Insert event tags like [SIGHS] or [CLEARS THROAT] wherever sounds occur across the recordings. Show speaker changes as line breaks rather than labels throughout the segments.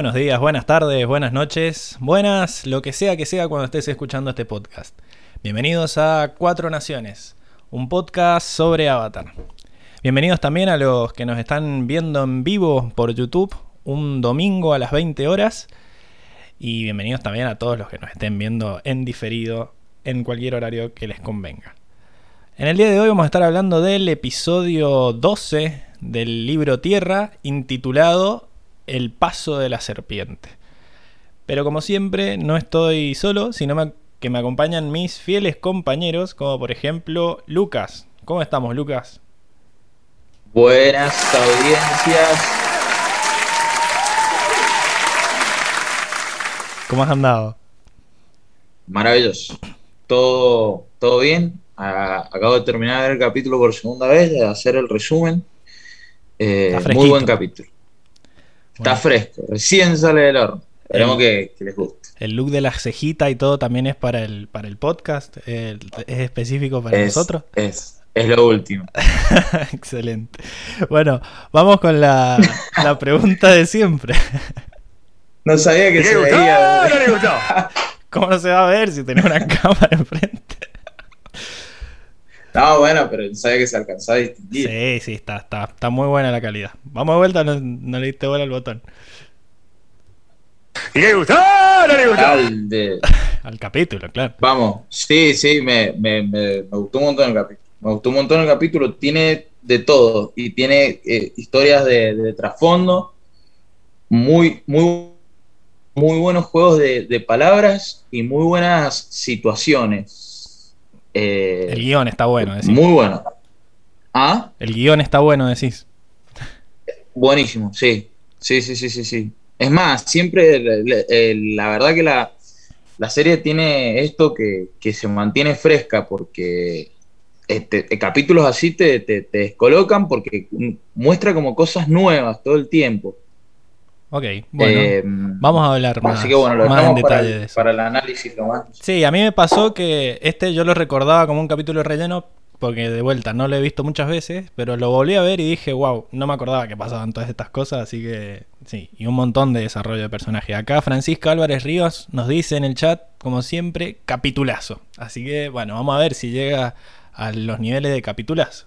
Buenos días, buenas tardes, buenas noches, buenas, lo que sea que sea cuando estés escuchando este podcast. Bienvenidos a Cuatro Naciones, un podcast sobre Avatar. Bienvenidos también a los que nos están viendo en vivo por YouTube un domingo a las 20 horas. Y bienvenidos también a todos los que nos estén viendo en diferido en cualquier horario que les convenga. En el día de hoy vamos a estar hablando del episodio 12 del libro Tierra intitulado El paso de la serpiente. Pero como siempre no estoy solo, sino que me acompañan mis fieles compañeros, como por ejemplo Lucas. ¿Cómo estamos, Lucas?
Buenas audiencias.
¿Cómo has andado?
Maravilloso. Todo, todo bien acabo de terminar el capítulo por segunda vez, de hacer el resumen. Eh, muy buen capítulo. Está fresco, recién sale del horno. Esperemos que, les guste.
El look de la cejita y todo también es para el, para el podcast. ¿Es específico para nosotros?
Es, es lo último. [LAUGHS]
Excelente. Bueno, vamos con la, la pregunta de siempre. [LAUGHS]
No sabía que se veía. [LAUGHS]
¿Cómo no se va a ver si tenés una cámara enfrente?
No, bueno, pero sabía que se alcanzaba a distinguir.
Sí, sí, está, está, está muy buena la calidad. Vamos de vuelta, no, le diste bola al botón.
¿Y le gustó? ¿No le gustó? [LAUGHS]
Al, capítulo, claro.
Vamos, sí, sí, me, me, me, gustó un montón el capítulo. Me gustó un montón el capítulo. Tiene de todo y tiene eh, historias de, de trasfondo. Muy, muy, muy buenos juegos de, de palabras y muy buenas situaciones
eh, el guion está bueno,
decís. Muy bueno. ¿Ah?
El guion está bueno, decís.
Buenísimo, sí. Sí, sí, sí, sí, sí. Es más, siempre la verdad que la, serie tiene esto que, se mantiene fresca porque este, capítulos así te, te, descolocan porque muestra como cosas nuevas todo el tiempo.
Ok, bueno, eh, vamos a hablar más, en detalle de eso.
Para el análisis lo más.
Sí, a mí me pasó que este yo lo recordaba como un capítulo relleno, porque de vuelta no lo he visto muchas veces, pero lo volví a ver y dije, wow, no me acordaba que pasaban todas estas cosas, así que sí, y un montón de desarrollo de personaje. Acá Francisco Álvarez Ríos nos dice en el chat, como siempre, capitulazo. Así que bueno, vamos a ver si llega a los niveles de capitulazo.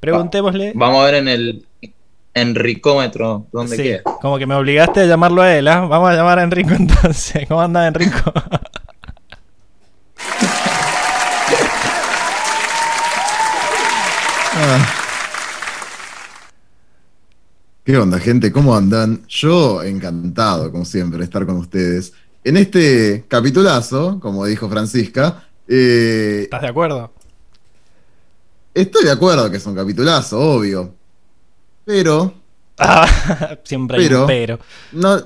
Preguntémosle.
Vamos a ver en el, Enricómetro, ¿dónde sí,
Como que me obligaste a llamarlo a él, ¿ah? Vamos a llamar a Enrico [LAUGHS] entonces. ¿Cómo anda Enrico?
Ah. [LAUGHS] ¿Qué onda, gente? ¿Cómo andan? Yo encantado, como siempre, de estar con ustedes. En este capitulazo, como dijo Francisca.
Eh, ¿Estás de acuerdo?
Estoy de acuerdo que es un capitulazo, obvio. Pero. [LAUGHS]
siempre hay un pero.
No,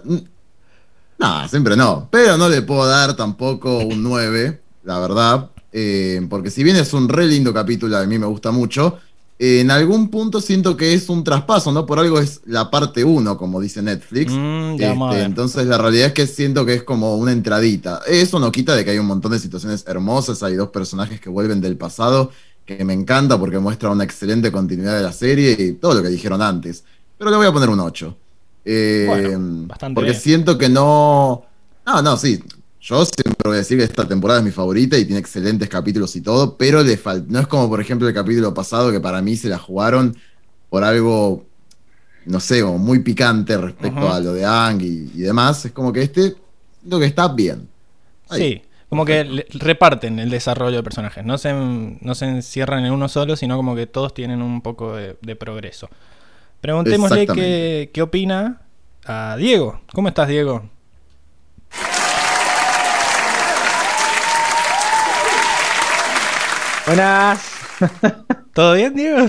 no, siempre no. Pero no le puedo dar tampoco un 9, la verdad. Eh, porque si bien es un re lindo capítulo, a mí me gusta mucho. en algún punto siento que es un traspaso, ¿no? Por algo es la parte 1, como dice Netflix. Mm, este, entonces la realidad es que siento que es como una entradita. Eso no quita de que hay un montón de situaciones hermosas, hay dos personajes que vuelven del pasado que me encanta porque muestra una excelente continuidad de la serie y todo lo que dijeron antes. Pero le voy a poner un 8. Eh, porque siento que no. No, no, sí. Yo siempre voy a decir que esta temporada es mi favorita y tiene excelentes capítulos y todo, pero le no es como, por ejemplo, el capítulo pasado que para mí se la jugaron por algo, no sé, muy picante respecto a lo de Ang y, demás. Es como que este, siento que está bien.
Sí, como que reparten el desarrollo de personajes, no se, no se encierran en uno solo, sino como que todos tienen un poco de, progreso. Preguntémosle qué, qué, opina a Diego. ¿Cómo estás, Diego?
Buenas. [LAUGHS]
¿Todo bien, Diego?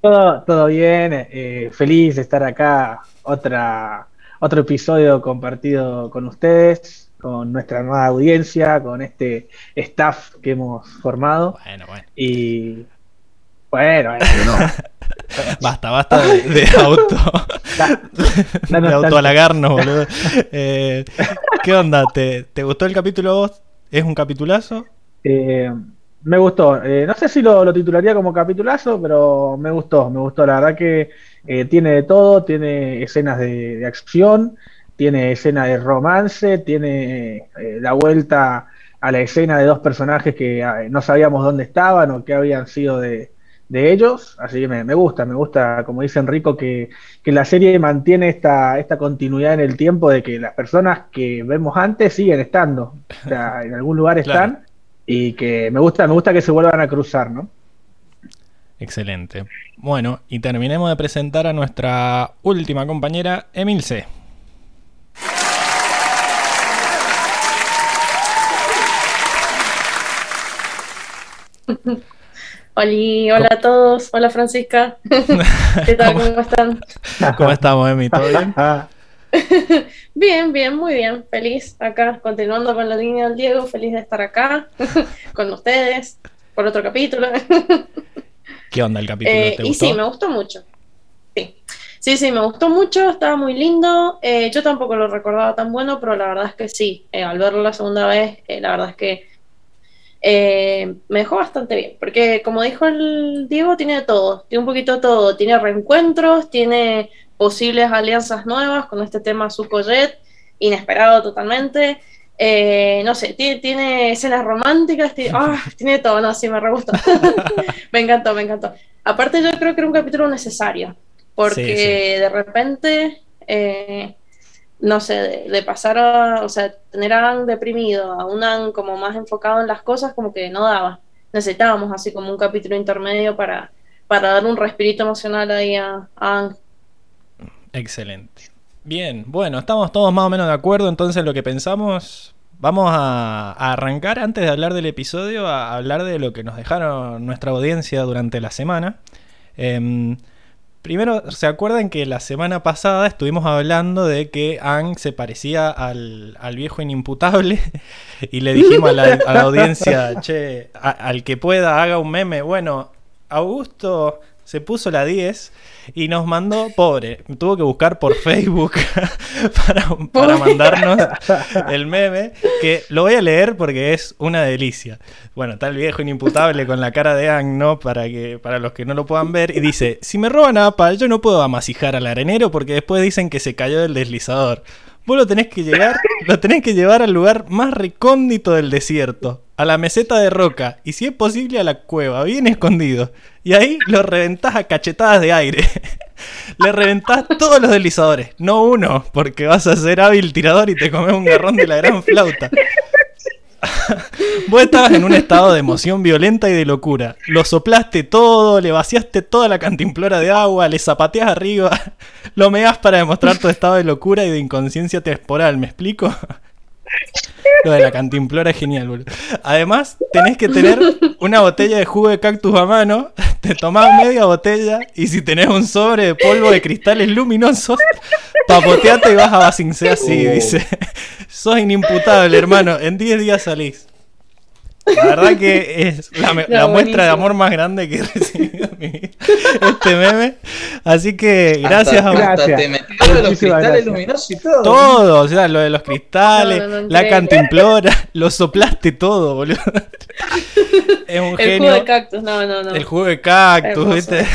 Todo, todo bien. Eh, feliz de estar acá. Otra, otro episodio compartido con ustedes con nuestra nueva audiencia, con este staff que hemos formado. Bueno, bueno. Y bueno, bueno. [LAUGHS]
basta, basta de, [LAUGHS] auto. de auto halagarnos, boludo. Eh, ¿Qué onda? ¿Te, ¿Te, gustó el capítulo vos? ¿Es un capitulazo?
Eh, me gustó. Eh, no sé si lo, titularía como capitulazo, pero me gustó, me gustó. La verdad que tiene de todo, tiene escenas de, de acción, tiene escena de romance, tiene eh, la vuelta a la escena de dos personajes que eh, no sabíamos dónde estaban o qué habían sido de, ellos. Así que me, gusta, me gusta, como dice Enrico, que, que, la serie mantiene esta, esta continuidad en el tiempo de que las personas que vemos antes siguen estando. O sea, [LAUGHS] en algún lugar están y que me gusta, me gusta que se vuelvan a cruzar, ¿no?
Excelente. Bueno, y terminemos de presentar a nuestra última compañera, Emilce. [LAUGHS]
Hola, hola a todos. Hola Francisca. [LAUGHS] ¿Qué tal? ¿Cómo están?
¿Cómo estamos, Emi? ¿Todo bien? [LAUGHS]
bien, bien, muy bien. Feliz acá, continuando con la línea del Diego. Feliz de estar acá con ustedes por otro capítulo.
¿Qué onda el capítulo?
Eh, y sí, me gustó mucho. Sí. Sí, sí, me gustó mucho, estaba muy lindo. Eh, yo tampoco lo recordaba tan bueno, pero la verdad es que sí. Eh, al verlo la segunda vez, la verdad es que me dejó bastante bien. Porque, como dijo el Diego, tiene de todo. Tiene un poquito de todo. Tiene reencuentros, tiene posibles alianzas nuevas con este tema Sukojet, inesperado totalmente. Eh, no sé, tiene, escenas románticas, [LAUGHS] tiene, ah, tiene todo, no, sí, me re gustó. [LAUGHS] me encantó, me encantó. Aparte yo creo que era un capítulo necesario, porque de repente, eh, no sé, de, pasar a, o sea, tener a Ang deprimido, a un Ang como más enfocado en las cosas, como que no daba. Necesitábamos así como un capítulo intermedio para, para dar un respirito emocional ahí a, a.
Excelente. Bien, bueno, estamos todos más o menos de acuerdo, entonces lo que pensamos, vamos a, arrancar antes de hablar del episodio, a hablar de lo que nos dejaron nuestra audiencia durante la semana. Em, primero, ¿se acuerdan que la semana pasada estuvimos hablando de que Ang se parecía al, viejo inimputable? [LAUGHS] y le dijimos a la, audiencia, [LAUGHS] che, al que pueda haga un meme. Bueno, Augusto se puso la 10 y nos mandó, pobre, tuvo que buscar por Facebook [LAUGHS] para, mandarnos el meme, que lo voy a leer porque es una delicia. Bueno, está el viejo inimputable con la cara de Ang, ¿no? Para, que, para los que no lo puedan ver, y dice, si me roban a Apple, yo no puedo amasijar al arenero porque después dicen que se cayó del deslizador. Vos lo tenés que llegar, lo tenés que llevar al lugar más recóndito del desierto, a la meseta de roca, y si es posible a la cueva, bien escondido. Y ahí lo reventás a cachetadas de aire. [LAUGHS] Le reventás todos los deslizadores, no uno, porque vas a ser hábil tirador y te comes un garrón de la gran flauta. [LAUGHS] Vos estabas en un estado de emoción violenta y de locura. Lo soplaste todo, le vaciaste toda la cantimplora de agua, le zapateas arriba, [LAUGHS] lo meás para demostrar tu estado de locura y de inconsciencia temporal, ¿me explico? [LAUGHS] Lo de la cantimplora es genial, boludo. Además, tenés que tener una botella de jugo de cactus a mano, [LAUGHS] te tomás media botella y si tenés un sobre de polvo de cristales luminosos, papoteate y vas a Basince así, uh. dice. Sos inimputable, hermano. En 10 días salís. La verdad que es la, muestra de amor más grande que he recibido en mi este meme. Así que gracias a
Gracias. los cristales luminosos y todo.
Todo, o sea, lo de los cristales, la cantimplora, lo soplaste todo, boludo. [LAUGHS]
Es un el jugo de cactus, no, no, no.
El jugo de cactus, ¿viste?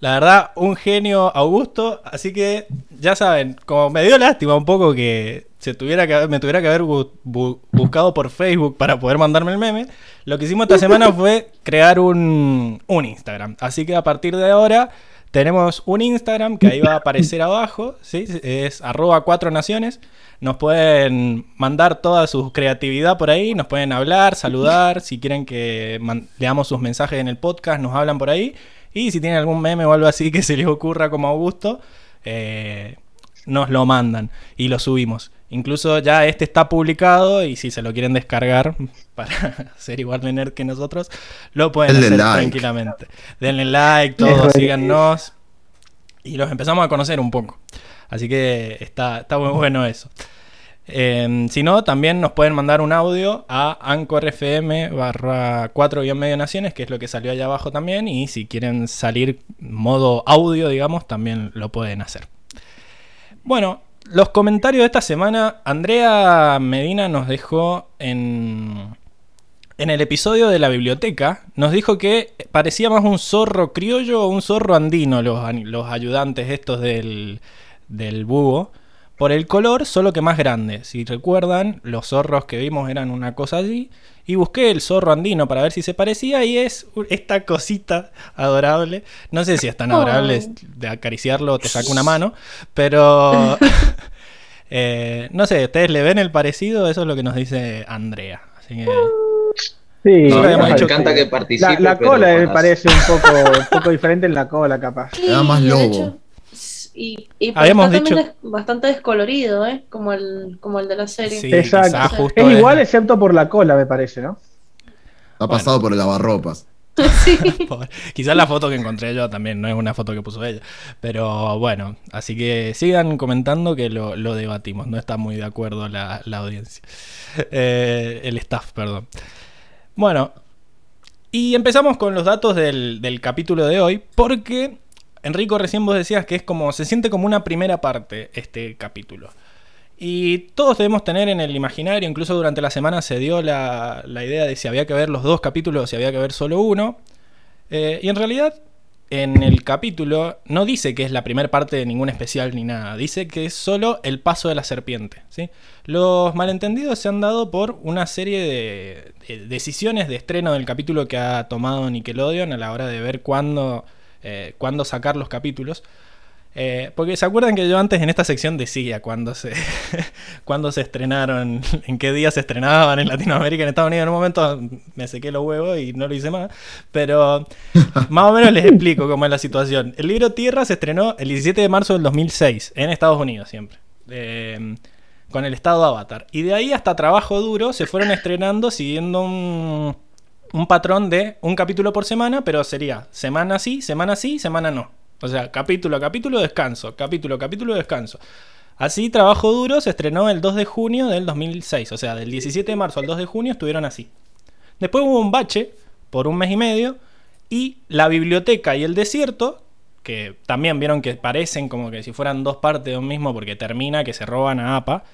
La verdad, un genio Augusto. Así que ya saben, como me dio lástima un poco que se tuviera que me tuviera que haber buscado por Facebook para poder mandarme el meme, lo que hicimos esta semana fue crear un, un Instagram. Así que a partir de ahora tenemos un Instagram que ahí va a aparecer abajo, ¿sí? es arroba cuatro naciones. Nos pueden mandar toda su creatividad por ahí, nos pueden hablar, saludar, si quieren que leamos sus mensajes en el podcast, nos hablan por ahí. Y si tienen algún meme o algo así que se les ocurra como Augusto, eh, nos lo mandan y lo subimos. Incluso ya este está publicado y si se lo quieren descargar [LAUGHS] para [LAUGHS] ser igual de nerd que nosotros, lo pueden hacer tranquilamente. Denle like, todos, síganos y los empezamos a conocer un poco. Así que está, está muy bueno eso. Em, si no, también nos pueden mandar un audio a Anchor FM barra 4 medio naciones, que es lo que salió allá abajo también. Y si quieren salir modo audio, digamos, también lo pueden hacer. Bueno, los comentarios de esta semana, Andrea Medina nos dejó en, en el episodio de la biblioteca, nos dijo que parecía más un zorro criollo o un zorro andino los, los ayudantes estos del, del búho por el color, solo que más grande. Si recuerdan, los zorros que vimos eran una cosa allí. Y busqué el zorro andino para ver si se parecía y es esta cosita adorable. No sé si es tan adorable
Oh.
de acariciarlo, te saca una mano, pero... [LAUGHS] eh, no sé, ¿ustedes le ven el parecido? Eso es lo que nos dice Andrea. Así que...
Sí,
No,
me
encanta que participe.
La, la
pero
cola me parece un poco, un poco diferente en la cola, capaz.
Sí,
Era más
de
lobo.
Y, y
Habíamos
está
dicho-
bastante descolorido, ¿eh? Como el, como el de la serie.
Sí,
Exacto.
justo
Es igual excepto por la cola, me parece, ¿no?
Está pasado por el lavarropas. [LAUGHS] [LAUGHS]
Sí.
Quizás la foto que encontré yo también no es una foto que puso ella. Pero bueno, así que sigan comentando que lo, lo debatimos. No está muy de acuerdo la, la audiencia. [LAUGHS] Eh, el staff, perdón. Bueno, y empezamos con los datos del, del capítulo de hoy. Porque, Enrico, recién vos decías que es como. Se siente como una primera parte este capítulo. Y todos debemos tener en el imaginario, incluso durante la semana se dio la, la idea de si había que ver los dos capítulos o si había que ver solo uno. Eh, y en realidad, en el capítulo no dice que es la primera parte de ningún especial ni nada. Dice que es solo el paso de la serpiente. ¿sí? Los malentendidos se han dado por una serie de, de decisiones de estreno del capítulo que ha tomado Nickelodeon a la hora de ver cuándo, eh, cuándo sacar los capítulos. Eh, porque se acuerdan que yo antes en esta sección decía cuándo se, [LAUGHS] cuándo se estrenaron, [LAUGHS] en qué día se estrenaban en Latinoamérica, en Estados Unidos. En un momento me sequé los huevos y no lo hice más. Pero [LAUGHS] más o menos les explico cómo es la situación. El libro Tierra se estrenó el 17 de marzo del 2006 en Estados Unidos siempre. Eh, con el estado Avatar. Y de ahí hasta Trabajo Duro se fueron estrenando siguiendo un, un patrón de un capítulo por semana, pero sería semana sí, semana sí, semana no. O sea, capítulo a capítulo, descanso, capítulo a capítulo, descanso. Así, Trabajo Duro se estrenó el 2 de junio del 2006. O sea, del 17 de marzo al 2 de junio estuvieron así. Después hubo un bache por un mes y medio. Y La Biblioteca y El Desierto, que también vieron que parecen como que si fueran dos partes de un mismo porque termina que se roban a APA,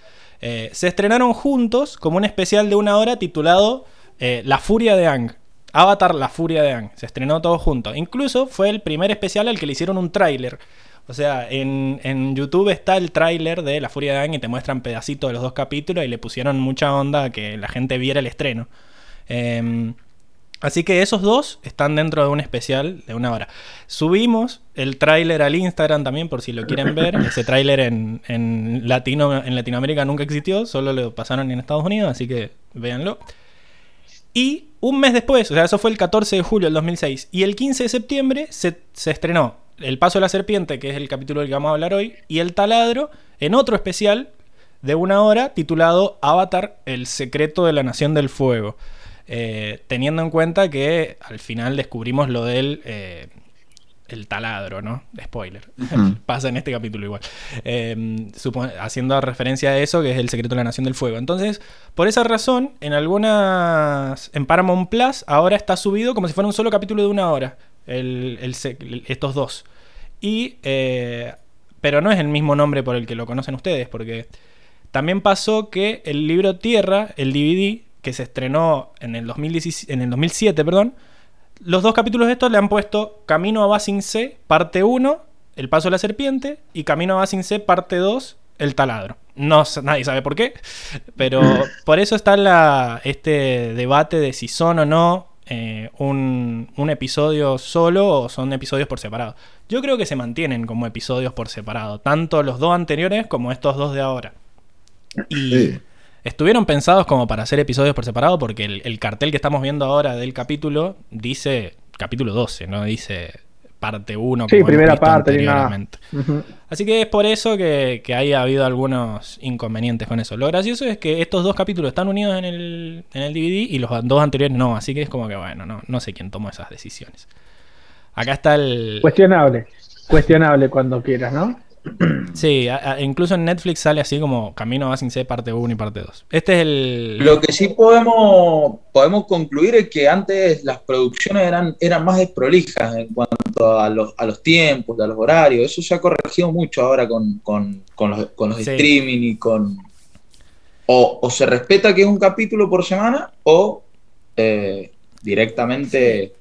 eh, se estrenaron juntos como un especial de una hora titulado eh, La Furia de Ang. Avatar La Furia de Ang. Se estrenó todo junto. Incluso fue el primer especial al que le hicieron un tráiler. O sea, en, en YouTube está el tráiler de La Furia de Ang y te muestran pedacitos de los dos capítulos y le pusieron mucha onda a que la gente viera el estreno. Em, así que esos dos están dentro de un especial de una hora. Subimos el tráiler al Instagram también por si lo quieren ver. [LAUGHS] Ese tráiler en, en, Latino, en Latinoamérica nunca existió, solo lo pasaron en Estados Unidos, así que véanlo. Y un mes después, o sea, eso fue el 14 de julio del 2006, y el 15 de septiembre se, se estrenó El Paso de la Serpiente, que es el capítulo del que vamos a hablar hoy, y El Taladro en otro especial de una hora titulado Avatar, el secreto de la Nación del Fuego. Eh, teniendo en cuenta que al final descubrimos lo del eh, el taladro, ¿no? Spoiler. [LAUGHS] Pasa en este capítulo igual. Eh, supo- haciendo referencia a eso, que es el secreto de la Nación del Fuego. Entonces, por esa razón, en algunas. En Paramount Plus, ahora está subido como si fuera un solo capítulo de una hora. el- el se- el- estos dos. Y. eh, pero no es el mismo nombre por el que lo conocen ustedes, porque también pasó que el libro Tierra, el DVD, que se estrenó en el, 2017, en el 2007, perdón, los dos capítulos de estos le han puesto Camino a Basing C, parte 1, El Paso de la Serpiente, y Camino a Basing C, parte 2, El Taladro. No, nadie sabe por qué, pero [LAUGHS] por eso está la, este debate de si son o no eh, un, un episodio solo o son episodios por separado. Yo creo que se mantienen como episodios por separado, tanto los dos anteriores como estos dos de ahora. Y
Sí.
Estuvieron pensados como para hacer episodios por separado porque el, el cartel que estamos viendo ahora del capítulo dice capítulo 12, no dice parte 1
Sí, primera parte, nada.
Así que es por eso que, que haya habido algunos inconvenientes con eso. Lo gracioso es que estos dos capítulos están unidos en el, en el DVD y los dos anteriores no. Así que es como que, bueno, no, no sé quién tomó esas decisiones. Acá está el...
Cuestionable. Cuestionable cuando quieras, ¿no? [CLEARS THROAT]
Sí, a- a- incluso en Netflix sale así como Camino a Basing C parte 1 y parte 2. Este es el...
Lo que sí podemos, podemos concluir es que antes las producciones eran, eran más desprolijas en cuanto a los, a los tiempos, a los horarios. Eso se ha corregido mucho ahora con, con- con los, con los
Sí.
streaming y con... O, o se respeta que es un capítulo por semana o eh, directamente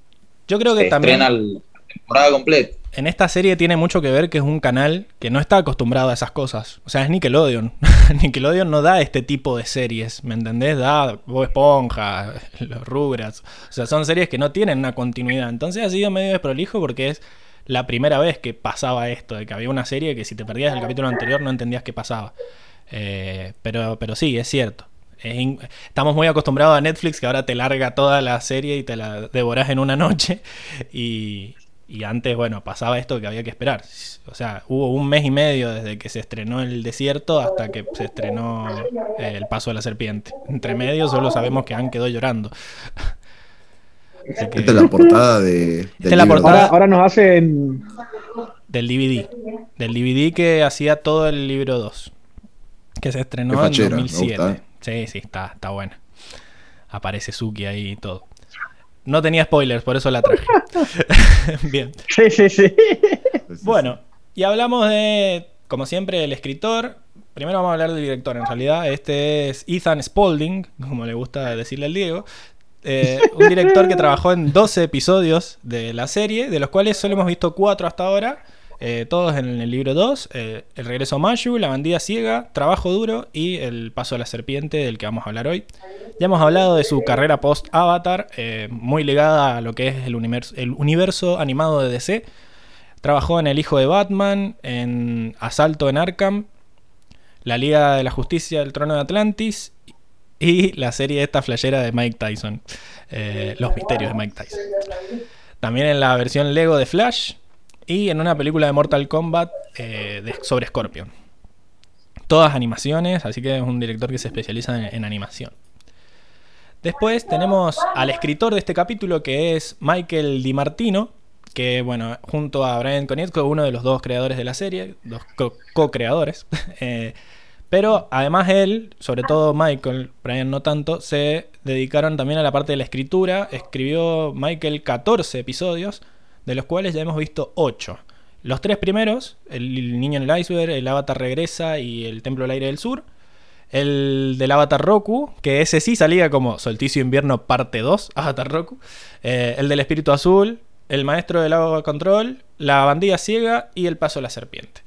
Yo creo
se
que también...
estrena la temporada completa.
En esta serie tiene mucho que ver que es un canal que no está acostumbrado a esas cosas. O sea, es Nickelodeon. [LAUGHS] Nickelodeon no da este tipo de series, ¿me entendés? Da Bob Esponja, [LAUGHS] los Rugrats. O sea, son series que no tienen una continuidad. Entonces ha sido medio desprolijo porque es la primera vez que pasaba esto, de que había una serie que si te perdías el capítulo anterior no entendías qué pasaba. Eh, pero, pero sí, es cierto. Estamos muy acostumbrados a Netflix que ahora te larga toda la serie y te la devorás en una noche. [LAUGHS] Y, y antes, bueno, pasaba esto que había que esperar. O sea, hubo un mes y medio desde que se estrenó El Desierto hasta que se estrenó eh, El Paso de la Serpiente. Entre medio solo sabemos que Han quedó llorando. [LAUGHS] Así que-
Esta es la portada de,
Esta es la portada.
Ahora, ahora nos hacen.
Del DVD. Del DVD que hacía todo el libro 2. Que se estrenó en
fachera, me
2007.
gusta, ¿eh?
Sí, sí, está, está buena. Aparece Suki ahí y todo. No tenía spoilers, por eso la traje. [LAUGHS] [LAUGHS] Bien.
Sí, sí, sí.
Bueno, y hablamos de, como siempre, el escritor. Primero vamos a hablar del director, en realidad. Este es Ethan Spaulding, como le gusta decirle al Diego. Eh, un director que trabajó en 12 episodios de la serie, de los cuales solo hemos visto 4 hasta ahora. Eh, todos en el libro 2, eh, El regreso a Mayu, La bandida ciega, Trabajo duro y El paso de la serpiente, del que vamos a hablar hoy. Ya hemos hablado de su carrera post-Avatar, eh, muy ligada a lo que es el universo, animado de DC. Trabajó en El Hijo de Batman, en Asalto en Arkham, La Liga de la Justicia del Trono de Atlantis y la serie esta flashera de Mike Tyson, Los Misterios de Mike Tyson. También en la versión Lego de Flash y en una película de Mortal Kombat eh, sobre Scorpion. Todas animaciones, así que es un director que se especializa en, animación. Después tenemos al escritor de este capítulo que es Michael DiMartino, que bueno, junto a Brian Konietzko, uno de los dos creadores de la serie, co- co-creadores. [LAUGHS] eh, pero además él, sobre todo Michael, Brian no tanto, se dedicaron también a la parte de la escritura. Escribió Michael 14 episodios, de los cuales ya hemos visto 8. Los tres primeros, El Niño en el Iceberg, El Avatar Regresa y El Templo del Aire del Sur. El del Avatar Roku, que ese sí salía como Solsticio Invierno parte 2, [LAUGHS] Avatar Roku. Eh, el del Espíritu Azul, El Maestro del Agua Control, La Bandilla Ciega y El Paso de la Serpiente.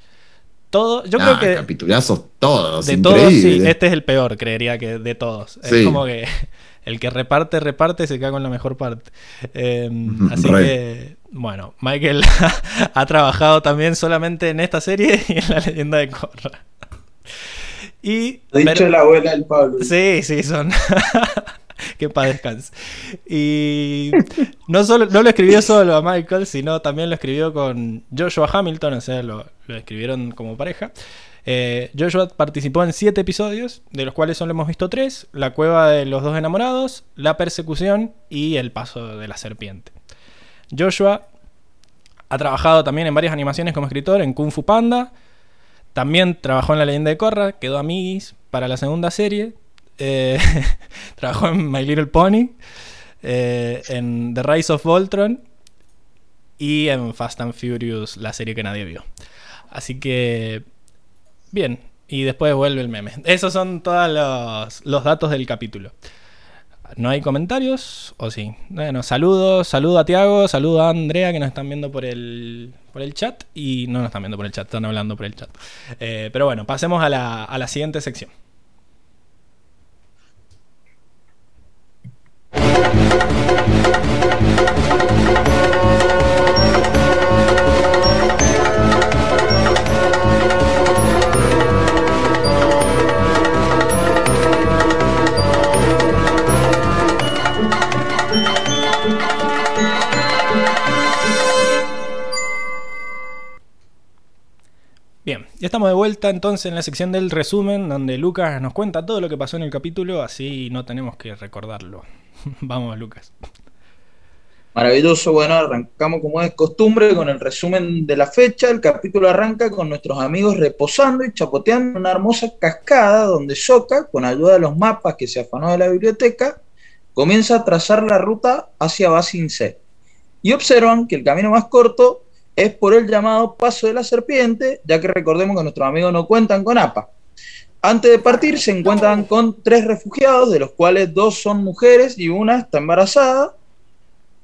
Todo, yo
Ah,
creo que
capitulazos todos,
de todos, sí, este es el peor, creería que de todos. Es como que [LAUGHS] el que reparte, reparte, se queda con la mejor parte. Eh, así
Re.
que, bueno, Michael [LAUGHS] ha trabajado también solamente en esta serie [LAUGHS] y en la leyenda de Korra. Y,
Lo dicho
pero-
la abuela del Pablo.
Sí, sí, son. [LAUGHS] que descanse. Y no, solo, no lo escribió solo a Michael, sino también lo escribió con Joshua Hamilton, o sea, lo, lo escribieron como pareja. Eh, Joshua participó en siete episodios, de los cuales solo hemos visto tres: La cueva de los dos enamorados, La persecución y El paso de la serpiente. Joshua ha trabajado también en varias animaciones como escritor, en Kung Fu Panda. También trabajó en La leyenda de Korra, quedó amiguis para la segunda serie. Eh, [LAUGHS] trabajó en My Little Pony, eh, en The Rise of Voltron y en Fast and Furious, la serie que nadie vio. Así que, bien, y después vuelve el meme. Esos son todos los, los datos del capítulo. ¿No hay comentarios? ¿O sí? Bueno, saludos, saludo a Tiago, saludo a Andrea que nos están viendo por el, por el chat. Y no nos están viendo por el chat, están hablando por el chat. Eh, pero bueno, pasemos a la, a la siguiente sección. Ya estamos de vuelta entonces en la sección del resumen, donde Lucas nos cuenta todo lo que pasó en el capítulo, así no tenemos que recordarlo. [LAUGHS] Vamos, Lucas.
Maravilloso, bueno, arrancamos como es costumbre con el resumen de la fecha. El capítulo arranca con nuestros amigos reposando y chapoteando en una hermosa cascada donde Sokka, con ayuda de los mapas que se afanó de la biblioteca, comienza a trazar la ruta hacia Basin C. Y observan que el camino más corto es por el llamado Paso de la Serpiente, ya que recordemos que nuestros amigos no cuentan con APA. Antes de partir se encuentran con tres refugiados, de los cuales dos son mujeres y una está embarazada,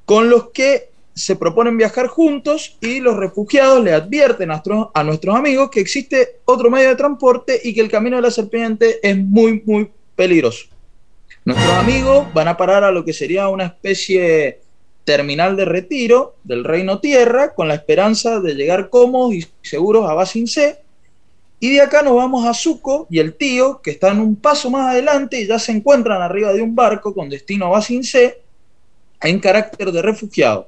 con los que se proponen viajar juntos y los refugiados le advierten a nuestros, a nuestros amigos que existe otro medio de transporte y que el camino de la serpiente es muy, muy peligroso. Nuestros amigos van a parar a lo que sería una especie terminal de retiro del Reino Tierra con la esperanza de llegar cómodos y seguros a Basin C. Y de acá nos vamos a Zuko y el tío, que están un paso más adelante y ya se encuentran arriba de un barco con destino a Basin C en carácter de refugiado.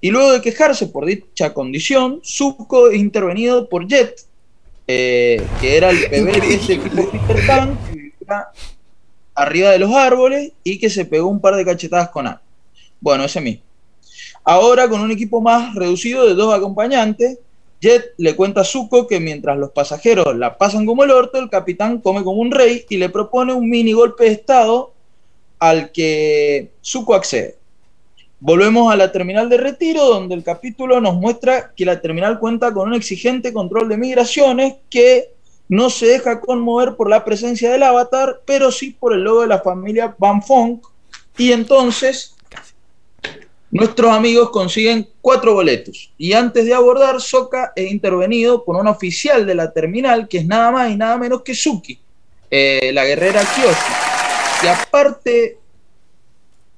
Y luego de quejarse por dicha condición, Zuko es intervenido por Jet, eh, que era el bebé de este Peter Pan, que vivía arriba de los árboles y que se pegó un par de cachetadas con A. Bueno, ese mismo. Ahora, con un equipo más reducido de dos acompañantes, Jet le cuenta a Zuko que mientras los pasajeros la pasan como el orto, el capitán come como un rey y le propone un mini golpe de estado al que Zuko accede. Volvemos a la terminal de retiro, donde el capítulo nos muestra que la terminal cuenta con un exigente control de migraciones que no se deja conmover por la presencia del avatar, pero sí por el logo de la familia Van Fong. Y entonces nuestros amigos consiguen cuatro boletos. Y antes de abordar, Soka es intervenido por un oficial de la terminal, que es nada más y nada menos que Suki, eh, la guerrera Kyoshi. Y aparte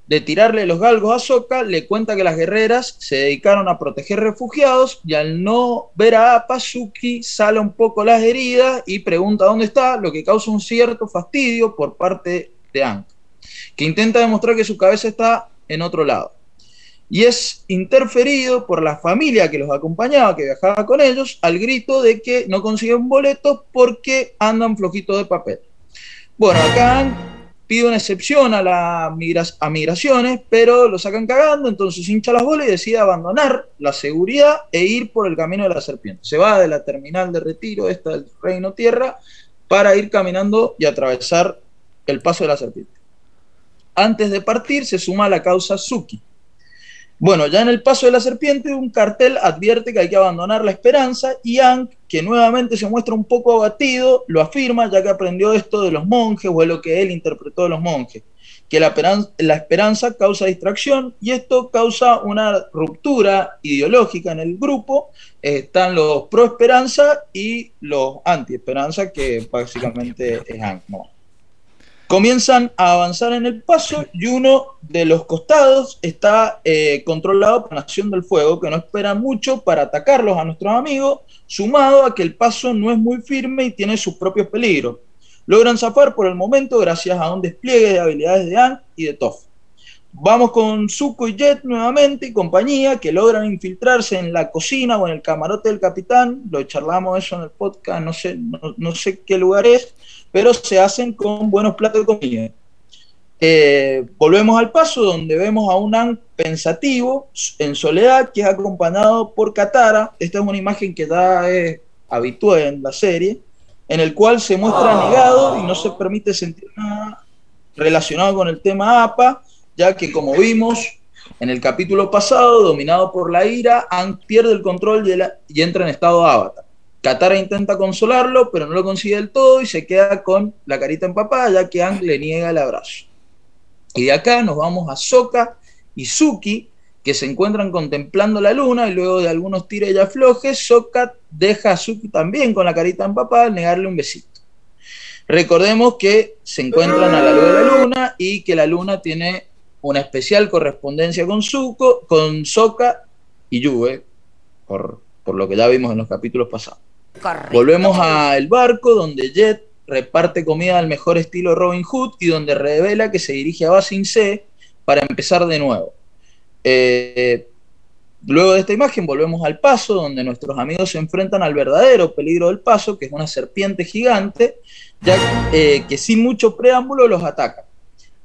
de tirarle los galgos a Soka, le cuenta que las guerreras se dedicaron a proteger refugiados y al no ver a Appa, Suki sale un poco las heridas y pregunta dónde está, lo que causa un cierto fastidio por parte de Aang, que intenta demostrar que su cabeza está en otro lado. Y es interferido por la familia que los acompañaba, que viajaba con ellos, al grito de que no consiguen boletos porque andan flojitos de papel. Bueno, acá pide una excepción a, la a migraciones, pero lo sacan cagando, entonces hincha las bolas y decide abandonar la seguridad e ir por el camino de la serpiente. Se va de la terminal de retiro, esta del Reino Tierra, para ir caminando y atravesar el paso de la serpiente. Antes de partir, se suma a la causa Suki. Bueno, ya en el paso de la serpiente, un cartel advierte que hay que abandonar la esperanza y Aang, que nuevamente se muestra un poco abatido, lo afirma ya que aprendió esto de los monjes o es lo que él interpretó de los monjes, que la esperanza, la esperanza causa distracción y esto causa una ruptura ideológica en el grupo. están los pro esperanza y los anti esperanza, que básicamente es Aang. Comienzan a avanzar en el paso y uno de los costados está eh, controlado por la Nación del Fuego, que no espera mucho para atacarlos a nuestros amigos, sumado a que el paso no es muy firme y tiene sus propios peligros. Logran zafar por el momento gracias a un despliegue de habilidades de Anne y de Toff. Vamos con Zuko y Jet nuevamente y compañía que logran infiltrarse en la cocina o en el camarote del capitán. Lo charlamos eso en el podcast, no sé, no sé qué lugar es pero se hacen con buenos platos de comida. Eh, volvemos al paso donde vemos a un An pensativo en soledad que es acompañado por Katara. Esta es una imagen que ya es habitual en la serie, en el cual se muestra negado y no se permite sentir nada relacionado con el tema APA, ya que como vimos en el capítulo pasado, dominado por la ira, Ang pierde el control y, y entra en estado avatar. Katara intenta consolarlo, pero no lo consigue del todo y se queda con la carita empapada, ya que Ang le niega el abrazo. Y de acá nos vamos a Sokka y Suki, que se encuentran contemplando la luna y luego de algunos tiros y aflojes, Sokka deja a Suki también con la carita empapada al negarle un besito. Recordemos que se encuentran a la luz de la luna y que la luna tiene una especial correspondencia con Zuko, con Sokka y Yue, por, por lo que ya vimos en los capítulos pasados. Volvemos al barco donde Jet reparte comida al mejor estilo Robin Hood y donde revela que se dirige a Basin C para empezar de nuevo. Eh, luego de esta imagen volvemos al paso donde nuestros amigos se enfrentan al verdadero peligro del paso, que es una serpiente gigante, ya eh, que sin mucho preámbulo los ataca.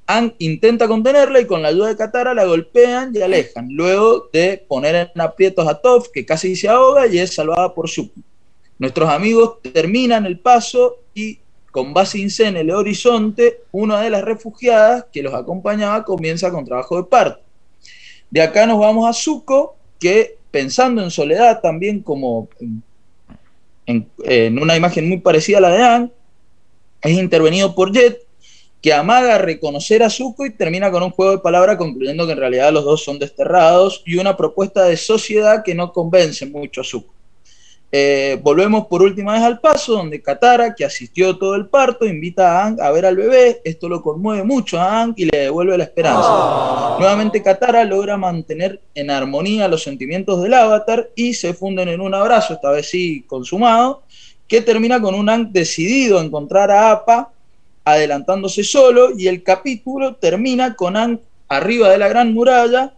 Ang intenta contenerla y con la ayuda de Katara la golpean y alejan, luego de poner en aprietos a Toph, que casi se ahoga y es salvada por Suki. Nuestros amigos terminan el paso y con base en el horizonte, una de las refugiadas que los acompañaba comienza con trabajo de parto. De acá nos vamos a Zuko, que pensando en soledad también como en, una imagen muy parecida a la de Anne, es intervenido por Jet que amaga reconocer a Zuko y termina con un juego de palabras concluyendo que en realidad los dos son desterrados y una propuesta de sociedad que no convence mucho a Zuko. Eh, volvemos por última vez al paso, donde Katara, que asistió todo el parto, invita a Aang a ver al bebé. Esto lo conmueve mucho a Aang y le devuelve la esperanza. Nuevamente Katara logra mantener en armonía los sentimientos del avatar y se funden en un abrazo, esta vez sí consumado, que termina con un Aang decidido a encontrar a Appa, adelantándose solo, y el capítulo termina con Aang arriba de la gran muralla,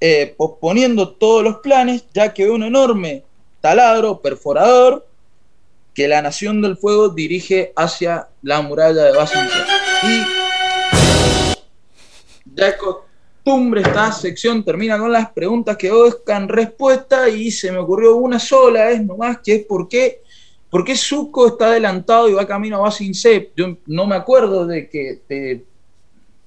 eh, posponiendo todos los planes, ya que ve un enorme taladro perforador que la Nación del Fuego dirige hacia la muralla de Basingse. Y es costumbre, esta sección termina con las preguntas que buscan respuesta y se me ocurrió una sola, es nomás, que es por qué, por qué Zuko está adelantado y va camino a Basingse. Yo no me acuerdo de que... de-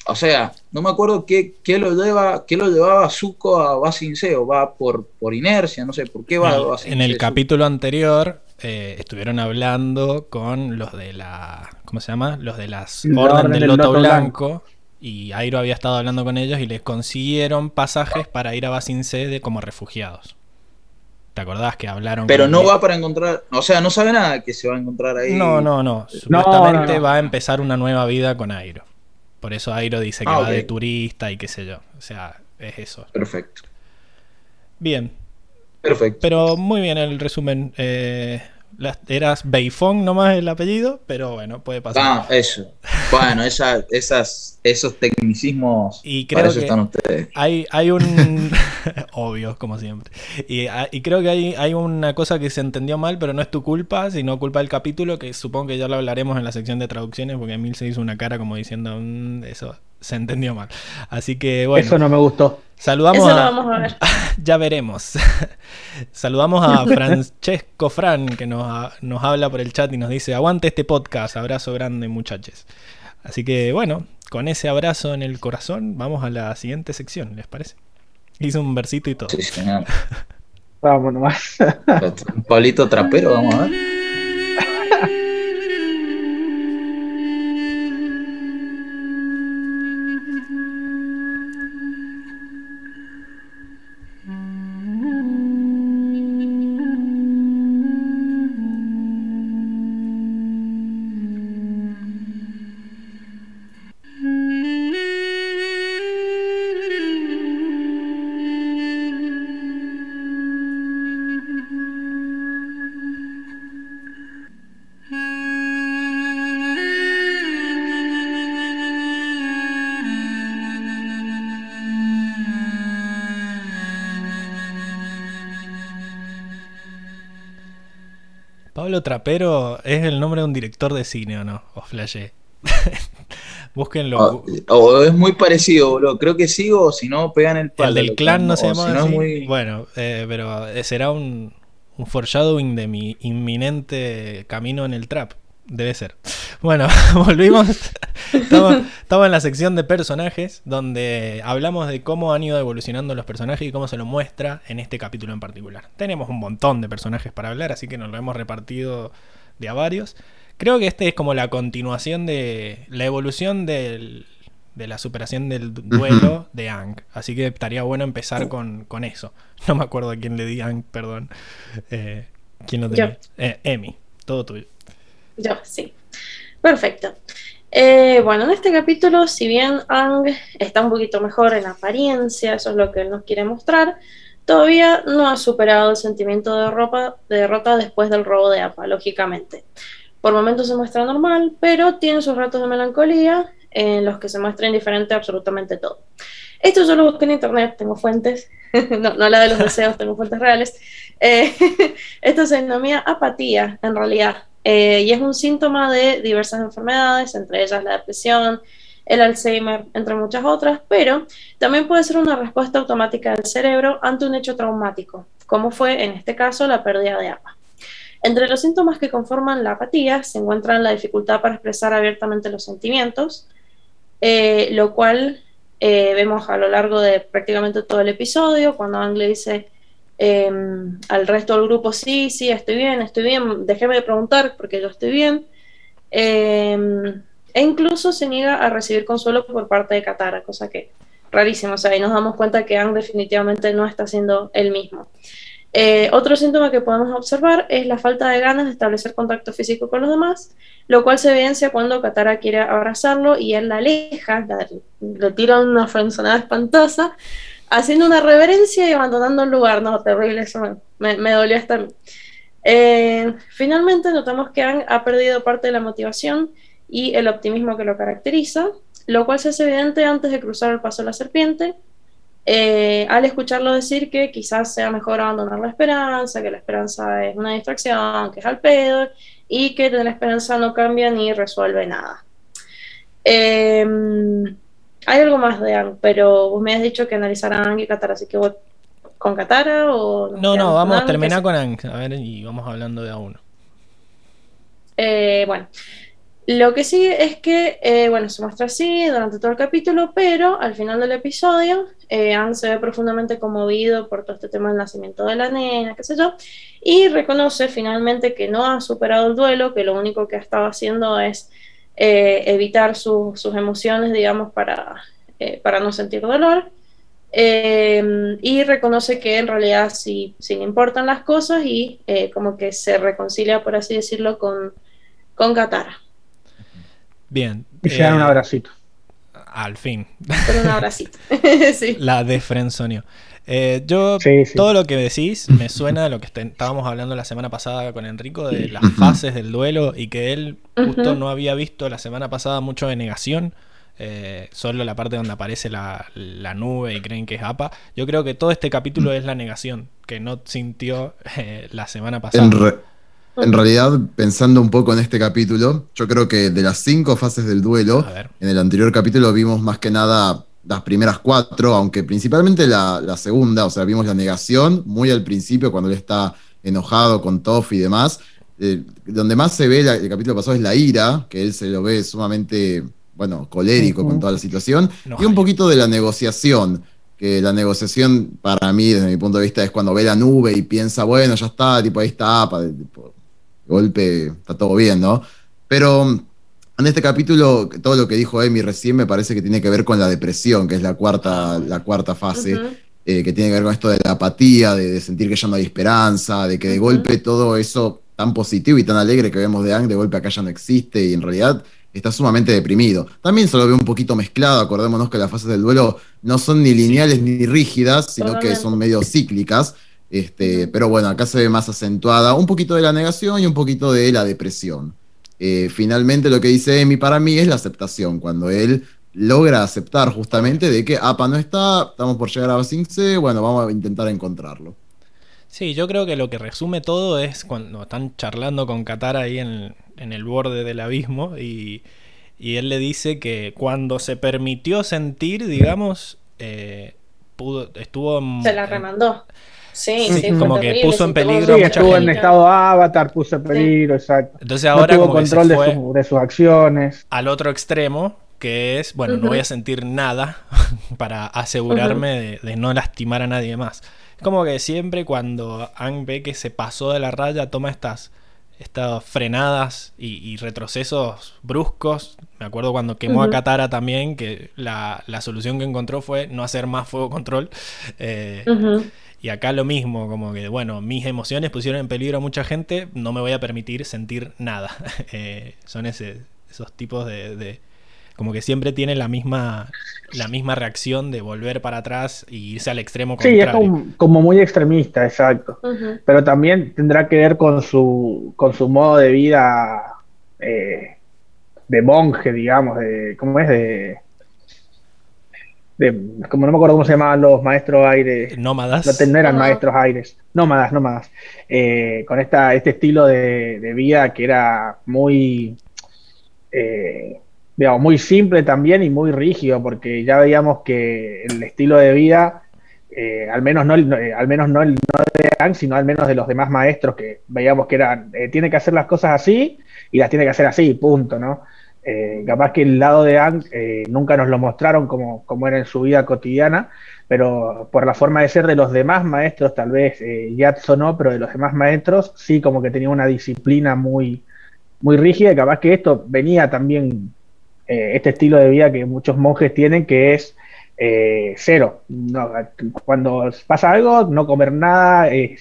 o sea, no me acuerdo qué, qué lo lleva, qué lo llevaba Zuko a Basingse, o va por, por inercia, no sé, ¿por qué va a
En el- capítulo anterior eh, estuvieron hablando con los de la. ¿Cómo se llama? Los de las
La
Orden
Orden
del
del
Loto,
Loto
Blanco. Y Airo había estado hablando con ellos y les consiguieron pasajes para ir a Basingse de como refugiados. ¿Te acordás que hablaron
Pero
con
no va para encontrar, o sea, no sabe nada que se va a encontrar ahí.
No, no, no. Supuestamente
no, no.
va a empezar una nueva vida con Airo. Por eso Airo dice que
Ah,
va de turista y qué sé yo. O sea, es eso.
Perfecto,
Bien,
perfecto.
pero muy bien el resumen. Eh, las- eras Beifong nomás el apellido, pero bueno, puede pasar.
Ah, eso. Bueno, esa, esas, esos tecnicismos,
Y creo
para eso
que-
están ustedes.
Hay, hay un. [LAUGHS] Obvio, como siempre. Y, ah, y creo que hay, hay una cosa que se entendió mal, pero no es tu culpa, sino culpa del capítulo, que supongo que ya lo hablaremos en la sección de traducciones, porque Emil se hizo una cara como diciendo, "Mm, eso se entendió mal. Así que bueno,
Eso no me gustó.
saludamos
Eso lo
a.
vamos a ver. [LAUGHS]
ya veremos. [LAUGHS] Saludamos a Francesco Fran, que nos, nos habla por el chat y nos dice: Aguante este podcast, abrazo grande, muchachos. Así que bueno, con ese abrazo en el corazón, vamos a la siguiente sección, ¿les parece? Hice un versito y todo.
Sí, señor. [LAUGHS]
Vamos nomás.
Un Pablito Trapero, vamos a ver.
Trapero es el nombre de un director de cine, ¿o no? O flashé. [LAUGHS] Búsquenlo.
O, o es muy parecido, boludo. Creo que sí, o si no, pegan el palo.
el del clan no se llama
muy-
Bueno, eh, pero eh, será un, un foreshadowing de mi inminente camino en el trap. Debe ser. Bueno, [LAUGHS] volvimos. Estamos, estamos en la sección de personajes, donde hablamos de cómo han ido evolucionando los personajes y cómo se lo muestra en este capítulo en particular. Tenemos un montón de personajes para hablar, así que nos lo hemos repartido de a varios. Creo que este es como la continuación de la evolución del- de la superación del du- duelo de Ang. Así que estaría bueno empezar con, con eso. No me acuerdo a quién le di Ang, perdón. Eh, ¿Quién lo tenía? Eh, Emi, todo tuyo.
Yo, sí. Perfecto. Eh, bueno, en este capítulo, si bien Ang está un poquito mejor en apariencia, eso es lo que él nos quiere mostrar, todavía no ha superado el sentimiento de, derrota después del robo de Appa, lógicamente. Por momentos se muestra normal, pero tiene sus ratos de melancolía en los que se muestra indiferente a absolutamente todo. Esto yo lo busqué en internet, tengo fuentes, [LAUGHS] no, no la de los deseos, tengo fuentes reales. Eh, [LAUGHS] esto se denomina apatía, en realidad, eh, y es un síntoma de diversas enfermedades, entre ellas la depresión, el Alzheimer, entre muchas otras, pero también puede ser una respuesta automática del cerebro ante un hecho traumático, como fue en este caso la pérdida de APA. Entre los síntomas que conforman la apatía se encuentran la dificultad para expresar abiertamente los sentimientos, eh, lo cual eh, vemos a lo largo de prácticamente todo el episodio, cuando Ang le dice eh, al resto del grupo, sí, sí, estoy bien, estoy bien, déjeme de preguntar porque yo estoy bien. Eh, e incluso se niega a recibir consuelo por parte de Katara, cosa que rarísimo, o sea, ahí nos damos cuenta que Aang definitivamente no está siendo el mismo. Eh, otro síntoma que podemos observar es la falta de ganas de establecer contacto físico con los demás, lo cual se evidencia cuando Katara quiere abrazarlo y él la aleja, le tira una frenzonada espantosa, haciendo una reverencia y abandonando el lugar. No, terrible, eso me, me, dolió hasta mí. Eh, finalmente notamos que Aang ha perdido parte de la motivación y el optimismo que lo caracteriza, lo cual se hace evidente antes de cruzar el paso de la serpiente, eh, al escucharlo decir que quizás sea mejor abandonar la esperanza, que la esperanza es una distracción, que es al pedo, y que la esperanza no cambia ni resuelve nada. Em, hay algo más de Ang, pero vos me has dicho que analizarán Ang y Katara, así que vos, ¿con Katara o...?
No, no, vamos a terminar con Ang, a ver, y vamos hablando de a uno.
Eh, bueno, lo que sigue es que, eh, bueno, se muestra así durante todo el capítulo, pero al final del episodio, eh, Anne se ve profundamente conmovido por todo este tema del nacimiento de la nena, qué sé yo, y reconoce finalmente que no ha superado el duelo, que lo único que ha estado haciendo es eh, evitar sus emociones, digamos, para, para no sentir dolor. y reconoce que en realidad sí, sí, le importan las cosas y como que se reconcilia, por así decirlo, con, con Katara.
Bien.
Y se dan un abracito.
Al fin.
Con un abracito. [LAUGHS] [LAUGHS] sí.
La de Frenzonio. Eh, yo, todo lo que decís me suena a lo que estábamos hablando la semana pasada con Enrico de las fases del duelo y que él justo no había visto la semana pasada mucho de negación. Eh, solo la parte donde aparece la, nube y creen que es APA. Yo creo que todo este capítulo es la negación que no sintió eh, la semana pasada.
En realidad, pensando un poco en este capítulo, yo creo que de las cinco fases del duelo, en el anterior capítulo vimos más que nada las primeras cuatro, aunque principalmente la, segunda, o sea, vimos la negación muy al principio cuando él está enojado con Toff y demás. Eh, donde más se ve el capítulo pasado es la ira, que él se lo ve sumamente, bueno, colérico con toda la situación, y un poquito de la negociación que la negociación para mí, desde mi punto de vista, es cuando ve la nube y piensa, bueno, ya está, tipo, ahí está, tipo, golpe está todo bien, ¿no? Pero en este capítulo, todo lo que dijo Emi recién me parece que tiene que ver con la depresión, que es la cuarta, la cuarta fase, eh, que tiene que ver con esto de la apatía, de, sentir que ya no hay esperanza, de que de golpe todo eso tan positivo y tan alegre que vemos de Ang, de golpe acá ya no existe y en realidad está sumamente deprimido. También se lo ve un poquito mezclado, acordémonos que las fases del duelo no son ni lineales ni rígidas, sino que son medio cíclicas. Este, pero bueno, acá se ve más acentuada un poquito de la negación y un poquito de la depresión. Eh, finalmente lo que dice Emi para mí es la aceptación, cuando él logra aceptar justamente de que APA no está, estamos por llegar a Sing bueno, vamos a intentar encontrarlo.
Sí, yo creo que lo que resume todo es cuando están charlando con Katara ahí en, el borde del abismo y, él le dice que cuando se permitió sentir, digamos, eh, pudo, estuvo...
Se la remandó. Sí, sí,
como que puso en peligro
sí, estuvo en estado avatar, puso en peligro, exacto.
Entonces ahora
no tuvo control de, sus acciones.
Al otro extremo, que es, bueno, no voy a sentir nada [LAUGHS] para asegurarme de, no lastimar a nadie más. Es como que siempre cuando Ang ve que se pasó de la raya, toma estas, estas frenadas y, retrocesos bruscos. Me acuerdo cuando quemó a Katara también, que la, solución que encontró fue no hacer más fuego control. Eh, y acá lo mismo, como que, bueno, mis emociones pusieron en peligro a mucha gente, no me voy a permitir sentir nada. [LAUGHS] Eh, son ese, esos tipos de, Como que siempre tienen la misma, la misma reacción de volver para atrás y irse al extremo contrario.
Sí, es como, muy extremista, exacto. Pero también tendrá que ver con su, con su modo de vida eh, de monje, digamos, de... ¿Cómo es? De como no me acuerdo cómo se llamaban los maestros aires.
Nómadas.
No, eran maestros aires. Nómadas, nómadas. Eh, con esta, este estilo de, vida que era muy, eh, digamos, muy simple también y muy rígido, porque ya veíamos que el estilo de vida, eh, al menos no, al menos no, el, no de Ang, sino al menos de los demás maestros que veíamos que eran, tiene que hacer las cosas así y las tiene que hacer así, punto, ¿no? Eh, capaz que el lado de Ang eh, nunca nos lo mostraron como, era en su vida cotidiana, pero por la forma de ser de los demás maestros, tal vez eh, no, pero de los demás maestros sí como que tenía una disciplina muy, muy rígida y capaz que esto venía también eh, este estilo de vida que muchos monjes tienen, que es eh, cero. cuando pasa algo, no comer nada, eh,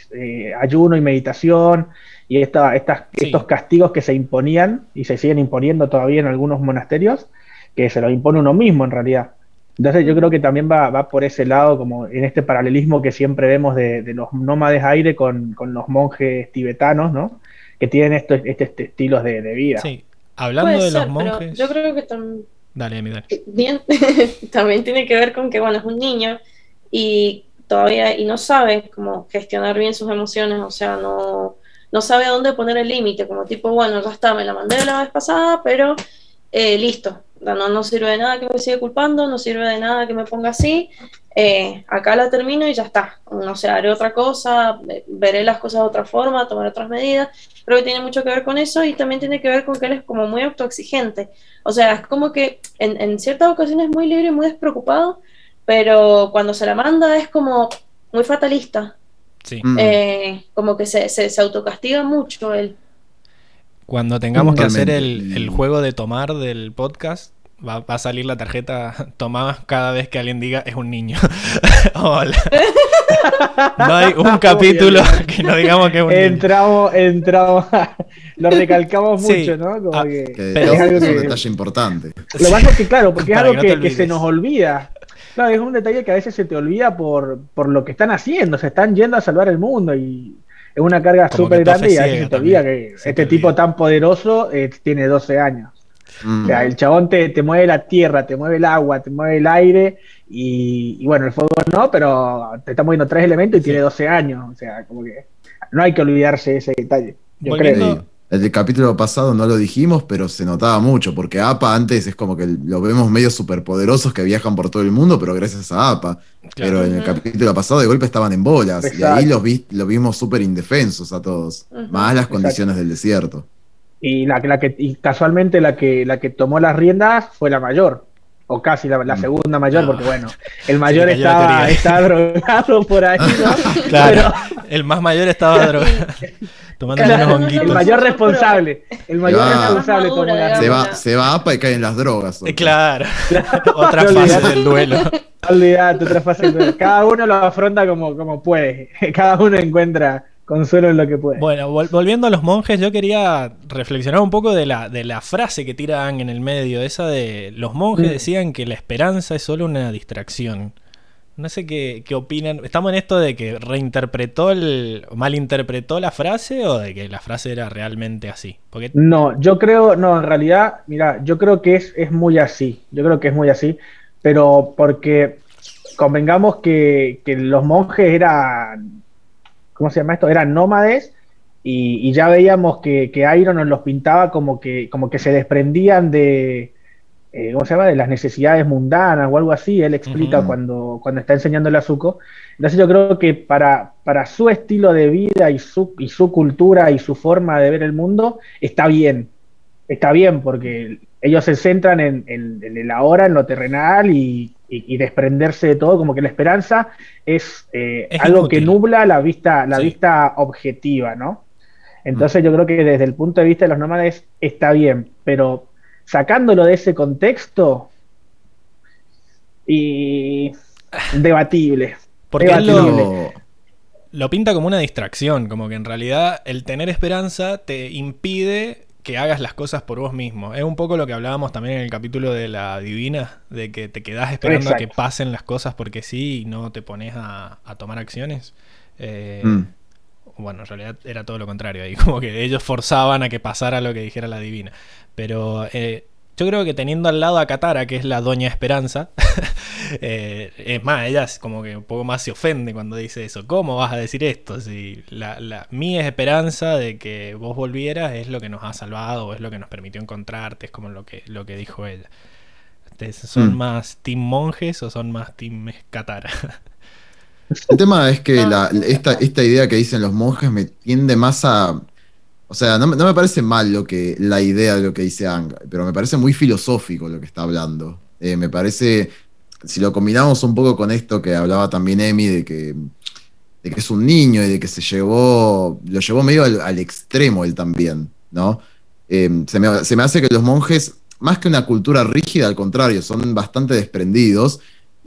ayuno y meditación, y esta, estas, estos castigos que se imponían y se siguen imponiendo todavía en algunos monasterios, que se los impone uno mismo en realidad. Entonces yo creo que también va, va por ese lado, como en este paralelismo que siempre vemos de, los nómades aire con, los monjes tibetanos, ¿no? Que tienen estos, este, este estilos de, vida.
Sí, hablando de los monjes...
Yo creo que también...
Dale, dale.
Bien, [LAUGHS] también tiene que ver con que, bueno, es un niño y todavía y no sabe cómo gestionar bien sus emociones, o sea, no, no sabe a dónde poner el límite, como tipo, bueno, ya está, me la mandé la vez pasada, pero eh, listo, no, no sirve de nada que me siga culpando, no sirve de nada que me ponga así, eh, acá la termino y ya está, no sé, haré otra cosa, veré las cosas de otra forma, tomaré otras medidas, creo que tiene mucho que ver con eso y también tiene que ver con que él es como muy autoexigente, o sea, es como que en, en ciertas ocasiones muy libre y muy despreocupado, pero cuando se la manda es como muy fatalista,
Sí.
Mm.
Eh, como que se, se, se, autocastiga mucho él.
Cuando tengamos que hacer el, el, juego de tomar del podcast, va, va, a salir la tarjeta [LAUGHS] tomada cada vez que alguien diga es un niño. [LAUGHS] Hola. no hay un [LAUGHS] capítulo que no digamos que es un
entramos, niño. Entramos, lo recalcamos sí. mucho, ¿no? Como
ah,
que,
que, pero es, algo es un que, detalle importante.
Lo más es que, claro, porque es algo que, no que se nos olvida. Claro, es un detalle que a veces se te olvida por, por lo que están haciendo, se están yendo a salvar el mundo y es una carga súper grande y a veces se te olvida que este olvida. tipo tan poderoso eh, tiene 12 años. Mm. O sea, el chabón te, te, mueve la tierra, te mueve el agua, te mueve el aire y, y, bueno, el fuego no, pero te está moviendo tres elementos y sí. tiene 12 años. O sea, como que no hay que olvidarse ese detalle. Yo
Volviendo,
creo.
El del capítulo pasado no lo dijimos, pero se notaba mucho, porque APA antes es como que lo vemos medio superpoderosos que viajan por todo el mundo, pero gracias a APA. Claro. Pero en el capítulo pasado de golpe estaban en bolas, Exacto. y ahí los, vi, los vimos súper indefensos a todos, uh -huh. más las condiciones Exacto. del desierto.
Y, la, la, que, y casualmente la que, la que tomó las riendas fue la mayor, o casi la, la segunda mayor, no. porque bueno, el mayor sí, estaba, estaba drogado por ahí, ¿no? [LAUGHS]
claro, pero... el más mayor estaba [LAUGHS] drogado. [LAUGHS] Tomando
claro, unos honguitos. El mayor responsable. El mayor
va,
responsable tomó la
se va, se va APA y caen las drogas.
Eh, claro. otra fase del duelo.
Olvídate, otra fase del duelo. Cada uno lo afronta como, como puede. Cada uno encuentra consuelo en lo que puede.
Bueno, vol volviendo a los monjes, yo quería reflexionar un poco de la, de la frase que tiran en el medio, esa de los monjes mm. decían que la esperanza es solo una distracción. No sé qué, qué, opinan. ¿Estamos en esto de que reinterpretó el. malinterpretó la frase o de que la frase era realmente así?
Porque... No, yo creo, no, en realidad, mira, yo creo que es, es muy así. Yo creo que es muy así. Pero porque convengamos que, que los monjes eran. ¿Cómo se llama esto? Eran nómades. Y, y ya veíamos que, que Iron nos los pintaba como que, como que se desprendían de, eh, ¿cómo se llama? de las necesidades mundanas o algo así, él explica uh -huh. cuando, cuando está enseñándole a Zuko. Entonces yo creo que para, para su estilo de vida y su, y su cultura y su forma de ver el mundo, está bien. Está bien porque ellos se centran en, en, en el ahora, en lo terrenal y, y, y, desprenderse de todo, como que la esperanza es, eh, es algo inútil. que nubla la vista, la sí. vista objetiva, ¿no? Entonces -huh. yo creo que desde el punto de vista de los nómades está bien, pero sacándolo de ese contexto y [SIGHS] debatible.
Porque
debatible.
Lo, lo, pinta como una distracción, como que en realidad el tener esperanza te impide que hagas las cosas por vos mismo. Es un poco lo que hablábamos también en el capítulo de la divina, de que te quedás esperando Exacto. a que pasen las cosas porque sí y no te pones a, a tomar acciones. Eh, mm. Bueno, en realidad era todo lo contrario ahí, [LAUGHS] como que ellos forzaban a que pasara lo que dijera la divina. Pero eh, yo creo que teniendo al lado a Katara, que es la Doña Esperanza, [LAUGHS] eh, es más, ella es como que un poco más se ofende cuando dice eso. ¿Cómo vas a decir esto? Si la, la, mi esperanza de que vos volvieras es lo que nos ha salvado, es lo que nos permitió encontrarte, es como lo que, lo que dijo ella. ¿Son mm. más Team Monjes o son más Team Katara?
El tema es que la, esta, esta idea que dicen los monjes me tiende más a o sea, no, me parece mal lo que, la idea de lo que dice Ang, pero me parece muy filosófico lo que está hablando. Eh, me parece, si lo combinamos un poco con esto que hablaba también Emi, de que, de que es un niño y de que se llevó, lo llevó medio al, al extremo él también, ¿no? Eh, se, me, se, me, hace que los monjes más que una cultura rígida, al contrario, son bastante desprendidos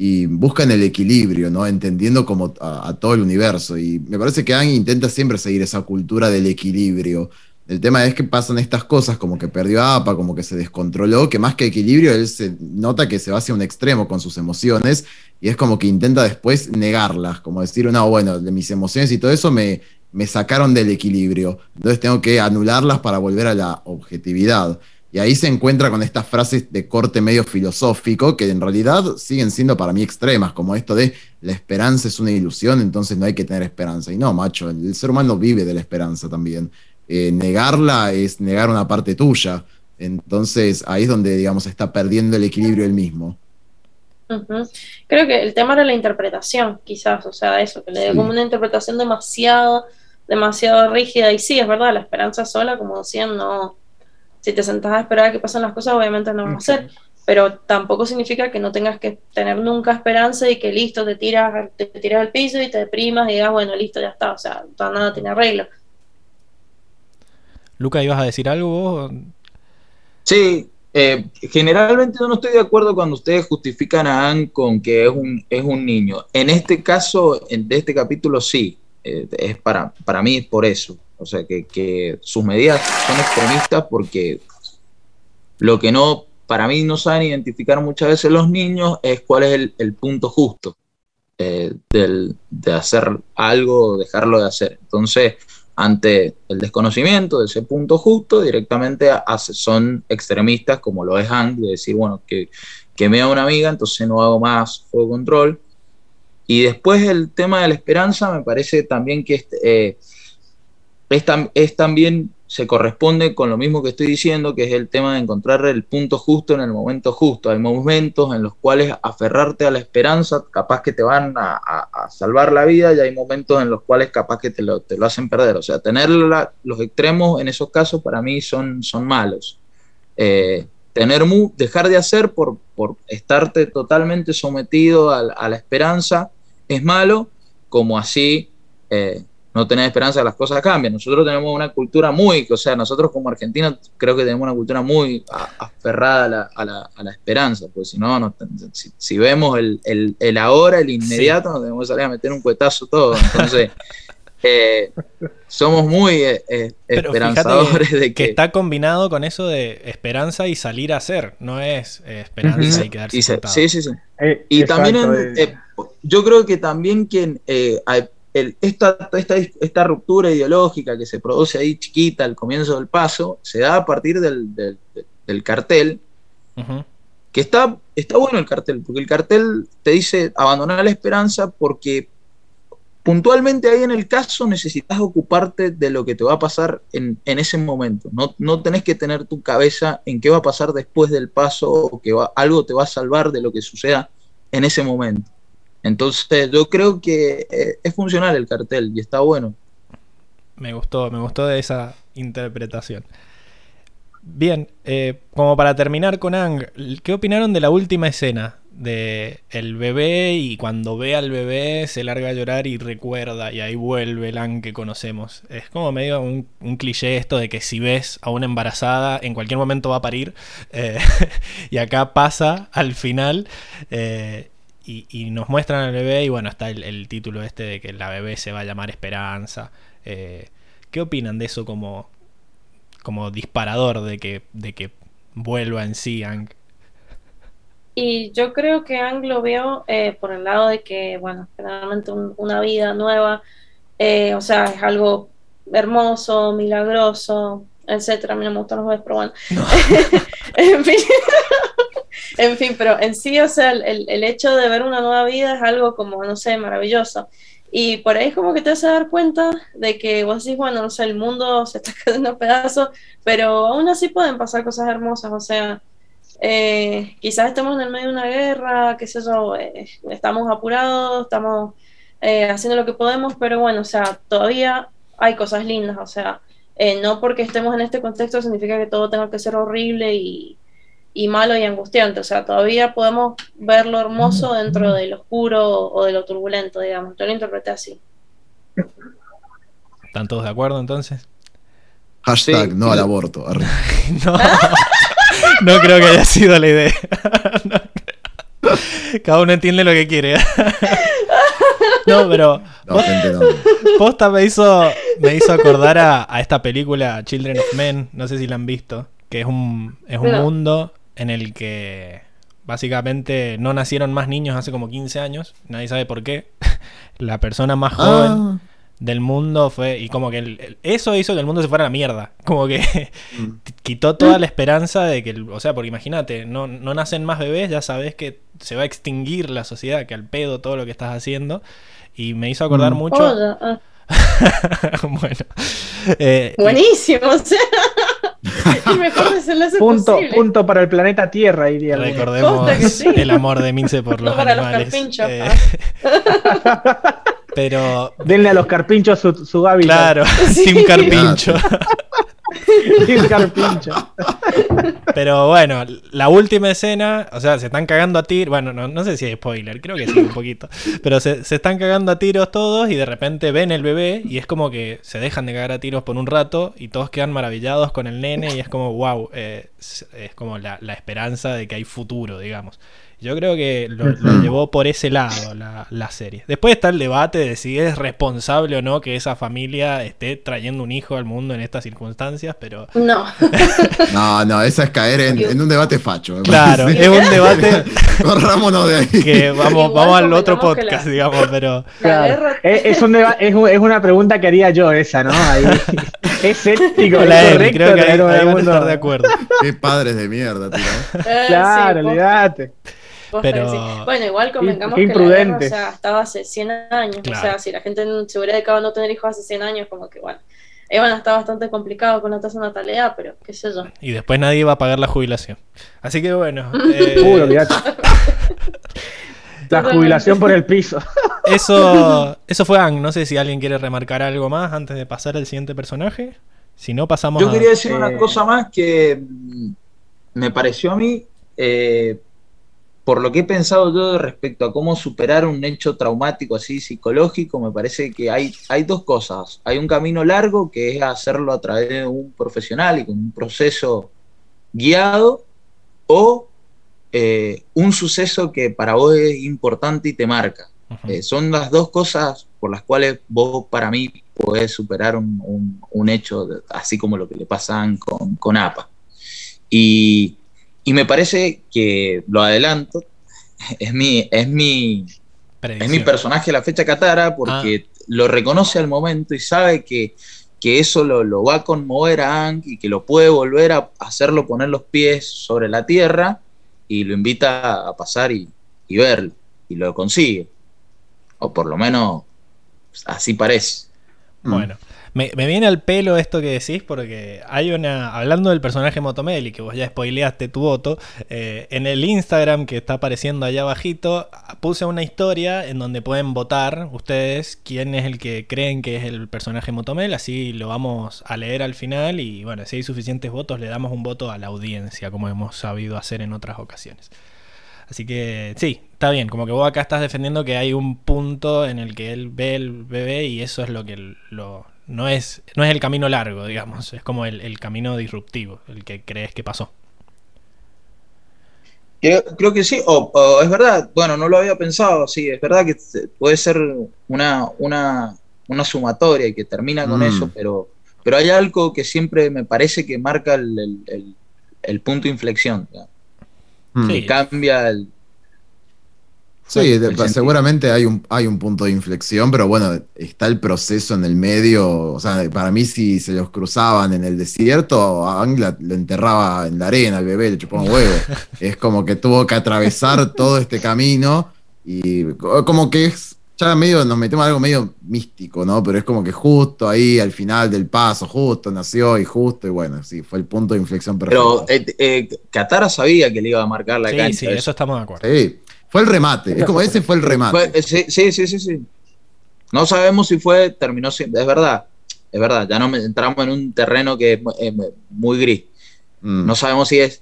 y buscan el equilibrio, ¿no? Entendiendo como a, todo el universo. Y me parece que Ang intenta siempre seguir esa cultura del equilibrio. El tema es que pasan estas cosas, como que perdió a APA, como que se descontroló, que más que equilibrio, él se nota que se va hacia un extremo con sus emociones y es como que intenta después negarlas, como decir, no, bueno, de mis emociones y todo eso me, me sacaron del equilibrio, entonces tengo que anularlas para volver a la objetividad. Y ahí se encuentra con estas frases de corte medio filosófico que en realidad siguen siendo para mí extremas, como esto de la esperanza es una ilusión, entonces no hay que tener esperanza. Y no, macho, el ser humano vive de la esperanza también. Eh, negarla es negar una parte tuya. Entonces ahí es donde, digamos, está perdiendo el equilibrio él mismo.
Creo que el tema era la interpretación, quizás, o sea, eso, que le dio como una interpretación demasiado, demasiado rígida. Y sí, es verdad, la esperanza sola, como decían, no si te sentás a esperar a que pasen las cosas, obviamente no va a ser. Pero tampoco significa que no tengas que tener nunca esperanza y que listo, te tiras, te tiras al piso y te deprimas y digas, bueno, listo, ya está. O sea, nada tiene arreglo.
Luca, ¿ibas a decir algo
Sí, eh, generalmente yo no estoy de acuerdo cuando ustedes justifican a Anne con que es un, es un niño. En este caso, en, de este capítulo, sí. Eh, es para, para mí es por eso. O sea, que, sus medidas son extremistas porque lo que no, para mí no saben identificar muchas veces los niños es cuál es el, punto justo eh, de hacer algo o dejarlo de hacer. Entonces, ante el desconocimiento de ese punto justo, directamente son extremistas, como lo es Hank, de decir, bueno, que, que me a una amiga, entonces no hago más fuego control. Y después el tema de la esperanza, me parece también que eh, es, también se corresponde con lo mismo que estoy diciendo, que es el tema de encontrar el punto justo en el momento justo. Hay momentos en los cuales aferrarte a la esperanza, capaz que te van a, salvar la vida, y hay momentos en los cuales capaz que te lo, te lo hacen perder. O sea, tener los extremos en esos casos para mí son, son malos. Eh, tener dejar de hacer por, por estarte totalmente sometido a, la esperanza es malo, como así eh, no tener esperanza de las cosas cambian. Nosotros tenemos una cultura muy, o sea, nosotros como argentinos creo que tenemos una cultura muy aferrada a la, esperanza, porque si no, si, vemos el, ahora, el inmediato, nos tenemos que salir a meter un cuetazo todo. Entonces, [LAUGHS] eh, somos muy eh, eh, esperanzadores de
que, está combinado con eso de esperanza y salir a hacer, no es esperanza y quedarse
Sí, sí, sí. y también yo creo que también quien esta, esta, ruptura ideológica que se produce ahí chiquita al comienzo del paso, se da a partir del, cartel, que está, está bueno el cartel, porque el cartel te dice abandonar la esperanza porque puntualmente ahí en el caso necesitas ocuparte de lo que te va a pasar en, ese momento. No, no, tenés que tener tu cabeza en qué va a pasar después del paso o que algo te va a salvar de lo que suceda en ese momento. Entonces yo creo que eh, es funcional el cartel y está bueno.
Me gustó, me gustó de esa interpretación. Bien, eh, como para terminar con Ang, ¿qué opinaron de la última escena? De el bebé y cuando ve al bebé se larga a llorar y recuerda y ahí vuelve el Ang que conocemos. Es como medio un, cliché esto de que si ves a una embarazada en cualquier momento va a parir eh, [LAUGHS] y acá pasa al final y, nos muestran al bebé y bueno, está el, título este de que la bebé se va a llamar Esperanza. Eh, ¿Qué opinan de eso como, como disparador de que, de que vuelva en sí Ang?
Y yo creo que Ang lo veo eh, por el lado de que, bueno, generalmente una vida nueva, eh, o sea, es algo hermoso, milagroso, etcétera. A mí no me gustan los bebés, pero bueno. [LAUGHS] en fin. en fin, pero en sí, o sea, el, el, hecho de ver una nueva vida es algo como, no sé, maravilloso. Y por ahí como que te hace dar cuenta de que vos decís, bueno, no sé, el mundo se está [LAUGHS] cayendo a pedazos, pero aún así pueden pasar cosas hermosas, o sea, eh, quizás estemos en el medio de una guerra, qué sé yo, eh, estamos apurados, estamos eh, haciendo lo que podemos, pero bueno, o sea, todavía hay cosas lindas, o sea, no porque estemos en este contexto significa que todo tenga que ser horrible y, y malo y angustiante. O sea, todavía podemos ver lo hermoso dentro de lo oscuro o de lo turbulento, digamos. Yo lo interpreté así.
¿Están todos de acuerdo entonces?
Hashtag no al aborto. [LAUGHS] [LAUGHS]
no creo que haya sido la idea. [LAUGHS] Cada uno entiende lo que quiere. No, pero [LAUGHS]
No, gente, no.
posta me hizo, me hizo acordar a, a esta película Children of Men, no sé si la han visto, que es un, es un
No.
mundo en el que básicamente no nacieron más niños hace como 15 años, nadie sabe por qué. [LAUGHS] La persona más joven
Ah,
del mundo fue. Y como que el- el- eso hizo que el mundo se fuera a la mierda. Como que
mm. [LAUGHS]
quitó toda la esperanza de que. el- o sea, porque imagínate, no, no nacen más bebés, ya sabes que se va a extinguir la sociedad, que al pedo todo lo que estás haciendo. Y me hizo acordar
Mm.
mucho.
Joya, ah, [LAUGHS]
bueno. eh,
buenísimo, o sea. [LAUGHS] el mejor desenlace
Punto,
posible.
punto para el planeta Tierra, diría
recordemos
sí.
el amor de Mince por [LAUGHS] los
para
animales. eh, pero.
Denle a los carpinchos su, su hábitat.
Claro,
Sí.
Team Carpincho. [LAUGHS] Pero bueno, la última escena, o sea, se están cagando a tiros. Bueno, no, no sé si hay spoiler, creo que sí, un poquito. Pero se, se están cagando a tiros todos y de repente ven el bebé y es como que se dejan de cagar a tiros por un rato y todos quedan maravillados con el nene y es como, wow, es, es como la, la esperanza de que hay futuro, digamos. Yo creo que lo, llevó por ese lado la, la serie. Después está el debate de si es responsable o no que esa familia esté trayendo un hijo al mundo en estas circunstancias, pero
No. [LAUGHS]
No, no, esa es caer en, en un debate facho. me
claro,
parece.
es un debate [LAUGHS]
Corrámonos de ahí.
que vamos,
Igual
vamos al otro podcast,
la-
digamos, pero
La
Claro. Es, es un deba- es, es una pregunta que haría yo esa, ¿no? Ahí. [LAUGHS] Es ético, es
Emi,
correcto
creo que ahí, ahí van a estar de acuerdo.
Qué padres de mierda, tío.
Eh,
Claro, olvídate.
Pero-
sí. Bueno, igual convengamos que la guerra, o
imprudentes.
sea, estaba hace 100 años.
Claro.
O sea, si la gente se hubiera dedicado a no tener hijos hace 100 años, como que bueno. Iban a estar bastante complicado con la tasa de natalidad, pero qué sé yo.
Y después nadie va a pagar la jubilación. Así que bueno, [LAUGHS] eh,
Uy, olvídate. [LAUGHS] La jubilación por el piso. [LAUGHS]
eso, eso fue Ang. No sé si alguien quiere remarcar algo más antes de pasar al siguiente personaje. Si no, pasamos
Yo
a...
quería decir una
Eh,
cosa más que mm, me pareció a mí, eh, por lo que he pensado yo respecto a cómo superar un hecho traumático así psicológico, me parece que hay, hay dos cosas. Hay un camino largo que es hacerlo a través de un profesional y con un proceso guiado, o eh, un suceso que para vos es importante y te marca. Eh, son las dos cosas por las cuales vos, para mí, podés superar un, un- un hecho, de- así como lo que le pasan con, con APA. Y, y me parece que, lo adelanto, es mi, es mi, es mi personaje la fecha Katara porque lo reconoce al momento y sabe que, que eso lo, lo va a conmover a Aang y que lo puede volver a hacerlo poner los pies sobre la tierra y lo invita a pasar y, y verlo. Y lo consigue. O por lo menos así parece.
Mm.
Me, me viene al pelo esto que decís porque hay una, hablando del personaje Motomeli, que vos ya spoileaste tu voto, eh, en el Instagram que está apareciendo allá abajito, puse una historia en donde pueden votar ustedes quién es el que creen que es el personaje Motomel, así lo vamos a leer al final y bueno, si hay suficientes votos le damos un voto a la audiencia, como hemos sabido hacer en otras ocasiones. Así que sí, está bien, como que vos acá estás defendiendo que hay un punto en el que él ve el bebé y eso es lo que lo, no, es, no es el camino largo, digamos, es como el, el camino disruptivo, el que crees que pasó.
Creo, creo que sí, o, o es verdad, bueno, no lo había pensado, sí, es verdad que puede ser una, una, una sumatoria y que termina con
Mm.
eso, pero, pero hay algo que siempre me parece que marca el, el- el- el punto de inflexión,
Mm.
Sí.
que cambia el...
Sí, de- seguramente hay un, hay un punto de inflexión, pero bueno, está el proceso en el medio. O sea, para mí, si se los cruzaban en el desierto, a lo enterraba en la arena, al bebé, le chupaba un huevo. [LAUGHS] es como que tuvo que atravesar todo este camino y co- como que es. Ya medio nos metemos en algo medio místico, ¿no? Pero es como que justo ahí, al final del paso, justo nació y justo, y bueno, sí, fue el punto de inflexión perfecto.
Pero eh, eh, Katara sabía que le iba a marcar la
Sí,
cancha.
sí,
eso.
eso estamos de acuerdo.
Sí, fue el remate. Es como ese fue el remate.
Fue- eh, sí, sí, sí, sí, sí. No sabemos si fue, terminó siendo, es verdad, es verdad, ya no me- entramos en un terreno que es eh, muy gris.
Mm.
No sabemos si es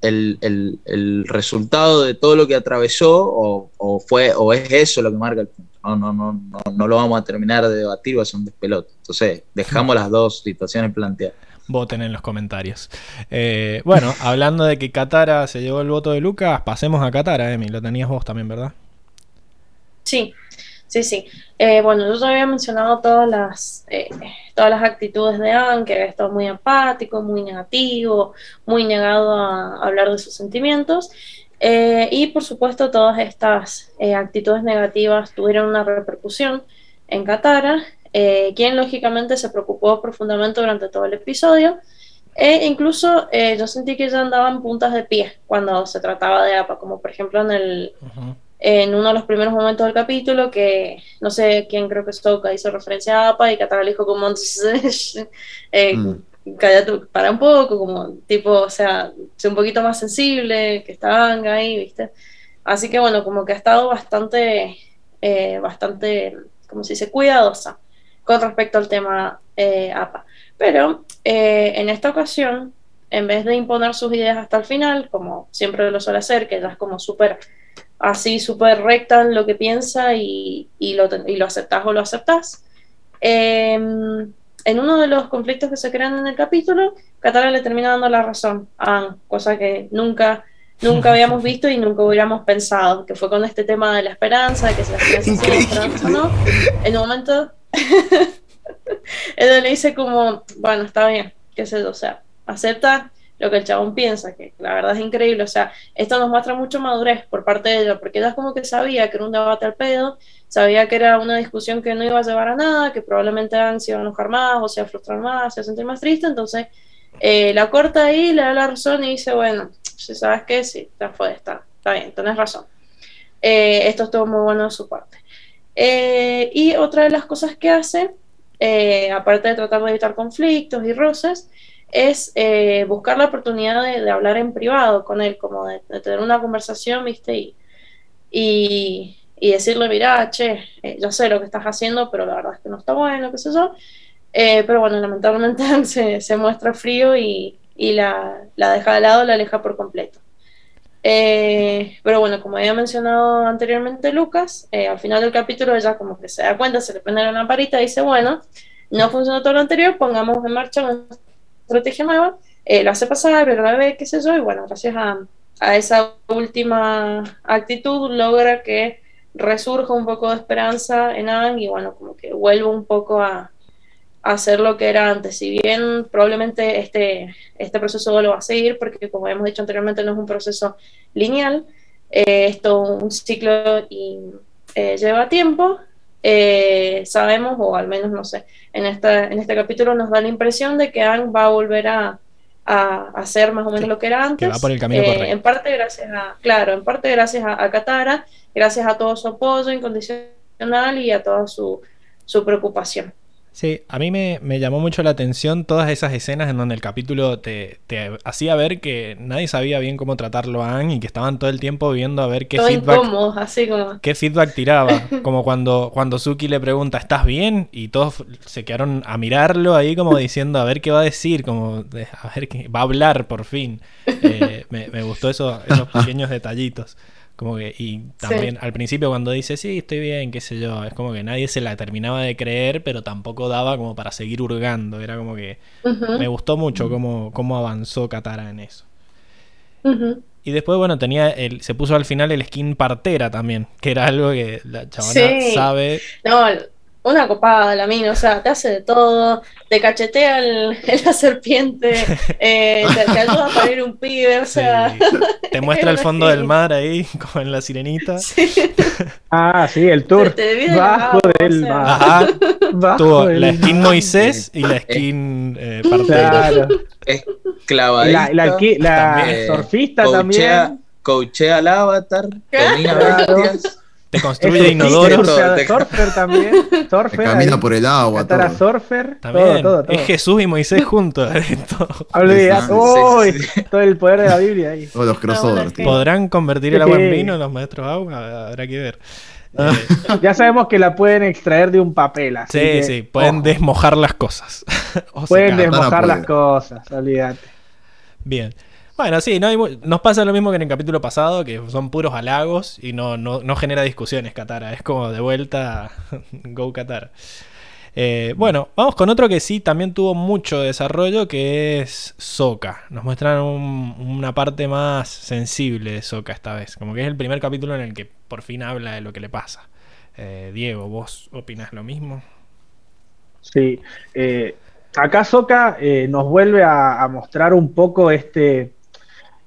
el, el- el resultado de todo lo que atravesó o, o fue o es eso lo que marca el punto. no, no, no, no, no lo vamos a terminar de debatir, va a ser un despelote. Entonces, dejamos las dos situaciones planteadas.
Voten en los comentarios. Eh, bueno, [LAUGHS] hablando de que Katara se llevó el voto de Lucas, pasemos a Katara, Emi. Lo tenías vos también, ¿verdad?
Sí, sí, sí. Eh, bueno, yo ya había mencionado todas las, eh, todas las actitudes de Anne, que había estado muy empático, muy negativo, muy negado a hablar de sus sentimientos. Eh, y por supuesto, todas estas eh, actitudes negativas tuvieron una repercusión en Katara, eh, quien lógicamente se preocupó profundamente durante todo el episodio. E incluso eh, yo sentí que ya andaban puntas de pie cuando se trataba de APA, como por ejemplo en el,
Ujú.
en uno de los primeros momentos del capítulo que no sé quién creo que es Toca hizo referencia a APA y Katara le dijo como [LAUGHS] eh,
Mm.
cállate, para un poco, como tipo, o sea, sé un poquito más sensible, que estaban ahí, ¿viste? Así que bueno, como que ha estado bastante, eh, bastante, como se dice, cuidadosa con respecto al tema eh, APA. Pero eh, en esta ocasión, en vez de imponer sus ideas hasta el final, como siempre lo suele hacer, que es como súper así, súper recta en lo que piensa y, y lo, y lo aceptas o lo aceptas, eh, en uno de los conflictos que se crean en el capítulo, Katara le termina dando la razón a Aang, cosa que nunca, nunca habíamos visto y nunca hubiéramos pensado, que fue con este tema de la esperanza, de que si la esperanza no. En un momento, [LAUGHS] ella le dice como, bueno, está bien, qué sé yo, o sea, acepta lo que el chabón piensa, que la verdad es increíble, o sea, esto nos muestra mucho madurez por parte de ella, porque ella como que sabía que era un debate al pedo, sabía que era una discusión que no iba a llevar a nada, que probablemente Aang se iba a enojar más, o se iba a frustrar más, se iba a sentir más triste, entonces eh, la corta ahí, le da la razón y dice, bueno, si sabes qué, sí, ya fue, está, está bien, tenés razón. Eh, esto estuvo muy bueno de su parte. Eh, y otra de las cosas que hace, eh, aparte de tratar de evitar conflictos y roces, es eh, buscar la oportunidad de, de, hablar en privado con él, como de, de tener una conversación, ¿viste? Y, y, y decirle, mira, che, eh, yo sé lo que estás haciendo, pero la verdad es que no está bueno, qué sé yo. Eh, pero bueno, lamentablemente [LAUGHS] se, se muestra frío y, y la, la, deja de lado, la aleja por completo. Eh, pero bueno, como había mencionado anteriormente Lucas, eh, al final del capítulo ella como que se da cuenta, se le prende la lamparita y dice, bueno, no funcionó todo lo anterior, pongamos en marcha una estrategia nueva, eh, lo hace pasar, pero la ve, qué sé yo, y bueno, gracias a, a esa última actitud logra que resurja un poco de esperanza en Aang y bueno, como que vuelva un poco a, a, hacer lo que era antes. Si bien probablemente este, este proceso lo va a seguir, porque como hemos dicho anteriormente, no es un proceso lineal, eh, esto un ciclo y eh, lleva tiempo. Eh, sabemos, o al menos no sé, en, esta, en este capítulo nos da la impresión de que Aang va a volver a, a hacer más o menos sí, lo que era antes.
Que va por el camino
eh, en parte gracias a, claro, en parte gracias a, a, Katara, gracias a todo su apoyo incondicional y a toda su, su preocupación.
Sí, a mí me, me, llamó mucho la atención todas esas escenas en donde el capítulo te, te, hacía ver que nadie sabía bien cómo tratarlo a Anne y que estaban todo el tiempo viendo a ver qué
todo
feedback,
incómodo, así como...
qué feedback tiraba. [LAUGHS] como cuando, cuando Suki le pregunta, ¿estás bien? Y todos se quedaron a mirarlo ahí como diciendo a ver qué va a decir, como a ver qué va a hablar por fin. [LAUGHS] Eh, me, me, gustó eso, esos pequeños detallitos. Como que, y también sí. al principio cuando dice, sí, estoy bien, qué sé yo, es como que nadie se la terminaba de creer, pero tampoco daba como para seguir hurgando. Era como que uh -huh. me gustó mucho cómo, cómo avanzó Katara en eso.
Uh -huh.
Y después, bueno, tenía el, se puso al final el skin partera también, que era algo que la chavana sí. sabe.
No, una copada la mina, o sea, te hace de todo, te cachetea el, [LAUGHS] la serpiente, eh, te, te, ayuda a parir un pibe, o sea.
Sí. [LAUGHS] Te muestra el fondo del mar ahí, [LAUGHS] como en la sirenita.
Sí. Ah, sí, el tour.
Te,
te bajo del mar.
Ajá. Bajo Tuvo del la skin mar. Moisés y la skin eh. Claro.
Es clavadita.
La, la, la, la surfista
coachea,
también.
Coachea al avatar, domina bestias.
Te construye inodoros.
Surfer también. Surfer.
Te camina por el agua.
Todo. Surfer.
También.
Todo, todo, todo.
Es Jesús y Moisés juntos.
Oh, [LAUGHS] sí, sí. [LAUGHS] Todo el poder de la Biblia ahí.
Todos los crossovers.
No, ¿Podrán convertir el agua en vino los maestros agua? Habrá que ver.
Eh, ya sabemos que la pueden extraer de un papel. Así
sí,
que,
sí, pueden ojo. desmojar las cosas. [LAUGHS]
pueden desmojar las cosas, olvídate.
Bien. Bueno, sí, no nos pasa lo mismo que en el capítulo pasado, que son puros halagos y no, no, no genera discusiones Katara. Es como de vuelta, [LAUGHS] go Katara. Eh, bueno, vamos con otro que sí también tuvo mucho desarrollo, que es Sokka. Nos muestran un- una parte más sensible de Sokka esta vez. Como que es el primer capítulo en el que por fin habla de lo que le pasa. Eh, Diego, ¿vos opinás lo mismo?
Sí. eh, acá Soka nos vuelve a mostrar un poco este,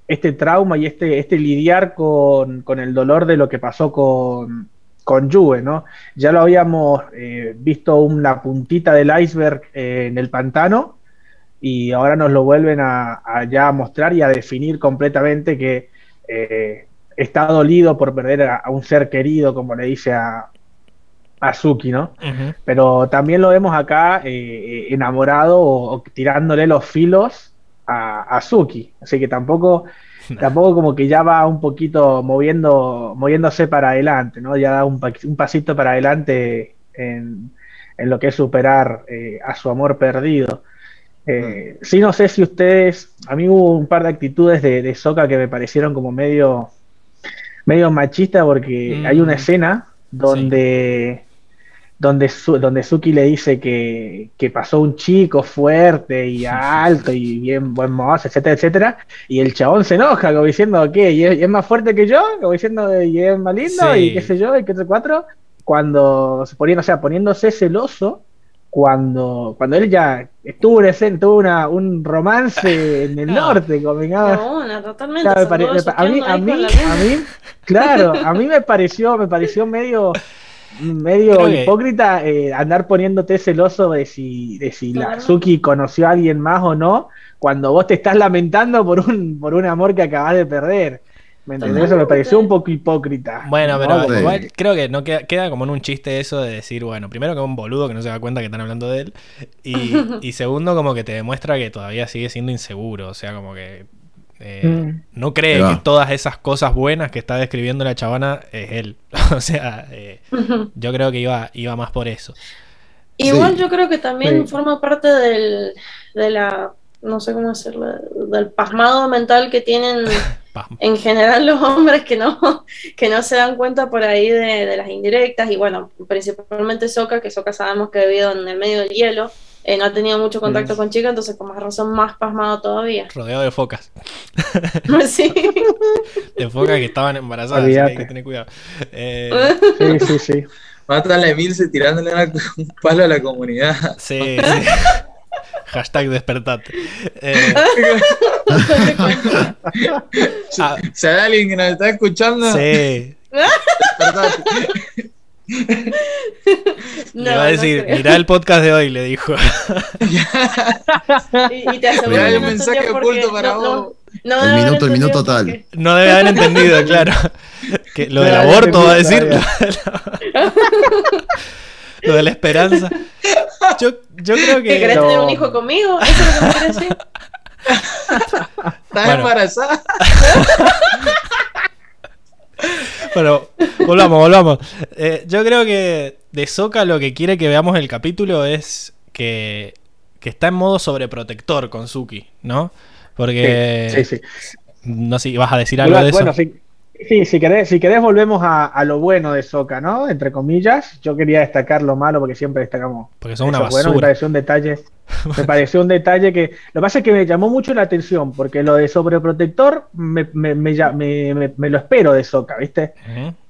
este trauma y este, este lidiar con, con el dolor de lo que pasó con, con Juve, ¿no? Ya lo habíamos eh, visto una puntita del iceberg eh, en el pantano y ahora nos lo vuelven a, a ya mostrar y a definir completamente que eh, está dolido por perder a, a un ser querido, como le dice a, a Suki, ¿no? Pero también lo vemos acá enamorado o, o tirándole los filos a, a Suki. Así que tampoco, [LAUGHS] tampoco como que ya va un poquito moviendo, moviéndose para adelante, ¿no? Ya da un, pa- un pasito para adelante en, en lo que es superar eh, a su amor perdido. Eh, sí, no sé si ustedes, a mí hubo un par de actitudes de, de que me parecieron como medio, medio machista porque
Mm.
hay una escena donde, donde, Su- donde Suki le dice que, que pasó un chico fuerte y alto y bien buen mozo, etcétera, etcétera, y el chabón se enoja, como diciendo, ¿qué? ¿Y es, y es más fuerte que yo? Como diciendo, ¿y es más lindo?
Sí.
Y qué sé yo, y qué sé cuatro, cuando se ponía, o sea, poniéndose celoso cuando, cuando él ya estuvo en tuvo una, un romance en el [LAUGHS] norte, como venga,
No, una, totalmente.
Claro, pare- a mí, a mí, a mí, claro, a mí me [LAUGHS] pareció, me pareció medio, medio
Creo que-
hipócrita eh, andar poniéndote celoso de si, de si la. Suki conoció a alguien más o no, cuando vos te estás lamentando por un, por un amor que acabas de perder. ¿Me entendés? Eso me pareció un poco hipócrita.
Bueno,
¿no?
pero igual creo que no queda, queda como en un chiste eso de decir, bueno, primero que es un boludo que no se da cuenta que están hablando de él, y, [LAUGHS] y segundo como que te demuestra que todavía sigue siendo inseguro, o sea, como que eh,
Mm.
no cree que todas esas cosas buenas que está describiendo la chabana es él. [LAUGHS] o sea, eh, yo creo que iba, iba más por eso.
Igual
Sí.
yo creo que también
Sí.
forma parte del, de la, no sé cómo decirlo, del pasmado mental que tienen [LAUGHS] en general los hombres que no, que no se dan cuenta por ahí de, de las indirectas y bueno, principalmente Soka, que Soka sabemos que ha vivido en el medio del hielo, eh, no ha tenido mucho contacto
Mm.
con chicas, entonces con más razón más pasmado todavía. [LAUGHS]
Rodeado de focas.
sí. [LAUGHS]
De focas que estaban embarazadas, así que hay que tener cuidado. Eh,
Sí, sí, sí.
Matan a Emilce tirándole una- un palo a la comunidad.
sí, [LAUGHS] sí. Hashtag despertate. Eh, ah,
Si hay alguien que nos está escuchando,
sí.
despertate. [LAUGHS]
le va a
no
decir, mirá el podcast de hoy, le dijo. [LAUGHS]
Y, y te aseguro
Mirá,
que
hay un
no
mensaje oculto para
No, no,
vos.
no
El
debe haber
minuto, el minuto tal.
No debe haber entendido, [LAUGHS] claro. Que lo del aborto va a decir. Lo de la esperanza. Yo, yo creo
¿Que querés
que.
No.
tener un hijo conmigo? ¿Eso es lo que me querés decir?
¿Estás
Bueno.
embarazada? [LAUGHS]
Bueno, volvamos, volvamos. Eh, yo creo que de Soka lo que quiere que veamos el capítulo es que, que está en modo sobreprotector con Suki, ¿no? Porque.
Sí, sí.
No sé, ¿vas a decir algo
Bueno,
de eso?
bueno, sí, sí, si querés, si querés volvemos a, a lo bueno de Soca, ¿no? Entre comillas. Yo quería destacar lo malo porque siempre destacamos.
Porque son una
bueno, me
basura.
pareció un detalle. Me pareció un detalle que. Lo que pasa es que me llamó mucho la atención porque lo de sobreprotector me, me, me, me- lo espero de Soca, ¿viste?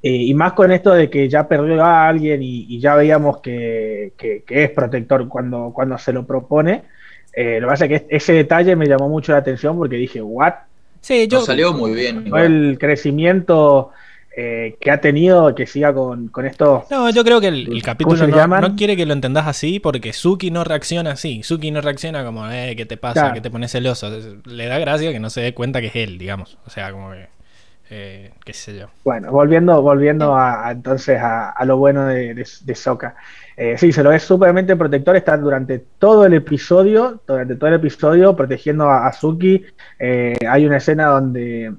Eh, y más con esto de que ya perdió a alguien y, y ya veíamos que, que- que es protector cuando, cuando se lo propone. Eh, lo que pasa es que ese detalle me llamó mucho la atención porque dije, ¿what?
Sí, yo.
Nos salió muy bien.
¿no?
igual.
el crecimiento eh, que ha tenido, que siga con, con esto.
No, yo creo que el, el
¿Cómo
capítulo no, no quiere que lo entendás así porque Suki no reacciona así. Suki no reacciona como, eh, ¿qué te pasa?
Claro.
¿Qué te pones celoso? Le da gracia que no se dé cuenta que es él, digamos. O sea, como que. eh, qué sé yo.
Bueno, volviendo, volviendo a, a- entonces a, a lo bueno de, de, de Sokka. Eh, sí, se lo es súpermente protector, está durante todo el episodio, durante todo el episodio protegiendo a, a Suki. Eh, hay una escena donde,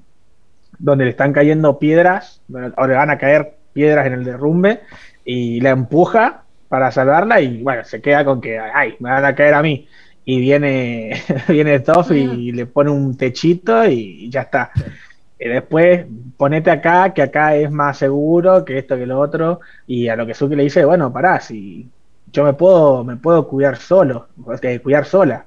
donde le están cayendo piedras, o le van a caer piedras en el derrumbe, y la empuja para salvarla y bueno, se queda con que, ay, me van a caer a mí. y viene, [LAUGHS] viene Toff y le pone un techito y ya está. Y después ponete acá, que acá es más seguro que esto que lo otro, y a lo que Suki le dice, bueno, pará, si yo me puedo, me puedo cuidar solo, eh, cuidar sola.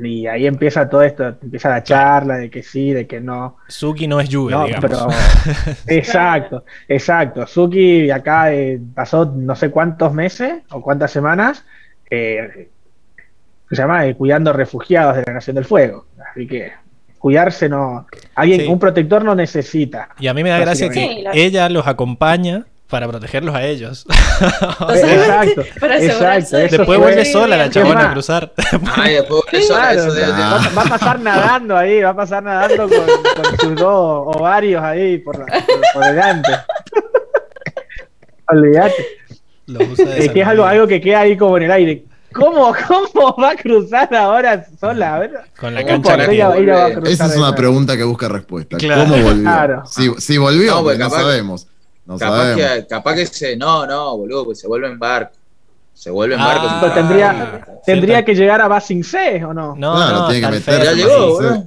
Y ahí empieza todo esto, empieza la charla de que sí, de que no.
Suki no es Juve,
No,
digamos.
pero [LAUGHS] exacto, exacto. Suki acá eh, pasó no sé cuántos meses o cuántas semanas eh, se llama eh, cuidando refugiados de la Nación del Fuego. Así que cuidarse no, alguien,
Sí.
un protector no necesita.
Y a mí me da gracia que
Sí,
ella los acompaña para protegerlos a ellos. [LAUGHS] O sea,
exacto, [LAUGHS]
para
después vuelve sola la chabona a cruzar.
Ay, después vuelve sola,
Claro,
eso de- de-
va, va a pasar nadando ahí, va a pasar nadando con, con sus dos ovarios ahí por, la- por, por delante. [LAUGHS] Olvídate.
Lo usa de
Es que es algo, algo que queda ahí como en el aire. ¿Cómo, cómo va a cruzar ahora sola? A ver.
Con la
No
cancha que
ella,
tiene.
ella va a cruzar
Esa es una pregunta que busca respuesta.
Claro.
¿Cómo volvió?
Claro.
Si, si volvió,
No,
pues
porque
no
capaz-
sabemos. No
capaz,
sabemos.
que, capaz que se. No, no, boludo, pues se vuelve en barco. Se vuelve en
Ah,
barco.
Pero tendría,
Ah,
tendría que llegar a Basing C, ¿o no?
No,
Claro,
no,
tiene que meter-.
Ya llegó, boludo.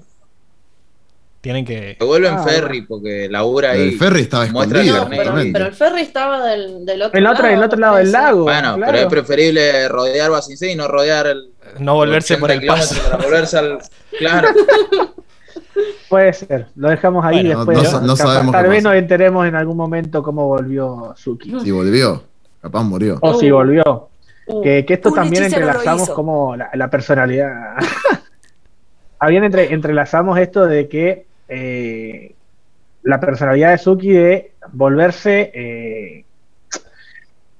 Tienen que.
Se vuelve en
Ah,
ferry porque labura ahí.
El ferry estaba escondido,
el
No, pero, el ferry estaba del, del otro
En, la otra, en el otro lado del lago.
Bueno,
claro.
pero es preferible rodear Basincé y no rodear el.
No volverse por
80
el paso.
Para volverse al. [LAUGHS] Claro.
Puede ser, lo dejamos ahí
Bueno,
después.
no no
capaz-
sabemos
tal vez nos enteremos en algún momento cómo volvió Suki.
Si volvió, capaz murió.
O si
Uh.
volvió.
Uh,
Que, que esto también entrelazamos como la, la personalidad. [LAUGHS] Habían entre, entrelazamos esto de que eh, la personalidad de Suki de volverse eh,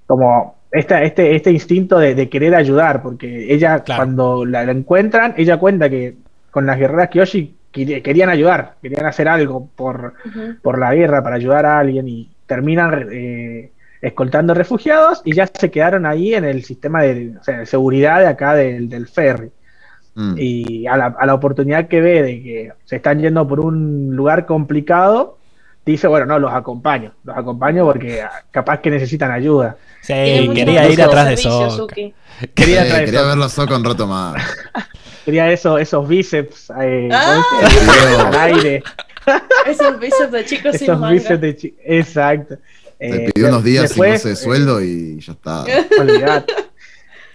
como esta, este, este instinto de, de querer ayudar, porque ella
Claro.
cuando la, la encuentran, ella cuenta que con las guerreras Kyoshi quería- querían ayudar, querían hacer algo por, por la guerra para ayudar a alguien y terminan eh, escoltando refugiados y ya se quedaron ahí en el sistema de, o sea, de seguridad de acá del, del ferry.
Mm.
Y a la, a la oportunidad que ve de que se están yendo por un lugar complicado, dice, bueno, no, los acompaño, los acompaño porque ah, capaz que necesitan ayuda.
Sí, quería ir atrás de.
Suki. [LAUGHS]
Quería,
Eh,
traer
quería
eso,
verlo un rato más. [LAUGHS]
quería eso, esos bíceps eh,
Ah.
¿viste? [LAUGHS] al aire,
Esos bíceps de chicos sin
esos
manga.
bíceps de chi- Exacto.
Se
Eh,
pidió unos días
después,
sin goce de sueldo y ya está.
eh,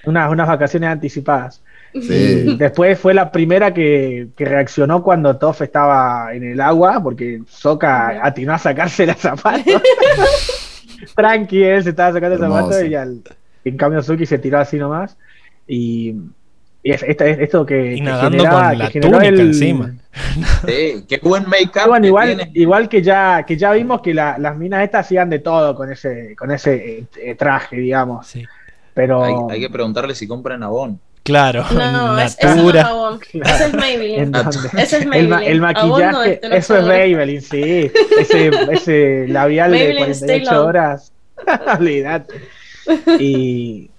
unas, unas vacaciones anticipadas.
Sí.
después fue la primera que, que reaccionó cuando Toff estaba en el agua, porque Soka atinó a sacarse los zapatos. [LAUGHS] Tranqui, él se estaba sacando el
Hermoso.
zapato y al- en cambio Suki se tiró así nomás. Y, y es, esto, es- esto que,
Y
que
nadando
generaba-
con la
que generó
túnica
el-
encima.
Sí, qué buen make-up.
Bueno,
que
igual, igual que ya que ya vimos que la- las minas estas hacían de todo con ese con ese eh, traje, digamos.
Sí.
Pero
Hay, hay que preguntarle si compran Avon.
Claro,
No, es, ese no es.
Claro. [LAUGHS]
Ese es Maybelline. Ese es
El, ma-
Maybelline.
el
Avon no,
maquillaje,
no
eso es. Maybelline, sí. [LAUGHS] Ese, ese labial de
Maybelline Stay
48
Long.
horas. [LAUGHS] Olvídate. Y,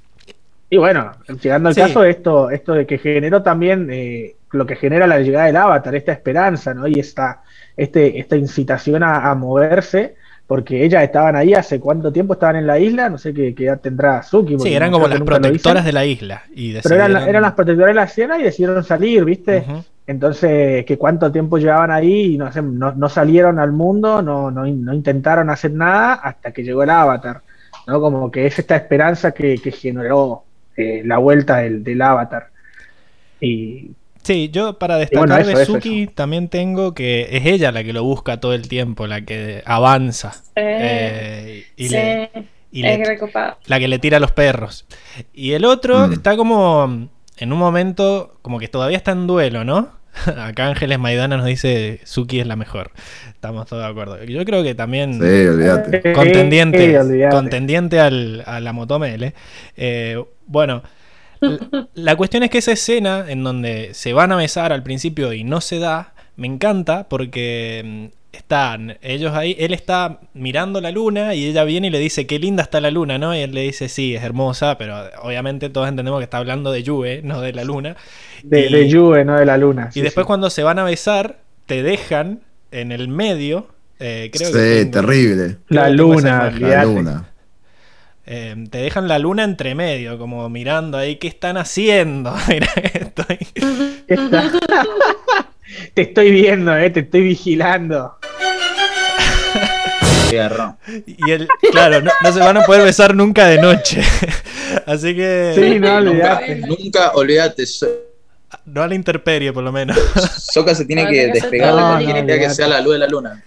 y bueno, llegando al
Sí.
caso, esto, esto de que generó también eh, lo que genera la llegada del avatar, esta esperanza, ¿no? Y esta, este, esta incitación a, a moverse, porque ellas estaban ahí hace cuánto tiempo estaban en la isla, no sé qué, qué edad tendrá Suki.
Sí, eran como las protectoras de la isla. Y
Pero eran, eran las protectoras de la escena y decidieron salir, ¿viste? Entonces, que cuánto tiempo llevaban ahí y no, sé, no, no salieron al mundo, no, no, no intentaron hacer nada hasta que llegó el avatar, ¿no? Como que es esta esperanza que, que generó eh, la vuelta del, del avatar. Y
Sí, yo para destacar
bueno, eso,
de
eso,
Suki también tengo que es ella la que lo busca todo el tiempo, la que avanza. Eh, y
sí,
le- y
es
le- la que le tira a los perros. Y el otro
Mm.
está como en un momento como que todavía está en duelo, ¿no? [LAUGHS] Acá Ángeles Maidana nos dice Suki es la mejor. Estamos todos de acuerdo. Yo creo que también
Sí, olvídate.
contendiente,
Eh, olvídate.
contendiente al, a la Motomele. Eh, bueno, la cuestión es que esa escena en donde se van a besar al principio y no se da, me encanta porque mm, están ellos ahí, él está mirando la luna y ella viene y le dice qué linda está la luna, ¿no? Y él le dice sí, es hermosa, pero obviamente todos entendemos que está hablando de Juve, no de la luna.
de,
Y-
de Juve, no de la luna.
Y después
sí.
cuando se van a besar, te dejan en el medio. eh, creo
sí,
que tengo-
terrible.
La luna.
La luna.
Eh, te dejan la luna entre medio, como mirando ahí, ¿qué están haciendo? [LAUGHS] Mira, estoy...
Está- [LAUGHS] te estoy viendo, eh, te estoy vigilando. [LAUGHS]
Y él, claro, no, no se van a poder besar nunca de noche. Así que
Sí, no,
Nunca,
olvidate.
nunca olvídate.
No a la intemperie, por lo menos.
Soca se tiene
No,
que despegar de cualquier idea que sea la luz de la luna.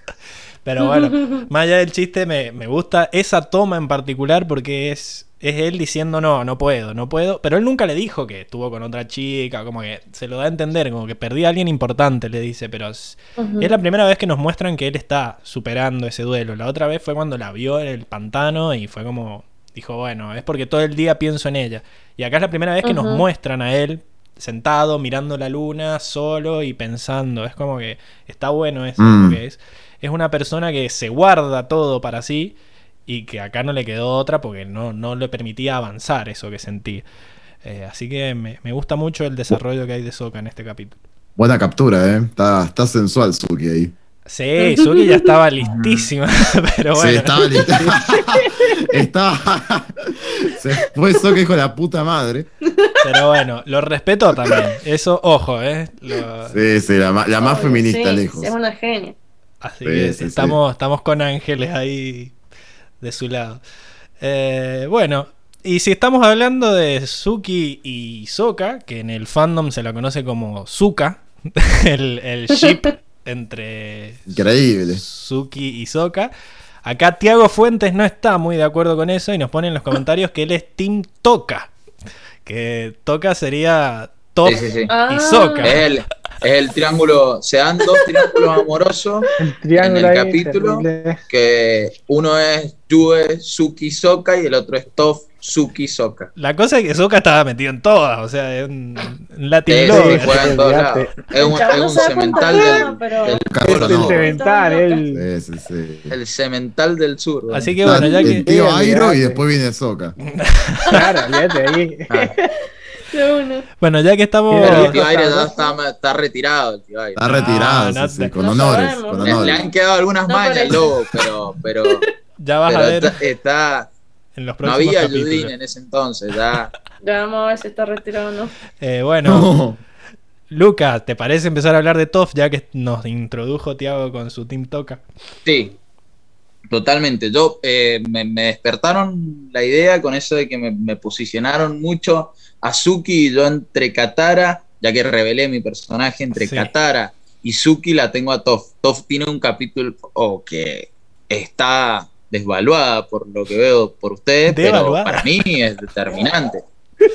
Pero bueno, [LAUGHS] más allá del chiste, me, me gusta esa toma en particular porque es, es él diciendo no, no puedo, no puedo. Pero él nunca le dijo que estuvo con otra chica, como que se lo da a entender, como que perdí a alguien importante, le dice. Pero es, es la primera vez que nos muestran que él está superando ese duelo. La otra vez fue cuando la vio en el pantano y fue como, dijo, bueno, es porque todo el día pienso en ella. Y acá es la primera vez que nos muestran a él sentado, mirando la luna, solo y pensando. Es como que está bueno eso,
Mm.
porque es, es una persona que se guarda todo para sí y que acá no le quedó otra porque no, no le permitía avanzar eso que sentí. Eh, así que me, me gusta mucho el desarrollo que hay de Soka en este capítulo.
Buena captura, ¿eh? Está, está sensual Suki ahí.
Sí, Suki ya estaba listísima, [LAUGHS] pero bueno.
Sí, estaba listo. [LAUGHS] estaba. Se fue hijo de la puta madre.
Pero bueno, lo respeto también. Eso, ojo, ¿eh? Lo-
Sí, sí, la, la más feminista
sí,
lejos.
Es una genia.
Así
Sí,
que
sí, sí.
estamos, estamos con ángeles ahí de su lado. Eh, bueno, y si estamos hablando de Suki y Soka, que en el fandom se la conoce como Suka, [LAUGHS] el, el ship [LAUGHS] entre
Increíble.
Suki y Soka. Acá Tiago Fuentes no está muy de acuerdo con eso y nos pone en los comentarios que él es Team Toka. Que Toka sería Top
Sí, sí, sí.
Ah.
y Soka.
Es el, es el triángulo, se dan dos triángulos amorosos [LAUGHS]
El triángulo
En el capítulo.
terrible.
que uno es Yue Suki Soka y el otro es Tof Suki Soka.
La cosa es que Soka estaba metido en todas, o sea, es un, un Latin
Sí, sí, en todos lados. Es un, es un cemental del,
gana, pero-
del-
Cabrón,
El
no.
cemental, el.
Sí, sí, sí.
el cemental del sur.
Así que bueno, ya
el
que.
tío Airo y después viene Soka.
Claro, olvídate ahí.
Ah. [LAUGHS]
Bueno, ya que estamos.
El tío Aire ya
sabroso.
está, está retirado. El tío Aire.
Está retirado,
no
sí,
te-
sí, con
No
honores.
sabemos.
Con
Le, han quedado algunas
No
mañas,
parece.
lobo, pero, pero, [LAUGHS]
Ya vas
pero
a ver
está, está-
en los
no había. Yudin en ese entonces. Ya. [LAUGHS]
Ya vamos a ver si está retirado o no.
Eh, bueno,
No.
Lucas, ¿te parece empezar a hablar de Toff ya que nos introdujo Tiago con su Team Toka?
Sí, totalmente. Yo eh, me, me despertaron la idea con eso de que me, me posicionaron mucho a Suki y yo entre Katara, ya que revelé mi personaje entre
Sí.
Katara y Suki la tengo a Toph. Toph tiene un capítulo oh, que está desvaluada por lo que veo por ustedes, pero para mí es determinante.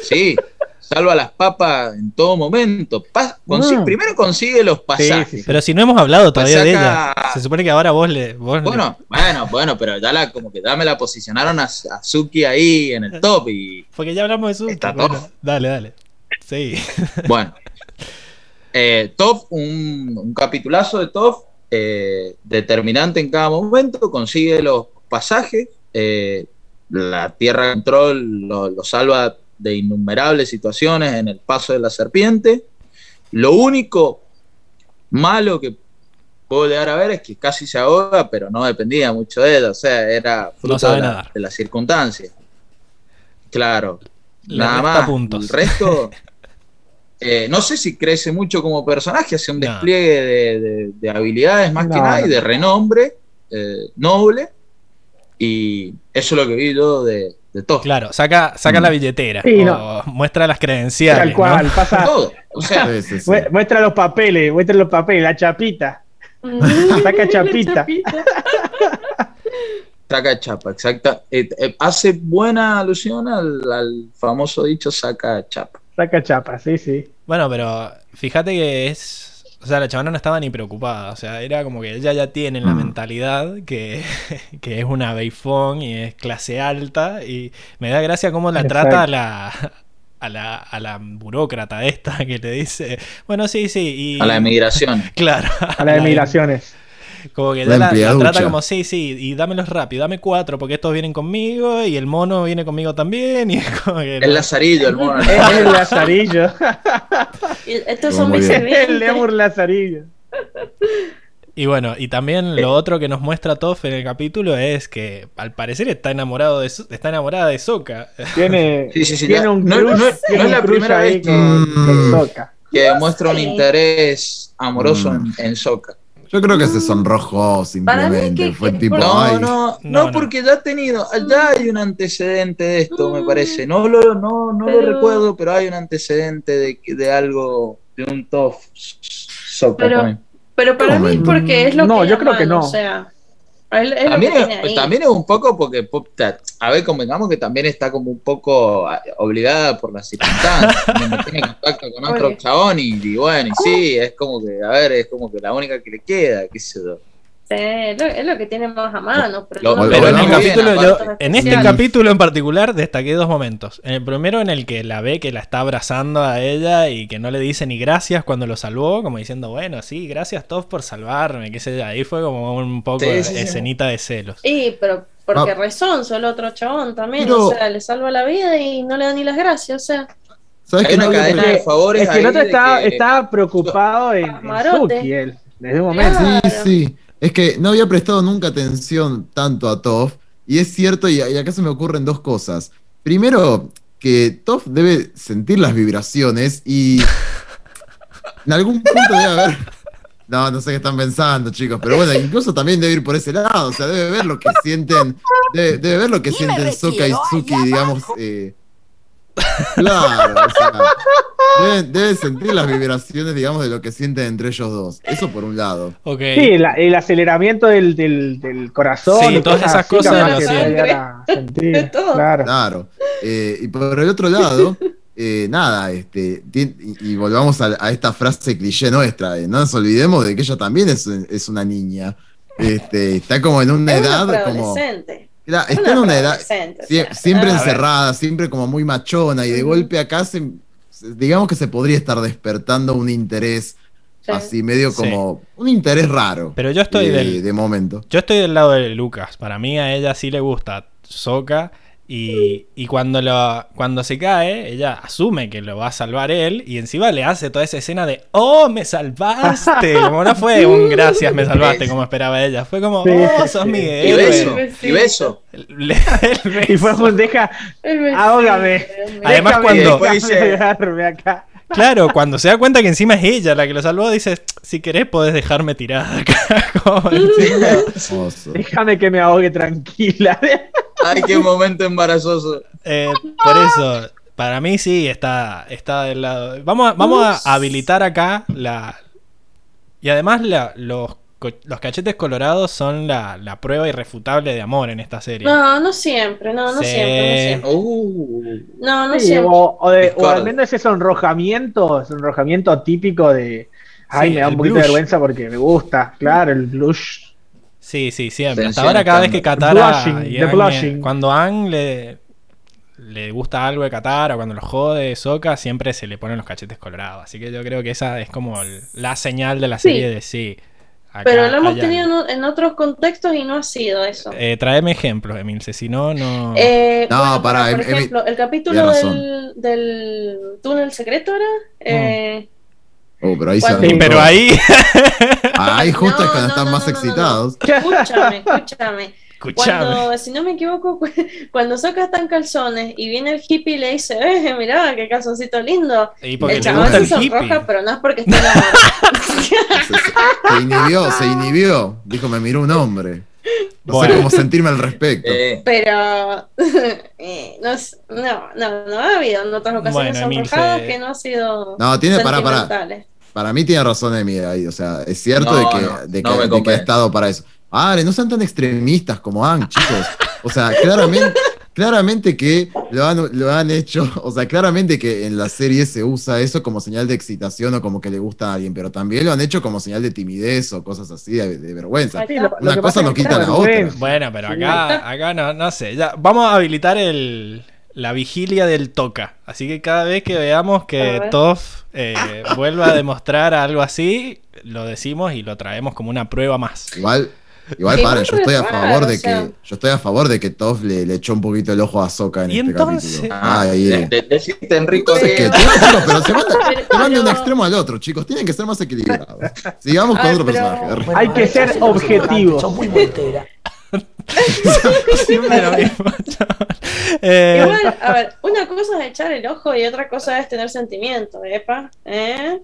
Sí, [LAUGHS] salva las papas en todo momento. Consigue-
Mm.
Primero consigue los pasajes.
sí, sí.
Pero si no hemos hablado todavía de ella, se supone que ahora vos le. Vos le-
Bueno, bueno, bueno, pero ya la, como que ya me la posicionaron a, a Suki ahí en el top y
Porque ya hablamos de Suki.
Está
bueno, dale, dale. Sí. [LAUGHS]
bueno. Eh, Top, un, un capitulazo de Top, eh, determinante en cada momento, consigue los pasajes, eh, la Tierra Control lo, lo salva de innumerables situaciones en el paso de la serpiente. Lo único malo que puedo llegar a ver es que casi se ahoga, pero no dependía mucho de ella, o sea, era fruto
sabe
de, la-
nadar.
de las circunstancias. Claro,
Le
nada más.
puntos.
El resto, [LAUGHS] eh, no sé si crece mucho como personaje, hace un
No.
despliegue de, de- de habilidades más que
No,
nada y
no.
de renombre eh, noble. Y eso es lo que vi yo de, de todo.
Claro, saca, saca
Mm.
la billetera.
Sí,
o
no.
muestra las credenciales.
Tal cual,
¿no?
pasa.
Todo. O sea, [LAUGHS]
Sí, sí, sí.
Mu- Muestra los papeles, muestra los papeles, la chapita. Saca [LAUGHS] chapita. [LAUGHS]
saca chapa, exacta. Eh, eh, hace buena alusión al, al famoso dicho saca chapa.
Saca chapa, sí, sí.
Bueno, pero fíjate que es. O sea, la chavana no estaba ni preocupada. O sea, era como que ella ya tiene la
Mm.
mentalidad que, [LAUGHS] que es una beifón y es clase alta. Y me da gracia cómo la
Exacto.
trata a la, a la, a la burócrata esta que le dice. Bueno, sí, sí. Y,
A la emigración. [LAUGHS]
Claro.
A las emigraciones.
Como que
La
ya la, trata como, sí, sí, y dámelos rápido, dame cuatro, porque estos vienen conmigo, y el mono viene conmigo también, y es como que...
El Lazarillo, el mono. [LAUGHS]
Es el Lazarillo.
Estos son
muy
mis
el. Lemur Lazarillo.
Y bueno, y también lo otro que nos muestra Toff en el capítulo es que al parecer está enamorado de está enamorada de Sokka.
Tiene, [LAUGHS]
Sí, sí, sí,
tiene un
no- no
tiene
no es la primera vez que-
con, con
Mm.
Que demuestra un interés amoroso en, en Sokka.
Yo creo que se sonrojó
Para mí
simplemente.
que-
Fue
que-
tipo,
No,
ay,
no,
No,
no,
no.
porque ya ha tenido, ya hay un antecedente de esto, me
Mm.
parece. No lo, no, no lo recuerdo, pero hay un antecedente de, de algo, de un top Sokka
Pero-. Pero para mí es porque es lo
No,
que
yo
es
creo que no.
O sea, es, es lo
También es,
ahí.
también es un poco porque, a ver, convengamos que también está como un poco ah, obligada por las circunstancias. [LAUGHS] Tiene contacto con otro chabón y, y bueno, y sí, es como que, a ver, es como que la única que le queda, qué sé yo.
Sí, es, lo, es lo que tiene más a mano. Pero,
Lo-
no-
lo
Pero en el
bien,
capítulo, yo- en este capítulo en particular destaqué dos momentos. En el primero en el que la ve que la está abrazando a ella y que no le dice ni gracias cuando lo salvó, como diciendo, bueno, sí, gracias Toff por salvarme, qué sé yo. Ahí fue como un poco
Sí, sí, sí.
escenita de celos.
Sí, pero porque
Ah.
el otro chabón también.
Pero-
O sea, le salva la vida y no le da ni las gracias. O sea,
¿sabes
una
No,
cadena de favores
Es que el otro
que-
está preocupado en, en. Suki, él, desde un momento.
Claro.
Sí, sí. Es que no había prestado nunca atención tanto a Toph. Y es cierto, y, y acá se me ocurren dos cosas. Primero, que Toph debe sentir las vibraciones y en algún punto debe haber. No, no sé qué están pensando, chicos, pero bueno, incluso también debe ir por ese lado, o sea, debe ver lo que sienten, debe, debe ver lo que sienten Sokka y Suki, digamos, eh, claro, o sea, debe, debe sentir las vibraciones, digamos, de lo que sienten entre ellos dos, eso por un lado.
Sí, la- el aceleramiento del, del, del corazón.
Sí,
y
todas esas cosas
que sentir,
De todo.
Claro.
Claro. Eh, y por el otro lado, eh, nada, este, y, y volvamos a, a esta frase cliché nuestra, eh, no nos olvidemos de que ella también es, es una niña. Este, está como en una
es una
edad como. Está en una edad sie- siempre
ah,
encerrada, siempre como muy machona, y de golpe acá se, digamos que se podría estar despertando un interés
sí.
así, medio
Sí.
como un interés raro.
Pero yo estoy
de,
del,
de momento.
Yo estoy del lado de Lucas. Para mí a ella sí le gusta Soka. Y, y cuando, lo, cuando se cae, ella asume que lo va a salvar él. Y encima le hace toda esa escena de ¡Oh, me salvaste! [LAUGHS] Como no fue un gracias, me salvaste, como esperaba ella. Fue como
Sí,
¡Oh, sos
sí.
mi
Y
héroe!
beso,
Sí.
y beso.
Le- [LAUGHS] el beso.
Y fue un deja, Ahógame.
Además, cuando-
dice-
acá.
Claro, cuando se da cuenta que encima es ella la que lo salvó, dice: Si querés, podés dejarme tirada acá. [LAUGHS]
Déjame que me ahogue tranquila.
Ay, qué momento embarazoso.
Eh, por eso, para mí sí está, está del lado. Vamos a, vamos a habilitar acá la. Y además la- los, los cachetes colorados son la, la prueba irrefutable de amor en esta serie.
No, no siempre, no, no
Sí.
siempre, no siempre.
Uh,
No, no
Sí,
siempre.
o, o de- o al menos ese sonrojamiento, sonrojamiento típico de. Ay,
Sí,
me da un poquito de vergüenza porque me gusta. Claro, el blush.
Sí, sí, siempre. Hasta ahora cada vez que. Katara
Blushing,
y
the
Aang-
blushing.
cuando Ang le, le gusta algo de Katara, cuando lo jode Sokka, siempre se le ponen los cachetes colorados. Así que yo creo que esa es como el- la señal de la
Sí.
serie de sí. Acá
Pero lo hemos tenido en, otros contextos y no ha sido eso.
Eh, tráeme ejemplos, Emilce, si no, no.
Eh,
No,
bueno,
pará,
por
Em-
ejemplo, el capítulo del, del túnel secreto era. Eh,
Oh, pero ahí se
Cuando-
Sí, pero ahí.
Ahí justo es cuando
no,
están
no,
más
no, no, no.
excitados.
escúchame, escúchame.
Escuchame.
Cuando, si no me equivoco, cu- [LAUGHS] cuando Sokka está en calzones y viene el hippie y le dice, eh, mirá, qué calzoncito lindo.
Y porque
el chaval se sonroja,
hippie.
pero no es porque esté. [LAUGHS]
Se, se inhibió, se inhibió. Dijo, me miró un hombre. No
Bueno.
sé cómo sentirme al respecto.
eh,
pero [LAUGHS] eh, no, es- no, no, no ha habido en otras ocasiones
Bueno,
sonrojadas que no ha sido
No, tiene, pará.
sentimentales.
Para mí tiene razón Emi ahí. O sea, es cierto
No,
de que,
no,
de que- de que ha estado para eso. Ah, no sean tan extremistas como han, chicos. O sea, claramente, claramente que lo han, lo han hecho. O sea, claramente que en la serie se usa eso como señal de excitación o como que le gusta a alguien, pero también lo han hecho como señal de timidez o cosas así, de, de vergüenza.
Sí, lo- lo
Una
que
cosa no quita la otra.
vergüenza.
Bueno, pero acá, acá no, no sé. Ya, vamos a habilitar el, la vigilia del toca. Así que cada vez que veamos que. Toff eh, vuelva a demostrar algo así, lo decimos y lo traemos como una prueba más.
Igual, Igual, paren, yo estoy a favor de
o sea.
que. Yo estoy a favor de que Toph le, le echó un poquito el ojo a Soka en
Y
este
entonces-
capítulo.
Ah, de-
eh.
Enrico,
Entonces,
que-
pero se van,
Pero-
se van de un extremo al otro, chicos. Tienen que ser más equilibrados. Sigamos con
Ay,
otro
pero-
personaje.
Hay que ser objetivos.
Son muy volteras.
Siempre lo mismo. Eh,
Igual, a ver, una cosa es echar el ojo y otra cosa es tener sentimiento, ¿epa? ¿Eh?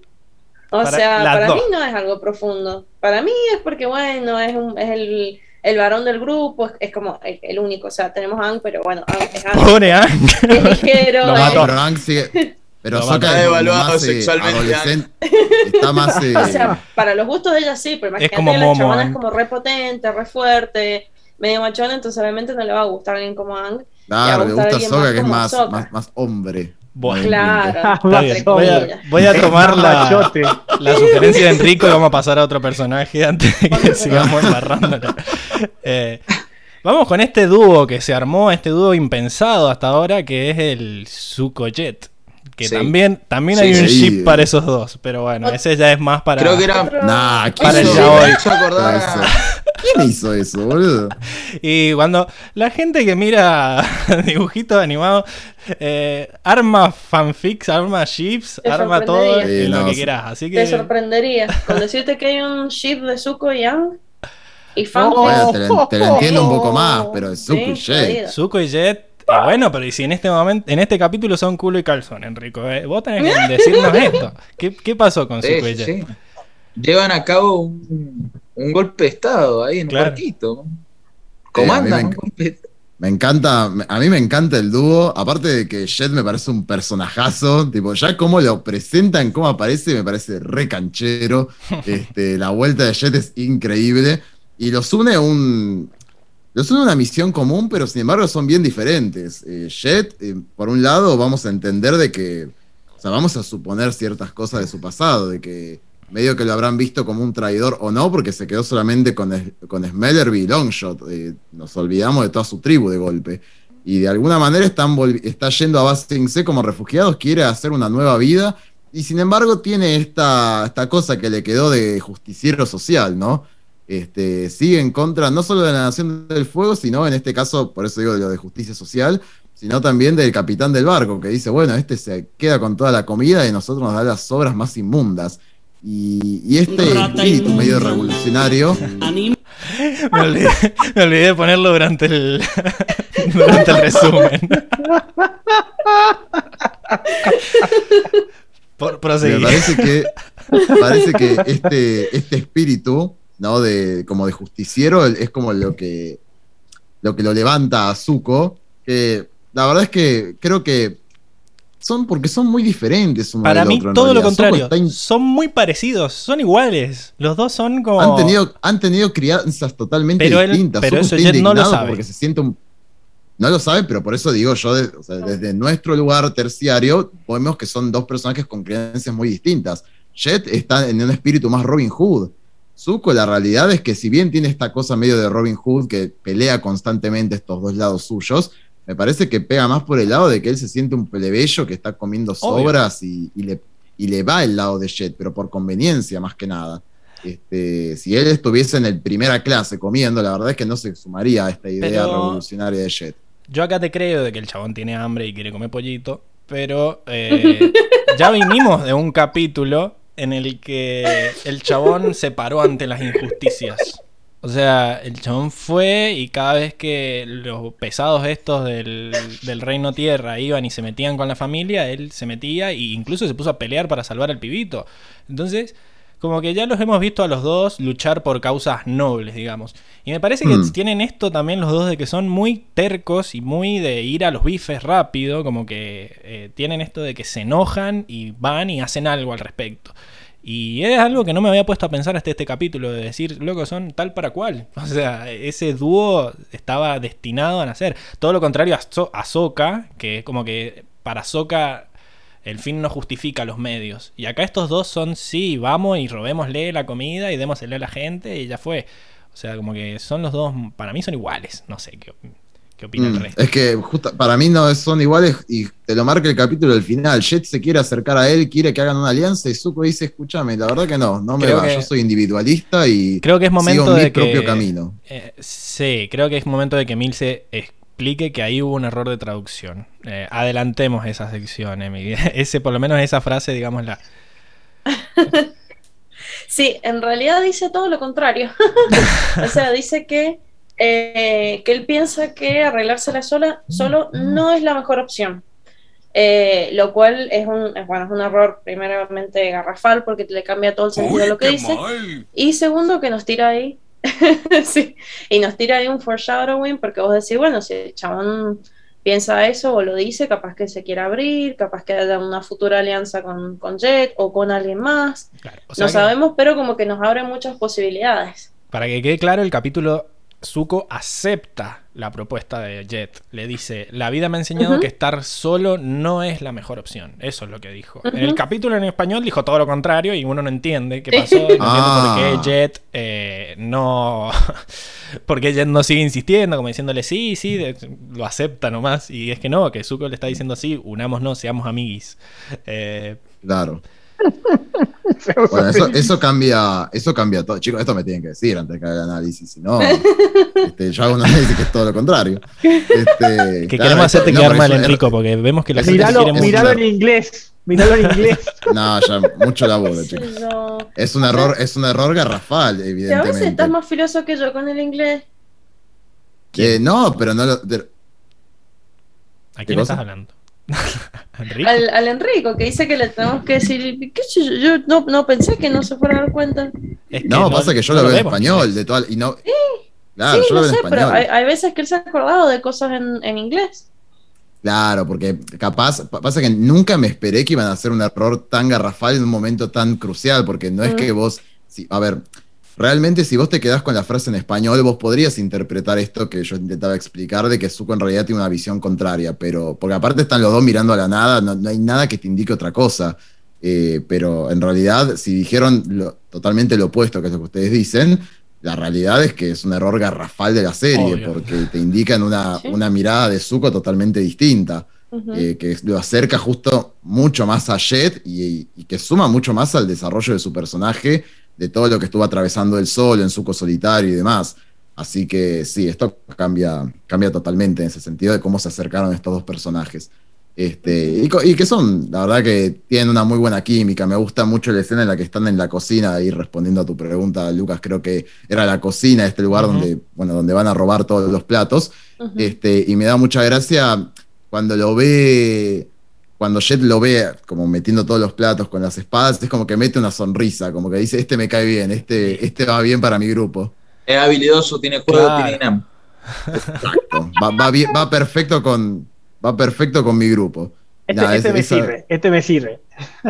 O
Para-
sea, para
dos.
mí no es algo profundo. Para mí es porque, bueno, es, un, es el, el varón del grupo, es, es como el, el único. O sea, tenemos a Ang, pero bueno, Ang es Ang.
Pobre Ang. [LAUGHS]
Es ligero. Es-
mató.
pero Ang sigue. Pero Sokka es
devaluado
más, eh,
sexualmente,
adolescente. Está más. [LAUGHS] eh,
O sea, para los gustos de ella sí, pero imagínate
como
que la
Momo,
chabona
Ang.
es como re potente, re fuerte, medio machona, entonces obviamente no le va a gustar a alguien como Ang.
claro,
le
gusta Sokka, que es
más,
más hombre.
Claro, entre
voy, a,
comillas.
voy a tomar la, la sugerencia de Enrico y vamos a pasar a otro personaje antes de que sigamos embarrándola. Eh, vamos con este dúo que se armó, este dúo impensado hasta ahora, que es el Zuko Jet. Que
Sí.
también, también
Sí,
hay un
sí.
ship para esos dos, pero bueno, ese ya es más para...
Creo que era.
Nah, ¿quién
Para el ya hoy.
¿Quién hizo eso, boludo? [LAUGHS]
Y cuando la gente que mira [LAUGHS] dibujitos animados eh, arma fanfics, arma ships,
Te
arma todo lo
Sí, no,
que quieras. Así
Te
que
sorprendería con [LAUGHS] decirte que hay un ship de Zuko y Yang y fan
No.
Bueno, te, la- te la entiendo un poco más, pero es
Sí,
Zuko y Jet.
Zuko y Jet. y bueno, pero y si en este momento, en este capítulo son culo y calzón, Enrico, eh, vos tenés que decirnos esto. ¿Qué, qué pasó con
Sí,
Zuko y Jet?
sí. Llevan a cabo un, un golpe de estado ahí en
Claro.
un barquito.
a mí
Comandan
me
un
enc-
golpe de estado.
Me encanta, a mí me encanta el dúo, aparte de que Jet me parece un personajazo, tipo, ya como lo presentan, cómo aparece, me parece re canchero, [LAUGHS] este, la vuelta de Jet es increíble, y los une un, los une una misión común, pero sin embargo son bien diferentes. Eh, Jet, eh, por un lado, vamos a entender de que, o sea, vamos a suponer ciertas cosas de su pasado, de que medio que lo habrán visto como un traidor o no, porque se quedó solamente con, con Smellerby y Longshot. nos olvidamos de toda su tribu de golpe. Y de alguna manera están está yendo a Basing C como refugiados, quiere hacer una nueva vida. Y sin embargo tiene esta, esta cosa que le quedó de justiciero social, ¿no? Este, sigue en contra no solo de la Nación del Fuego, sino en este caso, por eso digo de lo de justicia social, sino también del capitán del barco, que dice, bueno, este se queda con toda la comida y nosotros nos da las obras más inmundas. Y, y este
Rata
espíritu
inmunda.
medio revolucionario.
Me olvidé, me olvidé de ponerlo durante el, [LAUGHS] durante el resumen. Por,
me
proseguir.
parece que, parece que este, este espíritu, ¿no? De, como de justiciero, es como lo que, lo que lo levanta a Zuko, que la verdad es que creo que son porque son muy diferentes uno
Para
del
mí,
otro,
todo lo contrario.
in-
Son muy parecidos, son iguales. Los dos son como.
han, tenido, han tenido crianzas totalmente
Pero él-
distintas.
pero
Zuko
eso no lo sabe.
Porque se siente un. No lo sabe, pero por eso digo yo, de- o sea, desde nuestro lugar terciario, vemos que son dos personajes con creencias muy distintas. Jet está en un espíritu más Robin Hood. Zuko, la realidad es que si bien tiene esta cosa medio de Robin Hood que pelea constantemente estos dos lados suyos, me parece que pega más por el lado de que él se siente un plebeyo que está comiendo sobras y, y le, y le va el lado de Jet, pero por conveniencia más que nada. Este, si él estuviese en el primera clase comiendo, la verdad es que no se sumaría a esta idea
Pero-
revolucionaria de Jet.
Yo acá te creo de que el chabón tiene hambre y quiere comer pollito, pero eh, [LAUGHS] ya vinimos de un capítulo en el que el chabón se paró ante las injusticias. O sea, el chabón fue y cada vez que los pesados estos del, del reino tierra iban y se metían con la familia, él se metía e incluso se puso a pelear para salvar al pibito. Entonces, como que ya los hemos visto a los dos luchar por causas nobles, digamos. Y me parece que
Mm.
tienen esto también los dos de que son muy tercos y muy de ir a los bifes rápido, como que eh, tienen esto de que se enojan y van y hacen algo al respecto. Y es algo que no me había puesto a pensar hasta este capítulo, de decir, loco, son tal para cual. [LAUGHS] O sea, ese dúo estaba destinado a nacer. Todo lo contrario a So- a Sokka, que como que para Sokka el fin no justifica los medios. Y acá estos dos son, sí, vamos y robémosle la comida y démosle a la gente y ya fue. O sea, como que son los dos, para mí son iguales. No sé, ¿qué, opina el
Mm,
resto.
Es que justo, para mí no son iguales y te lo marca el capítulo del final. Jet se quiere acercar a él, quiere que hagan una alianza y Zuko dice, escúchame, la verdad que no, no me
Creo
va,
que-
yo soy individualista y
Creo que es momento
sigo mi
de que.
propio camino.
Eh, sí, creo que es momento de que Milce explique que ahí hubo un error de traducción. Eh, adelantemos esa sección, Emi. [LAUGHS] Ese, por lo menos esa frase, digámosla. [LAUGHS]
Sí, en realidad dice todo lo contrario. [LAUGHS] o sea, dice que, eh, que él piensa que arreglársela sola, solo no es la mejor opción. Eh, lo cual es un, es, bueno, es un error primeramente garrafal porque le cambia todo el sentido de lo que dice. Y segundo, que nos tira ahí. [LAUGHS] sí, y nos tira ahí un foreshadowing porque vos decís, bueno, si el chabón piensa eso o lo dice, capaz que se quiera abrir, capaz que haya una futura alianza con, con Jet o con alguien más.
Claro, o sea
no
que-
sabemos, pero como que nos abre muchas posibilidades.
Para que quede claro, el capítulo Zuko acepta la propuesta de Jet. Le dice, la vida me ha enseñado que estar solo no es la mejor opción. Eso es lo que dijo. En el capítulo en español dijo todo lo contrario y uno no entiende qué pasó. No
Ah.
entiende por qué Jet eh, no... [LAUGHS] por qué Jet no sigue insistiendo, como diciéndole sí, sí, de- lo acepta nomás. Y es que no, que Zuko le está diciendo sí, unámonos, seamos amiguis. Eh,
Claro. [LAUGHS] Bueno, eso, eso cambia, eso cambia todo. Chicos, esto me tienen que decir antes de que haga el análisis, si no, [LAUGHS] este, yo hago un análisis que es todo lo contrario. Este, [LAUGHS]
que
claro,
queremos hacerte
no,
quedar mal,
eso es-
Enrico, porque vemos que la gente
Miralo,
quiere mucho.
miralo en inglés. Miralo en inglés.
No, ya mucho laburo,
Sí,
chicos. Es un error, es un error garrafal,
Sí, a veces
evidentemente.
estás más filoso que yo con el inglés.
Eh, no, pero no lo. de-
¿A quién estás hablando?
Al, al Enrico, que dice que le tenemos que decir, ¿qué sé yo? Yo no, no pensé que no se fuera a dar cuenta.
Es que
No, pasa que yo
no
lo veo en español, de toda, y no. Claro,
sí,
yo lo
no sé,
en
pero hay, hay veces que él se ha acordado de cosas en, en inglés.
Claro, porque capaz, pa- pasa que nunca me esperé que iban a hacer un error tan garrafal en un momento tan crucial, porque no es
Mm.
que vos, si- a ver, realmente si vos te quedás con la frase en español, vos podrías interpretar esto que yo intentaba explicar, de que Zuko en realidad tiene una visión contraria, pero, porque aparte están los dos mirando a la nada, no, no hay nada que te indique otra cosa. Eh, pero en realidad, si dijeron lo- totalmente lo opuesto que es lo que ustedes dicen, la realidad es que es un error garrafal de la serie,
Obvio.
porque te indican una,
Sí.
una mirada de Zuko totalmente distinta, eh, que lo acerca justo mucho más a Jet y, y que suma mucho más al desarrollo de su personaje, de todo lo que estuvo atravesando él solo, en Zuko solitario y demás. Así que sí, esto cambia, cambia totalmente en ese sentido de cómo se acercaron estos dos personajes. Este, y, y que son, la verdad que tienen una muy buena química. Me gusta mucho la escena en la que están en la cocina, ahí respondiendo a tu pregunta, Lucas, creo que era la cocina, este lugar donde, bueno, donde van a robar todos los platos. Este, y me da mucha gracia cuando lo ve, cuando Jet lo ve como metiendo todos los platos con las espadas, es como que mete una sonrisa, como que dice, este me cae bien, este, este va bien para mi grupo.
Es habilidoso, tiene juego,
Claro.
tiene INAM.
Exacto. Va, va bien- va perfecto con, va perfecto con mi grupo.
Este,
Nah,
este
es-
me
esa-
sirve. Este me sirve.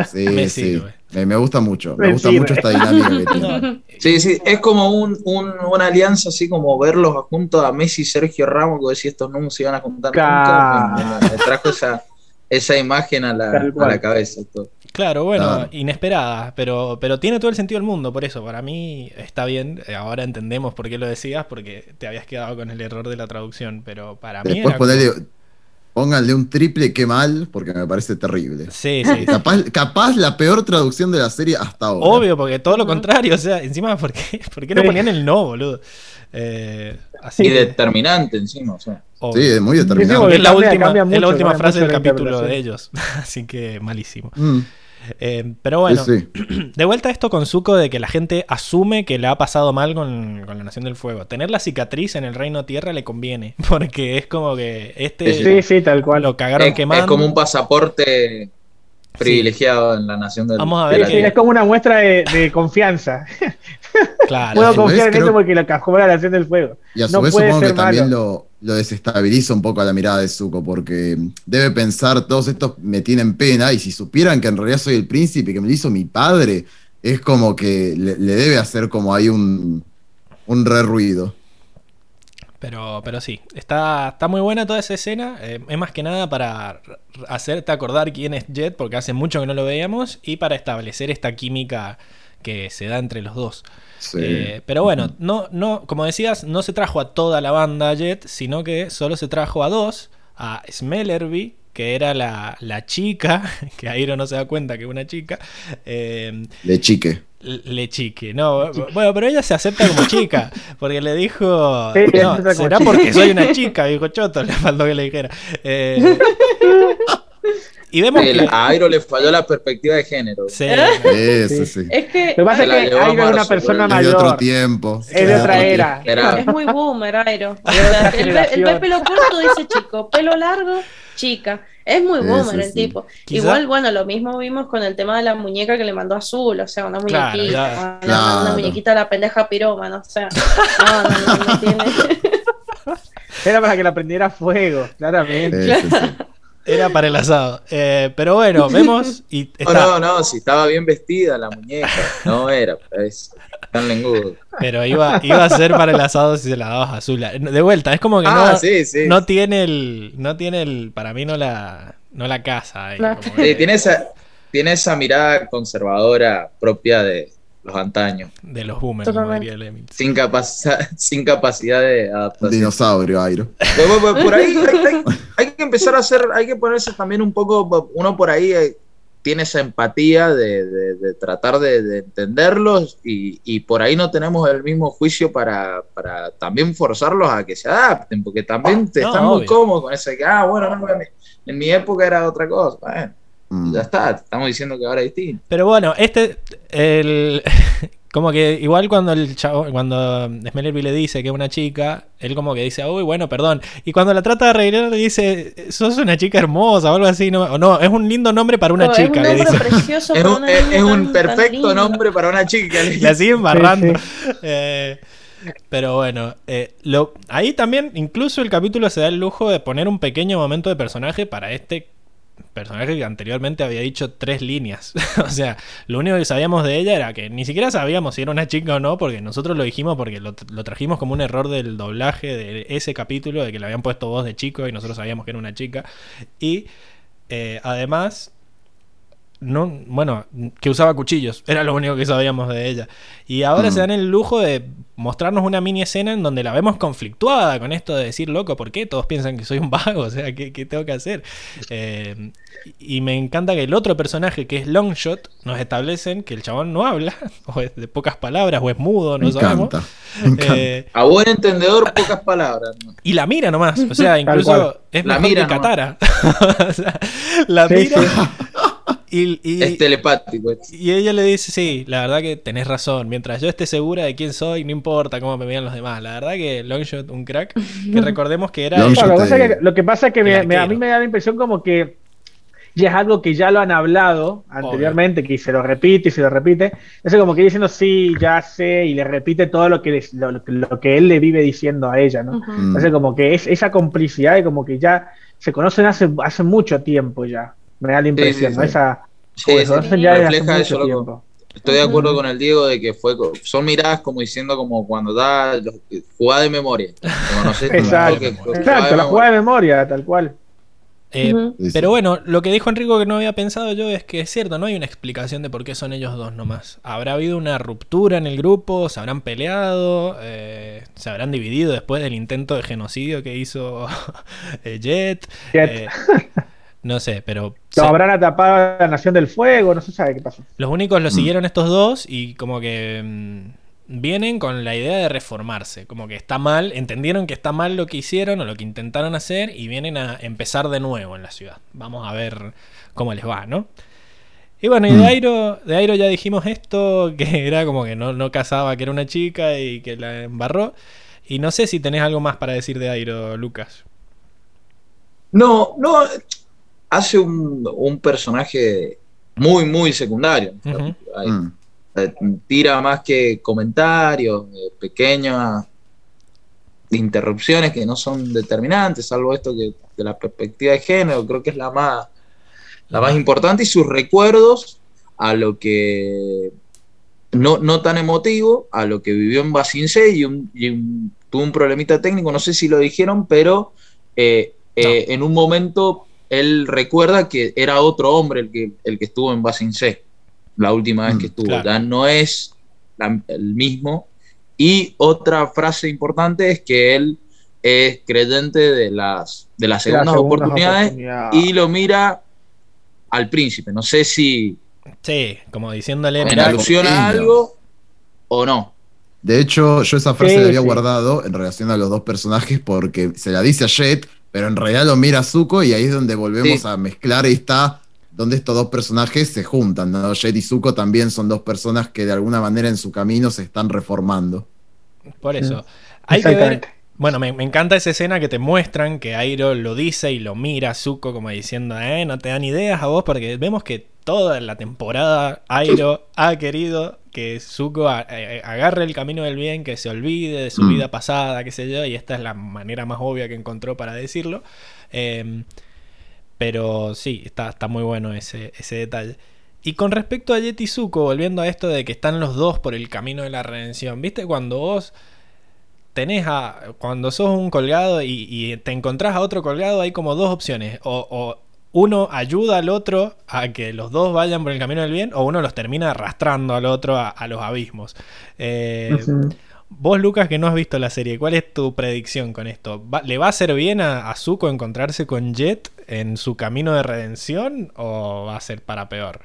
Sí, [LAUGHS]
Me
sí.
sirve.
Me, me gusta mucho. Me,
Me
gusta
sirve.
mucho esta dinámica que tiene. [LAUGHS]
Sí, sí, es como un, un- una alianza así como verlos junto a Messi y Sergio Ramos, que decía estos no se iban a juntar
Ca-
nunca. Me trajo esa, esa imagen a la, a la cabeza. todo.
Claro, bueno, inesperada, pero, pero tiene todo el sentido del mundo, por eso, para mí está bien, eh, ahora entendemos por qué lo decías, porque te habías quedado con el error de la traducción, pero para mí
Después
como-
ponerle, pónganle un triple que mal, porque me parece terrible.
Sí, sí,
Capaz, capaz la peor traducción de la serie hasta ahora.
obvio, porque todo lo contrario, o sea, encima, ¿por qué, por qué no ponían el no, boludo? Eh, así
Y
que,
determinante encima. O sea.
Obvio.
Sí, es muy
Sí,
determinado.
es la
cambia-
última,
cambia
es la última frase del capítulo de ellos, [LAUGHS] así que malísimo.
Mm, [LAUGHS]
Eh, pero bueno,
sí, sí. [CLEARS THROAT]
De vuelta a esto con Zuko de que la gente asume que le ha pasado mal con, con la Nación del Fuego. Tener la cicatriz en el Reino Tierra le conviene, [LAUGHS] porque es como que este
Sí,
Sí, sí, tal cual.
lo cagaron
Es,
quemando.
es como un pasaporte privilegiado en la nación del
Vamos a ver que-
es como una muestra de, de confianza. [LAUGHS]
Claro,
Puedo confiar en
creo-
esto porque lo cajó la nación del fuego.
Y a su
No
vez supongo que también lo, lo desestabiliza un poco a la mirada de Zuko, porque debe pensar, todos estos me tienen pena, y si supieran que en realidad soy el príncipe que me lo hizo mi padre, es como que le, le debe hacer como ahí un, un re ruido.
Pero, pero sí, está, está muy buena toda esa escena. eh, es más que nada para hacerte acordar quién es Jet, porque hace mucho que no lo veíamos, y para establecer esta química que se da entre los dos.
Sí.
Eh, pero bueno, no, no, como decías, no se trajo a toda la banda Jet, sino que solo se trajo a dos, a Smellerby, que era la, la chica, [LAUGHS] que Airo no se da cuenta que es una chica, eh,
De chique.
Le chique, no, bueno, pero ella se acepta como chica, [LAUGHS] porque le dijo,
Sí,
no, será
chica".
porque soy una [LAUGHS] chica, dijo Choto, le faltó que le dijera. Eh, [LAUGHS] y vemos
Sí,
que...
a Airo le falló la perspectiva de género.
Sí,
Eso sí.
Es que
Lo que pasa
Se
es
la
que
llevó a
Airo es una persona
Es de otro
mayor.
tiempo.
Es de otra era.
Era-
es muy boomer, Airo. El, el
generación.
pelo corto dice chico, pelo largo, chica. Es muy boomer el
sí.
tipo.
Quizá-
Igual, bueno, lo mismo vimos con el tema de la muñeca que le mandó azul, o sea, una
Claro,
muñequita,
ya.
una,
Claro.
una muñequita de la pendeja pirómana, o sea, [LAUGHS] no, no, no, no tiene. [LAUGHS]
Era para que la prendiera fuego, claramente.
Sí, sí, sí. [LAUGHS]
era para el asado. Eh, pero bueno, vemos y
No, no, no, si estaba bien vestida la muñeca. No era, es tan lengudo.
Pero iba, iba a ser para el asado si se la dabas azul. De vuelta, es como que
Ah,
no,
sí, sí.
no tiene el. No tiene el. Para mí no la. No la casa. ahí,
No.
como
Sí,
que-
tiene esa, tiene esa mirada conservadora propia de los antaños.
De los boomers, como
Totalmente.
diría Lemmy.
Sin, capacidad sin capacidad de adaptación.
Dinosaurio, Airo.
Por ahí [LAUGHS] hay, hay- hay que empezar a hacer, hay que ponerse también un poco, uno por ahí eh, tiene esa empatía de, de- de tratar de, de entenderlos y, y por ahí no tenemos el mismo juicio para, para también forzarlos a que se adapten, porque también te
No,
están muy cómodos con ese que, ah, bueno, no, en, mi, en mi época era otra cosa. Bueno,
Mm.
ya está, te estamos diciendo que ahora es distinto.
Pero bueno, este. El, [LAUGHS] como que igual cuando el chavo, cuando Smellerby le dice que es una chica, él como que dice, uy, bueno, perdón. Y cuando la trata de arreglar, le dice, sos una chica hermosa o algo así. No, o no es un lindo nombre para una
No,
chica,
es un
le
nombre
dice.
precioso
Es
para
un,
una
es- es un perfecto nombre para una chica. le
La siguen barrando.
Sí,
Eh, pero bueno, eh, lo, ahí también, incluso el capítulo se da el lujo de poner un pequeño momento de personaje para este personaje que anteriormente había dicho tres líneas. [LAUGHS] o sea, lo único que sabíamos de ella era que ni siquiera sabíamos si era una chica o no, porque nosotros lo dijimos porque lo, lo trajimos como un error del doblaje de ese capítulo, de que le habían puesto voz de chico y nosotros sabíamos que era una chica. Y eh, además no, bueno, que usaba cuchillos, era lo único que sabíamos de ella. Y ahora
Mm.
se dan el lujo de mostrarnos una mini escena en donde la vemos conflictuada con esto de decir, loco, ¿por qué todos piensan que soy un vago? [LAUGHS] O sea, ¿qué, qué tengo que hacer? Eh, y me encanta que el otro personaje, que es Longshot, nos establecen que el chabón no habla, [LAUGHS] o es de pocas palabras, o es mudo, no
Me
sabemos.
encanta. Me encanta.
Eh,
A buen entendedor, pocas palabras. ¿no?
y la mira nomás, o sea, incluso es
La
mejor
mira
que. Katara. [LAUGHS] O sea, la
Sí,
mira
sí.
Y, y-
Es telepático.
y ella le dice, sí, la verdad que tenés razón. Mientras yo esté segura de quién soy, no importa cómo me vean los demás. La verdad que Longshot, un crack. Que [LAUGHS] recordemos que era...
Lo, que pasa es que, lo que pasa es que me- a mí me da la impresión como que ya es algo que ya lo han hablado anteriormente, que se lo repite y se lo repite. Es como que diciendo sí, ya sé, y le repite todo lo que, les- lo, lo que él le vive diciendo a ella, ¿no? Entonces como que es esa complicidad y como que ya se conocen hace, hace mucho tiempo ya. Me da la impresión,
sí,
¿no?
sí.
Esa, conocen ya
refleja
mucho
eso, loco.
tiempo.
Estoy de acuerdo con el Diego de que fue son miradas como diciendo como cuando da jugada de memoria. Como no sé,
Exacto,
que- que- jugada de
Exacto, la
memoria.
jugada de memoria, tal cual.
Eh. Pero bueno, lo que dijo Enrico que no había pensado yo es que es cierto, no hay una explicación de por qué son ellos dos nomás. Habrá habido una ruptura en el grupo, se habrán peleado, eh, se habrán dividido después del intento de genocidio que hizo [LAUGHS] eh, Jet.
Jet.
eh, [LAUGHS] no sé, pero
Lo
se-
habrán atrapado a la Nación del Fuego, no se sabe qué pasó.
los únicos lo
Mm.
siguieron estos dos y como que mm, vienen con la idea de reformarse. Como que está mal, entendieron que está mal lo que hicieron o lo que intentaron hacer y vienen a empezar de nuevo en la ciudad. Vamos a ver cómo les va, ¿no? Y bueno, y de
Mm.
Airo, de Airo ya dijimos esto, [LAUGHS] que era como que no, no casaba, que era una chica y que la embarró. Y no sé si tenés algo más para decir de Airo, Lucas.
No, no, hace un, un personaje muy, muy secundario. Hay-
Mm.
eh, tira más que comentarios, eh, pequeñas interrupciones que no son determinantes, salvo esto que de la perspectiva de género, creo que es la más, la más importante, y sus recuerdos a lo que no, no tan emotivo, a lo que vivió en Basinse y, un, y un- tuvo un problemita técnico, no sé si lo dijeron, pero eh, eh, en un momento él recuerda que era otro hombre el que, el que estuvo en Basinse. la última vez
Mm,
que estuvo.
claro.
Ya no es la- el mismo. Y otra frase importante es que él es creyente de las, de las
Las
segundas, oportunidades,
oportunidades.
y lo mira al príncipe. No sé si
Sí, como diciéndole,
en alusión a algo o no.
De hecho, yo esa frase
Sí,
la había
sí.
guardado en relación a los dos personajes porque se la dice a Jet, pero en realidad lo mira Zuko y ahí es donde volvemos
Sí.
a mezclar y está donde estos dos personajes se juntan, ¿no? Jet y Zuko también son dos personas que de alguna manera en su camino se están reformando.
por eso. Hay que ver. Bueno, me, me encanta esa escena que te muestran que Airo lo dice y lo mira a Zuko como diciendo, eh, no te dan ideas a vos, porque vemos que toda la temporada Airo ha querido que Zuko a- eh, agarre el camino del bien, que se olvide de su
Mm.
vida pasada, qué sé yo, y esta es la manera más obvia que encontró para decirlo. Eh, pero sí, está, está muy bueno ese, ese detalle. Y con respecto a Jet y Zuko, volviendo a esto de que están los dos por el camino de la redención, ¿viste? Cuando vos tenés a. Cuando sos un colgado y, y te encontrás a otro colgado, hay como dos opciones. O, o uno ayuda al otro a que los dos vayan por el camino del bien, o uno los termina arrastrando al otro a, a los abismos. Eh. Vos, Lucas, que no has visto la serie, ¿cuál es tu predicción con esto? ¿Va- ¿Le va a hacer bien a, a Zuko encontrarse con Jet en su camino de redención o va a ser para peor?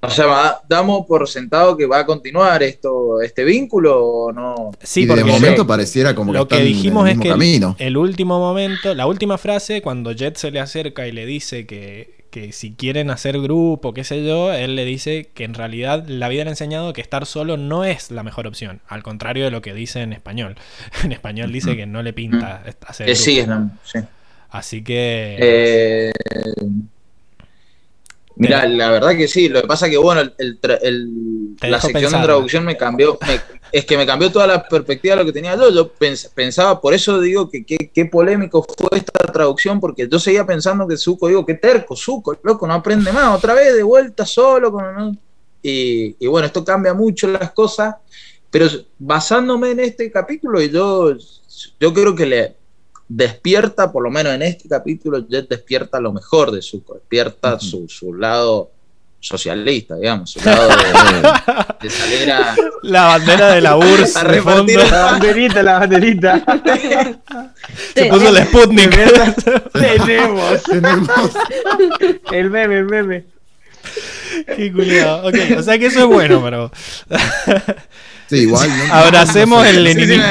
O sea, va- damos por sentado que va a continuar esto, este vínculo o no.
Sí,
y de momento pareciera como que
lo que
están
dijimos
en
es
el mismo
que el, último momento, la última frase, cuando Jet se le acerca y le dice que, que si quieren hacer grupo, qué sé yo, él le dice que en realidad la vida le ha enseñado que estar solo no es la mejor opción, al contrario de lo que dice en español. [LAUGHS] En español dice que no le pinta hacer
Que
grupo.
sí, es la- sí.
Así que...
Eh, mira, la verdad que sí. Lo que pasa que, bueno, el, la sección de traducción me cambió. me- es que me cambió toda la perspectiva de lo que tenía yo. Yo pens- pensaba, por eso digo que qué polémico fue esta traducción, porque yo seguía pensando que Zuko, digo, qué terco, Zuko, loco, no aprende más. Otra vez de vuelta solo. Con, y, y bueno, esto cambia mucho las cosas. Pero basándome en este capítulo, y yo, yo creo que le despierta, por lo menos en este capítulo, Jet despierta lo mejor de Zuko, despierta su, su lado socialista, digamos, su lado de, [LAUGHS] de salir a...
La bandera de la [LAUGHS] URSS
A
de fondo.
repartir
La banderita, la banderita.
Se puso el Sputnik. [LAUGHS]
Tenemos
Tenemos-
el meme, el meme.
Qué culiado. Ok, o sea que eso es bueno, pero...
Sí, igual. no-
Abracemos el
Sí, sí,
leninismo.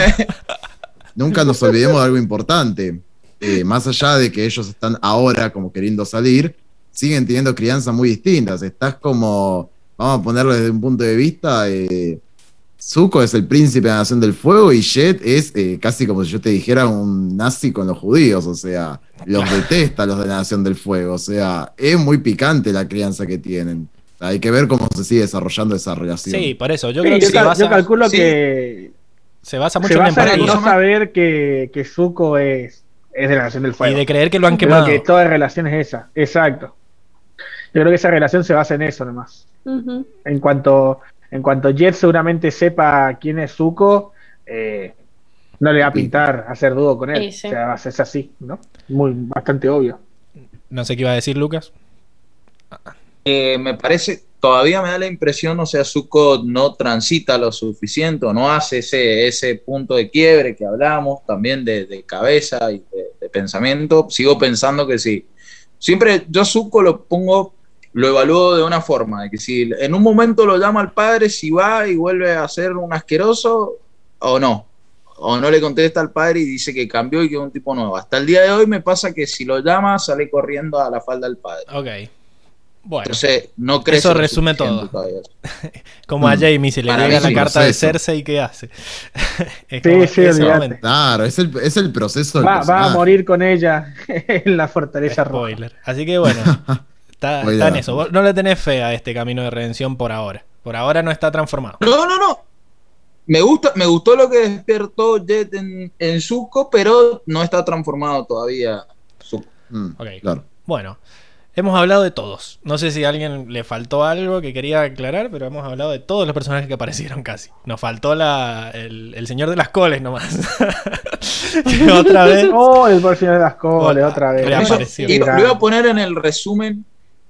Nunca nos olvidemos de algo importante. Eh, más allá de que ellos están ahora como queriendo salir, siguen teniendo crianzas muy distintas. Estás como, vamos a ponerlo desde un punto de vista, eh, Zuko es el príncipe de la Nación del Fuego y Jet es eh, casi como si yo te dijera un nazi con los judíos, o sea, los detesta los de la Nación del Fuego, o sea, es muy picante la crianza que tienen. O sea, hay que ver cómo se sigue desarrollando esa relación.
Sí, por eso. Yo
Sí,
creo que
yo, cal- calculo
sí.
que
se basa mucho
se
en
basa en
empatía.
no saber que, que Zuko es, es de la Nación del
Y
Fuego.
de creer que lo han
Creo
quemado.
que toda relación es esa, exacto. Yo creo que esa relación se basa en eso nomás. En cuanto, en cuanto Jet seguramente sepa quién es Zuko, eh, no le va a pintar hacer dúo con él.
Sí, sí.
O sea, es así, ¿no? Muy, bastante obvio.
No sé qué iba a decir Lucas.
Eh, me parece, todavía me da la impresión, o sea, Zuko no transita lo suficiente, o no hace ese, ese punto de quiebre que hablamos, también de, de cabeza y de, de pensamiento. Sigo pensando que sí. Siempre yo Zuko lo pongo, lo evalúo de una forma, de que si en un momento lo llama al padre, si va y vuelve a ser un asqueroso, o no. O no le contesta al padre y dice que cambió y que es un tipo nuevo. Hasta el día de hoy me pasa que si lo llama, sale corriendo a la falda del padre.
Ok. Bueno,
Entonces, no crece
Eso resume todo.
todavía. [LAUGHS]
como a
Mm.
Jamie, si le llega la carta de. Cersei, ¿qué hace? [LAUGHS] Es
Sí, sí, olvídate.
Claro, es el, es el proceso
Va, va a morir con ella [LAUGHS] en la fortaleza roja.
Spoiler. Así que bueno, está, en eso. Vos no le tenés fe a este camino de redención por ahora. Por ahora no está transformado.
No, no, no. Me, gusta, me gustó lo que despertó Jet en, en Zuko, pero no está transformado todavía. Zuko.
Mm,
Ok.
Claro.
Bueno, hemos hablado de todos. No sé si a alguien le faltó algo que quería aclarar, pero hemos hablado de todos los personajes que aparecieron casi. Nos faltó la, el, el señor de las coles nomás. [LAUGHS] Otra vez.
Oh, el señor de las coles,
Otra-
otra vez.
reapareció.
Y lo, lo iba a poner en el resumen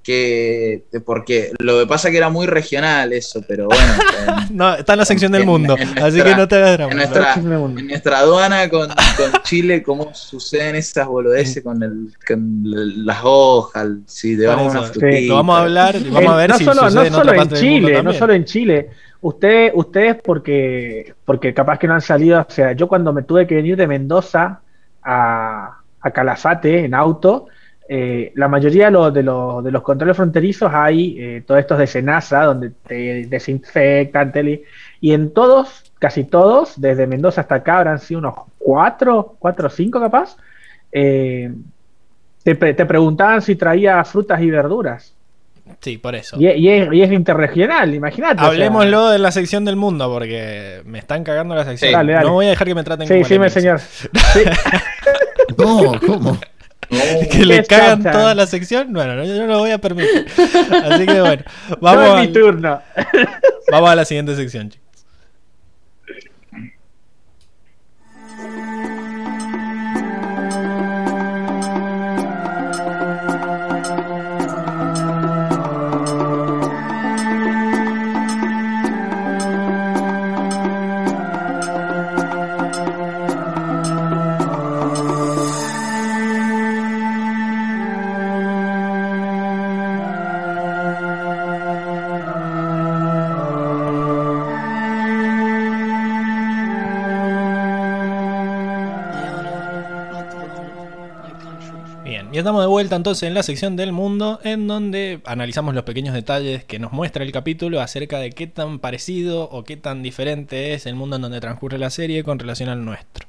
que porque lo que pasa es que era muy regional eso, pero bueno. [LAUGHS] en-
No, está en la sección del mundo,
en
así
nuestra-
que no te hagas drama.
en nuestra, en nuestra aduana con, con Chile, cómo suceden esas boludeces con, el, con las hojas, si te vamos frutita.
Lo vamos a hablar y vamos a ver
no
si
solo,
sucede
no
en otra
solo en
parte del mundo
Chile, no solo en Chile. Ustedes, ustedes porque, porque capaz que no han salido, o sea, yo cuando me tuve que venir de Mendoza a, a Calafate en auto, eh, la mayoría de los, de, los, de los controles fronterizos hay eh, todos estos de Senasa, donde te desinfectan, tele, y en todos, casi todos, desde Mendoza hasta acá, habrán sido unos cuatro, cuatro o cinco capaz, eh, te, pre- te preguntaban si traía frutas y verduras.
Sí, por eso.
Y, es- y es, y es interregional, imagínate. o sea,
Hablemoslo de la sección del mundo porque me están cagando la sección.
Sí.
Dale, dale.
No voy a dejar que me traten
Sí,
como
sí,
Emix.
señor. Sí. [LAUGHS]
No, ¿cómo?
No,
Que le cagan toda la sección. Bueno, no, yo no lo voy a permitir. Así que bueno, [LAUGHS]
No
vamos,
es
a,
mi turno.
vamos a la siguiente sección, chicos. Vuelta entonces en la sección del mundo en donde analizamos los pequeños detalles que nos muestra el capítulo acerca de qué tan parecido o qué tan diferente es el mundo en donde transcurre la serie con relación al nuestro.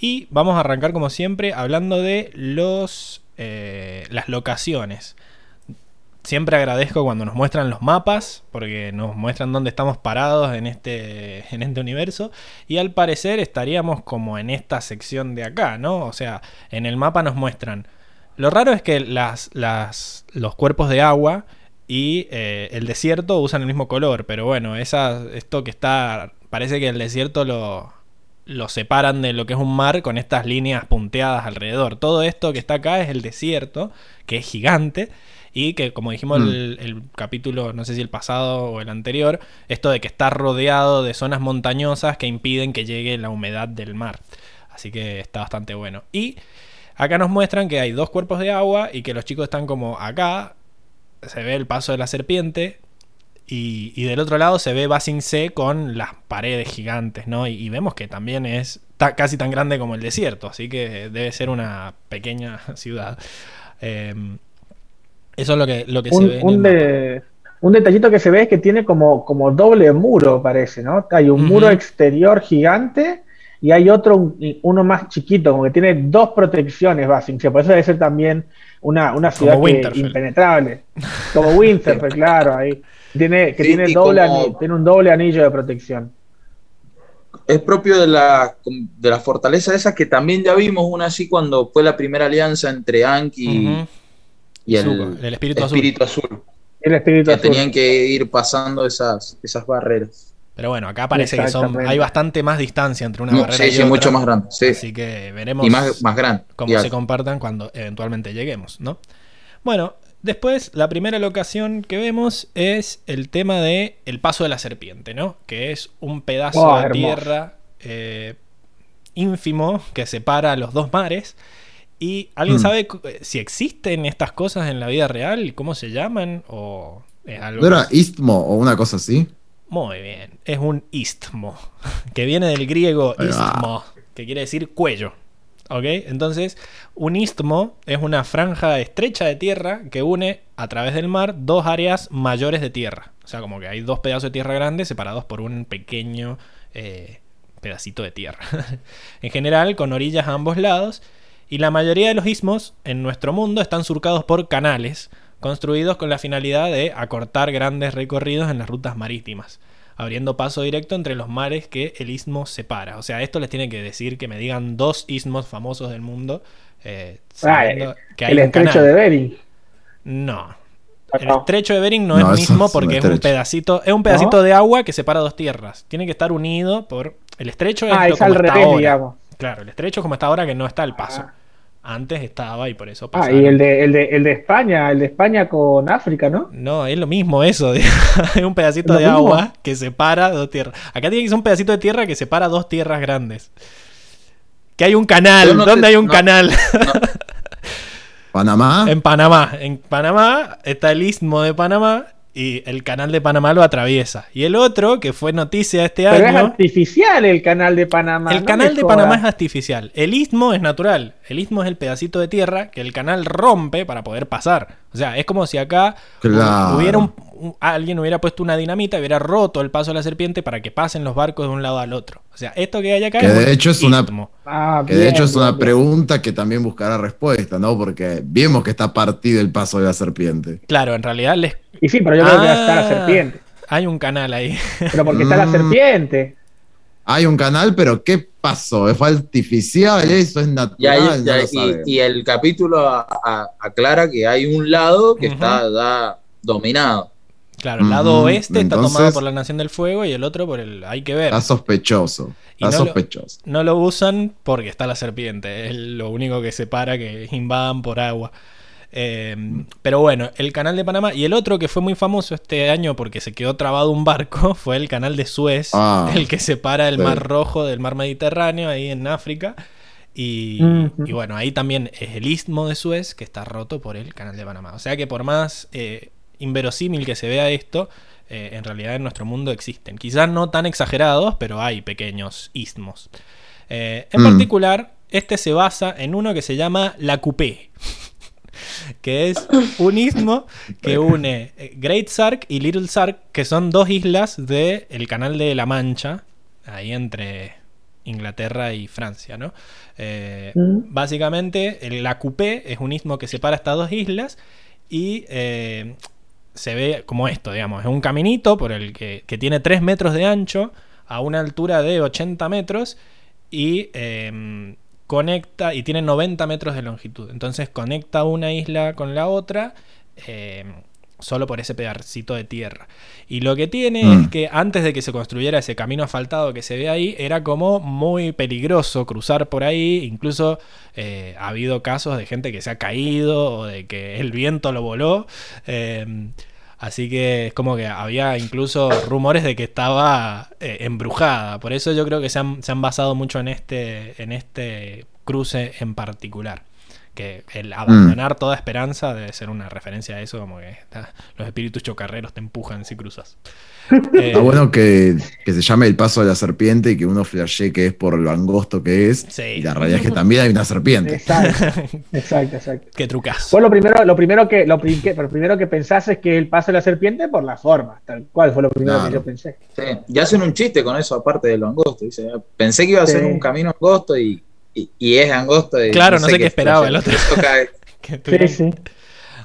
Y vamos a arrancar como siempre hablando de los eh, las locaciones. Siempre agradezco cuando nos muestran los mapas, porque nos muestran dónde estamos parados en este, en este universo. Y al parecer estaríamos como en esta sección de acá, ¿no? O sea, en el mapa nos muestran. Lo raro es que las, las, los cuerpos de agua y eh, el desierto usan el mismo color, pero bueno, esa, esto que está. Parece que el desierto lo, lo separan de lo que es un mar con estas líneas punteadas alrededor. Todo esto que está acá es el desierto, que es gigante. Y que, como dijimos
Mm.
el, el capítulo, no sé si el pasado o el anterior, esto de que está rodeado de zonas montañosas que impiden que llegue la humedad del mar. Así que está bastante bueno. Y acá nos muestran que hay dos cuerpos de agua y que los chicos están como acá. Se ve el paso de la serpiente. Y, y del otro lado se ve Basin C con las paredes gigantes, ¿no? Y, y vemos que también es ta- casi tan grande como el desierto, así que debe ser una pequeña [LAUGHS] ciudad. Eh, eso es lo que, lo que se
Un,
ve en
un de- detallito que se ve es que tiene como, como doble muro, parece, ¿no? Hay un muro exterior gigante y hay otro, un- uno más chiquito, como que tiene dos protecciones básicas. Por eso debe ser también una, una
Como
ciudad que- impenetrable. [LAUGHS] Como Winterfell, claro, ahí. Tiene, que
Sí,
tiene, doble
como-
tiene un doble anillo de protección.
Es propio de la, de la fortaleza esa que también ya vimos una así cuando fue la primera alianza entre Ankh y, el,
el espíritu azul.
espíritu azul.
El espíritu
Que
azul.
tenían que ir pasando esas, esas barreras.
Pero bueno, acá parece que son, hay bastante más distancia entre una
No,
barrera
sí,
y
sí,
otra.
mucho más grande. Sí.
Así que veremos
Y más, más grande.
cómo se compartan cuando eventualmente lleguemos, ¿no? Bueno, después la primera locación que vemos es el tema de el paso de la serpiente, ¿no? Que es un pedazo
Oh,
de
hermoso.
tierra eh, ínfimo que separa los dos mares. ¿Y alguien
Mm.
sabe eh, si existen estas cosas en la vida real? ¿Cómo se llaman? ¿O es algo
¿No era
más?
istmo o una cosa así?
Muy bien, es un istmo, [LAUGHS] que viene del griego istmo, que quiere decir cuello. ¿Ok? Entonces, un istmo es una franja estrecha de tierra que une a través del mar dos áreas mayores de tierra. O sea, como que hay dos pedazos de tierra grandes separados por un pequeño eh, pedacito de tierra. [LAUGHS] en general, con orillas a ambos lados. Y la mayoría de los istmos en nuestro mundo están surcados por canales, construidos con la finalidad de acortar grandes recorridos en las rutas marítimas, abriendo paso directo entre los mares que el istmo separa. O sea, esto les tiene que decir que me digan dos istmos famosos del mundo. eh,
Ah,
sabiendo que hay
el estrecho
canal.
de Bering.
No.
Ah,
El
no.
estrecho de Bering no,
No,
es mismo porque es un pedacito, es un pedacito de agua que separa dos tierras. Tiene que estar unido por el estrecho es
Ah,
lo
es al
como
revés,
ahora.
digamos.
Claro, el estrecho es como está ahora que no está el paso.
Ah.
Antes estaba y por eso
Ah,
pasaron.
y el de, el, de, el de España, el de España con África, ¿no?
No, es lo mismo eso. [LAUGHS] Es un pedacito
¿Lo
de
mismo?
agua que separa dos tierras. Acá tiene que ser un pedacito de tierra que separa dos tierras grandes. Que hay un canal.
No
¿Dónde
te-
hay un
no.
canal? [LAUGHS]
Panamá.
en Panamá. En Panamá está el istmo de Panamá y el canal de Panamá lo atraviesa. Y el otro, que fue noticia este
Pero es
año.
artificial el canal de Panamá.
El
no
canal de. Panamá es artificial. El istmo es natural. El istmo es el pedacito de tierra que el canal rompe para poder pasar. O sea, es como si acá
Claro.
hubiera un, un- alguien hubiera puesto una dinamita y hubiera roto el paso de la serpiente para que pasen los barcos de un lado al otro. O sea, esto que hay acá
Que
es
de
un
hecho es una-
istmo.
Ah,
Que de
bien,
hecho es una
bien.
pregunta que también buscará respuesta, ¿no? Porque vimos que está partido el paso de la serpiente.
Claro, en realidad les...
Y sí, pero yo creo que
Ah,
está la serpiente.
Hay un canal ahí. [LAUGHS]
Pero porque está la
Mm.
serpiente.
Hay un canal, pero ¿qué pasó? ¿Fue artificial? ¿Eso es natural?
Y, hay-
No
ya-
lo
y-
sabemos.
y el capítulo a- a- aclara que hay un lado que está ya dominado.
Claro, el lado oeste está
entonces-
tomado por la Nación del Fuego y el otro por el... Hay que ver.
Está sospechoso. Está
no lo-
sospechoso.
No lo usan porque está la serpiente. Es lo único que separa que invadan por agua. Eh, pero bueno, el canal de Panamá y el otro que fue muy famoso este año porque se quedó trabado un barco [LAUGHS] fue el canal de Suez,
Ah,
el que separa el
sí.
mar Rojo del mar Mediterráneo ahí en África. Y bueno, ahí también es el istmo de Suez que está roto por el canal de Panamá. O sea que por más eh, inverosímil que se vea esto, eh, en realidad en nuestro mundo existen. Quizás no tan exagerados, pero hay pequeños istmos. Eh, en
Mm.
particular, este se basa en uno que se llama la Coupé, que es un istmo que une eh, Great Sark y Little Sark, que son dos islas del Canal de la Mancha, ahí entre Inglaterra y Francia, ¿no? Eh,
Mm.
Básicamente, el- la Coupé es un istmo que separa estas dos islas y eh, se ve como esto, digamos, es un caminito por el que, que tiene 3 metros de ancho a una altura de 80 metros y eh, conecta y tiene 90 metros de longitud. Entonces conecta una isla con la otra eh, solo por ese pedacito de tierra. Y lo que tiene
Mm.
es que antes de que se construyera ese camino asfaltado que se ve ahí, era como muy peligroso cruzar por ahí. Incluso eh, ha habido casos de gente que se ha caído o de que el viento lo voló. Eh, Así que es como que había incluso rumores de que estaba eh, embrujada. Por eso yo creo que se han, se han basado mucho en este, en este cruce en particular. Que el abandonar toda esperanza debe ser una referencia a eso, como que está- los espíritus chocarreros te empujan si cruzas. [LAUGHS] Eh,
Está bueno que, que se llame el paso de la serpiente y que uno flashee que es por lo angosto que es.
Sí.
Y la realidad es que también hay una serpiente.
Exacto, [LAUGHS] exacto, exacto.
Qué trucas.
Fue lo primero, lo primero que, lo, que- lo primero que pensás es que el paso de la serpiente por la forma, tal cual fue lo primero
Claro.
que yo pensé.
Sí, Y hacen un chiste con eso, aparte de lo angosto. Dice, pensé que iba a ser
Sí.
un camino angosto y, y, y es angosto. y
Claro, no sé qué esperaba el otro.
Eso cae. [LAUGHS]
Que
Sí, sí.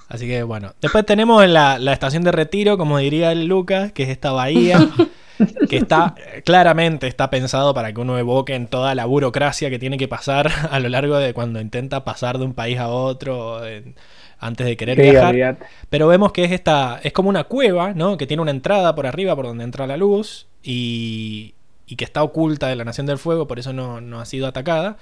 Así que bueno. Después tenemos la, la estación de retiro, como diría el Lucas, que es esta bahía. [LAUGHS] que está claramente está pensado para que uno evoque en toda la burocracia que tiene que pasar [LAUGHS] a lo largo de cuando intenta pasar de un país a otro en- antes de querer
Sí,
viajar. Pero vemos que es esta, es como una cueva, ¿no? Que tiene una entrada por arriba por donde entra la luz y, y que está oculta de la Nación del Fuego, por eso no, no ha sido atacada.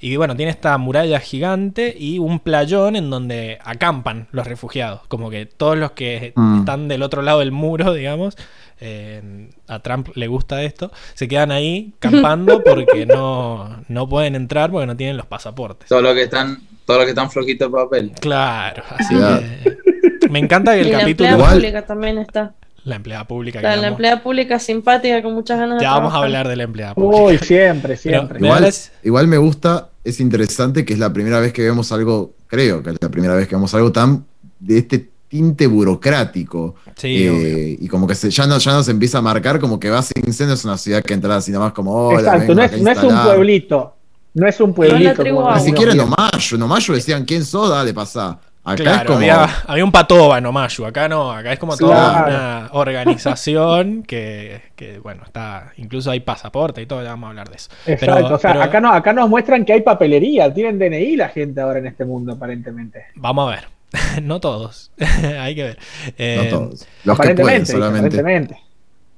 Y bueno, tiene esta muralla gigante y un playón en donde acampan los refugiados. Como que todos los que
Mm.
están del otro lado del muro, digamos, eh, a Trump le gusta esto, se quedan ahí campando [LAUGHS] porque no, no pueden entrar porque no tienen los pasaportes.
Todo lo que están, todo lo que están flojitos de papel.
Claro, así que me encanta que el
y la
capítulo
empleada
Igual-
pública también está.
La empleada pública
La, empleada pública simpática con muchas ganas de
ya vamos a hablar de la empleada pública.
Uy, siempre, siempre.
Igual, igual me gusta, es interesante que es la primera vez que vemos algo, creo que es la primera vez que vemos algo tan de este tinte burocrático.
Sí,
Eh, y como que se, ya, no, ya nos empieza a marcar como que Basingsen es una ciudad que entra así nada más como hola,
Exacto,
vengo
no es, no un
instalar".
pueblito. No es un pueblito.
tribu
como.
Ni siquiera en. Omayo, en Omayo decían quién sos, dale, pasá. Acá
Claro,
es como.
había, había un patoba en Omayu, acá no, acá es como toda
Claro.
una organización que, que, bueno, está, incluso hay pasaporte y todo, ya vamos a hablar de eso.
Exacto,
Pero-
o sea,
pero-
acá, no, acá nos muestran que hay papelería, tienen DNI la gente ahora en este mundo, aparentemente.
Vamos a ver, [LAUGHS] no todos, [LAUGHS] hay que ver.
No
Eh,
todos. Los que pueden
aparentemente,
solamente.
aparentemente.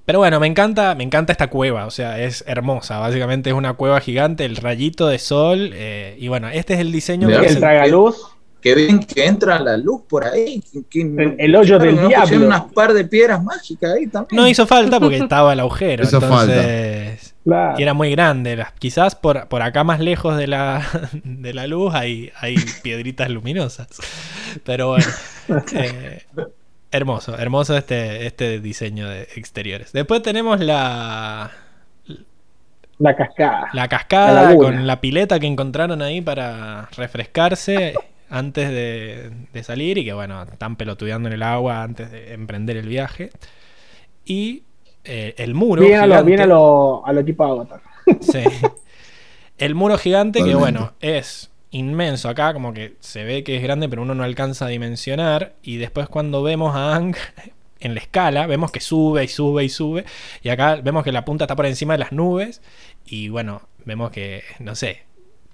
Pero bueno, me encanta, me encanta esta cueva, o sea, es hermosa. Básicamente es una cueva gigante, el rayito de sol. eh, y bueno, este es el diseño que
el tragaluz.
Qué bien que entra la luz por ahí. que- que-
El- el hoyo del
no
diablo.
unas par de piedras mágicas ahí también.
no hizo falta porque estaba el agujero.
Hizo
entonces,
Claro.
Y era muy grande. Quizás por, por acá más lejos de la, [LAUGHS] de la luz hay, hay piedritas luminosas. Pero bueno. [LAUGHS] eh, hermoso, hermoso este, este diseño de exteriores. Después tenemos la,
La cascada.
la cascada con la pileta que encontraron ahí para refrescarse antes de, de salir y que bueno, están pelotudeando en el agua antes de emprender el viaje. Y eh, el muro.
Bien a lo,
gigante-
bien a lo, a lo equipo de Avatar. [LAUGHS]
Sí. El muro gigante que bueno, es inmenso acá, como que se ve que es grande, pero uno no alcanza a dimensionar. Y después cuando vemos a Ang [LAUGHS] en la escala, vemos que sube y sube y sube. Y acá vemos que la punta está por encima de las nubes. Y bueno, vemos que, no sé,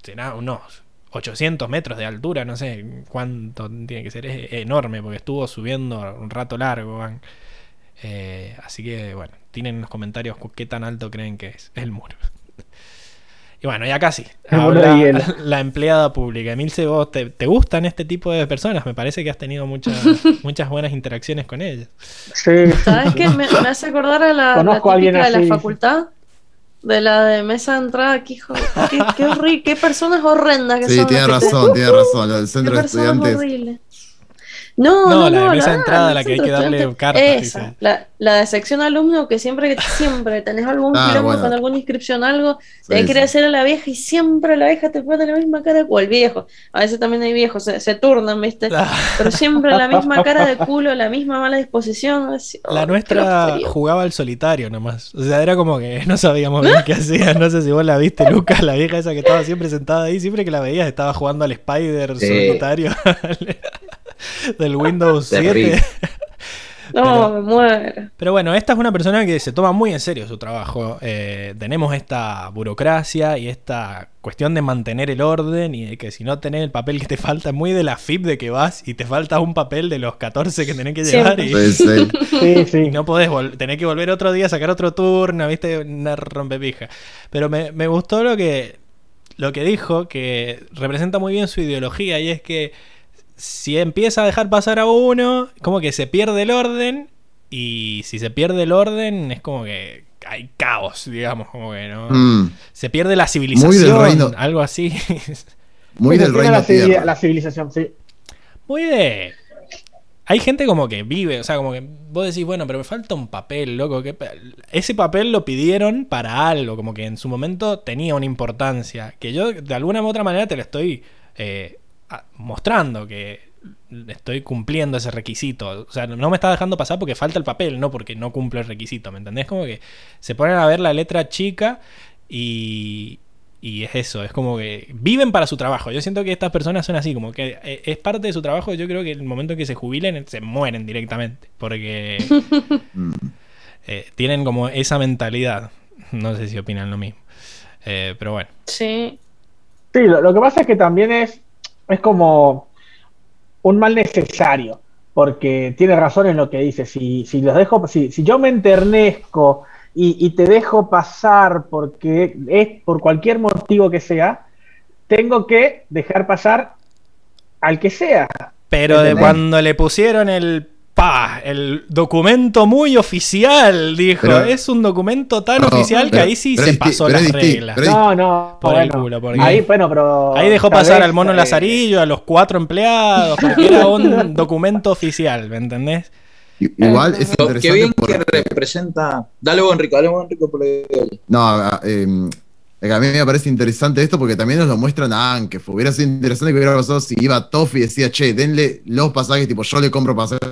será unos 800 metros de altura, no sé cuánto tiene que ser. Es enorme porque estuvo subiendo un rato largo. Eh, así que bueno, tienen en los comentarios qué tan alto creen que es el muro. [LAUGHS] Y bueno, y acá sí.
El muro
habla
de hielo. [LAUGHS]
la empleada pública. Emilce, ¿vos te, te gustan este tipo de personas? Me parece que has tenido muchas, [LAUGHS] muchas buenas interacciones con ellas.
Sí.
¿Sabes qué? Me, me hace acordar a la, la
Conozco a alguien
típica de la facultad. De la de mesa de entrada, que hijo, qué, qué horrible, qué personas horrendas que
Sí,
son.
tiene
que te-
razón, tiene razón.
Qué
centro de estudiantes.
horribles. No,
No,
no,
la de
no,
mesa de entrada,
la
la que hay que darle cartas,
Esa, la, la de sección alumno, que siempre, siempre tenés algún
Ah, bueno.
con alguna inscripción, algo, te
Sí,
quiere
sí.
hacer a la vieja y siempre la vieja te pone la misma cara, o el viejo. A veces también hay viejos, se, se turnan, ¿viste? Pero siempre la misma cara de culo, la misma mala disposición. [LAUGHS] así, oh,
La nuestra jugaba al solitario nomás. O sea, era como que no sabíamos bien qué hacía. No sé si vos la viste, Lucas, la vieja esa que estaba siempre sentada ahí. Siempre que la veías estaba jugando al Spider
Sí.
solitario [LAUGHS] [LAUGHS] [LAUGHS] del Windows 7.
Terrible. [LAUGHS]
No,
Pero-
me muero.
Pero bueno, esta es una persona que se toma muy en serio su trabajo. Eh, tenemos esta burocracia y esta cuestión de mantener el orden y de que si no tenés el papel que te falta, muy de la FIP de que vas y te falta un papel de los 14 que tenés que llevar y,
Sí, [LAUGHS] sí.
Sí,
y
sí.
no podés, tenés que volver otro día a sacar otro turno, viste, una rompepija. Pero me, me gustó lo que, lo que dijo, que representa muy bien su ideología y es que si empieza a dejar pasar a uno, como que se pierde el orden. Y si se pierde el orden, es como que hay caos, digamos, como que no.
Mm,
Se pierde la civilización,
reino.
algo así.
muy del reino
la,
tierra.
la civilización, sí.
Muy de. Hay gente como que vive, o sea, como que vos decís, bueno, pero me falta un papel, loco. que Ese papel lo pidieron para algo, como que en su momento tenía una importancia. Que yo de alguna u otra manera te lo estoy eh, mostrando, que estoy cumpliendo ese requisito. O sea, no me está dejando pasar porque falta el papel, no porque no cumplo el requisito, ¿me entendés? Como que se ponen a ver la letra chica y, y es eso, es como que viven para su trabajo. Yo siento que estas personas son así, como que eh, es parte de su trabajo. Yo creo que el momento en que se jubilen se mueren directamente, porque [LAUGHS]
Mm.
eh, tienen como esa mentalidad. No sé si opinan lo mismo. Eh, pero bueno.
Sí.
Sí, lo, lo que pasa es que también es, es como un mal necesario, porque tiene razón en lo que dice. Si, si los dejo, si, si yo me enternezco y, y te dejo pasar porque es por cualquier motivo que sea, tengo que dejar pasar al que sea.
Pero de cuando le pusieron el pa, el documento muy oficial, dijo,
Pero-
es un documento tan
No,
oficial que ahí sí se pasó las reglas.
No, no,
Por el culo, porque-
ahí, bueno, pero
Ahí dejó pasar
vez,
al mono
eh,
Lazarillo, a los cuatro empleados, porque era un [LAUGHS] documento oficial, ¿me entendés?
Igual es
Qué
interesante
bien que representa. Dale vos, Enrico, dale Enrico, por el-
No, a, eh, a mí me parece interesante esto porque también nos lo muestran a Ankef. Hubiera sido interesante que hubiera pasado si iba Toff y decía, che, denle los pasajes, tipo, yo le compro pasajes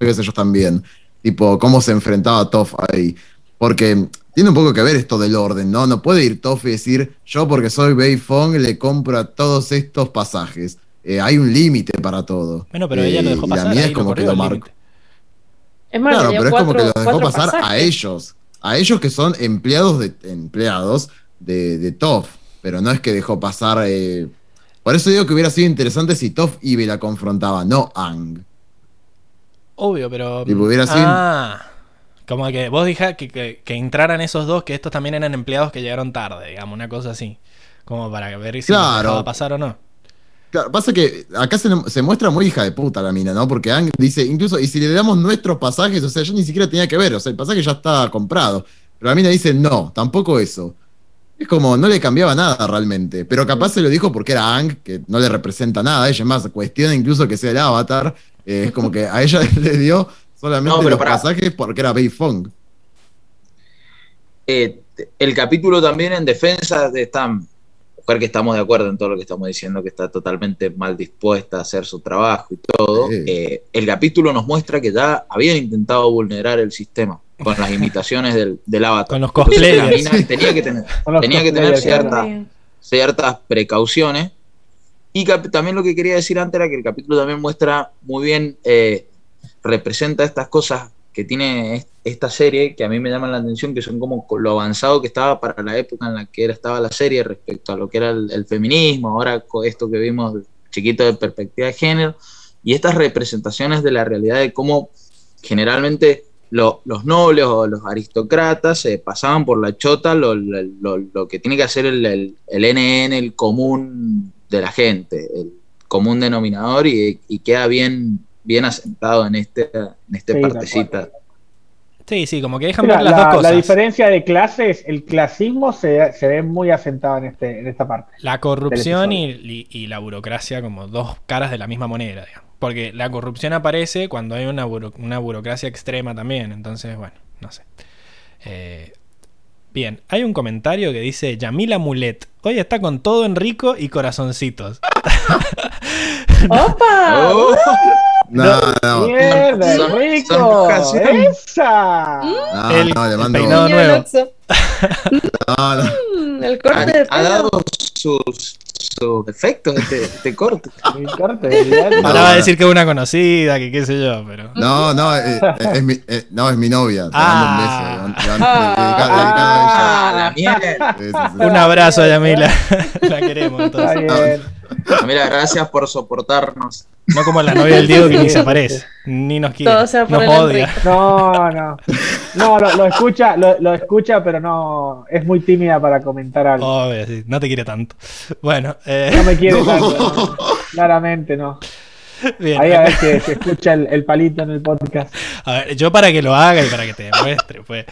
ellos también. Tipo, cómo se enfrentaba Toff ahí. Porque tiene un poco que ver esto del orden, ¿no? No puede ir Toff y decir, yo porque soy Bei Fong le compro a todos estos pasajes. Eh, hay un límite para todo.
Bueno, pero
Eh,
ella lo dejó
y la
pasar.
mía
ahí
es como que lo
límite.
Es más,
Claro, pero es como que lo dejó pasar a ellos. A ellos que son empleados de empleados de, de Toff. Pero no es que dejó pasar. eh, Por eso digo que hubiera sido interesante si Toff y la confrontaba, no Ang.
Obvio, pero.
Tipo, hubiera sido-
Ah, Como que vos dijiste que, que, que entraran esos dos, que estos también eran empleados que llegaron tarde, digamos, una cosa así. Como para ver si
Claro.
va a pasar o no.
Claro, pasa que acá se, se muestra muy hija de puta la mina, ¿no? Porque Ang dice, incluso, y si le damos nuestros pasajes, o sea, yo ni siquiera tenía que ver, o sea, el pasaje ya está comprado. Pero la mina dice, no, tampoco eso. Es como, no le cambiaba nada realmente. Pero capaz se lo dijo porque era Ang, que no le representa nada. Ella más, cuestiona incluso que sea el avatar. Eh, es como que a ella [LAUGHS] le dio solamente
No,
los
pará.
pasajes porque era Bei Fong.
Eh, el capítulo también en defensa de esta mujer que estamos de acuerdo en todo lo que estamos diciendo, que está totalmente mal dispuesta a hacer su trabajo y todo.
Sí.
eh, el capítulo nos muestra que ya habían intentado vulnerar el sistema con las imitaciones del, del avatar.
Con los
La
cosplayers.
mina tenía que tener, tenía que tener
cosplayers,
cierta-
Dios mío.
ciertas precauciones. Y también lo que quería decir antes era que el capítulo también muestra muy bien, eh, representa estas cosas que tiene est- esta serie que a mí me llaman la atención, que son como lo avanzado que estaba para la época en la que era, estaba la serie respecto a lo que era el, el feminismo, ahora con esto que vimos chiquito de perspectiva de género, y estas representaciones de la realidad de cómo generalmente lo- los nobles o los aristócratas se pasaban por la chota lo, lo- lo- que tiene que hacer el, el, el NN, el común de la gente, el común denominador, y, y queda bien, bien asentado en este, en este
Sí, tal
partecita.
Sí, sí, como que dejan
Mira,
ver las
la,
dos cosas.
la diferencia de clases, el clasismo se, se ve muy asentado en, este, en esta parte.
La corrupción y, y- y la burocracia como dos caras de la misma moneda, digamos. Porque la corrupción aparece cuando hay una, buro- una burocracia extrema también. Entonces, bueno, no sé. Eh, bien, hay un comentario que dice Yamila Mulet. Hoy está con todo en rico y corazoncitos. [LAUGHS]
¡Opa!
Oh,
No, no,
¡Mierda,
Son-
rico! ¡Esa!
no,
El-
no, le
el
mando.
peinado nuevo. [LAUGHS]
No, no.
Mm, El corte de
ha, dado sus, sus efectos este, este corte. [LAUGHS]
Mi corte, olvidate.
No,
Ahora va a
no.
decir que es una conocida, que qué sé yo, pero.
No, no, eh, eh, [LAUGHS] es, mi, eh, no, es mi novia. Te
Ah.
mando un beso. Mando- dedicado- dedicado a
Ah, la miel.
ella. Sí, sí, sí.
Un abrazo, Yamila. [LAUGHS] la queremos
Está
entonces.
bien.
Mira, gracias por soportarnos.
No como la novia del Diego que ni se aparece, ni nos quiere,
Todo sea por
nos
el
odia.
No, no. No, lo, lo escucha, lo, lo escucha, pero no. Es muy tímida para comentar algo.
Obvio, sí, no te quiere tanto. Bueno, eh,
No me quiere
No.
tanto. [LAUGHS] no. Claramente no.
bien.
Ahí a ver que se escucha el, el palito en el podcast.
A ver, yo para que lo haga y para que te demuestre, pues.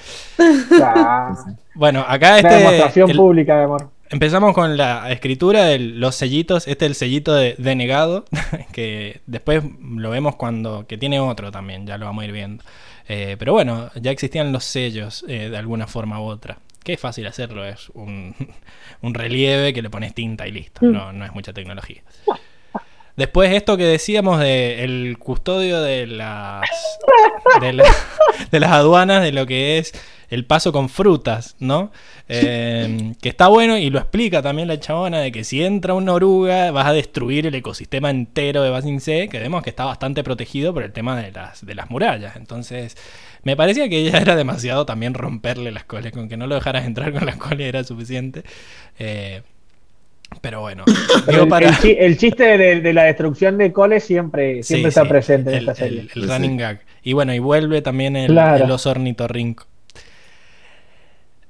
Ya.
Bueno, acá
Una
este.
demostración
el-
pública de amor.
Empezamos con la escritura de los sellitos. Este es el sellito de denegado, [LAUGHS] que después lo vemos cuando. que tiene otro también, ya lo vamos a ir viendo. Eh, pero bueno, ya existían los sellos eh, de alguna forma u otra. Que es fácil hacerlo, es un, [LAUGHS] un relieve que le pones tinta y listo. No, no es mucha tecnología. Después esto que decíamos de custodio de las de, [LAUGHS] de las aduanas de lo que es el paso con frutas, ¿no? Eh, que está bueno y lo explica también la chabona de que si entra una oruga vas a destruir el ecosistema entero de Basin C, que vemos que está bastante protegido por el tema de las, de las murallas. Entonces, me parecía que ella era demasiado también romperle las coles, con que no lo dejaras entrar con las coles era suficiente. Eh, pero bueno, [LAUGHS] digo
El,
para...
el chi- el chiste de, de la destrucción de Cole siempre,
Sí,
siempre está
sí,
presente en
el,
esta serie.
el- running
sí.
gag. Y bueno, y vuelve también el,
Claro.
el oso ornitorrinco.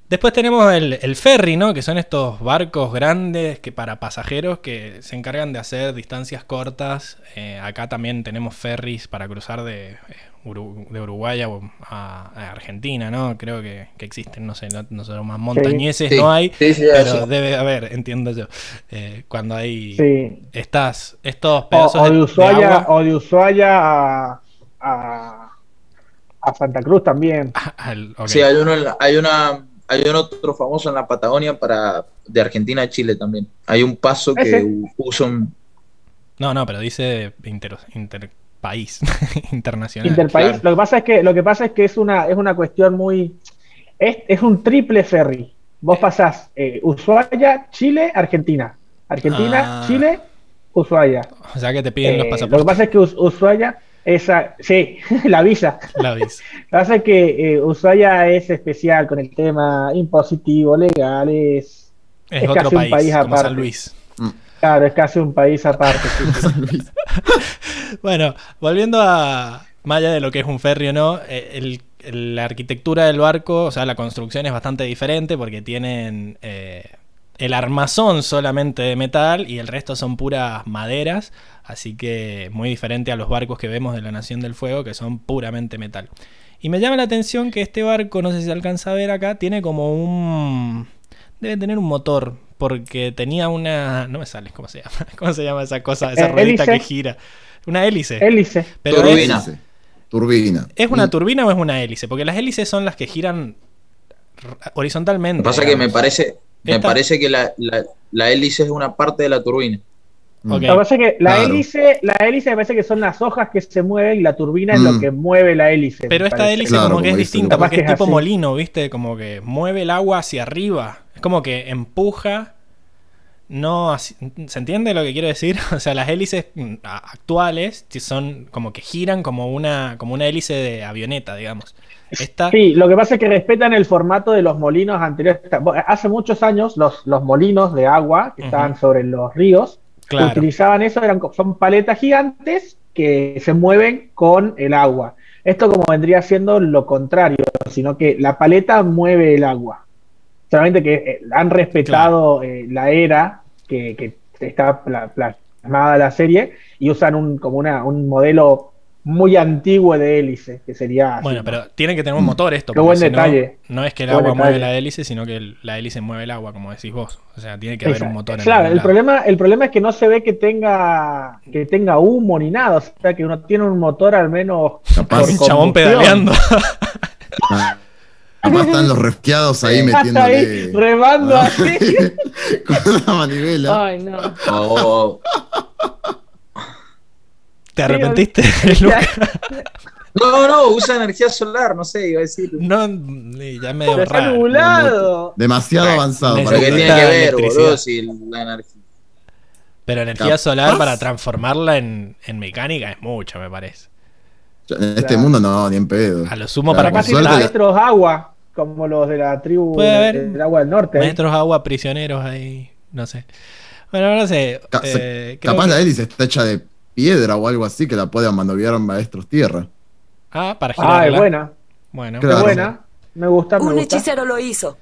Después tenemos el, el ferry, ¿no? Que son estos barcos grandes que para pasajeros que se encargan de hacer distancias cortas. Eh, acá también tenemos ferries para cruzar de, eh, de Uruguay a, Argentina, ¿no? Creo que, que existen, no sé, no, nosotros más montañeses
Sí,
no hay,
sí, sí,
pero
sí.
debe haber, entiendo yo. Eh, cuando hay
Sí.
estas, estos
O,
pedazos
o de
de, de
Ushuaia,
agua-
o de Ushuaia a, a, a Santa Cruz también. [LAUGHS]
Sí, hay uno, en la- hay una, hay un otro famoso en la Patagonia para de Argentina a Chile también. Hay un paso que usan
No, no, pero dice inter, interpaís, [LAUGHS] internacional.
Interpaís.
claro.
Lo que pasa es que, lo que pasa es que es una, es una cuestión muy. Es, es un triple ferry. Vos pasás eh, Ushuaia, Chile, Argentina. Argentina,
Ah.
Chile, Ushuaia.
O sea que te piden los
Eh, lo que
pasaportes.
pasa es que Us- Ushuaia, esa, sí, [LAUGHS] la visa.
La visa. [LAUGHS]
Lo que pasa es que eh, Ushuaia es especial con el tema impositivo, legal, es,
Es,
Es
otro
casi un
país, como
aparte.
San Luis.
claro, es casi un país aparte. sí, sí. [LAUGHS]
San Luis.
Bueno, volviendo a más allá de lo que es un ferry o no, eh, el la arquitectura del barco, o sea, la construcción es bastante diferente porque tienen eh, el armazón solamente de metal y el resto son puras maderas, así que muy diferente a los barcos que vemos de la Nación del Fuego, que son puramente metal. Y me llama la atención que este barco, no sé si se alcanza a ver acá, tiene como un... Debe tener un motor, porque tenía una... No me sale, ¿cómo se llama? [LAUGHS] ¿Cómo se llama esa cosa, esa
Eh,
ruedita
hélice.
que gira? Una hélice.
Hélice.
Pero
Turbina.
es.
Turbina.
¿es una turbina o es una hélice? Porque las hélices son las que giran horizontalmente.
Lo que pasa es que me
digamos.
Me
Esta-
parece que la, la, la hélice es una parte de la turbina.
Mm.
Ok.
Lo que pasa es que la
Claro.
hélice, la hélice me parece que son las hojas que se mueven y la turbina es lo
Mm.
que mueve la hélice.
Pero esta
parece.
hélice
Claro,
como que es distinta, porque es tipo
así.
molino, ¿viste? Como que mueve el agua hacia arriba. Es como que empuja. No, ¿se entiende lo que quiero decir? [LAUGHS] O sea, las hélices mm, actuales son como que giran como una, como una hélice de avioneta, digamos. Esta,
Sí, lo que pasa es que respetan el formato de los molinos anteriores. Hace muchos años los, los molinos de agua que
Ujú.
estaban sobre los ríos
claro,
utilizaban eso, eran, son paletas gigantes que se mueven con el agua. Esto como vendría siendo lo contrario, sino que la paleta mueve el agua. Solamente que eh, han respetado eh, la era que, que está pla- plasmada la serie y usan un, como una, un modelo muy antiguo de hélice, que sería... así,
Bueno,
¿no?
pero tiene que tener un motor esto.
Qué
porque
buen
si no,
detalle.
No, es que el agua mueve
detalle.
la hélice, sino que el- la hélice mueve el agua, como decís vos. O sea, tiene que haber un motor en
Claro,
algún
el problema, el problema es que no se ve que tenga, que tenga humo ni nada, o sea que uno tiene un motor al menos
Capaz-
por
Un chabón pedaleando. [LAUGHS]
Capaz están los resqueados ahí
Hasta [LAUGHS] ahí,
metiéndole
remando
Ah.
así. [LAUGHS]
con la manivela.
Ay, no.
O-
¿Te arrepentiste,
Ya,
Lucas? [LAUGHS]
no, no, usa energía solar, no sé, iba a decir.
No, y ya
está
raro.
Demasiado avanzado para
¿Pero qué
Necesita
tiene que ver, boludo? Si la energía.
Pero energía solar para transformarla en, en mecánica es mucho, me parece.
En este
Claro.
mundo no, ni en pedo.
A lo sumo
Claro,
para
tiene
suerte-
maestros agua, como los de la tribu
Puede
del-
haber
del agua del norte. ¿eh?
maestros agua prisioneros ahí, no sé. Bueno, no sé.
Ca-
eh,
Capaz
que-
la hélice está hecha de piedra o algo así que la puedan manobrar maestros tierra.
Ah, para
Ah,
girarla.
es buena,
Bueno,
Claro.
es buena. Me gusta, me
Un
gusta.
hechicero lo hizo.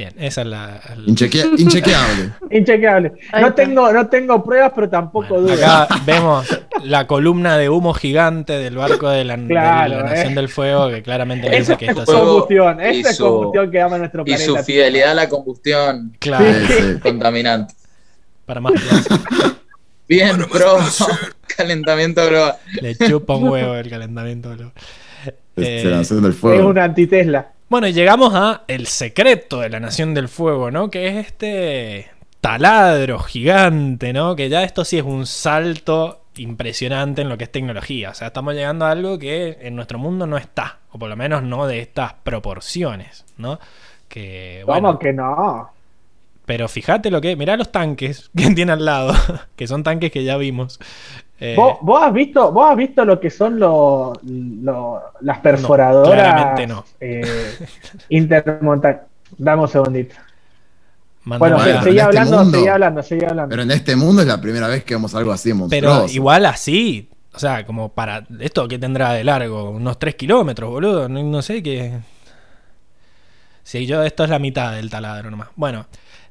Bien, esa es la. la-
Inchequea- [LAUGHS] inchequeable.
Inchequeable. No tengo, no tengo pruebas, pero tampoco
Bueno,
dudas.
acá [LAUGHS] vemos la columna de humo gigante del barco de la, de la Nación
eh.
del Fuego, que claramente dice que
es
esto es.
Combustión,
y
esa es combustión que ama nuestro
Y
planeta.
su fidelidad a la combustión
Claro,
Sí, sí. [LAUGHS]
contaminante.
para más.
Bien, pro. Calentamiento global.
Le chupa un huevo el calentamiento. global.
Es
Eh,
la nación del
Es una antitesla.
Bueno, y llegamos a el secreto de la Nación del Fuego, ¿no? Que es este taladro gigante, ¿no? Que ya esto sí es un salto impresionante en lo que es tecnología. O sea, estamos llegando a algo que en nuestro mundo no está, o por lo menos no de estas proporciones, ¿no? Que, bueno,
¿Cómo que no?
pero fíjate lo que... Mirá los tanques [LAUGHS] que tiene al lado, [LAUGHS] que son tanques que ya vimos. Eh,
¿Vos, vos has visto, ¿Vos has visto lo que son los lo- las perforadoras
claramente no.
eh, intermonta- Dame un segundito. Bueno,
a-
se-
Bueno,
seguí
en este
hablando,
mundo-
seguí hablando, seguí hablando.
Pero en este mundo es la primera vez que vemos algo así
Pero
monstruoso.
igual así, o sea, como para... ¿Esto qué tendrá de largo? Unos 3 kilómetros, boludo. No, no sé qué... Sí, yo esto es la mitad del taladro nomás. Bueno,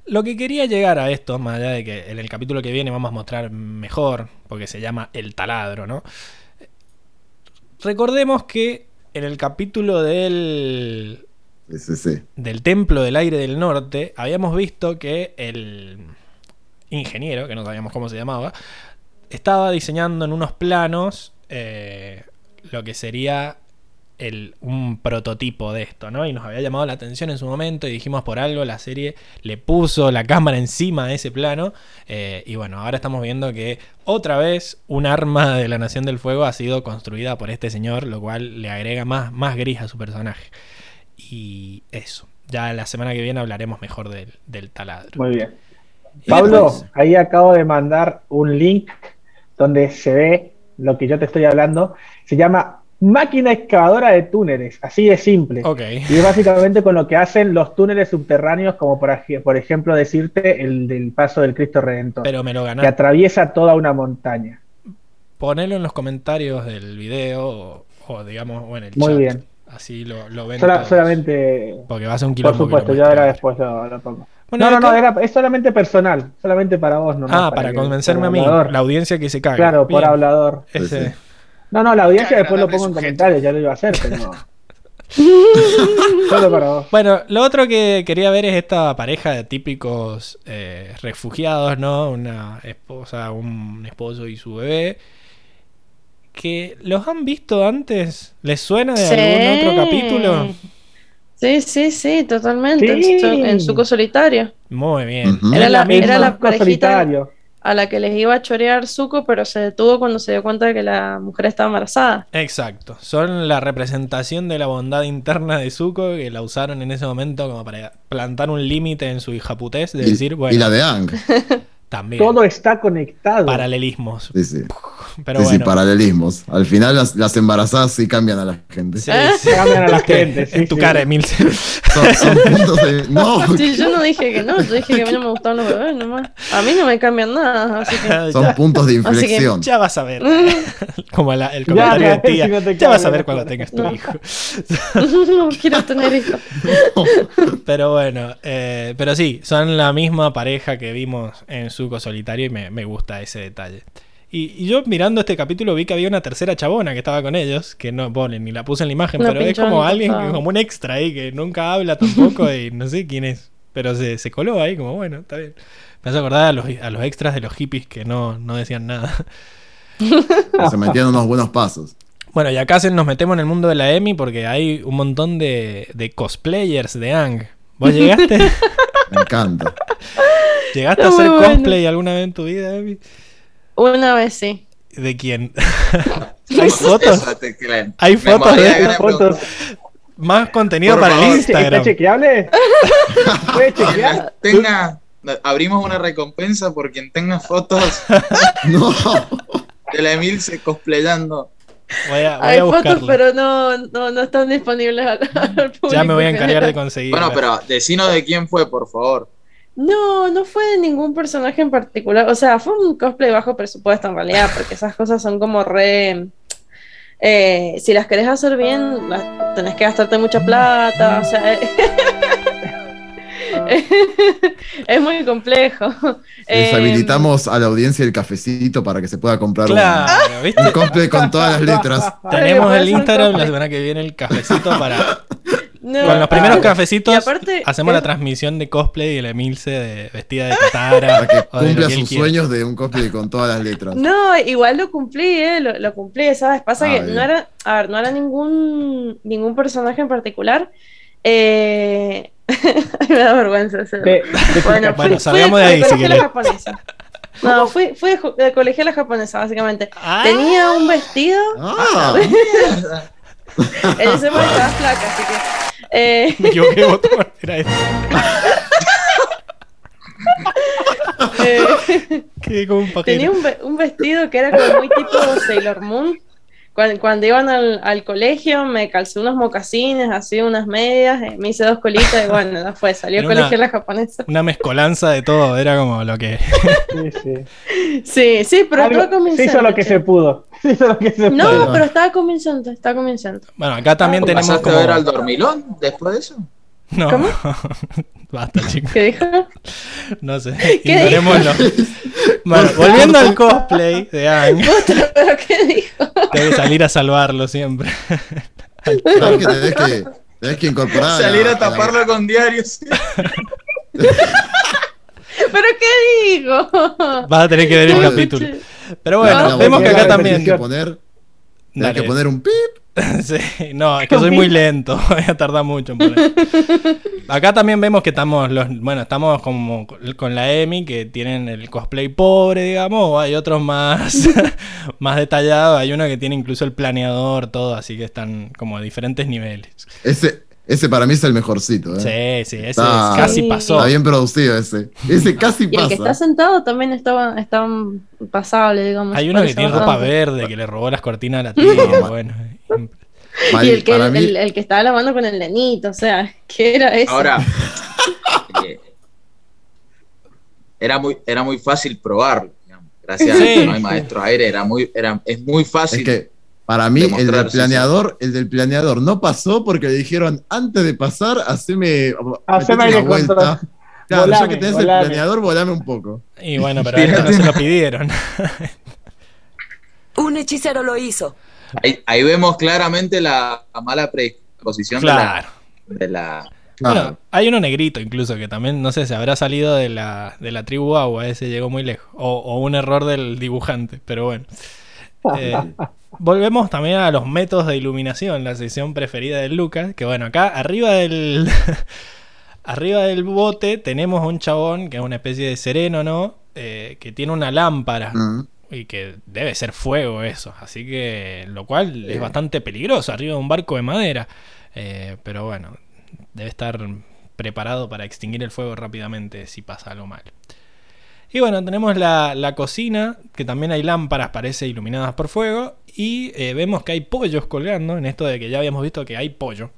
lo que quería llegar a esto, más allá de que en el capítulo que viene vamos a mostrar mejor, porque se llama El taladro, ¿no? Recordemos que en el capítulo del
Sí,
del Templo del Aire del Norte, habíamos visto que el ingeniero, que no sabíamos cómo se llamaba, estaba diseñando en unos planos eh, lo que sería el, un prototipo de esto, ¿no? Y nos había llamado la atención en su momento y dijimos por algo, la serie le puso la cámara encima de ese plano. eh, y bueno, ahora estamos viendo que otra vez un arma de la Nación del Fuego ha sido construida por este señor, lo cual le agrega más, más gris a su personaje. Y eso. Ya la semana que viene hablaremos mejor del, del taladro.
Muy bien.
Y
Pablo,
después-
ahí acabo de mandar un link donde se ve lo que yo te estoy hablando. Se llama máquina excavadora de túneles, así de simple.
Ok.
Y es básicamente con lo que hacen los túneles subterráneos, como por, ej- por ejemplo decirte el del paso del Cristo Redentor,
Pero me lo
que atraviesa toda una montaña.
Ponelo en los comentarios del video o, o digamos, o en el
Muy
chat.
bien.
Así lo, lo ven
solamente,
Porque va a ser un
por
quilombo. que
supuesto, yo ahora después lo, lo pongo.
Bueno,
no, no, no, era, es solamente personal, solamente para vos, no
Ah, para convencerme a
por
mí,
hablador.
la audiencia que se caga.
Claro, por hablador.
Ese-.
No, no, la audiencia después lo pongo en
sujeto.
comentarios, ya lo iba a hacer, pero [LAUGHS] solo para vos.
Bueno, lo otro que quería ver es esta pareja de típicos eh, refugiados, ¿no? Una esposa, un esposo y su bebé. Que los han visto antes. ¿Les suena de algún otro capítulo?
Sí, sí, sí, totalmente.
Sí.
En, su, en Suco Solitario.
Muy bien.
Era la, era la parejita
solitario.
A la que les iba a chorear Zuko, pero se detuvo cuando se dio cuenta de que la mujer estaba embarazada.
Exacto. Son la representación de la bondad interna de Zuko que la usaron en ese momento como para plantar un límite en su hijaputez de
Y,
decir, bueno,
y la de Ang. [LAUGHS]
también.
Todo está conectado.
Paralelismos.
Sí, sí.
Pero
sí, sí, paralelismos. Al final las, las embarazadas sí cambian a la gente.
Sí,
Ah.
sí.
Cambian a la [LAUGHS] gente, sí,
en tu
sí.
cara, Emil.
Son, son puntos de. No,
Sí, yo no dije que no, yo dije que a mí no me gustaban los bebés nomás. A mí no me cambian nada, así que...
son
ya,
puntos de
Así que
inflexión.
ya vas a ver. [LAUGHS] Como la- el comentario
ya,
de tía.
si no te
ya vas a ver cuando tengas tu
No.
hijo. [LAUGHS]
no quiero tener hijos.
Pero bueno, eh, pero sí, son la misma pareja que vimos en Suco Solitario y me, me gusta ese detalle. Y, y yo mirando este capítulo vi que había una tercera chabona que estaba con ellos, que no ponen ni la puse en la imagen, pero es como
en
alguien, como un extra ahí que nunca habla tampoco y no sé quién es. Pero se, se coló ahí como bueno, está bien. Me hace acordar a los, a los extras de los hippies que no, no decían nada.
Se metían unos buenos pasos.
Bueno, y acá se nos metemos en el mundo de la EMI porque hay un montón de, de cosplayers de Ang. ¿Vos llegaste? [LAUGHS]
Me encanta.
¿Llegaste a hacer
bueno.
cosplay alguna vez en tu vida, Emi?
Una vez sí.
¿De quién? [LAUGHS] ¿Hay fotos?
Eso te creen.
Hay fotos de-
fotos.
Más contenido
Por
para el
favor.
¿Está
Instagram.
chequeable? [LAUGHS] ¿Puede chequear?
tenga, abrimos una recompensa por quien tenga fotos [LAUGHS]
No.
de la Emil se cosplayando.
Voy a, voy
Hay
a
fotos, pero no, no, no están disponibles al, al público.
Ya me voy a encargar de conseguir.
Bueno, pero decinos de quién fue, por favor.
No, no fue de ningún personaje en particular. O sea, fue un cosplay bajo presupuesto en realidad, porque esas cosas son como re. eh, si las querés hacer bien, las- tenés que gastarte mucha plata. O sea, [LAUGHS] es muy complejo.
Les
Eh,
habilitamos a la audiencia el cafecito para que se pueda comprar un- un, cosplay con todas las letras.
Tenemos el Instagram la semana que viene el cafecito para. [LAUGHS]
no,
Con los primeros
ah,
cafecitos
y aparte,
hacemos la
es-
transmisión de cosplay y la Emilce de, vestida de Katara. [LAUGHS]
Para que
de
cumpla sus sueños de un cosplay con todas las letras.
No, igual lo cumplí, eh, lo, lo cumplí, ¿sabes? Pasa
Ah,
que
bien.
no era, a ver, no era ningún, ningún personaje en particular. Eh... [LAUGHS] me da vergüenza hacerlo.
De- de-
Bueno,
Bueno, salgamos
fui
de ahí, si querés.
japonesa. No, fui, fui de de colegiala japonesa, básicamente.
Ah.
Tenía un vestido,
Ah, [LAUGHS]
en ese momento estaba flaca, así que... eh, [LAUGHS]
Me equivoqué, botón. Era este. [LAUGHS]
eh,
Quedé como un
tenía
pajero.
un, ve- un vestido que era como muy tipo Sailor Moon. Cuando, cuando iban al, al colegio me calcé unos mocasines, así unas medias, eh, me hice dos colitas y bueno, ya fue, salió
Era
colegio
una-
la japonesa.
Una mezcolanza de todo, era como lo que.
Sí, sí. [LAUGHS]
Sí, sí, pero
Algo-
estaba
se
convincente.
hizo lo que se pudo. [LAUGHS] Se hizo lo que se
No,
pudo.
pero estaba convincente, estaba convincente.
Bueno, acá también tenemos
¿Pasaste
como.
a ver al dormilón después de eso?
No.
¿Cómo? [LAUGHS]
Basta, chicos.
¿Qué dijo?
No sé.
¿Qué
Ignorémoslo. Bueno, [LAUGHS] volviendo al cosplay de Ang,
¿Pero qué dijo?
que salir a salvarlo siempre.
sabes que tenés que, tenés que incorporar.
Salir a taparlo con diarios. [LAUGHS]
¿Pero qué dijo?
Vas a tener que ver el
No,
capítulo. Pero bueno,
la
vemos que acá también.
Tenés que poner, tenés que poner un pip. [LAUGHS]
Sí, no, es que soy muy lento, [LAUGHS] voy a tardar mucho en poner. [LAUGHS] Acá también vemos que estamos los, bueno, estamos como con la Emi que tienen el cosplay pobre, digamos, o hay otros más más detallados, hay uno que tiene incluso el planeador, todo, así que están como a diferentes niveles.
Ese, ese para mí es el mejorcito. ¿eh?
Sí, sí, ese
Está-
casi pasó.
Está bien producido ese. Ese casi
Y el que está
pasa.
sentado también estaba, está pasable, digamos.
Hay uno que tiene ropa verde, que le robó las cortinas a la [LAUGHS] tía, bueno.
Y el que, el,
mí-
el- el que estaba lavando con el nenito, o sea, [LAUGHS] ¿qué era eso?
Ahora, [LAUGHS] eh, era, muy, era muy fácil probarlo. digamos. Gracias a que no hay maestro aire, era muy, era, es muy fácil
Es que Para mí, el del
sí, sí.
planeador, el del planeador no pasó porque le dijeron, antes de pasar, haceme,
Haceme
una vuelta. Claro, ya que tenés
volame.
el planeador, volame un poco.
Y bueno, pero [LAUGHS] a esto no se lo pidieron. [LAUGHS]
Un hechicero lo hizo.
Ahí, ahí vemos claramente la, la mala predisposición de la-
claro.
de la,
Claro.
Bueno, hay uno negrito incluso que también, no sé, se habrá salido de la, de la tribu agua, ese llegó muy lejos. O, o un error del dibujante, pero bueno. [LAUGHS] Eh, volvemos también a los métodos de iluminación, la sección preferida de Lucas, que bueno, acá arriba del... [LAUGHS] arriba del bote tenemos un chabón que es una especie de sereno, ¿no? Eh, que tiene una lámpara.
Mm.
Y que debe ser fuego eso. Así que. Lo cual es bastante peligroso arriba de un barco de madera. Eh, pero bueno, debe estar preparado para extinguir el fuego rápidamente si pasa algo mal. Y bueno, tenemos la, la cocina, que también hay lámparas, parece, iluminadas por fuego. Y eh, vemos que hay pollos colgando, en esto de que ya habíamos visto que hay pollo.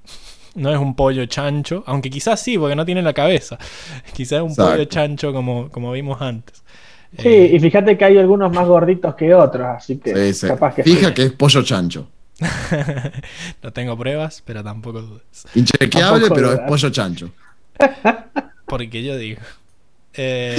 No es un pollo chancho, aunque quizás sí, porque no tiene la cabeza. [LAUGHS] Quizás es un
Exacto.
pollo chancho como, como vimos antes.
Sí,
Eh,
y fíjate que hay algunos más gorditos que otros, así que
Sí, sí.
capaz que
Fija
sí.
que es pollo chancho. [LAUGHS]
no tengo pruebas, pero tampoco dudes.
Inchequeable,
Tampoco
pero es
dudas.
pollo chancho. [LAUGHS]
Porque yo digo. Eh,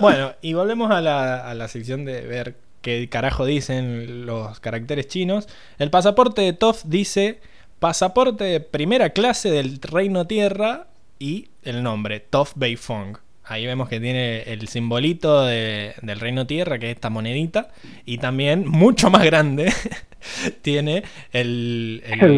bueno, y volvemos a la, a la sección de ver qué carajo dicen los caracteres chinos. El pasaporte de Toff dice pasaporte de primera clase del Reino Tierra y el nombre, Toff Beifong. Ahí vemos que tiene el simbolito de- del Reino Tierra, que es esta monedita. Y también, mucho más grande, [LAUGHS] tiene el, el-
El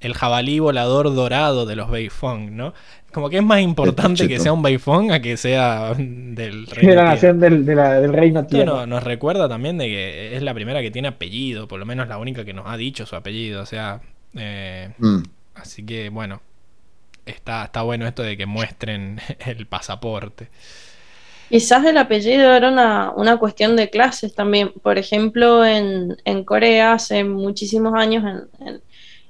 el jabalí volador dorado de los Beifong, ¿no? Como que es más importante que sea un Beifong a que sea del [LAUGHS]
De
Reino
la
Tierra.
nación del, de la- del reino
no- nos recuerda también de que es la primera que tiene apellido, por lo menos la única que nos ha dicho su apellido, o sea, eh,
Mm.
así que bueno, está, está bueno esto de que muestren [LAUGHS] el pasaporte.
Quizás el apellido era una, una cuestión de clases también. Por ejemplo, en, en Corea hace muchísimos años, en, en-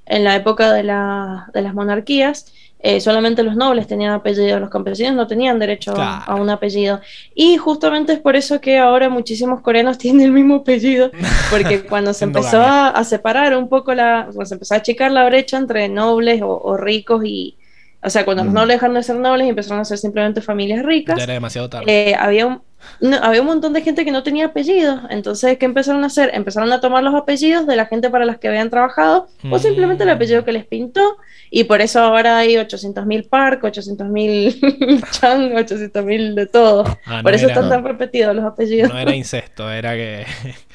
en la época de, la- de las monarquías, eh, solamente los nobles tenían apellido, los campesinos no tenían derecho a-
Claro.
a un apellido. Y justamente es por eso que ahora muchísimos coreanos [LAUGHS] tienen el mismo apellido, porque [LAUGHS] cuando se empezó a, a separar un poco la, cuando se empezó a achicar la brecha entre nobles o, o ricos y, o sea, cuando los
Mm.
nobles dejaron de ser nobles y empezaron a ser simplemente familias ricas,
Ya era demasiado tarde.
eh, había, un, no, había un montón de gente que no tenía apellidos. Entonces, ¿qué empezaron a hacer? Empezaron a tomar los apellidos de la gente para las que habían trabajado o simplemente el
Mm.
apellido que les pintó. Y por eso ahora hay 800.000 Park, 800.000 Chang, 800.000 de todo.
Ah, no
por eso
era-
están tan repetidos los apellidos.
No era incesto, era que [LAUGHS]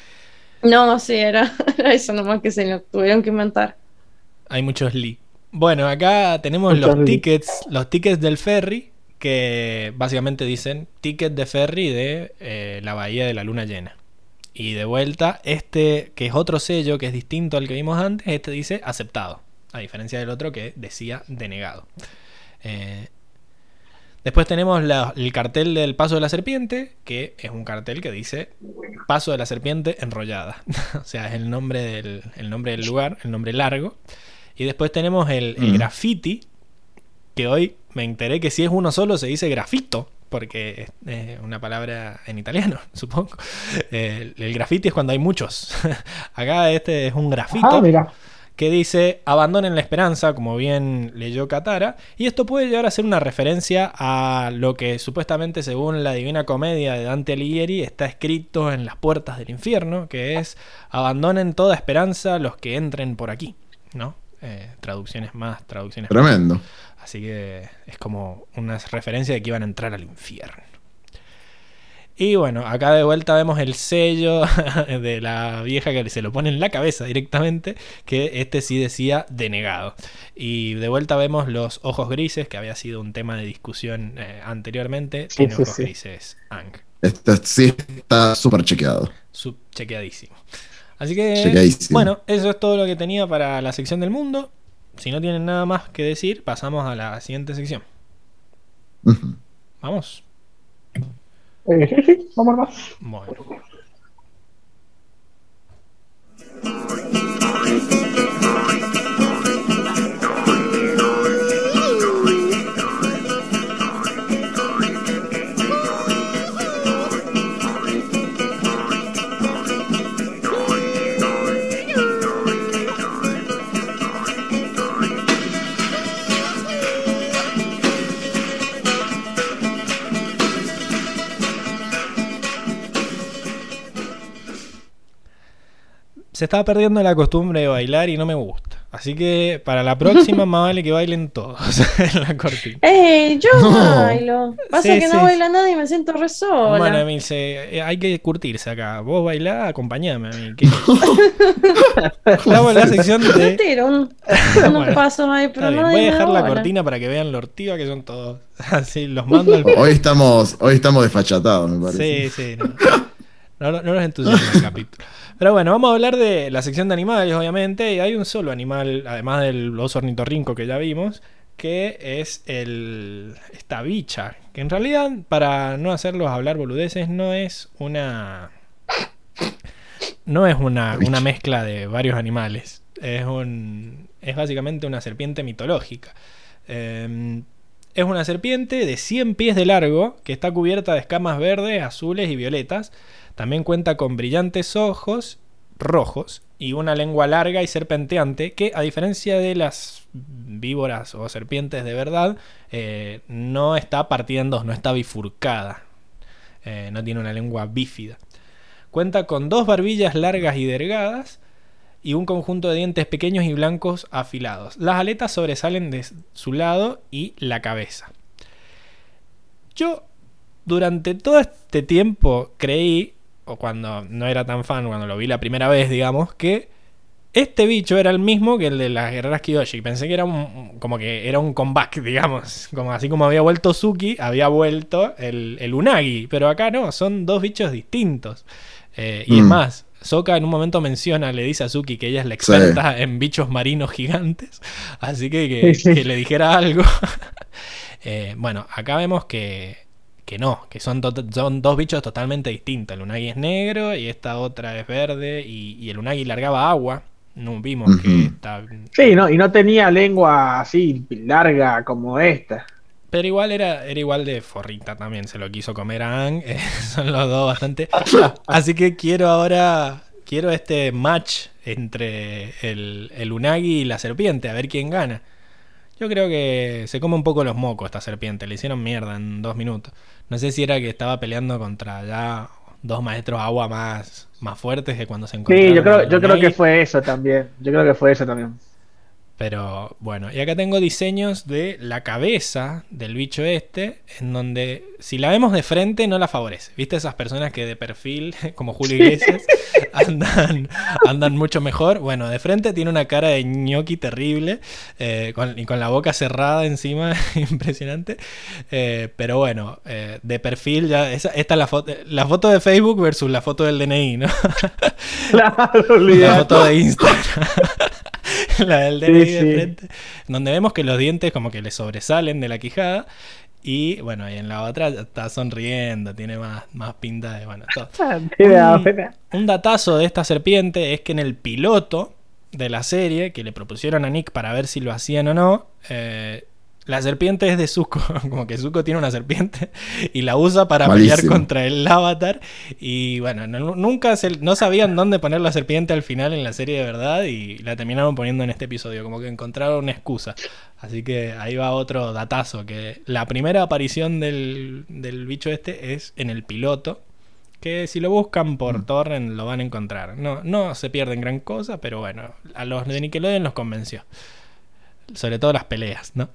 No, sí, era, [LAUGHS] era eso nomás que se lo tuvieron que inventar.
Hay muchos Lee. Bueno, acá tenemos los tickets, los tickets del ferry, que básicamente dicen ticket de ferry de eh, la bahía de la luna llena. Y de vuelta, este, que es otro sello, que es distinto al que vimos antes, este dice aceptado. A diferencia del otro que decía denegado. Eh, después tenemos la- el cartel del Paso de la Serpiente, que es un cartel que dice Paso de la Serpiente enrollada. [LAUGHS] o sea, es el nombre del, el nombre del lugar, el nombre largo. Y después tenemos el, el graffiti, que hoy me enteré que si es uno solo se dice grafito, porque es eh, una palabra en italiano, [LAUGHS] supongo. Eh, el, el graffiti es cuando hay muchos. [LAUGHS] Acá este es un grafito
Ah, mira.
que dice abandonen la esperanza, como bien leyó Katara, y esto puede llegar a ser una referencia a lo que supuestamente según la Divina Comedia de Dante Alighieri está escrito en las puertas del infierno, que es abandonen toda esperanza los que entren por aquí, ¿no? Eh, traducciones más, traducciones.
Tremendo.
Así que es como una referencia de que iban a entrar al infierno. Y bueno, acá de vuelta vemos el sello [LAUGHS] de la vieja que se lo pone en la cabeza directamente, que este sí decía denegado. Y de vuelta vemos los ojos grises, que había sido un tema de discusión eh, anteriormente.
Sí,
Tiene
sí,
ojos
sí.
grises Ang.
Este sí está súper chequeado.
Sub chequeadísimo. Así que, bueno, eso es todo lo que tenía para la sección del mundo. Si no tienen nada más que decir, pasamos a la siguiente sección. Vamos.
Eh, sí, sí, vamos más.
Bueno. Se está perdiendo la costumbre de bailar y no me gusta. Así que para la próxima [LAUGHS] más vale que bailen todos [LAUGHS] en la cortina.
¡Eh! Yo
No.
bailo. Pasa
Sí,
que
sí.
no baila nadie y me siento re sola.
Bueno, Emilce, eh, hay que curtirse acá. Vos bailá, acompañame a mí. Estamos en la sección de...
tiro un- [LAUGHS] unos
Bueno,
pasos ahí, pero
Está bien,
nadie
Voy a
me
dejar la cortina para que vean lo ortiva que son todos. Así los mando al...
Hoy estamos, hoy estamos desfachatados, me parece.
Sí, sí. No, no, no- no nos entusiasma el capítulo. Pero bueno, vamos a hablar de la sección de animales, obviamente. Y hay un solo animal, además del oso ornitorrinco que ya vimos, que es el esta bicha. Que en realidad, para no hacerlos hablar boludeces, no es una. No es una, una mezcla de varios animales. Es un. Es básicamente una serpiente mitológica. Eh, es una serpiente de 100 pies de largo que está cubierta de escamas verdes, azules y violetas. También cuenta con brillantes ojos rojos y una lengua larga y serpenteante que, a diferencia de las víboras o serpientes de verdad, eh, no está partida en dos, no está bifurcada. Eh, no tiene una lengua bífida. Cuenta con dos barbillas largas y delgadas y un conjunto de dientes pequeños y blancos afilados. Las aletas sobresalen de su lado y la cabeza. Yo durante todo este tiempo creí, o cuando no era tan fan, cuando lo vi la primera vez, digamos, que este bicho era el mismo que el de las guerreras Kiyoshi. Pensé que era un, como que era un comeback, [LAUGHS] digamos. Como así como había vuelto Suki, había vuelto el, el Unagi. Pero acá no, son dos bichos distintos. Eh, y es
Mm.
más, Soka en un momento menciona, le dice a Suki que ella es la experta en bichos marinos gigantes. Así que que, [LAUGHS] le dijera algo. [LAUGHS] Eh, bueno, acá vemos que, que no, que son, to- son dos bichos totalmente distintos. El Unagi es negro y esta otra es verde. Y, y el Unagi largaba agua. No vimos que está.
Sí, no, y no tenía lengua así larga como esta.
Pero igual era, era igual de forrita también. Se lo quiso comer a Ang. eh, [LAUGHS] son los dos bastante. Así que quiero ahora. Quiero este match entre el, el Unagi y la serpiente. A ver quién gana. Yo creo que se come un poco los mocos esta serpiente. Le hicieron mierda en dos minutos. No sé si era que estaba peleando contra ya dos maestros agua más, más fuertes que cuando se encontraron.
Sí, yo creo, yo creo que fue eso también. Yo creo que fue eso también.
Pero bueno, y acá tengo diseños de la cabeza del bicho este, en donde si la vemos de frente no la favorece. ¿Viste esas personas que de perfil, [LAUGHS] como Julio Iglesias, [LAUGHS] andan, andan mucho mejor? Bueno, de frente tiene una cara de ñoqui terrible eh, con- y con la boca cerrada encima, [LAUGHS] impresionante. Eh, pero bueno, eh, de perfil ya, esa- esta es la foto, la foto de Facebook versus la foto del DNI, ¿no?
Claro,
La foto de Instagram. [LAUGHS] la del
Sí,
DNI de
sí.
frente. Donde vemos que los dientes como que le sobresalen de la quijada. Y bueno, y en la otra está sonriendo, tiene más, más pinta de. Bueno, todo. [LAUGHS]
Tiene
Un-. Un datazo de esta serpiente es que en el piloto de la serie que le propusieron a Nick para ver si lo hacían o no, eh, la serpiente es de Zuko, [LAUGHS] como que Zuko tiene una serpiente y la usa para pelear contra el avatar y bueno, no- nunca se, no sabían dónde poner la serpiente al final en la serie de verdad y la terminaron poniendo en este episodio, como que encontraron una excusa. Así que ahí va otro datazo, que la primera aparición del, del bicho este es en el piloto, que si lo buscan por torrent lo van a encontrar. No, no se pierden gran cosa, pero bueno, a los de Nickelodeon los convenció. Sobre todo las peleas, ¿no?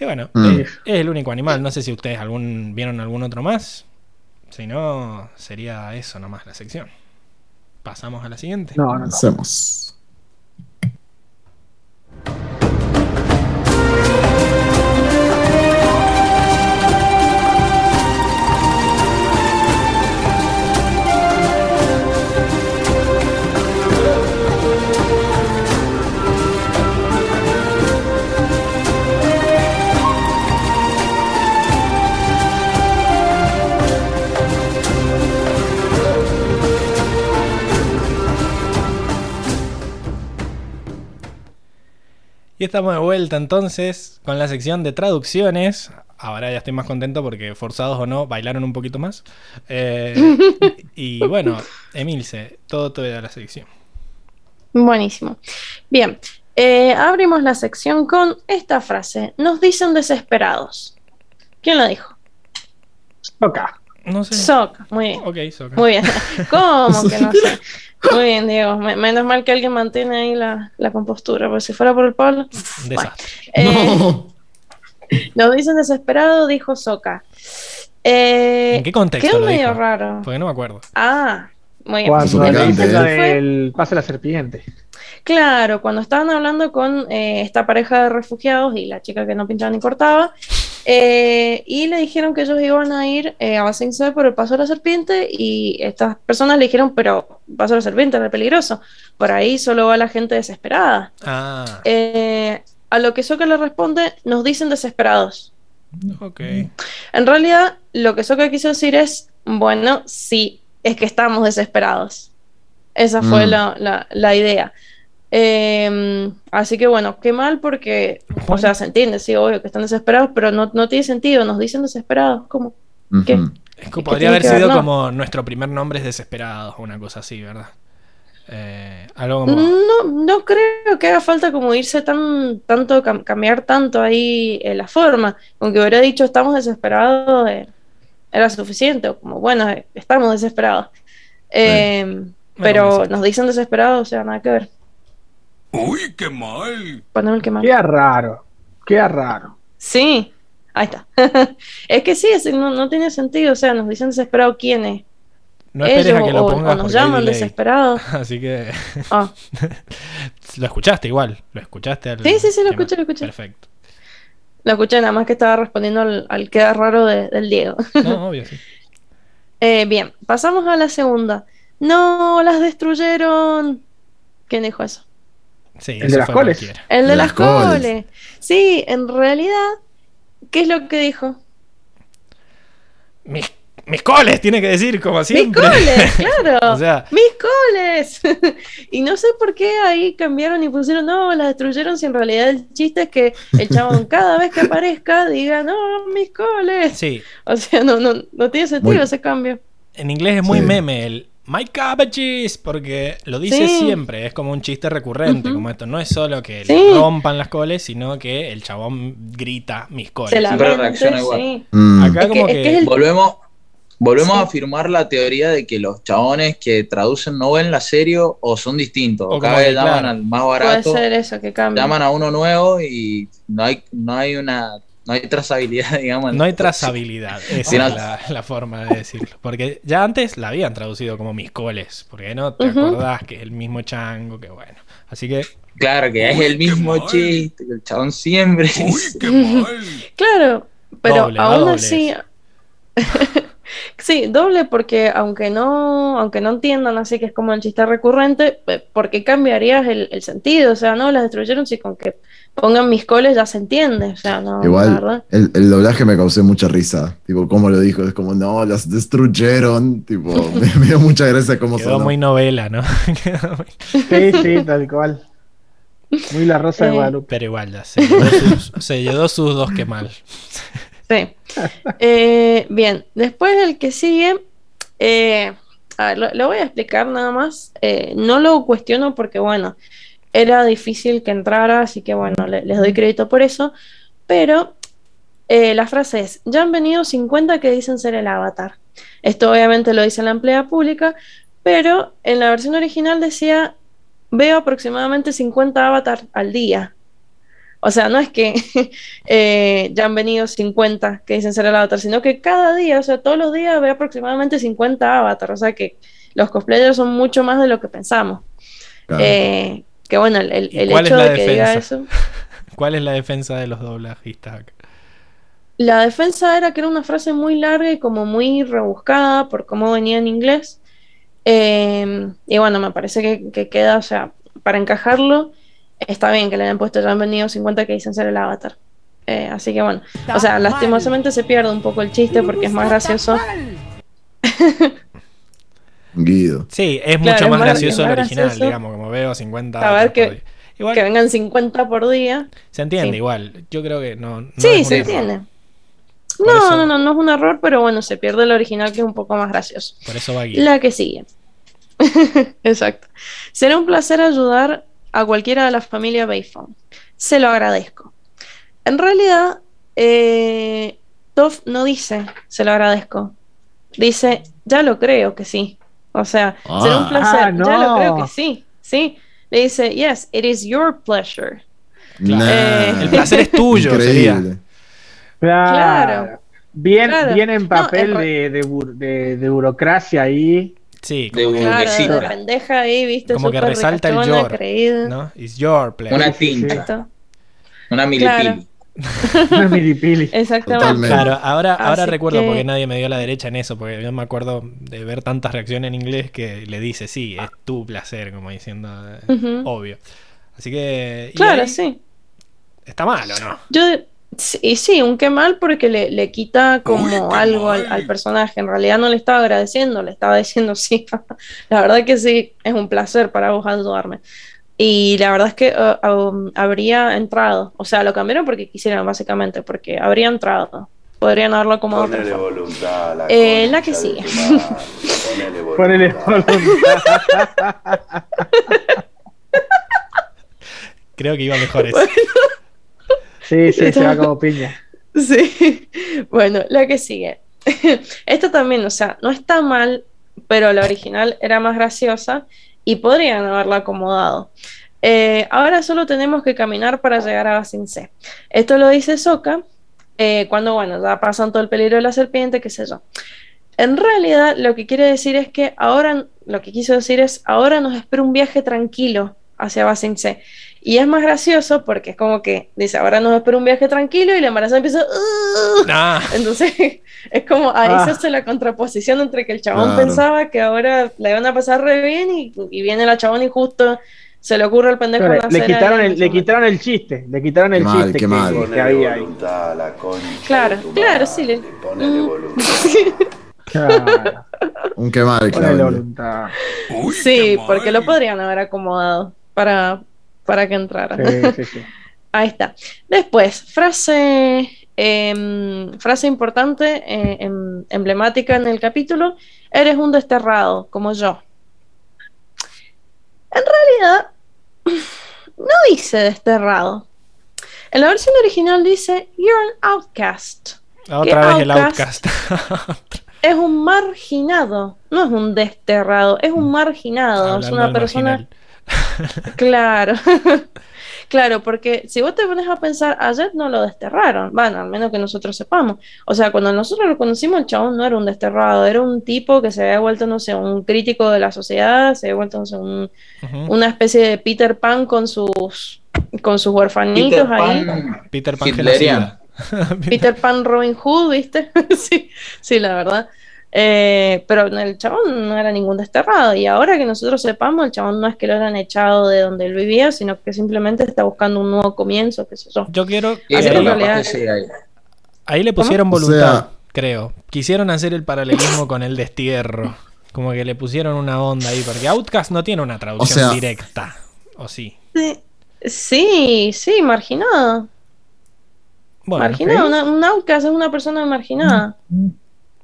Y bueno,
Mm.
es el único animal. No sé si ustedes algún, vieron algún otro más. Si no, sería eso nomás la sección. Pasamos a la siguiente.
No, no, no.
Hacemos.
Y estamos de vuelta entonces con la sección de traducciones. Ahora ya estoy más contento porque forzados o no, bailaron un poquito más. Eh, [LAUGHS] y bueno, Emilce, todo te da la sección.
Buenísimo. Bien, eh, abrimos la sección con esta frase. Nos dicen desesperados. ¿Quién la dijo?
Toca.
No sé.
Sokka, muy bien.
Ok, Sokka.
Muy bien. [LAUGHS] ¿Cómo que no sé? [LAUGHS] Muy bien, Diego. Me- Menos mal que alguien mantiene ahí la, la compostura, porque si fuera por el Pablo.
Un desastre.
Eh,
No.
Nos dicen desesperado, dijo Soca. Eh,
¿En qué contexto
Quedó medio
dijo?
raro.
Porque no me acuerdo.
Ah, muy bien.
Cuando
¿eh?
paso de la serpiente.
Claro, cuando estaban hablando con eh, esta pareja de refugiados y la chica que no pinchaba ni cortaba, eh, y le dijeron que ellos iban a ir eh, a Sing Seo por el paso de la serpiente, y estas personas le dijeron, pero el paso de la serpiente era peligroso, por ahí solo va la gente desesperada.
Ah,
Eh, a lo que Soka le responde, nos dicen desesperados.
ok.
En realidad, lo que Soka quiso decir es, bueno, sí, es que estamos desesperados. Esa fue
Mm.
la, la- la idea. Eh, así que bueno, qué mal porque, o sea, se entiende, sí, obvio que están desesperados, pero no, no tiene sentido, nos dicen desesperados, ¿cómo?
Es que
¿Qué
podría haber
ver?
sido
No.
como nuestro primer nombre es Desesperados o una cosa así, ¿verdad? Eh, algo como.
No, no creo que haga falta como irse tan, tanto, cam- cambiar tanto ahí eh, la forma. Aunque hubiera dicho estamos desesperados, eh, era suficiente. O como, bueno, eh, estamos desesperados. Eh, pero nos dicen desesperados, o sea, nada que ver.
Uy, qué mal.
Poneme el que más.
Queda raro. Queda raro.
Sí, ahí está. [LAUGHS] es que sí, es- no, no tiene sentido. O sea, nos dicen desesperados quiénes.
No esperes
Ellos
a que lo
o,
pongas
o nos
porque hay
llaman desesperados. [LAUGHS]
Así que [LAUGHS]
Ah,
lo escuchaste igual. Lo escuchaste al.
Sí, sí, sí, lo escuché, lo escuché.
Perfecto.
lo escuché nada más que estaba respondiendo al, al queda raro de- del Diego.
No, obvio, sí.
Eh, bien, pasamos a la segunda. No, las destruyeron. ¿Quién dijo eso?
Sí,
El de las coles.
cualquiera.
El de
De
las
las coles.
coles. Sí, en realidad, ¿qué es lo que dijo?
Mis, mis coles, tiene que decir, como siempre.
¡Mis coles! [LAUGHS] ¡Claro!
O sea-
¡Mis coles! [LAUGHS] y no sé por qué ahí cambiaron y pusieron, no, las destruyeron, si en realidad el chiste es que el chabón [LAUGHS] cada vez que aparezca diga, no, mis coles.
Sí,
O sea, no, no, no tiene sentido
Muy-
ese cambio.
en inglés es muy
Sí.
meme el My cabbages, porque lo dice
Sí.
siempre, es como un chiste recurrente, como esto. No es solo que
Sí.
le rompan las coles, sino que el chabón grita mis coles.
Se
Siempre reacciona igual.
sí.
Mm.
Acá
Es que-
como
es
que,
que es el-
Volvemos, volvemos
Sí.
a afirmar la teoría de que los chabones que traducen no ven la serie o son distintos.
O
cada
como
vez llaman
claro.
al más
Puede
barato,
ser eso que cambie.
llaman a uno nuevo y no hay, no hay una no hay trazabilidad, [LAUGHS] digamos.
no hay trazabilidad, esa es la, la forma de decirlo. Porque ya antes la habían traducido como mis coles, porque no te acordás que es el mismo chango, que bueno. Así que
Claro que es el mismo
mal.
chiste, que el chabón siempre
Uy, qué mal. [LAUGHS]
Claro, pero
Doble,
aún
doble
así. [LAUGHS] sí, doble porque aunque no, aunque no entiendan así que es como el chiste recurrente, ¿por qué cambiarías el, el sentido? O sea, no, las destruyeron si con que pongan mis coles ya se entiende. O sea, no,
Igual,
verdad.
el, el doblaje me causó mucha risa. Tipo, cómo lo dijo. Es como, no, las destruyeron. Tipo, [LAUGHS] me, me dio mucha gracia cómo
quedó
sonó.
muy novela, ¿no? [LAUGHS] Quedó muy-
Sí, sí, tal cual. Muy la rosa de
Eh,
Guadalupe.
Pero igual, ya se llevó sus, se llevó sus dos que mal. [LAUGHS]
Sí. Eh, bien, después el que sigue, eh, a ver, lo, voy a explicar nada más. Eh, no lo cuestiono porque, bueno, era difícil que entrara, así que, bueno, le- les doy crédito por eso. Pero eh, la frase es, ya han venido 50 que dicen ser el avatar. Esto obviamente lo dice la empleada pública, pero en la versión original decía, veo aproximadamente 50 avatar al día. O sea, no es que [LAUGHS] eh, ya han venido 50 que dicen ser el avatar, sino que cada día, o sea, todos los días ve aproximadamente 50 avatars. O sea que los cosplayers son mucho más de lo que pensamos.
Claro.
Eh, que bueno, el, el-
¿Y
el
cuál es
hecho de que diga eso. [LAUGHS]
¿Cuál es la defensa de los doblajistas?
La defensa era que era una frase muy larga y como muy rebuscada por cómo venía en inglés. Eh, y bueno, me parece que, que queda, o sea, para encajarlo, está bien que le hayan puesto ya han venido 50 que dicen ser el avatar. Eh, así que bueno, o sea, lastimosamente se pierde un poco el chiste porque es más gracioso. [LAUGHS]
Guido.
Sí, es
Claro,
mucho
es
más gracioso el original,
gracioso.
digamos, como veo 50
A ver que-.
Igual,
Que vengan 50 por día.
se entiende
sí.
igual. Yo creo que no. no
Sí, se entiende. No,
eso-
no, no, no es un error, pero bueno, se pierde el original que es un poco más gracioso.
Por eso va aquí.
La que sigue. [LAUGHS] Exacto. Será un placer ayudar a cualquiera de la familia Bayfon. Se lo agradezco. En realidad, eh, Toff no dice se lo agradezco. dice, ya lo creo que sí. O sea,
Ah.
será un placer,
Ah,
ya lo creo que sí. Sí. Le dice, yes, it is your pleasure.
Nah.
Eh,
El placer es tuyo, sería.
Claro.
Claro.
Bien,
Claro.
bien en papel
No, es
de, de, bu- de- de burocracia ahí.
Sí,
De
como que,
Claro, de
Burguesita.
pendeja ahí, viste,
Como que
súper
resalta el your,
creída.
¿no? It's your pleasure.
Una tinta,
Exacto.
una milipili. [LAUGHS]
Una milipili.
Exactamente.
Totalmente.
Claro, ahora, ahora recuerdo
que-
porque nadie me dio la derecha en eso, porque yo me acuerdo de ver tantas reacciones en inglés que le dice, sí, es tu placer, como diciendo, eh, obvio. Así que...
Claro,
ahí
sí.
Está mal, ¿o no?
Yo, y sí, un qué mal porque le, le quita como
Uy,
algo al, personaje. En realidad no le estaba agradeciendo, le estaba diciendo [LAUGHS] sí. la verdad que sí, es un placer para vos ayudarme. Y la verdad es que uh, um, habría entrado. O sea, lo cambiaron porque quisieron, básicamente, porque habría entrado. Podrían haberlo acomodado.
Ponele voluntad a la
Eh, la que sigue.
Ponele [LAUGHS] voluntad.
Ponele voluntad. [LAUGHS]
Creo que iba mejor eso.
Sí, sí, se va como piña. [LAUGHS]
Sí, bueno, la que sigue. [LAUGHS] Esta también, o sea, no está mal, pero la original era más graciosa y podrían haberla acomodado. Eh, ahora solo tenemos que caminar para llegar a Basin C. Esto lo dice Soka eh, cuando, bueno, ya pasan todo el peligro de la serpiente, qué sé yo. En realidad, lo que quiere decir es que ahora, lo que quiso decir es, ahora nos espera un viaje tranquilo hacia Basin C. Y es más gracioso porque es como que dice, ahora nos espera un viaje tranquilo y la embarazada empieza... "Uh".
Ah,
Entonces, [LAUGHS] es como ahí
Ah.
se hace la contraposición entre que el chabón
Claro.
pensaba que ahora la iban a pasar re bien y, y viene la chabón y justo se le ocurre al pendejo
Claro, le quitaron el, le quitaron el chiste, le quitaron el
Qué mal,
chiste
qué
que,
mal.
que
Ponele
había ahí.
la concha
Claro, claro,
madre.
sí, le-
Ponele
Mm.
voluntad. [LAUGHS]
Claro,
Un qué mal, claro.
Sí, porque lo podrían haber acomodado para, para que entrara.
Sí, sí, sí. [LAUGHS]
Ahí está. Después, frase, em, frase importante, eh, em- emblemática en el capítulo, eres un desterrado, como yo. En realidad, [LAUGHS] no dice desterrado. En la versión original dice, you're an outcast.
otra
¿Qué
vez el
outcast? [LAUGHS] Es un marginado, no es un desterrado, es un marginado, es una persona...
marginal.
Claro, [LAUGHS] claro, porque si vos te pones a pensar, ayer no lo desterraron, bueno, al menos que nosotros sepamos. O sea, cuando nosotros lo conocimos, el chabón no era un desterrado, era un tipo que se había vuelto, no sé, un crítico de la sociedad, se había vuelto, no sé, un- una especie de Peter Pan con sus, con sus huerfanitos
Peter
ahí.
Pan
Peter Pan.
Peter Pan Robin Hood, ¿viste? [LAUGHS] sí, sí, la verdad. Eh, pero el chabón no era ningún desterrado y ahora que nosotros sepamos, el chabón no es que lo hayan echado de donde él vivía, sino que simplemente está buscando un nuevo comienzo, qué sé yo.
Yo quiero...
En
capaz
realidad-
que sí, ahí.
Ahí le pusieron
¿Cómo? O
voluntad,
sea-
creo. Quisieron hacer el paralelismo con el destierro. Como que le pusieron una onda ahí, porque Outcast no tiene una traducción
O sea-
directa. ¿O sí?
Sí, sí, sí, marginado.
Bueno,
marginado, una- un outcast es una persona marginada.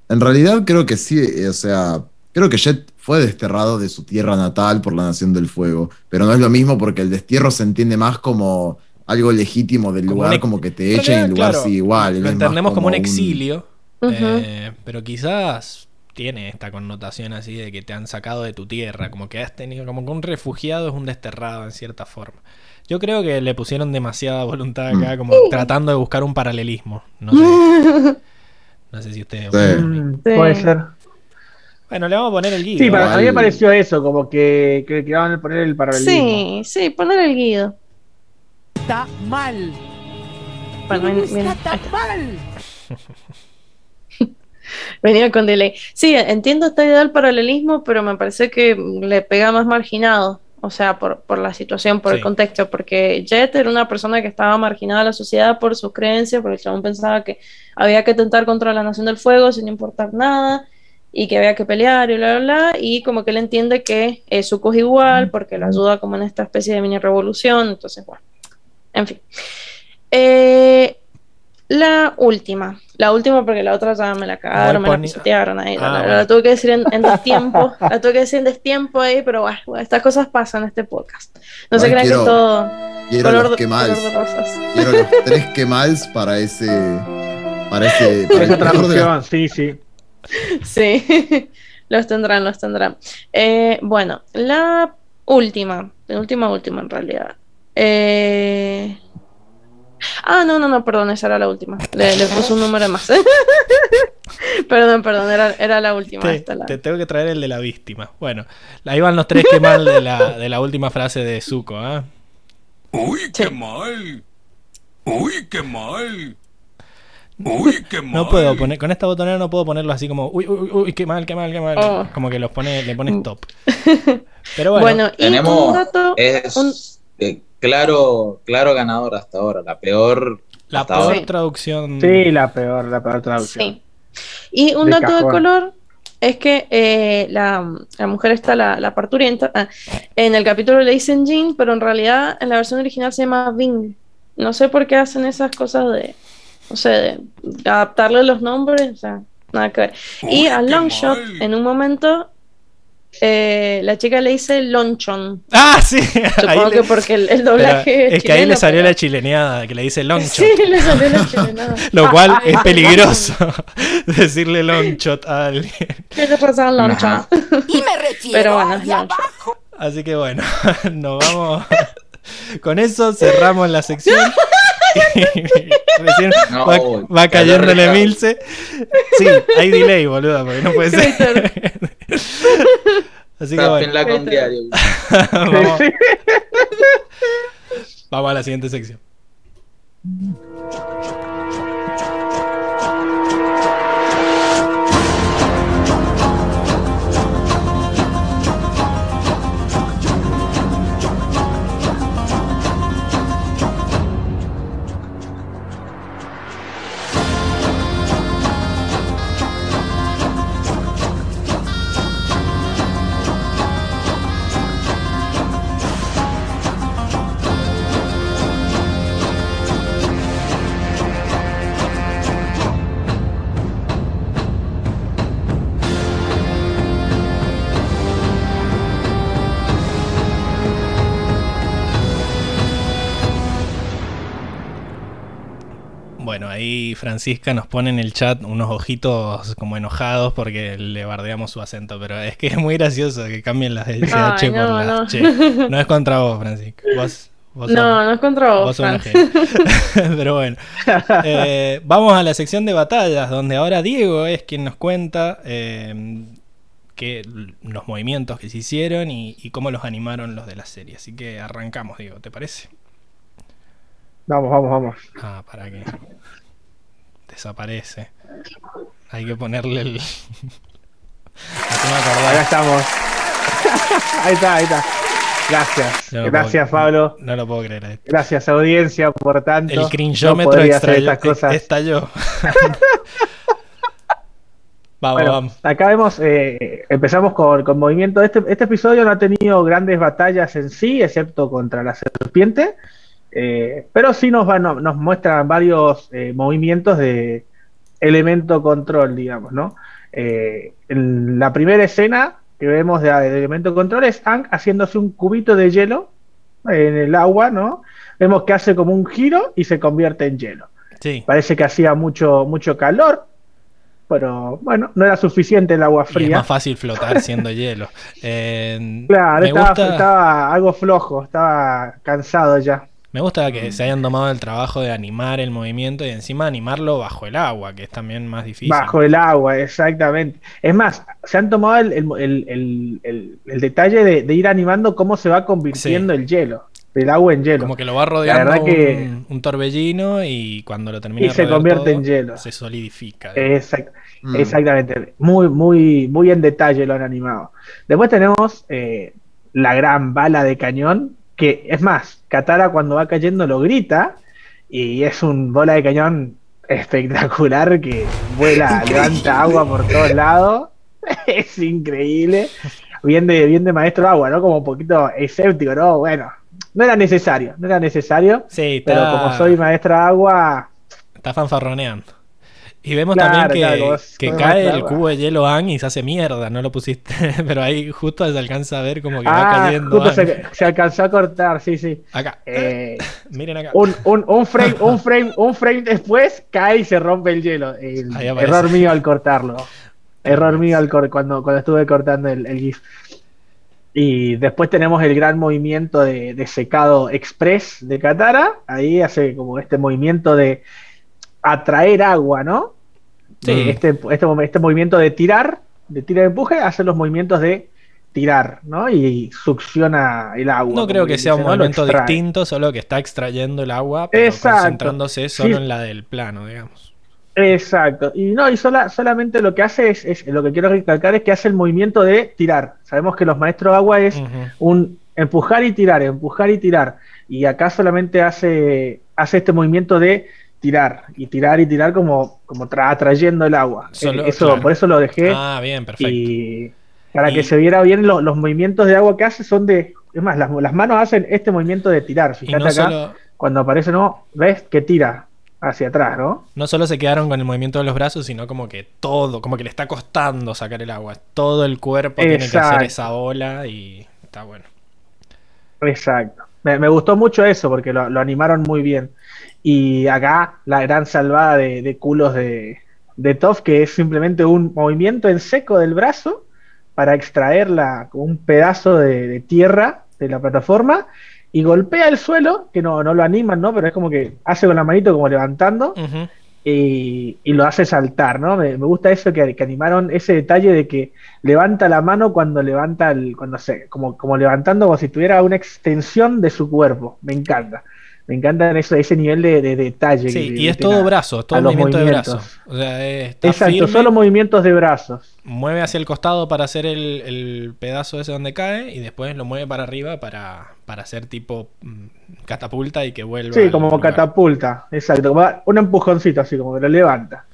En realidad creo que sí, eh, o sea, creo que Jet fue desterrado de su tierra natal por la Nación del Fuego, pero no es lo mismo porque el destierro se entiende más como algo legítimo del
Como
lugar, como que te echen y el lugar
claro,
sigue igual.
lo entendemos como, un exilio, eh, pero quizás tiene esta connotación así de que te han sacado de tu tierra, como que has tenido, como que un refugiado es un desterrado en cierta forma. Yo creo que le pusieron demasiada voluntad acá, como tratando de buscar un paralelismo. No sé, [LAUGHS] no sé si ustedes...
Sí.
Mm,
Sí.
Puede ser.
Bueno, le vamos a poner el guido.
Sí, para, a mí me pareció eso, como que, que, que van a poner el paralelismo.
Sí, sí, poner el guido.
Está mal.
Bueno,
está. mal. [LAUGHS]
Venía con delay. Sí, entiendo esta idea del paralelismo, pero me parece que le pega más marginado. O sea, por, por la situación, por
Sí.
el contexto, porque Jet era una persona que estaba marginada de la sociedad por sus creencias, porque el chabón pensaba que había que tentar contra la Nación del Fuego sin importar nada, y que había que pelear y bla, bla, bla, y como que él entiende que eh, Zuko es igual, porque lo ayuda como en esta especie de mini revolución, entonces, bueno, en fin. Eh, la última, la última porque la otra ya me la cagaron, me la pisotearon ahí, la,
Ah,
la-
bueno.
la tuve que decir en, en destiempo, [LAUGHS] la tuve que decir en destiempo ahí, pero bueno, bueno, estas cosas pasan en este podcast. No se crean que
quiero-
todo
Quiero
color,
los quemals.
color de rosas.
Quiero los [LAUGHS] tres quemals para ese. Para ese. [LAUGHS] Para
Esa traducción, sí, sí.
Sí, los tendrán, los tendrán. Eh, bueno, la última, la última, última en realidad. Eh, Ah, no, no, no, perdón, esa era la última. Le, le puse un número más. [LAUGHS] perdón, perdón, era, era la última.
Te,
esta, la-
te tengo que traer el de la víctima. Bueno, ahí van los tres que mal de la, de la última frase de Zuko, ¿ah?
Uy,
Sí.
qué mal. Uy, qué mal. Uy, qué mal. [LAUGHS]
No puedo poner, con esta botonera no puedo ponerlo así como, uy, uy, uy, qué mal, qué mal, qué mal.
Oh.
Como que los pone, le pone stop. [LAUGHS] Pero bueno,
Bueno, y
Tenemos.
un dato.
Es
un-
eh, claro, claro ganador hasta ahora. La peor.
la
hasta
peor
ahora.
Traducción.
Sí, la peor, la peor traducción.
Sí. Y un
De
dato de color es que eh, la, la mujer está, la, la parturienta, ah, en el capítulo le dicen Jean, pero en realidad en la versión original se llama Vin. No sé por qué hacen esas cosas de, no sé, de adaptarle los nombres, o sea, nada que ver. Y a Longshot, en un momento, eh, la chica le dice Lonchon.
Ah, sí. [LAUGHS] ahí
Supongo
le-
que porque el, el
pero
doblaje
es que ahí le salió
pero-
la chileneada, que le dice long
Sí, le salió la chilenada. [LAUGHS]
Lo cual es peligroso [LAUGHS] decirle long shot a alguien.
Tienes razón, Lonchon.
Ajá.
Y me refiero
Pero bueno,
a
es Lonchon.
Así que bueno, nos vamos. Con eso cerramos la sección. Recién
No,
va, va cayéndole. Milce. Sí, hay delay, boludo, porque no puede ser. [LAUGHS] Así que bueno,
con diario. [LAUGHS]
vamos, vamos a la siguiente sección. Bueno, ahí Francisca nos pone en el chat unos ojitos como enojados porque le bardeamos su acento, pero es que es muy gracioso que cambien las de CH por
no,
las
no.
che. No es contra vos, Francisca. Vos, vos sos-
No, no es contra vos,
Vos sos. [LAUGHS] Pero bueno, Eh, vamos a la sección de batallas, donde ahora Diego es quien nos cuenta eh, que, los movimientos que se hicieron y, y cómo los animaron los de la serie. Así que arrancamos, Diego, ¿te parece?
Vamos, vamos, vamos.
Ah, para que desaparece. Hay que ponerle el. [LAUGHS]
Acá estamos. [LAUGHS] ahí está, ahí está. Gracias.
No
Gracias,
puedo-
Pablo.
No lo puedo creer. esto.
Gracias, audiencia, por tanto.
El cringeómetro
No estas cosas.
estalló. [LAUGHS] vamos,
Bueno,
vamos.
acá vemos, eh, empezamos con, con movimiento. Este, este episodio no ha tenido grandes batallas en sí, excepto contra la serpiente, eh, pero sí nos, nos muestran varios eh, movimientos de elemento control, digamos, ¿no? Eh, en la primera escena que vemos de, de elemento control es Ang haciéndose un cubito de hielo en el agua, ¿no? Vemos que hace como un giro y se convierte en hielo.
Sí.
Parece que hacía mucho, mucho calor, pero bueno, no era suficiente el agua
Y es
fría.
más fácil flotar siendo hielo. [LAUGHS] Eh,
Claro,
me,
estaba,
gusta,
estaba algo flojo, estaba cansado ya.
Me gusta que se hayan tomado el trabajo de animar el movimiento y encima animarlo bajo el agua, que es también más difícil.
Bajo el agua, exactamente. Es más, se han tomado el, el- el- el- el- el detalle de, de ir animando cómo se va convirtiendo el hielo, del agua en hielo.
Como que lo va rodeando
verdad que-
un, un torbellino y cuando lo termina
Y se convierte
todo,
en hielo.
Se solidifica.
Exact-
Mm.
Exactamente. Muy, muy, muy en detalle lo han animado. Después tenemos eh, la gran bala de cañón, que es más, Katara cuando va cayendo lo grita, y es un bola de cañón espectacular que vuela, levanta agua por todos lados. [LAUGHS] es increíble. Bien de, bien de maestro agua, ¿no? Como un poquito escéptico, ¿no? Bueno, no era necesario, no era necesario.
Sí, está,
Pero como soy maestra agua,
está fanfarroneando. Y vemos
Claro,
también que,
claro,
cae el cubo de hielo Ang y se hace mierda, no lo pusiste, [LAUGHS] pero ahí justo se alcanza a ver como que va
ah,
cayendo.
justo se, se alcanzó a cortar, sí, sí.
Acá,
Eh, [LAUGHS]
miren acá.
un, un, un frame, un frame, un frame después cae y se rompe el hielo. El error mío al cortarlo. Error mío al cor- cuando, cuando estuve cortando el, el GIF. Y después tenemos el gran movimiento de, de secado express de Katara. Ahí hace como este movimiento de atraer agua, ¿no?
Sí.
Eh, Este, este, este movimiento de tirar, de tirar empuje, hace los movimientos de tirar, ¿no? Y succiona el agua.
No creo que sea un
¿no?
Movimiento distinto, solo que está extrayendo el agua, pero
Exacto.
concentrándose solo
Sí.
en la del plano, digamos.
Exacto. Y no, y sola, solamente lo que hace es, es- lo que quiero recalcar es que hace el movimiento de tirar. Sabemos que los maestros agua es un empujar y tirar, empujar y tirar. Y acá solamente hace, hace este movimiento de tirar, y tirar y tirar como, como tra- atrayendo el agua.
Solo-
Eh, eso,
claro.
Por eso lo dejé.
Ah, bien, perfecto.
y para
Y-
que se viera bien lo- los movimientos de agua que hace son de... Es más, las, las manos hacen este movimiento de tirar. Fíjate
no
acá,
solo,
cuando aparece, ¿no? ¿Ves? Que tira hacia atrás, ¿no?
no solo se quedaron con el movimiento de los brazos, sino como que todo, como que le está costando sacar el agua. Todo el cuerpo tiene que hacer esa ola y está bueno.
Exacto. Me, gustó mucho eso porque lo, animaron muy bien. Y acá la gran salvada de, de culos de, de Toph, que es simplemente un movimiento en seco del brazo para extraer la, un pedazo de, tierra de la plataforma y golpea el suelo, que no, no lo animan, ¿no? Pero es como que hace con la manito como levantando. Y, y lo hace saltar, ¿no? Me, me gusta eso que, que animaron ese detalle de que levanta la mano cuando levanta el, cuando se, como, como levantando como si tuviera una extensión de su cuerpo. Me encanta. Me encanta ese, ese nivel de, de detalle.
Sí,
que-
y es todo
a-
brazo, es todo movimiento de
movimientos.
brazo. O sea, está
Exacto,
firme,
solo movimientos de brazos.
mueve hacia el costado para hacer el, el pedazo ese donde cae y después lo mueve para arriba para, para hacer tipo mm, catapulta y que vuelva.
Sí, como
lugar.
catapulta. Exacto, un empujoncito así, como que lo levanta.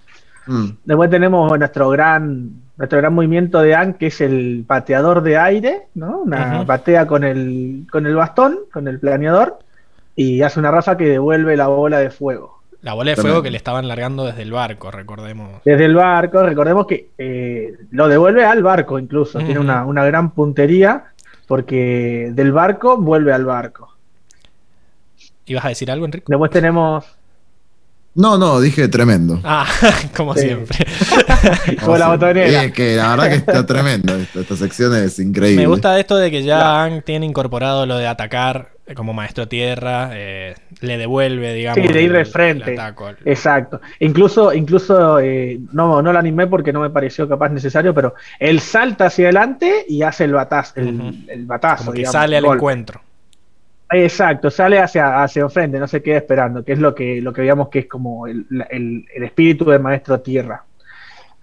Mm.
Después tenemos nuestro gran, nuestro gran movimiento de Anne, que es el pateador de aire, ¿no? Una patea con el, con el bastón, con el planeador, y hace una rafa que devuelve la bola de fuego.
La bola de fuego que le estaban largando desde el barco, recordemos.
Desde el barco, recordemos que eh, lo devuelve al barco incluso, tiene una, una gran puntería, porque del barco vuelve al barco.
¿Ibas a decir algo, Enrique?
Después tenemos
No, no, dije tremendo.
Ah, [LAUGHS] como
Sí.
siempre. [LAUGHS]
como la
sí.
botonera.
Es que la verdad que está tremendo. Esta, esta sección es increíble.
Me gusta esto de que ya Aang tiene incorporado lo de atacar como maestro tierra, eh, le devuelve, digamos.
Sí, de ir de frente.
el.
Exacto. Incluso, incluso eh, no, no lo animé porque no me pareció capaz necesario, pero él salta hacia adelante y hace el batazo, el, el batazo,
Como que
digamos,
sale al
golpe.
encuentro.
Exacto, sale hacia, hacia enfrente, no se queda esperando, que es lo que, lo que veíamos que es como el, el- el espíritu del maestro tierra.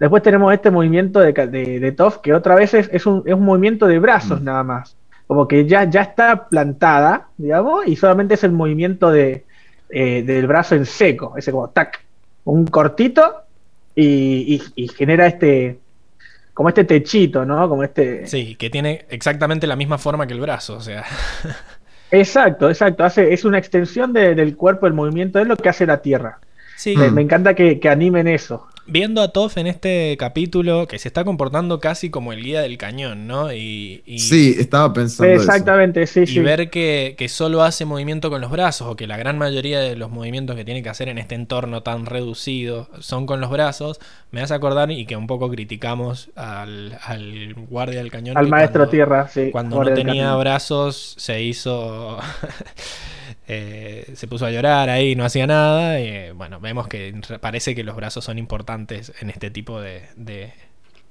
Después tenemos este movimiento de, de, de Toph, que otra vez es, es un, es un movimiento de brazos nada más. Como que ya, ya está plantada, digamos, y solamente es el movimiento de, eh, del brazo en seco, ese como tac, un cortito y, y- y genera este, como este techito, ¿no? Como este...
Sí, que tiene exactamente la misma forma que el brazo, o sea. [LAUGHS]
Exacto, exacto. Hace, es una extensión de- del cuerpo, el movimiento, es lo que hace la Tierra.
Sí,
Me,
Mm.
me encanta que, que animen eso.
Viendo a Toph en este capítulo que se está comportando casi como el guía del cañón, ¿no? Y, y-
Sí, estaba pensando eso.
Exactamente, sí,
y
sí.
ver que, que solo hace movimiento con los brazos o que la gran mayoría de los movimientos que tiene que hacer en este entorno tan reducido son con los brazos, me hace acordar y que un poco criticamos al, al guardia del cañón.
Al maestro
cuando-
Tierra, sí.
Cuando no tenía brazos se hizo... [LAUGHS] eh, se puso a llorar ahí, no hacía nada. Y, bueno, vemos que re- parece que los brazos son importantes en este tipo de, de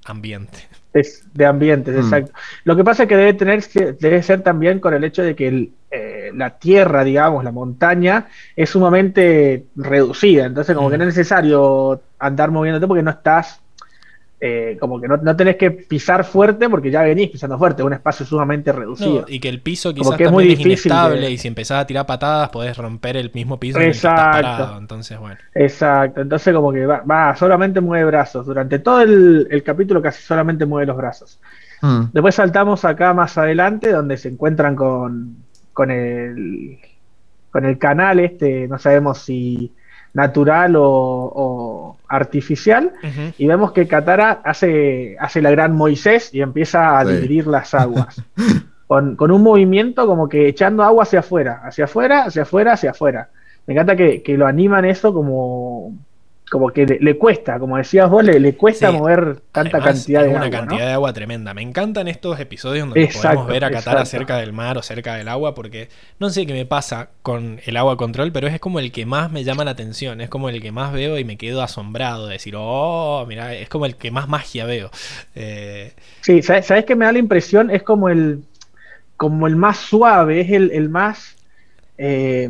ambiente.
Es de ambientes,
Mm.
exacto. Lo que pasa es que debe tener debe ser también con el hecho de que el, eh, la tierra, digamos, la montaña, es sumamente reducida. Entonces, como
Mm.
que no es necesario andar moviéndote porque no estás. Eh, como que no, no tenés que pisar fuerte porque ya venís pisando fuerte, es un espacio sumamente reducido.
No, y que el piso
Como
quizás
que es muy
es
difícil
inestable
de-
y si empezás a tirar patadas podés romper el mismo piso en el que estás
Exacto.
parado. Entonces, bueno.
Exacto, entonces como que va, va, solamente mueve brazos. Durante todo el, el capítulo casi solamente mueve los brazos.
Mm.
Después saltamos acá más adelante donde se encuentran con, con el con el canal este, no sabemos si natural o, o artificial, y vemos que Katara hace, hace la gran Moisés y empieza a
Sí.
dividir las [LAUGHS] aguas. Con, con un movimiento como que echando agua hacia afuera, hacia afuera, hacia afuera, hacia afuera. Me encanta que, que lo animan eso como, como que le, le cuesta, como decías vos, le, le cuesta
Sí.
mover tanta
Además,
cantidad de
una
agua.
cantidad
¿no?
de agua tremenda. Me encantan estos episodios donde
Exacto,
podemos ver a Qatar cerca del mar o cerca del agua, porque no sé qué me pasa con el agua control, pero es como el que más me llama la atención, es como el que más veo y me quedo asombrado de decir, oh, mira, es como el que más magia veo. Eh,
Sí, ¿sabes, sabes qué me da la impresión? Es como el, como el más suave, es el, el más... eh,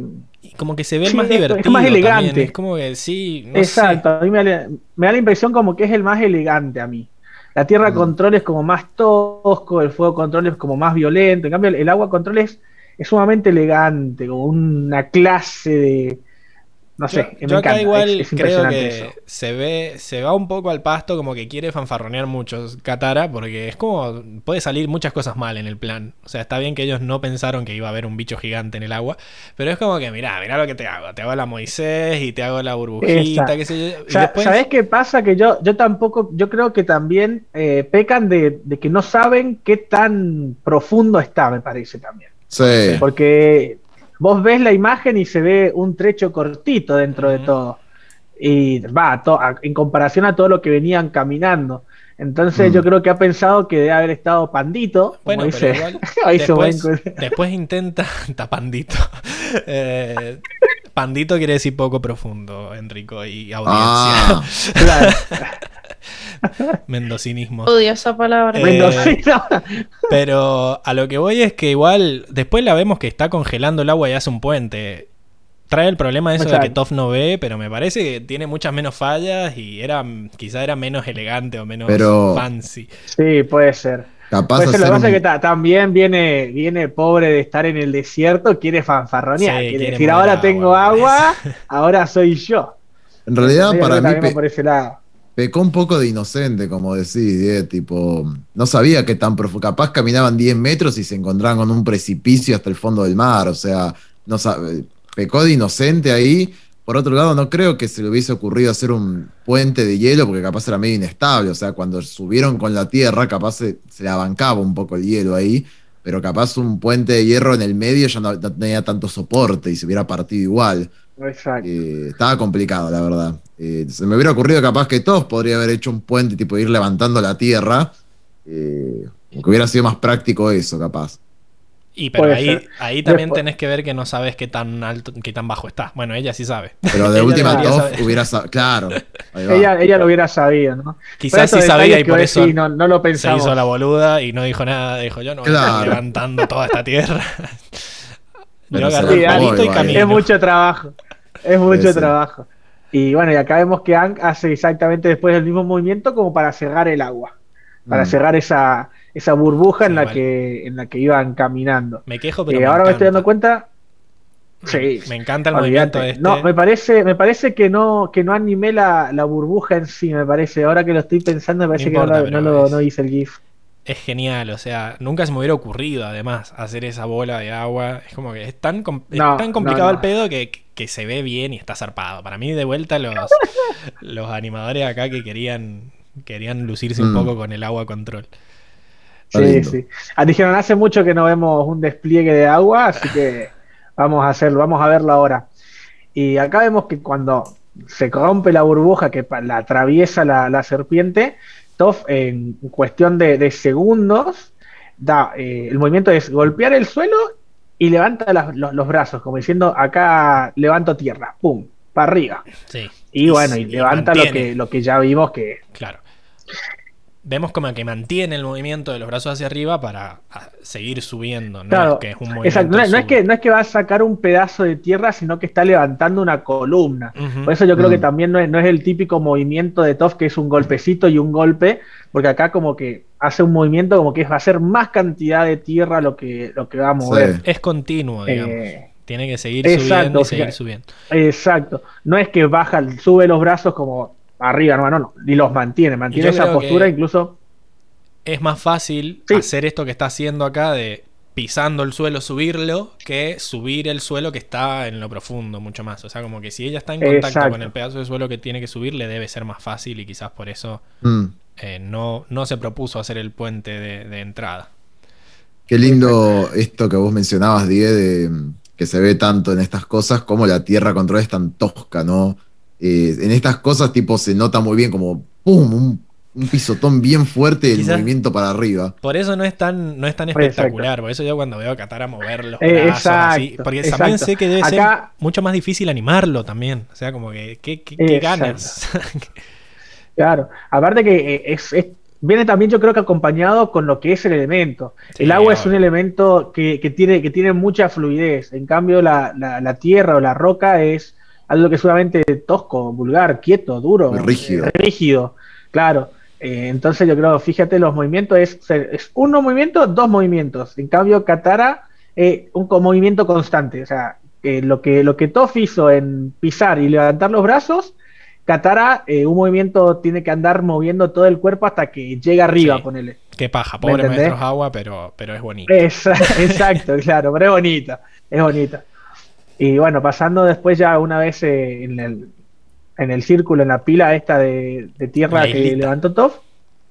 como que se ve
Sí,
más
es- es
divertido.
más
también,
elegante.
Es como que sí, no
exacto,
sé.
a mí me da, me da la impresión como que es el más elegante a mí. La tierra
Mm.
control es como más tosco, el fuego control es como más violento, en cambio el, el agua control es, es sumamente elegante, como una clase de... No
Yo,
sé, me
yo acá
encanta,
igual
es- es
creo
impresionante
que
eso.
se ve, se va un poco al pasto como que quiere fanfarronear mucho Katara, porque es como puede salir muchas cosas mal en el plan. O sea, está bien que ellos no pensaron que iba a haber un bicho gigante en el agua, pero es como que mirá, mirá lo que te hago, te hago la Moisés y te hago la burbujita, qué sé yo. Y
Sa-
después-
¿Sabés qué pasa? Que yo, yo tampoco, yo creo que también eh, pecan de, de que no saben qué tan profundo está, me parece también.
Sí.
Porque vos ves la imagen y se ve un trecho cortito dentro de todo. Y va, to- a- en comparación a todo lo que venían caminando. Entonces
Mm.
yo creo que ha pensado que debe haber estado Pandito,
Bueno,
como
pero
dice,
igual [LAUGHS]
ahí se
después,
ven-
después intenta [LAUGHS] tapandito. [LAUGHS] Eh, pandito quiere decir poco profundo, Enrico, y audiencia.
Ah,
Claro. [LAUGHS]
Mendocinismo.
Odio esa palabra.
Eh,
Mendocino.
Pero a lo que voy es que igual después la vemos que está congelando el agua y hace un puente. Trae el problema de eso de que. Toff no ve, pero me parece que tiene muchas menos fallas y era quizá era menos elegante o menos
Pero-
fancy.
Sí, puede ser.
capaz
Puede ser, lo que pasa es que ta- también viene, viene pobre de estar en el desierto, quiere fanfarronear,
Sí,
quiere
quiere
decir, ahora
agua,
tengo agua, [LAUGHS] ahora soy yo.
En realidad, para mí
por ese lado.
Pecó un poco de inocente, como decís, Die, tipo, no sabía que tan profundo, capaz caminaban 10 metros y se encontraban con un precipicio hasta el fondo del mar, o sea, no pecó de inocente ahí. Por otro lado, no creo que se le hubiese ocurrido hacer un puente de hielo, porque capaz era medio inestable, o sea, cuando subieron con la tierra, capaz se, se le abancaba un poco el hielo ahí, pero capaz un puente de hierro en el medio ya no tenía tanto soporte y se hubiera partido igual.
Exacto.
Eh, estaba complicado, la verdad. Eh, se me hubiera ocurrido capaz que todos podría haber hecho un puente, tipo ir levantando la tierra. Eh, como que hubiera sido más práctico eso, capaz.
Y pero
Puede
ahí,
ser.
ahí también
Después-
tenés que ver que no sabes qué tan alto, qué tan bajo está. Bueno, ella sí sabe.
Pero [LAUGHS] de última Toff hubiera sa- Claro.
Ella, ella lo hubiera sabido, ¿no?
Quizás sí sabía y por eso
no, no lo
se
pensamos.
hizo la boluda y no dijo nada. Dijo yo no voy a estar levantando toda esta tierra.
Pero
yo
se
agarré el
la
palito y camino.
Es mucho trabajo. Es mucho
Sí,
trabajo. Y bueno, y acá vemos que Ang hace exactamente después el mismo movimiento como para cerrar el agua. Para
Mm.
cerrar esa, esa burbuja en la
vale.
que en la que iban caminando.
Me quejo, pero
Eh,
me
ahora me estoy dando cuenta. Sí.
Me encanta el
olvídate.
movimiento este.
No, me parece, me parece que no, que no animé la, la burbuja en sí, me parece. Ahora que lo estoy pensando, me parece
No importa,
que no, lo- no hice el GIF.
Es genial, o sea, nunca se me hubiera ocurrido además hacer esa bola de agua. Es como que es tan, com- es tan complicado
no,
el pedo que, que se ve bien y está zarpado. Para mí, de vuelta, los, [LAUGHS] los animadores acá que querían, querían lucirse un
Mm.
poco con el agua control.
Sí, sí. Ah, dijeron, hace mucho que no vemos un despliegue de agua, así que vamos a hacerlo, vamos a verlo ahora. Y acá vemos que cuando se rompe la burbuja que la atraviesa la, la serpiente, Toff en cuestión de, de segundos da eh, el movimiento es golpear el suelo y levanta las- los, los brazos, como diciendo acá levanto tierra, pum, para arriba.
Sí,
Y bueno, y,
y
levanta lo que, lo que ya vimos que
claro. Vemos como que mantiene el movimiento de los brazos hacia arriba para ah, seguir subiendo, no
Claro,
es que es un movimiento
Exacto, no, no es que, no es que va a sacar un pedazo de tierra, sino que está levantando una columna. Por eso yo creo que también no es, no es el típico movimiento de Toff que es un golpecito y un golpe, porque acá como que hace un movimiento como que va a ser más cantidad de tierra lo que, lo que va a mover.
Sí.
Es continuo, digamos.
Eh,
Tiene que seguir
exacto,
subiendo y
o sea,
seguir subiendo.
exacto. No es que baja, sube los brazos como arriba, no, no, no, y los mantiene, mantiene esa postura incluso.
es más fácil
Sí.
hacer esto que está haciendo acá de pisando el suelo, subirlo, que subir el suelo que está en lo profundo, mucho más. O sea, como que si ella está en contacto
Exacto.
con el pedazo de suelo que tiene que subir, le debe ser más fácil y quizás por eso
Mm.
eh, no, no se propuso hacer el puente de, de entrada.
Qué lindo esto que vos mencionabas, Die, de mm, que se ve tanto en estas cosas como la tierra control es tan tosca, ¿no? Eh, en estas cosas, tipo, se nota muy bien como ¡pum! Un, un pisotón bien fuerte del movimiento para arriba.
Por eso no es tan, no es tan
Exacto.
espectacular. Por eso yo cuando veo a Katara mover los
Eh,
brazos así.
exacto,
Porque
exacto.
también sé que debe ser mucho más difícil animarlo también. O sea, como que qué, qué- qué
Exacto.
ganas. [LAUGHS]
Claro, aparte que eh, es, es- viene también yo creo que acompañado con lo que es el elemento.
Sí,
el agua es un elemento que, que tiene, que tiene mucha fluidez, en cambio la, la- la tierra o la roca es algo que es sumamente tosco, vulgar, quieto, duro,
rígido.
eh, rígido, claro. Eh, entonces yo creo, fíjate, los movimientos es, es uno movimiento, dos movimientos. En cambio, Katara, eh, un movimiento constante. O sea, eh, lo que, lo que Toph hizo en pisar y levantar los brazos, Katara, eh, un movimiento tiene que andar moviendo todo el cuerpo hasta que llega arriba,
Sí.
ponele.
qué paja.
¿Me
Pobre maestros agua, pero, pero es bonito.
Esa- [LAUGHS] exacto, claro, pero es bonita, es bonita. Y bueno, pasando después ya una vez eh, en, el, en el círculo, en la pila esta de, de tierra
La
que
islita.
levantó Toph,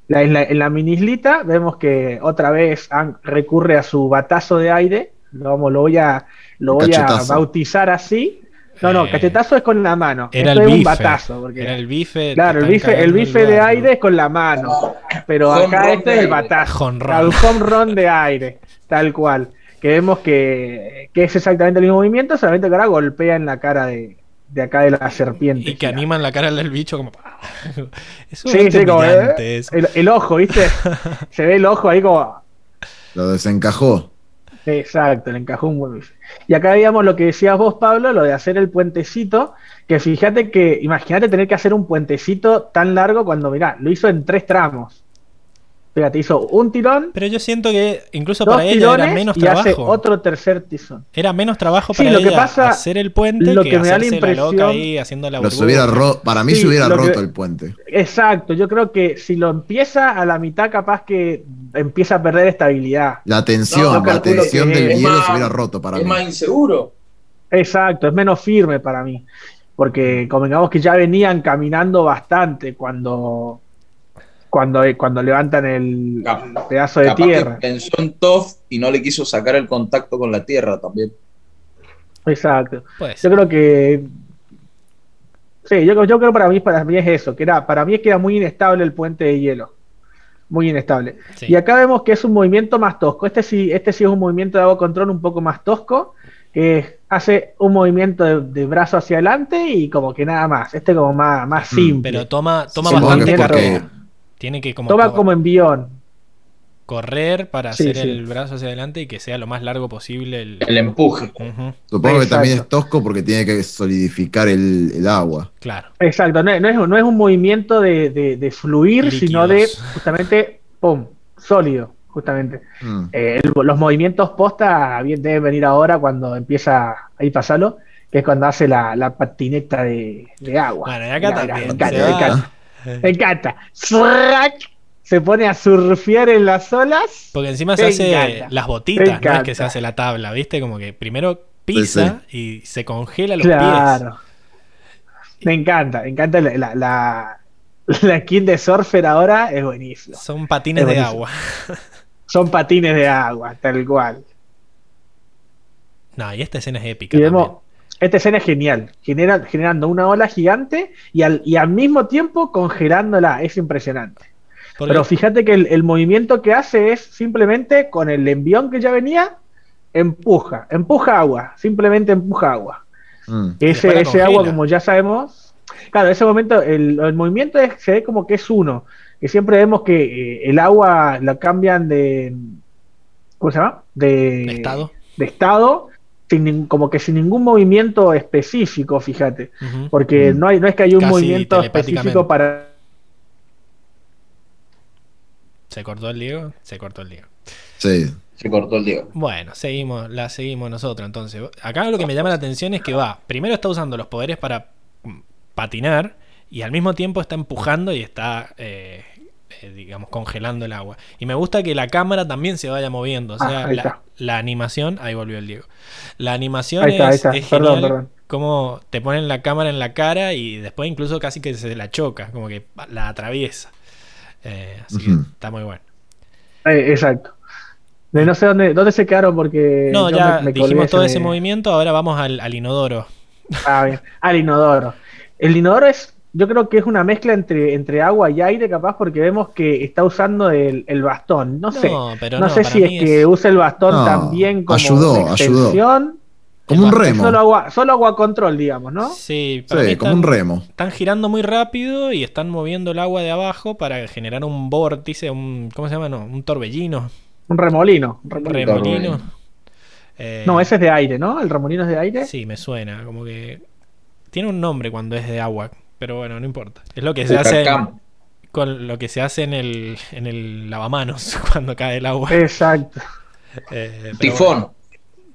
la, en, la, en la mini islita vemos que otra vez Aang recurre a su batazo de aire, lo, vamos, lo voy a, lo voy a bautizar así. No, no,
Eh,
cachetazo es con la mano,
Era
esto
el
es un
bife.
batazo. Porque,
Era el bife.
Claro, el bife, el bife de aire es con la mano, pero acá este es el batazo.
Home run.
Claro, un home run de aire, tal cual. Que vemos que, que es exactamente el mismo movimiento, solamente que ahora golpea en la cara de, de acá de la serpiente.
Y que animan la cara del bicho como... [LAUGHS] Es un
Sí, sí, como eh, el, el ojo, ¿viste? [LAUGHS] Se ve el ojo ahí como.
Lo desencajó.
Exacto, le encajó un buen. Y acá veíamos lo que decías vos, Pablo, lo de hacer el puentecito. Que fíjate que, imagínate tener que hacer un puentecito tan largo cuando, mirá, lo hizo en tres tramos. Fíjate, hizo un tirón,
Pero yo siento que incluso para ella era menos
y hace
trabajo.
otro tercer tizón.
Era menos trabajo
Sí,
para
lo que pasa-
hacer el puente
lo
que,
que me da la
hacerse la loca
impresión-
ahí haciendo la
hubiera ro- para mí
Sí,
se hubiera
que-
roto el puente.
Exacto, yo creo que si lo empieza a la mitad, capaz que empieza a perder estabilidad.
La tensión,
No,
la tensión del
es
hielo
más-
se hubiera roto para
es
mí.
más inseguro.
Exacto, es menos firme para mí. Porque convengamos que ya venían caminando bastante cuando, cuando, cuando levantan el pedazo de
Capaz
tierra.
que pensó en Toff y no le quiso sacar el contacto con la tierra también.
Exacto.
Puede
Yo creo que. Sí, yo, yo creo para mí, para mí es eso, que era, para mí es que era muy inestable el puente de hielo. Muy inestable.
Sí.
Y acá vemos que es un movimiento más tosco. Este sí, este sí es un movimiento de agua control un poco más tosco. Que hace un movimiento de, de brazo hacia adelante y como que nada más. Este como más, más
Mm,
simple.
Pero toma, toma
Sí,
bastante Tiene que como
Toma
co-
como envión.
correr para
Sí,
hacer
sí.
el brazo hacia adelante y que sea lo más largo posible el...
El empuje.
Supongo que también es tosco porque tiene que solidificar el, el agua.
claro.
Exacto, no, es- no es, no es un movimiento de, de- de fluir, sino de justamente, ¡pum! Sólido, justamente.
Mm.
Eh, el- los movimientos posta bien deben venir ahora cuando empieza ahí pasarlo, que es cuando hace la, la patineta de, de agua.
Bueno, y acá
mira,
también. se va-
encanta, me encanta. Se pone a surfear en las olas.
Porque encima se hace
encanta.
las botitas, no es que se hace la tabla, ¿viste? Como que primero pisa y se congela los
Claro. Me encanta, me encanta la, la, la, la skin de surfer ahora, es buenísimo.
pies. Son patines
Es
de
buenísimo.
agua. [LAUGHS]
Son patines de agua, tal cual.
No, y esta escena es épica.
Y vemos,
también.
Esta escena es genial, genera, generando una ola gigante y al, y al mismo tiempo congelándola, es impresionante.
Porque-
Pero fíjate que el, el movimiento que hace es simplemente con el envión que ya venía, empuja, empuja agua, simplemente empuja agua.
Mm.
Ese, agua, como ya sabemos, claro, ese momento, el, el movimiento es- se ve como que es uno, que siempre vemos que eh, el agua la cambian de, ¿cómo se llama? De,
¿De estado?
de estado, sin como que sin ningún movimiento específico, fíjate, porque
Mm.
no, hay, no es que haya un
Casi
movimiento específico para...
¿Se cortó el Diego? Se cortó el Diego.
Sí.
Se cortó el Diego.
Bueno, seguimos, la seguimos nosotros entonces. Acá lo que me llama la atención es que va, primero está usando los poderes para mm, patinar y al mismo tiempo está empujando y está, eh, eh, digamos, congelando el agua. Y me gusta que la cámara también se vaya moviendo. O
Ah,
sea, la, animación, ahí volvió el Diego. La animación
Ahí está, ahí
es,
está.
es
Perdón,
genial.
perdón.
Como te ponen la cámara en la cara y después incluso casi que se la choca, como que la atraviesa. Eh, así que está muy bueno.
eh, exacto. De no sé dónde, dónde se quedaron porque...
No, ya
me- me colgué,
dijimos todo
se
ese
me-
movimiento, ahora vamos al, al inodoro.
Ah, bien. Al inodoro. el inodoro es, yo creo que es una mezcla entre, entre agua y aire, capaz, porque vemos que está usando el, el bastón. No, sé,
No, pero
no,
no,
sé si es que usa el bastón
No,
también como
ayudó,
una
ayudó.
extensión.
Como un remo.
Solo agua, solo agua control, digamos, ¿no?
Sí,
Sí, como
están-
un remo.
Están girando muy rápido y están moviendo el agua de abajo para generar un vórtice, un ¿cómo se llama? No, un torbellino,
Un remolino. un
un
remolino.
remolino. Eh,
No, ese es de aire, ¿no? El remolino es de aire.
Sí, me suena, como que tiene un nombre cuando es de agua, pero bueno, no importa. Es lo que se hace en, con lo que se hace en el en el lavamanos [LAUGHS] cuando cae el agua.
Exacto.
Eh,
Tifón.
bueno,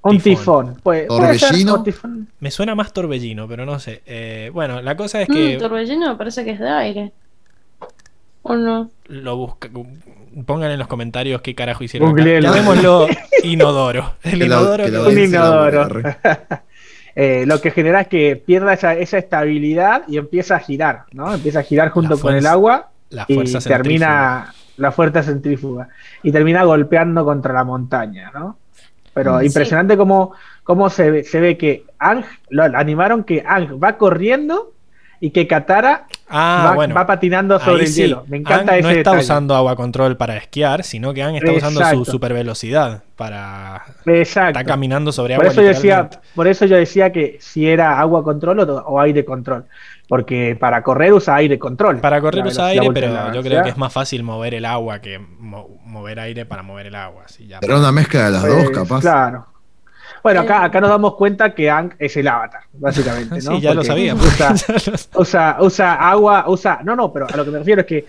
Un
Tifón.
tifón. Puede, puede ser,
Torbellino.
tifón.
me suena más torbellino, pero no sé. Eh, bueno, la cosa es
Mm,
que
torbellino me parece que es de aire. ¿O no?
lo busca, pongan en los comentarios qué carajo hicieron. Llamémoslo [LAUGHS] inodoro. El
Que
inodoro
que la
que-
Un inodoro. [LAUGHS] Eh, lo que genera es que pierda esa, esa estabilidad y empieza a girar, ¿no? Empieza a girar junto con el agua
la
y termina la fuerza centrífuga y termina golpeando contra la montaña, ¿no? Pero
Sí.
impresionante cómo, cómo se, ve, se ve que Ang, lo animaron que Ang va corriendo y que Katara
Ah,
va,
bueno.
va patinando sobre el
sí,
hielo. Me encanta
Aang
ese
no está
detalle.
usando agua control para esquiar, sino que Aang está usando su super velocidad para
Exacto.
está caminando sobre
Por
agua.
eso, yo decía, por eso yo decía que si era agua control o, o aire control. Porque para correr usa aire control.
Para correr usa aire, pero yo creo que es más fácil mover el agua que mo- mover aire para mover el agua. así ya.
Será una mezcla de las
Pues,
dos, capaz.
Claro. Bueno, acá, acá nos damos cuenta que Ang es el avatar, básicamente, [LAUGHS] ¿no?
Sí, ya lo sabíamos.
Usa, [LAUGHS]
Ya
usa, usa agua, usa. No, no, pero a lo que me refiero es que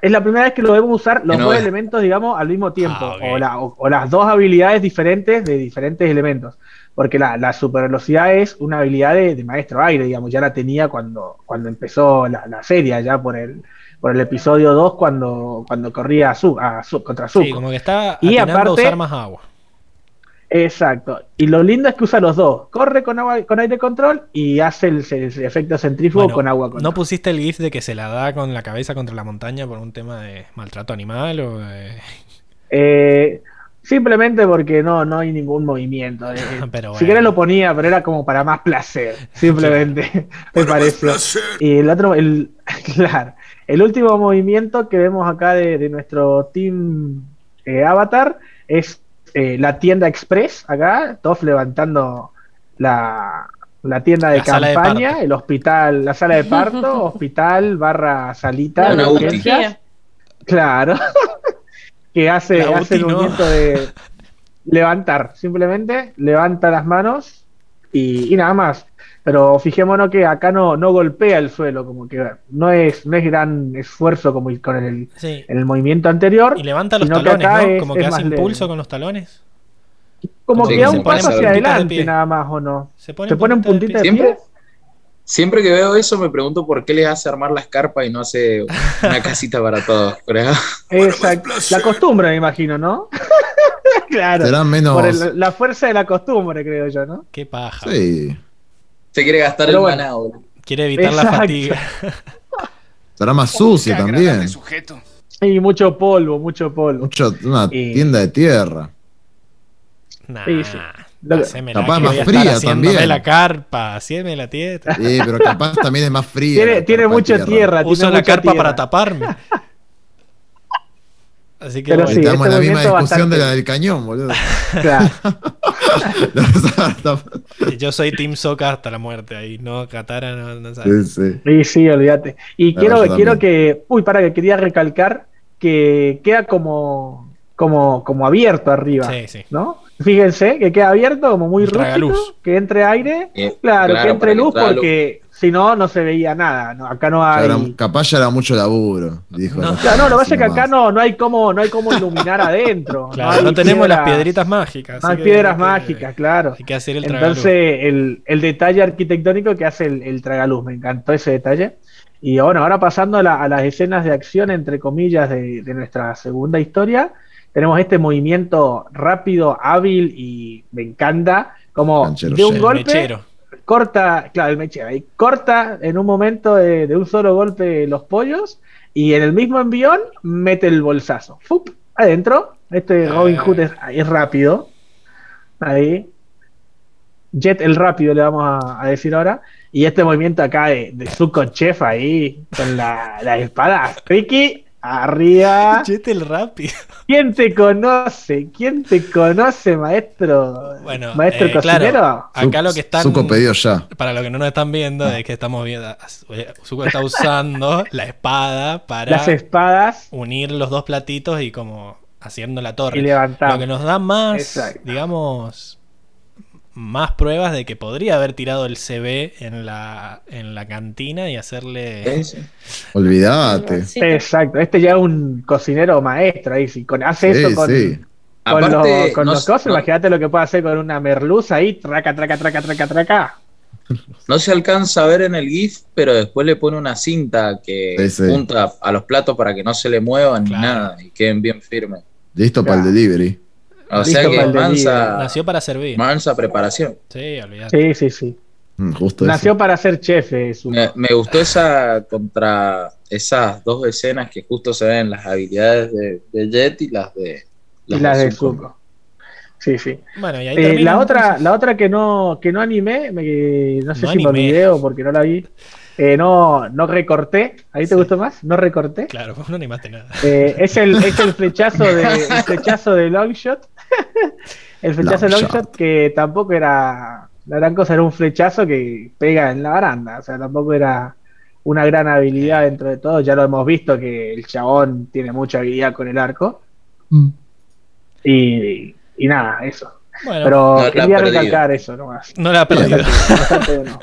es la primera vez que lo debemos usar los
no
dos
es.
elementos, digamos, al mismo tiempo.
Ah,
o, la- o- o las dos habilidades diferentes de diferentes elementos. Porque la, la supervelocidad es una habilidad de, de maestro aire, digamos, ya la tenía cuando, cuando empezó la, la serie, allá por el, por el episodio 2, cuando, cuando corría a Zu- a Zu- contra Zuko.
Sí, como que está
Y
a usar más agua.
Exacto. Y lo lindo es que usa los dos. Corre con agua, con aire control y hace el, el efecto centrífugo
Bueno,
con agua control.
¿No pusiste el gif de que se la da con la cabeza contra la montaña por un tema de maltrato animal o de- [LAUGHS]
Eh, simplemente porque no, no hay ningún movimiento. [LAUGHS] Eh,
Pero
Si
bueno.
querés lo ponía, pero era como para más placer. [LAUGHS] Simplemente me pareció.
placer.
Y el otro, el, claro, el último movimiento que vemos acá de, de nuestro team eh, Avatar es eh, la tienda Express, acá, Toff levantando la, la tienda de
La sala de
campaña, el hospital, la sala de parto, [LAUGHS] hospital barra salita
Una
de urgencias. Claro. [LAUGHS] que hace,
La
hace el
no.
movimiento de [LAUGHS] levantar, simplemente levanta las manos y, y nada más. Pero fijémonos que acá no, no golpea el suelo, como que no es, no es gran esfuerzo como con el,
Sí.
en el movimiento anterior,
Y levanta los talones, ¿no?
es-
Como que hace
leve.
impulso con los talones.
como
Sí,
que da un paso hacia adelante nada más o no.
Se pone,
Se pone un puntita de
pie.
Siempre, siempre que veo eso me pregunto por qué les hace armar la escarpa y no hace una casita para todos. ¿verdad? [LAUGHS]
Exacto. La costumbre, me imagino, ¿no? [LAUGHS] claro.
Será menos.
Por el- la fuerza de la costumbre, creo yo, ¿no?
Qué paja.
Sí.
Se quiere gastar
Pero
el
bueno.
maná, boludo.
Quiere evitar la fatiga.
Será más sucia
Qué
también.
sujeto.
Y mucho polvo, mucho polvo.
Mucho, una
Y-
tienda de tierra.
Nah.
Sí, sí. Lo
Capaz más fría también.
la carpa, haceme la tieta.
Sí, pero capaz también es más fría.
Tiene,
la
tiene mucha tierra.
Uso
tiene
la carpa
tierra.
para taparme. [LAUGHS] Así que bueno.
sí,
Estamos en la misma discusión
bastante-
de la del cañón, boludo. [LAUGHS] [LAUGHS]
Claro.
Yo soy Team Soca hasta la muerte ahí, no Katara, no, no sabes.
sí, sí.
Sí, sí, olvídate. Y
Claro,
quiero, quiero que. Uy, para que quería recalcar que queda como, como, como abierto arriba.
Sí, sí.
¿No? Fíjense que queda abierto, como muy rústico, que entre aire.
Eh,
Claro, que entre luz porque si no, no se veía nada. ¿no? Acá no hay.
era- capaz ya era mucho laburo, dijo.
No.
la-
Claro, no, lo que pasa es que acá no, no hay cómo, no hay cómo iluminar adentro.
Claro, no tenemos las piedritas mágicas.
No hay
que
piedras
que-
mágicas, claro.
Hay que hacer el tragaluz.
Entonces, el, el detalle arquitectónico que hace el, el tragaluz, me encantó ese detalle. Y bueno, ahora pasando a, la- a las escenas de acción, entre comillas, de, de nuestra segunda historia, tenemos este movimiento rápido, hábil y me encanta, como
Canchero
de un
Shen.
golpe,
Mechero.
corta, claro, el mechero, ahí corta en un momento de, de un solo golpe los pollos y en el mismo envión mete el bolsazo. ¡Fup! Adentro, este Robin Hood es, es rápido. Ahí. Jet el rápido le vamos a, a decir ahora. Y este movimiento acá de, de Zuko Chef ahí, con la, la espada, Ricky, arriba.
Chete el rápido.
¿Quién te conoce? ¿Quién te conoce, maestro?
Bueno,
maestro
eh,
cocinero.
claro, acá lo que están.
Zuko pedido ya.
Para lo que no nos están viendo, es que estamos viendo. Zuko está usando [LAUGHS] la espada para
Las espadas
unir los dos platitos y como haciendo la torre.
y levantar.
Lo que nos da más,
Exacto.
digamos, más pruebas de que podría haber tirado el CB en la, en la cantina y hacerle.
Es-
Olvídate.
Exacto, este ya es un cocinero maestro ahí, si con, hace
Sí,
eso con,
sí.
con,
Aparte,
los, con
no,
los cosas,
no-
imagínate lo que puede hacer con una merluza ahí, traca, traca, traca, traca, traca.
no se alcanza a ver en el GIF, pero después le pone una cinta que
Sí, sí.
junta a los platos para que no se le muevan
Claro.
ni nada y queden bien firmes.
Listo para el delivery.
O sea que mansa,
Nació para servir.
mansa preparación.
Sí, olvídate.
Sí, sí, sí.
Mm, Justo
Nació
eso.
para ser chef.
Me, me gustó esa contra esas dos escenas que justo se ven las habilidades de, de Jet y las de
y las de
Zuko.
Zuko. Sí, sí.
Bueno, y ahí
Eh, la otra, la otra que no, que no animé, me- no sé
No
si por
animé.
video o porque no la vi, eh, no, no recorté. ¿Ahí te
Sí.
gustó más? No recorté.
Claro, vos [LAUGHS] no animaste nada.
Eh, es, el, es el flechazo de el [LAUGHS] flechazo de Longshot. [LAUGHS] el flechazo de
Longshot.
Que tampoco era la gran cosa, era un flechazo que pega en la baranda. O sea, tampoco era una gran habilidad dentro de todo. Ya lo hemos visto que el chabón tiene mucha habilidad con el arco.
Mm.
Y, y nada, eso.
Bueno,
Pero
No
quería recalcar eso nomás.
no la ha perdido.
Bastante bueno. No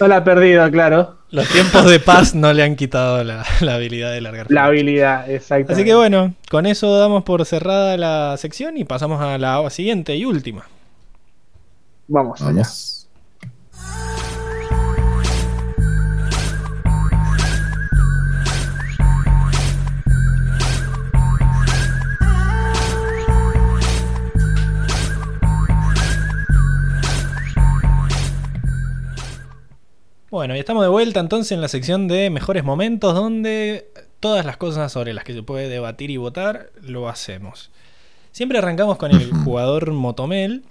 la ha perdido, claro.
Los tiempos de paz no le han quitado la, la habilidad de largar.
La habilidad, exacto.
Así que bueno, con eso damos por cerrada la sección y pasamos a la siguiente y última.
Vamos. allá.
Bueno, y estamos de vuelta entonces en la sección de mejores momentos donde todas las cosas sobre las que se puede debatir y votar lo hacemos. Siempre arrancamos con el jugador Motomel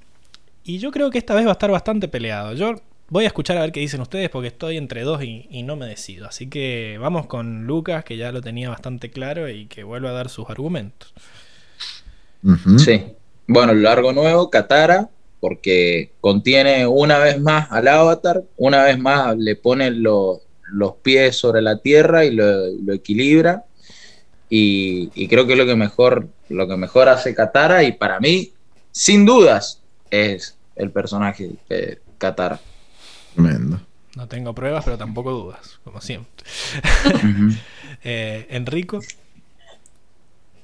y yo creo que esta vez va a estar bastante peleado. Yo voy a escuchar a ver qué dicen ustedes porque estoy entre dos y, y no me decido. Así que vamos con Lucas que ya lo tenía bastante claro y que vuelva a dar sus argumentos.
Sí. Bueno, largo nuevo, Katara, porque contiene una vez más al avatar, una vez más le pone lo- los pies sobre la tierra y lo, lo equilibra. Y, y creo que es lo que mejor, lo que mejor hace Katara, y para mí, sin dudas, es el personaje de Katara.
Tremendo.
No tengo pruebas, pero tampoco dudas, como siempre. [LAUGHS] Eh, Enrico,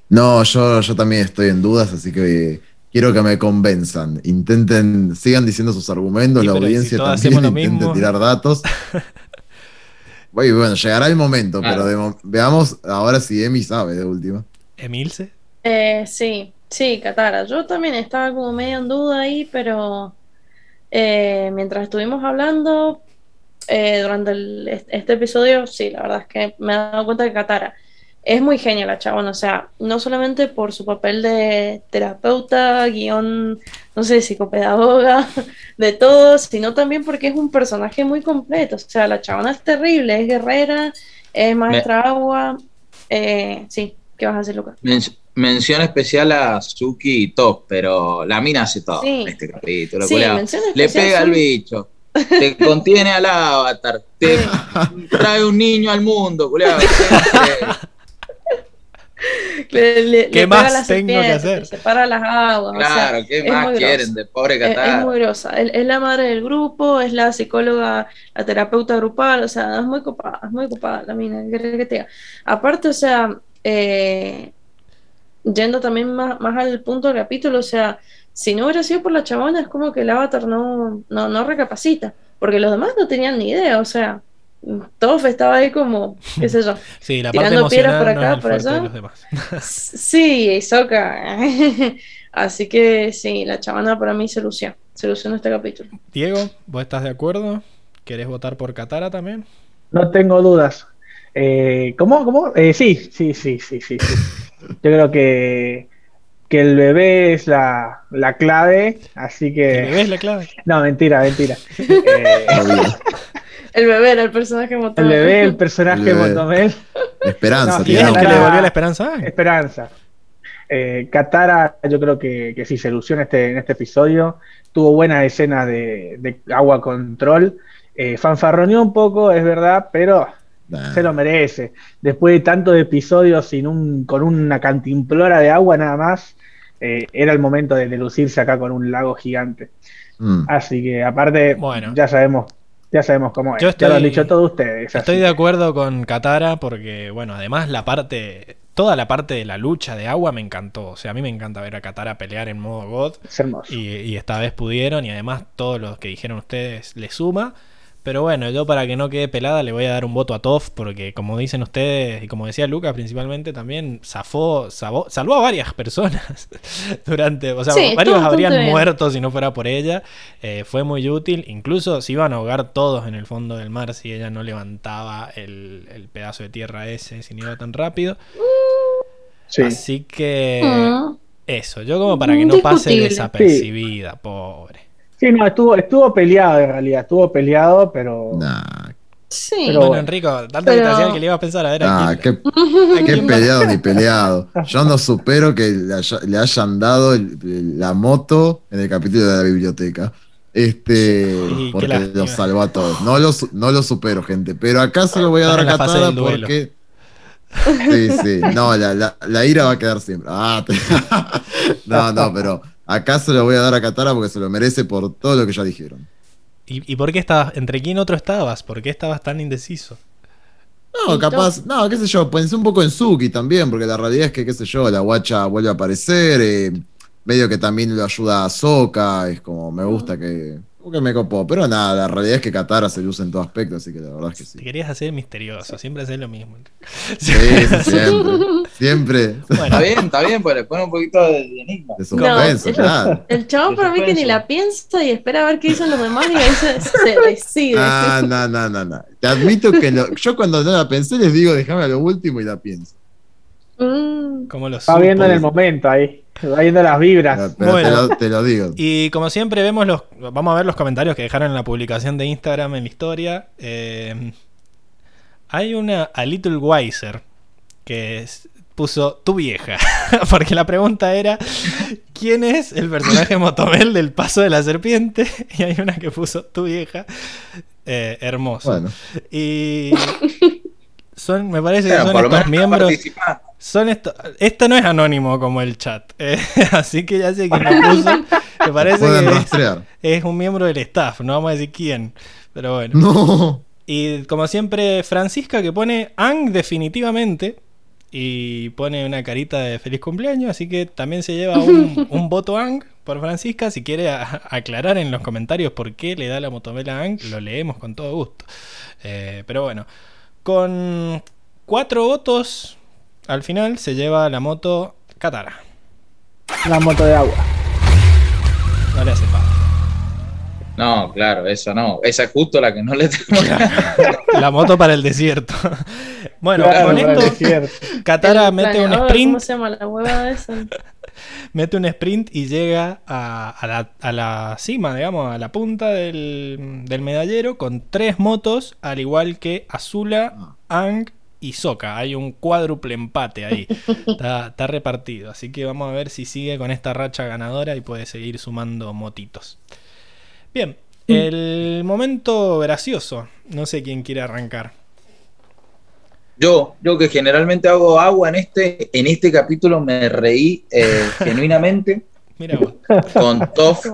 No, yo, yo también estoy en dudas, así que quiero que me convenzan. Intenten, sigan diciendo sus argumentos,
Sí,
la
pero ¿y si
audiencia también
hacemos lo
intente
mismo?
tirar datos. [LAUGHS] Bueno, bueno, llegará el momento,
Claro.
pero de mo- veamos ahora si Emi sabe de última.
Emilce.
Eh, sí, sí, Katara. Yo también estaba como medio en duda ahí, pero eh, mientras estuvimos hablando eh, durante el- est- este episodio, sí, la verdad es que me he dado cuenta que Katara es muy genial la chabona, o sea, no solamente por su papel de terapeuta, guion, no sé, psicopedagoga, [LAUGHS] de todo, sino también porque es un personaje muy completo, o sea, la chabona es terrible, es guerrera, es maestra agua, eh, sí, ¿qué vas a decir, Lucas?
Men- mención especial a Suki y Top, pero la mina hace todo
Sí.
en este capítulo.
Sí,
Le pega al bicho, te [LAUGHS] contiene al avatar, te [LAUGHS] trae un niño al mundo, culiao. [LAUGHS]
Le- le-
¿Qué
le
más tengo que hacer?
separa las aguas. o sea,
Claro, ¿qué
es
más quieren de pobre
Es, es muy grosa. Es, es la madre del grupo, es la psicóloga, la terapeuta grupal, o sea, es muy copada, es muy copada la mina, ¿qué querés que te? Aparte, o sea, eh, yendo también más, más al punto del capítulo, o sea, si no hubiera sido por la chabona, es como que el avatar no, no, no recapacita, porque los demás no tenían ni idea, o sea, Toph estaba ahí como, qué sé yo. [LAUGHS]
Sí, la parte
Tirando piedras por
no
acá,
el
por allá.
los demás.
Sí, Isoka. [LAUGHS] Así que sí, la chavana para mí se lució. Se lució en este capítulo.
Diego, ¿vos estás de acuerdo? ¿Querés votar por Katara también?
No tengo dudas. Eh, ¿Cómo? ¿Cómo? Eh, sí, sí, sí, sí, sí, sí. [LAUGHS] Yo creo que, que el bebé es la, la clave, así
¿El
que...
bebé es la clave?
No, mentira, mentira. Eh.
El bebé era el personaje
El
Motomel.
bebé, el [LAUGHS] personaje
El bebé.
Motomel.
Esperanza,
No,
¿Quién es
tiene
el que le devolvió la esperanza?
Esperanza. Eh, Katara, yo creo que, que sí se lució en este, en este episodio. Tuvo buenas escenas de, de agua control. Eh, fanfarroneó un poco, es verdad, pero
Nah.
se lo merece. Después de tantos episodios sin un, con una cantimplora de agua nada más, eh, era el momento de, de lucirse acá con un lago gigante.
Mm.
Así que aparte,
Bueno.
ya sabemos, ya sabemos cómo es.
Yo
ya lo han
estoy-
dicho todos ustedes.
Estoy
así.
de acuerdo con Katara porque, bueno, además la parte, toda la parte de la lucha de agua me encantó. O sea, a mí me encanta ver a Katara pelear en modo God
Es hermoso.
y, y esta vez pudieron y además todos los que dijeron ustedes le suma. Pero bueno, yo para que no quede pelada le voy a dar un voto a Toff porque como dicen ustedes y como decía Lucas principalmente también zafó, salvó, salvó a varias personas [LAUGHS] durante, o sea,
Sí,
varios habrían
bien.
muerto si no fuera por ella. Eh, fue muy útil, incluso se iban a ahogar todos en el fondo del mar si ella no levantaba el, el pedazo de tierra ese, si no iba tan rápido.
Sí.
Así que
Mm.
eso, yo como para que no pase desapercibida, pobre.
Sí, no, estuvo, estuvo peleado en realidad, estuvo peleado, pero
Nah,
Sí.
Pero
bueno. Enrico, tanta
Pero-
que le iba a pensar a ver
qué, [LAUGHS] qué peleado ni peleado. Yo no supero que le, haya- le hayan dado el- la moto en el capítulo de la biblioteca. Este, porque los salvó a todos. No lo, no lo supero, gente. Pero acá se lo voy a dar a
duelo.
porque. Sí, sí. No, la, la- la ira va a quedar siempre. Ah, te- [LAUGHS] No, no, pero acá se lo voy a dar a Katara porque se lo merece por todo lo que ya dijeron.
¿Y, y por qué estabas? ¿Entre quién otro estabas? ¿Por qué estabas tan indeciso?
No,
¿Y
capaz, no, qué sé yo, pensé un poco en Suki también, porque la realidad es que, qué sé yo, la guacha vuelve a aparecer, eh, medio que también lo ayuda a Soka, es como, me gusta que, como que me copó, pero nada, la realidad es que Katara se luce en todo aspecto, así que la verdad es que
Te
sí.
querías hacer misterioso, siempre haces lo mismo.
Sí, sí, [LAUGHS] siempre, siempre,
Bueno,
Está bien, está bien, pues le pone un poquito de, de enigma.
de suspenso,
No,
claro.
El chabón para mí que ni la piensa y espera a ver qué dicen los demás y ahí se, se decide.
Ah, no, no, no, no. Te admito que lo- yo cuando no la pensé les digo, déjame a lo último y la pienso.
Mm.
como lo
está viendo en el momento ahí, [LAUGHS] va viendo las vibras.
Pero
Bueno.
te, lo, te lo digo.
Y como siempre vemos los, vamos a ver los comentarios que dejaron en la publicación de Instagram en la historia. Eh, hay una a Little Wiser que es- puso tu vieja, [LAUGHS] porque la pregunta era ¿quién es el personaje [LAUGHS] Motomel del Paso de la Serpiente? Y hay una que puso tu vieja, Eh, hermoso.
Bueno,
Y son, me parece que son estos miembros.
participa.
Son esto, esto no es anónimo como el chat, eh, [LAUGHS] así que ya sé quién lo puso. Me parece que [LAUGHS] es, un miembro del staff, no vamos a decir quién, pero bueno.
No.
Y como siempre, Francisca que pone Ang definitivamente y pone una carita de feliz cumpleaños, así que también se lleva un, [LAUGHS] un voto Ang por Francisca. Si quiere aclarar en los comentarios por qué le da la motomela a Ang, lo leemos con todo gusto. Eh, pero bueno, con cuatro votos al final se lleva la moto Katara.
La moto de agua.
No le hace falta.
No, claro, eso no. Esa es justo la que no le tengo.
La moto para el desierto. [LAUGHS] Bueno,
Claro,
con esto. Katara
El
mete un sprint
¿Cómo se llama la hueva esa? [LAUGHS]
mete un sprint y llega a, a la, a la cima, digamos, a la punta del, del medallero con tres motos, al igual que Azula, Ang y Soka. Hay un cuádruple empate ahí. Está, está repartido. Así que vamos a ver si sigue con esta racha ganadora y puede seguir sumando motitos. Bien, el momento gracioso. No sé quién quiere arrancar.
Yo, yo que generalmente hago agua en este, en este capítulo me reí eh, [LAUGHS] genuinamente
Mira vos.
con Toff.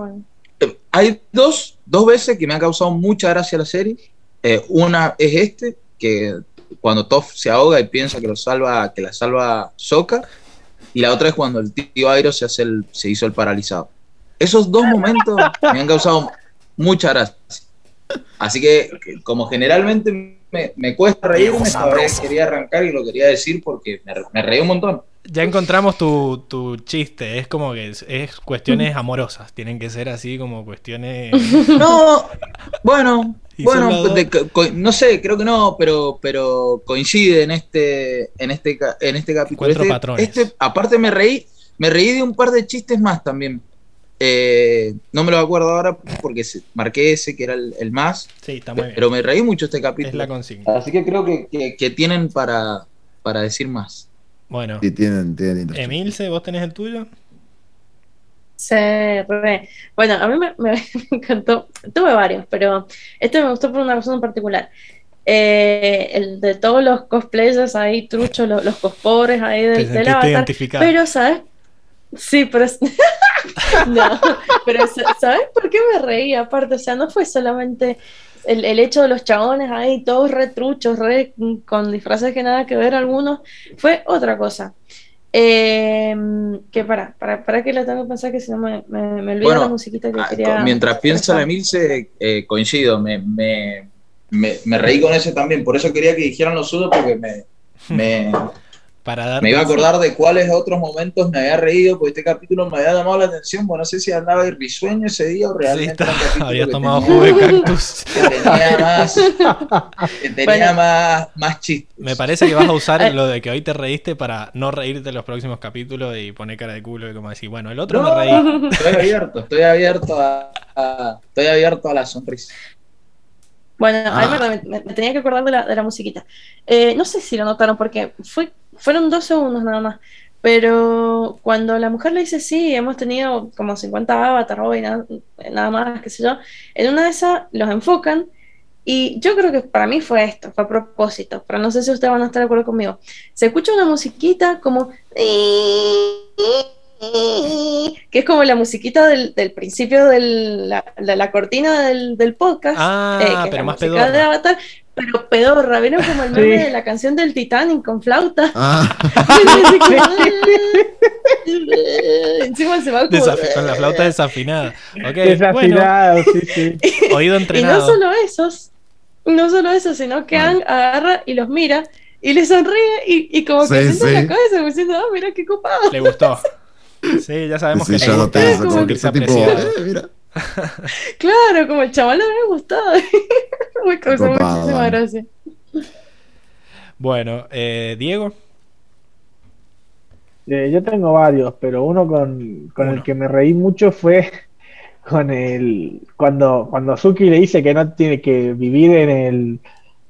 Eh, Hay dos, dos veces que me ha causado mucha gracia la serie. Eh, una es este, que cuando Toff se ahoga y piensa que lo salva, que la salva Soka, y la otra es cuando el tío Airo se hace el, se hizo el paralizado. Esos dos momentos me han causado mucha gracia. Así que, como generalmente me, me cuesta reírme, esta vez quería arrancar y lo quería decir porque me, me reí un montón.
Ya encontramos tu, tu chiste. Es como que es, es cuestiones amorosas. Tienen que ser así como cuestiones. [LAUGHS]
No, [LAUGHS] bueno,
Y
bueno,
dos.
de- no sé, creo que no, pero, pero coincide en este, en este, en este capítulo. Este,
patrones.
este, aparte me reí, me reí de un par de chistes más también. Eh, no me lo acuerdo ahora porque marqué ese que era el, el más,
Sí, está muy bien.
pero me reí mucho este
Es la
capítulo.
consigna.
Así que creo que, que- que tienen para, para decir más.
Bueno,
Sí, tienen,
Emilce, ¿vos tenés el tuyo?
Sí, re. Bueno, a mí me, me- [LAUGHS] me encantó. Tuve varios, pero este me gustó por una razón en particular. Eh, el de todos los cosplayers ahí, truchos, los, los cospobres ahí del, del avatar. Pero, ¿sabes? Sí, pero [LAUGHS] no, pero sa- ¿sabes por qué me reí? Aparte, o sea, no fue solamente el, el hecho de los chabones ahí, todos re truchos, re con disfraces que nada que ver algunos, fue otra cosa. Eh, que para, para, para que la tengo que pensar que si no me, me, me olvido
Bueno,
la musiquita que
Ah,
quería.
Mientras piensa la. Emilce, eh, coincido, me, me, me, me reí con ese también, por eso quería que dijeran los suyos porque me, me, [LAUGHS]
Para dar
me iba a acordar de cuáles otros momentos me había reído, porque este capítulo me había llamado la atención, bueno, no sé si andaba de risueño ese día o
Sí,
realmente
está-
un capítulo
había tomado jugo de cactus. [LAUGHS]
que tenía más, que tenía
Bueno.
más, más chistes.
Me parece que vas a usar
Ay. [LAUGHS]
lo de que hoy te reíste para no reírte en los próximos capítulos y poner cara de culo y como decir, bueno, el otro
No,
me reí.
Estoy abierto, estoy abierto a, a- estoy abierto a la sonrisa.
Bueno,
Ah.
ahí me, me- me tenía que acordar de la, de la musiquita. Eh, no sé si lo notaron porque fue, fueron dos segundos nada más. Pero cuando la mujer le dice sí, hemos tenido como 50 avatars hoy, nada, nada más, qué sé yo, en una de esas los enfocan y yo creo que para mí fue esto, fue a propósito, pero no sé si ustedes van a estar de acuerdo conmigo. Se escucha una musiquita como... que es como la musiquita del, del principio de la, la- la cortina del, del podcast.
Ah,
eh, que es
pero
la
más
música
pedorra.
de Avatar, pero pedorra, ¿vieron como el meme
Sí.
de la canción del Titanic con flauta?
Ah,
como, [LAUGHS] Encima se va como...
Con la flauta desafinada. Bueno,
Desafinado, sí, sí. [LAUGHS]
oído
Y no
entrenado.
solo esos, no solo eso, sino que Ang agarra y los mira y le sonríe y, y como que
Sí,
siente
sí.
la cabeza como diciendo, ah, mira qué copado.
Le gustó. Sí, ya sabemos
sí,
que le
yo
gusta
noté eso, como que fue tipo, eh, mira. [LAUGHS]
Claro, como el chaval le había gustado. [LAUGHS] Me causó muchísima gracia.
Bueno, eh, Diego.
Eh, yo tengo varios, pero uno con, con
Uno.
el que me reí mucho fue [LAUGHS] con el cuando, cuando Suki le dice que no tiene que vivir en el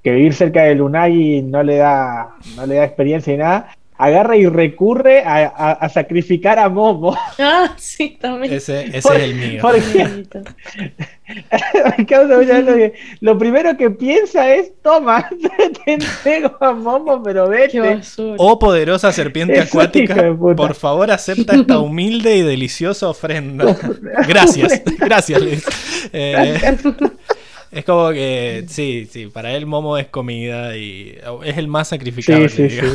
que vivir cerca del Unagi no le da no le da experiencia y nada, agarra y recurre a, a- a sacrificar a Momo. [LAUGHS]
Ah, sí, también.
Ese, ese
Por-
es el mío.
por- [LAUGHS]
Bonito. [LAUGHS]
Me causa mucha gracia que lo primero que piensa es, toma, te entrego a Momo, pero vete.
Oh poderosa serpiente acuática, por favor acepta esta humilde y deliciosa ofrenda. Gracias, gracias Luis. Eh, es como que sí, sí, para él Momo es comida y es el más sacrificable.
Sí, sí, sí.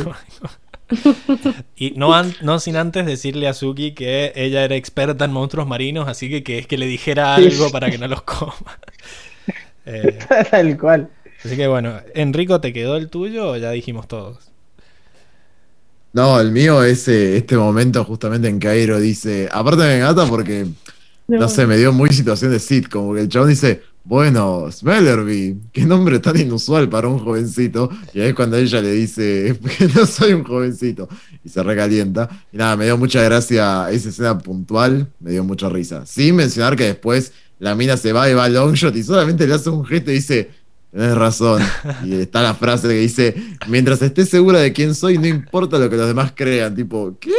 Y no, an- no sin antes decirle a Suki que ella era experta en monstruos marinos, así que que es que le dijera algo para que no los coma. [LAUGHS] Eh,
Tal cual.
así que bueno, Enrico, ¿te quedó el tuyo o ya dijimos todos?
No, el mío es eh, este momento justamente en que Airo dice, aparte me encanta porque, no sé, me dio muy situación de Sid, como que el chabón dice, bueno, Smellerby, qué nombre tan inusual para un jovencito, y ahí es cuando ella le dice [LAUGHS] que no soy un jovencito, y se recalienta, y nada, me dio mucha gracia esa escena puntual, me dio mucha risa. Sin mencionar que después la mina se va y va a Longshot y solamente le hace un gesto y dice, Tienes razón. Y está la frase que dice, mientras estés segura de quién soy, no importa lo que los demás crean. Tipo, ¿qué?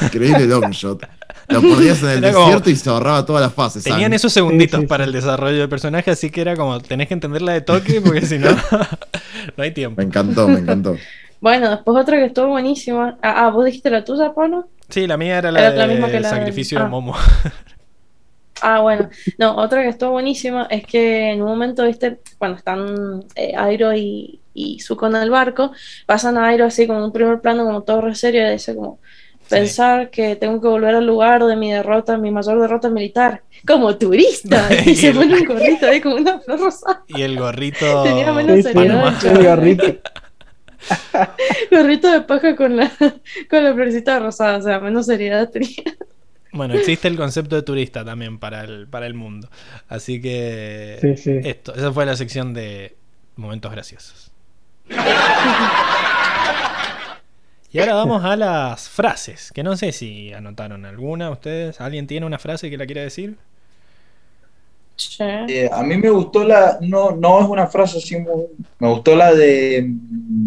Increíble Longshot. Lo ponías en el
Era como-
desierto y se ahorraba todas las fases.
Tenían esos segunditos
Sí, sí,
para el desarrollo del personaje, así que era como, tenés que entenderla de toque porque si no, [LAUGHS] no hay tiempo.
Me encantó, me encantó.
Bueno, después otra que estuvo buenísima. Ah, ah, ¿vos dijiste la tuya, Pablo?
Sí, la mía era la,
Era la
del
misma que la
sacrificio de
ah.
Momo. [LAUGHS]
Ah, bueno. No, otra que estuvo buenísima es que en un momento, viste, cuando están eh, Airo y, y Zuko en el barco, pasan a Airo así como en un primer plano, como todo re serio, y dice como pensar que tengo que volver al lugar de mi derrota, mi mayor derrota militar, como turista. [LAUGHS] Y se pone un gorrito ahí como una flor rosada.
Y el gorrito [LAUGHS]
Tenía menos
Sí, sí,
seriedad, [LAUGHS]
sí, el gorrito.
Gorrito de paja con la, con la florecita rosada, o sea, menos seriedad tenía.
Bueno, existe el concepto de turista también para el, para el mundo. Así que
Sí, sí.
esto, esa fue la sección de momentos graciosos. Y ahora vamos a las frases, que no sé si anotaron alguna ustedes. ¿Alguien tiene una frase que la quiere decir?
Sí.
Eh, a mí me gustó la, no, no es una frase así muy, me gustó la de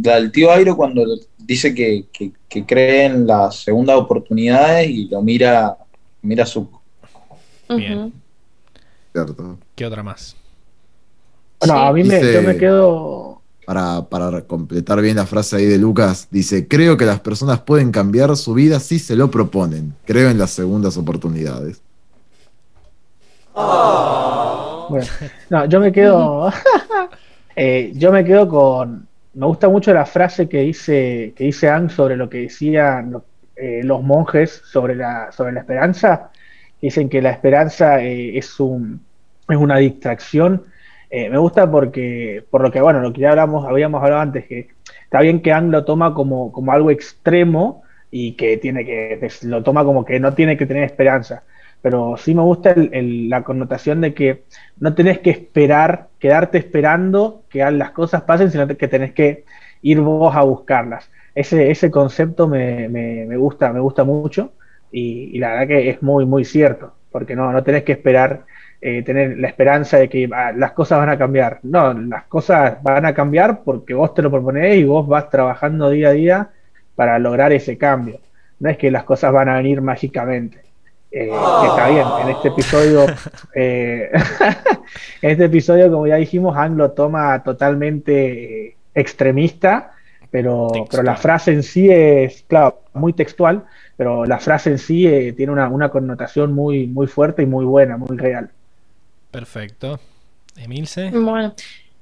la del tío Airo cuando dice que, que, que cree en las segundas oportunidades y lo mira, mira su
Bien.
Ujú.
Cierto.
¿Qué otra más?
No, a mí me,
Dice-
yo me quedo.
Para, para completar bien la frase ahí de Lucas, dice, creo que las personas pueden cambiar su vida si se lo proponen. Creo en las segundas oportunidades.
Bueno, no, yo me quedo. [LAUGHS] eh, yo me quedo con. Me gusta mucho la frase que dice, que dice Ang sobre lo que decían lo- eh, los monjes sobre la, sobre la esperanza. Dicen que la esperanza eh, es un, es una distracción. Eh, me gusta porque, por lo que, bueno, lo que ya hablamos, habíamos hablado antes, que está bien que Ang lo toma como, como algo extremo y que tiene que, lo toma como que no tiene que tener esperanza. Pero sí me gusta la connotación de que no tenés que esperar, quedarte esperando que las cosas pasen, sino que tenés que ir vos a buscarlas. Ese, ese concepto me, me- me gusta, me gusta mucho y, y la verdad que es muy, muy cierto, porque no, no tenés que esperar, eh, tener la esperanza de que ah, las cosas van a cambiar. No, las cosas van a cambiar porque vos te lo proponés y vos vas trabajando día a día para lograr ese cambio. No es que las cosas van a venir mágicamente. Eh, que está bien, en este episodio, [LAUGHS] eh, [LAUGHS] en este episodio, como ya dijimos, Ang lo toma totalmente extremista, pero,
Textual.
pero la frase en sí es, claro, muy textual, pero la frase en sí eh, tiene una, una connotación muy, muy fuerte y muy buena, muy real.
Perfecto. Emilce.
Bueno,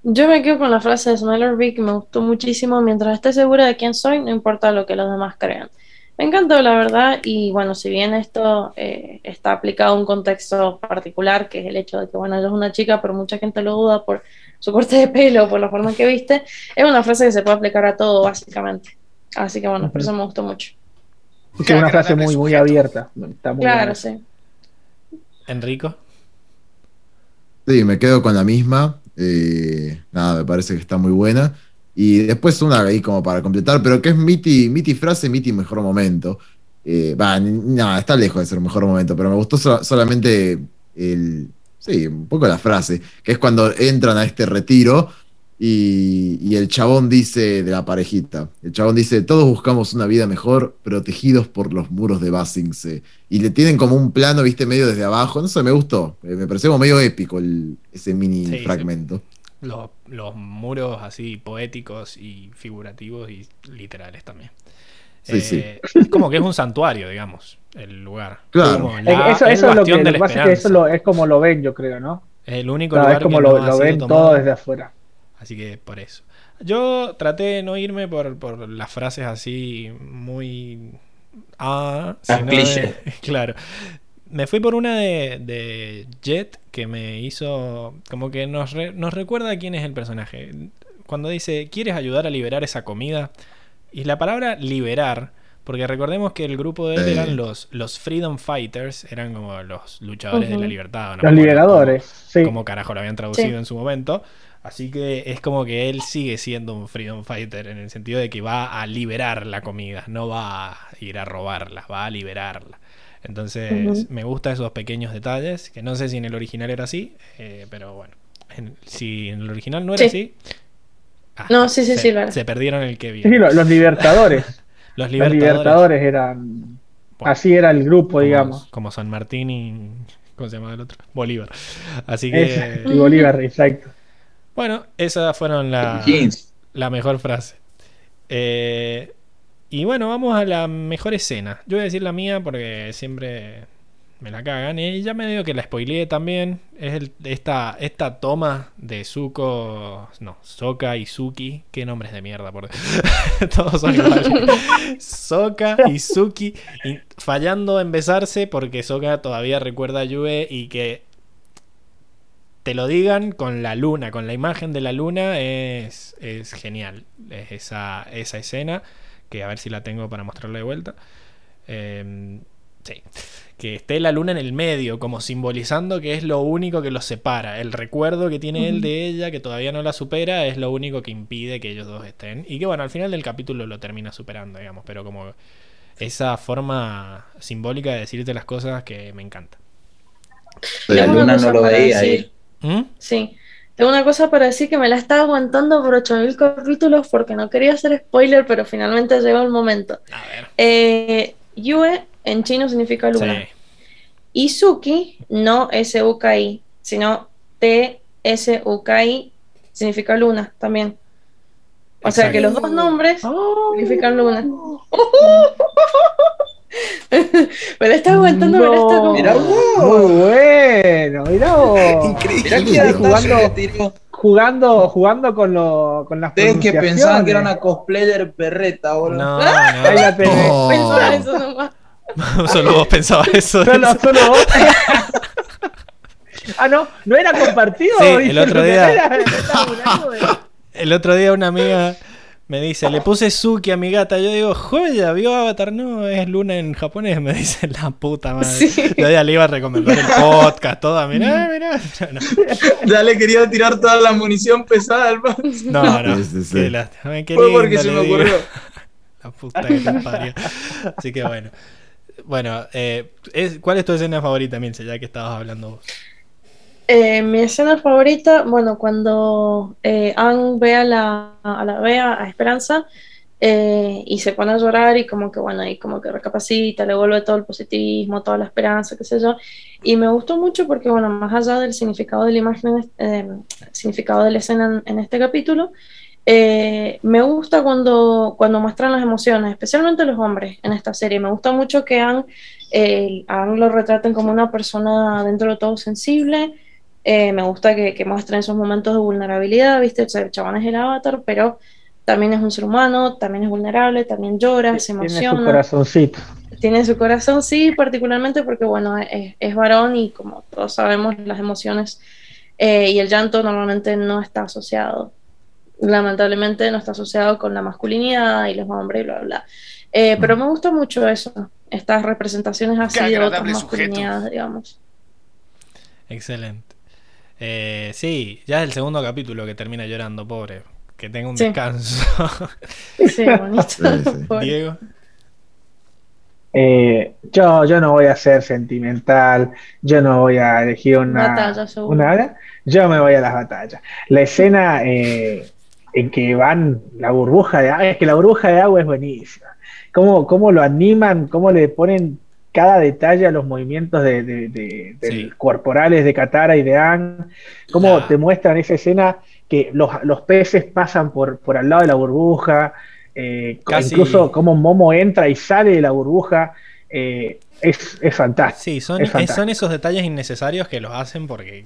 yo me quedo con la frase de Smellerby que me gustó muchísimo. Mientras esté segura de quién soy, no importa lo que los demás crean. Me encantó, la verdad, y bueno, si bien esto eh, está aplicado a un contexto particular, que es el hecho de que, bueno, ella es una chica, pero mucha gente lo duda por su corte de pelo, por la forma en que viste, es una frase que se puede aplicar a todo, básicamente. Así que bueno, por eso me gustó mucho.
Es una frase muy, muy abierta. Está muy
Claro, sí.
Enrico.
Sí, me quedo con la misma. eh, nada, me parece que está muy buena. Y después una ahí como para completar, pero que es Miti, Miti frase, Miti mejor momento. Eh, nada, está lejos de ser mejor momento, pero me gustó so- solamente el. Sí, un poco la frase, que es cuando entran a este retiro y, y el chabón dice de la parejita: el chabón dice, todos buscamos una vida mejor, protegidos por los muros de Basingse. Y le tienen como un plano, viste, medio desde abajo. No sé, me gustó. Eh, Me pareció como medio épico el- ese mini
Sí, sí.
fragmento.
Los, los muros así poéticos y figurativos y literales también.
Sí, sí.
Eh, Como que es un santuario, digamos, el lugar.
Claro.
La-
eso eso es lo que, lo que pasa es que eso lo- es como lo ven, yo creo, ¿no?
Es el único
Claro,
lugar
es como
que
lo, ven
tomado.
todo desde afuera.
Así que por eso. Yo traté de no irme por, por las frases así muy... Ah, sino de- [LAUGHS] claro. Me fui por una de, de Jet que me hizo... Como que nos, re- nos recuerda quién es el personaje. Cuando dice, ¿quieres ayudar a liberar esa comida? Y la palabra liberar, porque recordemos que el grupo de él
Sí.
eran los, los Freedom Fighters, eran como los luchadores de la libertad. no
Los liberadores, sí.
cómo, cómo carajo lo habían traducido
Sí.
en su momento. Así que es como que él sigue siendo un freedom fighter en el sentido de que va a liberar la comida, no va a ir a robarla, va a liberarla. Entonces me gustan esos pequeños detalles, que no sé si en el original era así, eh, pero bueno, en- si en el original no era
Sí.
así... ah,
No, sí, sí,
se,
sí,
se perdieron el que
Sí, lo- los libertadores. [LAUGHS]
Los
los
libertadores.
eran.
Bueno,
Así era el grupo,
como,
digamos.
como San Martín y... ¿Cómo se llama el otro? Bolívar. Así que...
Ese, y Bolívar, exacto.
Bueno, esas fueron.
Jeans.
La mejor frase. Eh, y bueno, vamos a la mejor escena. Yo voy a decir la mía porque siempre me la cagan. Y ya me digo que la spoileé también. Es el- esta, esta toma de Zuko. No, Soka y Suki. Qué nombres de mierda, por [LAUGHS] Todos son iguales. [LAUGHS] Soka y Suki y fallando en besarse porque Soka todavía recuerda a Yue y que te lo digan con la luna, con la imagen de la luna, es, es genial. Es esa, esa escena, que a ver si la tengo para mostrarla de vuelta. Eh, Sí. Que esté la luna en el medio, como simbolizando que es lo único que los separa. El recuerdo que tiene él de ella, que todavía no la supera, es lo único que impide que ellos dos estén. Y que bueno, al final del capítulo lo termina superando, digamos. Pero como esa forma simbólica de decirte las cosas que me encanta.
La luna no lo veía ahí.
¿Mm?
Sí. Tengo una cosa para decir que me la estaba aguantando por 8000 capítulos porque no quería hacer spoiler, pero finalmente llegó el momento.
A ver.
Eh, Yue en chino significa luna.
Sí.
Izuki, no S-U-K-I, sino T-S-U-K-I, significa luna también. O sea que los dos nombres significan luna. [LAUGHS] Me la estaba aguantando, me la estaba como-
Mirá vos.
Muy bueno, mirá vos.
Mirá
Increíble.
detalle
jugando-. Jugando, jugando con, lo, con las
Ustedes que pensaban que era una cosplayer perreta, boludo.
No,
Ahí la
no.
tenés.
Oh.
Pensaba eso nomás. [LAUGHS]
Solo vos pensabas eso.
Solo, solo vos. [LAUGHS] ah, no, no era compartido.
Sí, el otro
no
día-
era- burlando de- [LAUGHS]
El otro día una amiga me dice, le puse Suki a mi gata. Yo digo, joya, vio Avatar, no, es luna en japonés. Me [LAUGHS] dice la puta madre.
Sí.
Yo ya le iba a recomendar el podcast, toda, mirá, mirá. No, [LAUGHS]
Ya le quería tirar toda la munición pesada al man.
no, no.
Sí, sí, sí.
qué lástima, qué
Fue porque se me
digo.
ocurrió. [LAUGHS]
La puta que te parió. Así que bueno. Bueno, eh, es- ¿cuál es tu escena favorita, Milce, ya que estabas hablando vos?
Eh, mi escena favorita, bueno, cuando eh, Anne ve a la, a Bea, a Esperanza, eh, y se pone a llorar y como que, bueno, ahí como que recapacita, le vuelve todo el positivismo, toda la esperanza, qué sé yo. Y me gustó mucho porque, bueno, más allá del significado de la imagen, eh, significado de la escena en, este capítulo, eh, me gusta cuando, cuando muestran las emociones, especialmente los hombres en esta serie. Me gusta mucho que Anne, eh, Anne lo retraten como una persona dentro de todo sensible. Eh, me gusta que, que muestren esos momentos de vulnerabilidad, ¿viste? O sea, el chabón es el avatar, pero también es un ser humano, también es vulnerable, también llora, se
Tiene su
emociona
corazoncito.
tiene su corazón, sí, particularmente porque, bueno, es, es varón y como todos sabemos, las emociones eh, y el llanto normalmente no está asociado. Lamentablemente no está asociado con la masculinidad y los hombres y bla, bla, bla. Eh, pero me gusta mucho eso, estas representaciones así de otras
sujeto.
masculinidades, digamos.
Excelente. Eh, sí, ya es el segundo capítulo que termina llorando, pobre. Que tenga un
Sí.
descanso. [LAUGHS]
Sí, bonito.
Sí.
Diego.
Eh, yo, yo no voy a ser sentimental, yo no voy a elegir una,
Batalla,
una yo me voy a las batallas. La escena eh, en que van la burbuja de agua, es que la burbuja de agua es buenísima. Cómo, cómo lo animan, cómo le ponen cada detalle a los movimientos de, de- de- del-
Sí.
corporales de Katara y de Ang, cómo te muestran esa escena que los, los peces pasan por, por al lado de la burbuja, eh,
Casi-
incluso cómo Momo entra y sale de la burbuja, eh, es, es fantástico.
Sí, son,
Es
es-
fantástico.
son esos detalles innecesarios que los hacen porque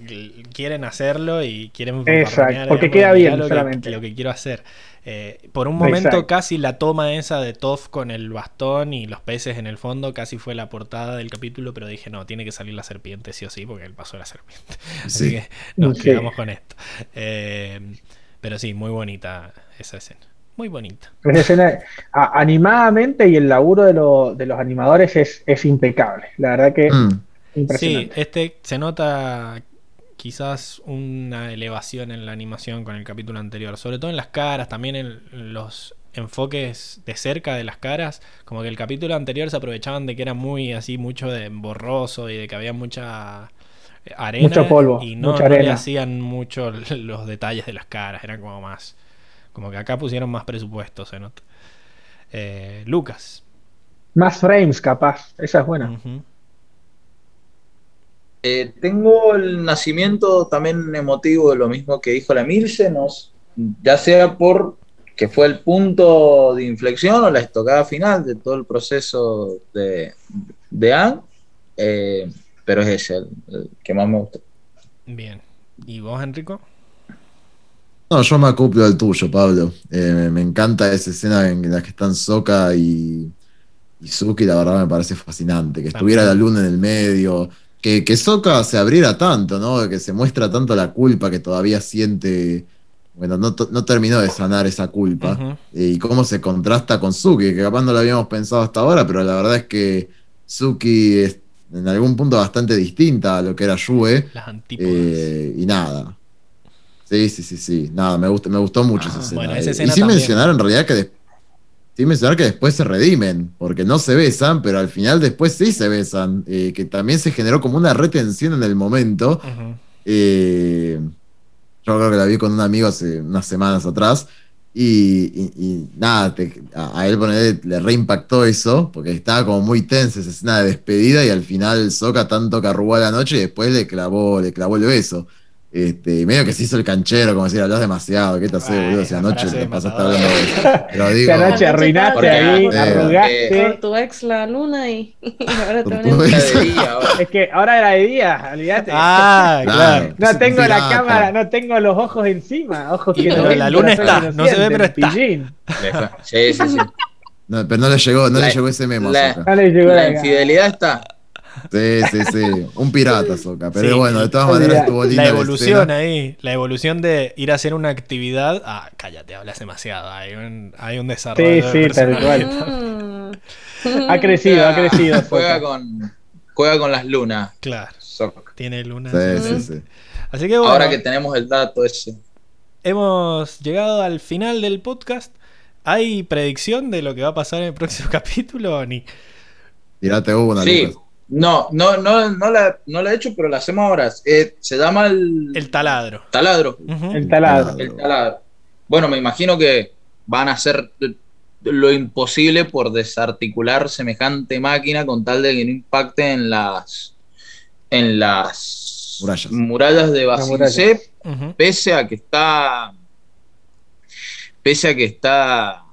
quieren hacerlo y quieren
Exacto, porque queda
de, "Mirá
bien
lo que,
solamente".
lo que quiero hacer. Eh, por un momento
Exacto.
casi la toma esa de Toph con el bastón y los peces en el fondo casi fue la portada del capítulo, pero dije, no, tiene que salir la serpiente sí o sí, porque él pasó la serpiente. [LAUGHS] Así
Sí.
que nos
Sí.
quedamos con esto. Eh, pero sí, muy bonita esa escena. Muy bonita.
Esa escena, a- animadamente y el laburo de, lo- de los animadores es, es impecable. La verdad que
Mm.
Sí, este se nota quizás una elevación en la animación con el capítulo anterior, sobre todo en las caras, también en los enfoques de cerca de las caras, como que el capítulo anterior se aprovechaban de que era muy así, mucho de borroso y de que había mucha eh, arena
Mucho polvo,
y no,
mucha
no le
arena.
hacían mucho [LAUGHS] los detalles de las caras, eran como más, como que acá pusieron más presupuesto, se nota. Eh, Lucas.
Más frames, capaz. Esa es buena.
Eh, tengo el nacimiento también emotivo de lo mismo que dijo la Milce, nos- ya sea por que fue el punto de inflexión o la estocada final de todo el proceso de, de Anne, eh, pero es ese el, el que más me gusta.
Bien. ¿Y vos, Enrico?
No, yo me acoplo al tuyo, Pablo. Eh, me, me encanta esa escena en la que están Soka y, y Suki, la verdad me parece fascinante. Que estuviera la luna en el medio, que, que Sokka se abriera tanto, ¿no? Que se muestra tanto la culpa que todavía siente. Bueno, no, no terminó de sanar esa culpa. Eh, y cómo se contrasta con Suki, que capaz no lo habíamos pensado hasta ahora, pero la verdad es que Suki es en algún punto bastante distinta a lo que era Yue.
Las antípodas.
eh, y nada. Sí, sí, sí, sí. Nada, me, gustó, me gustó mucho esa escena.
bueno, esa escena
y sin
también.
mencionar en realidad que des- sin mencionar que después se redimen, porque no se besan, pero al final después sí se besan, eh, que también se generó como una retención en el momento. Eh, yo creo que la vi con un amigo hace unas semanas atrás. Y, y- y nada, te- a, a él le reimpactó eso, porque estaba como muy tensa esa escena de despedida y al final Soca tanto que arrugó a la noche y después le clavó, le clavó el beso. Este, medio que se hizo el canchero, como decir, hablas demasiado, ¿qué te hace,
Ay,
boludo? Si anoche te pasaste hablando de eso. Pero digo,
Esa noche arruinaste
Porque-
ahí, arrugaste.
Por tu ex la luna y, y ahora te
de día ahora.
Es que ahora era de día, olvídate.
Ah, [LAUGHS] claro.
No tengo la cámara, no tengo los ojos encima. Ojos que
pero
no
la luna está, no se ve, pero está.
pillín.
Sí, sí, sí.
no, pero no le llegó, no
La-
le llegó ese memo a
la-
Soca.
No le llegó
La
la
infidelidad está.
Sí, sí, sí. Un pirata, Soca. Pero
Sí.
bueno, de todas maneras estuvo linda
La evolución ahí, la evolución de ir a hacer una actividad. Ah, cállate, hablas demasiado. Hay un, hay un desarrollo.
Sí, sí, tal.
Mm. [LAUGHS]
Ha crecido, ha crecido. [LAUGHS]
Juega con, juega con las lunas.
Claro, tiene luna.
Sí,
sí.
sí, sí.
Así que bueno,
Ahora que tenemos el dato ese.
hemos llegado al final del podcast. ¿Hay predicción de lo que va a pasar en el próximo [LAUGHS] capítulo o ni?
Tirate una,
Sí.
Lucas.
No, no, no, no la, no la he hecho, pero la hacemos ahora. Eh, se llama el,
El taladro.
taladro.
El taladro.
El taladro. Bueno, me imagino que van a hacer lo imposible por desarticular semejante máquina con tal de que no impacte en las en las
Murallas.
murallas de Basincep, pese a que está pese a que está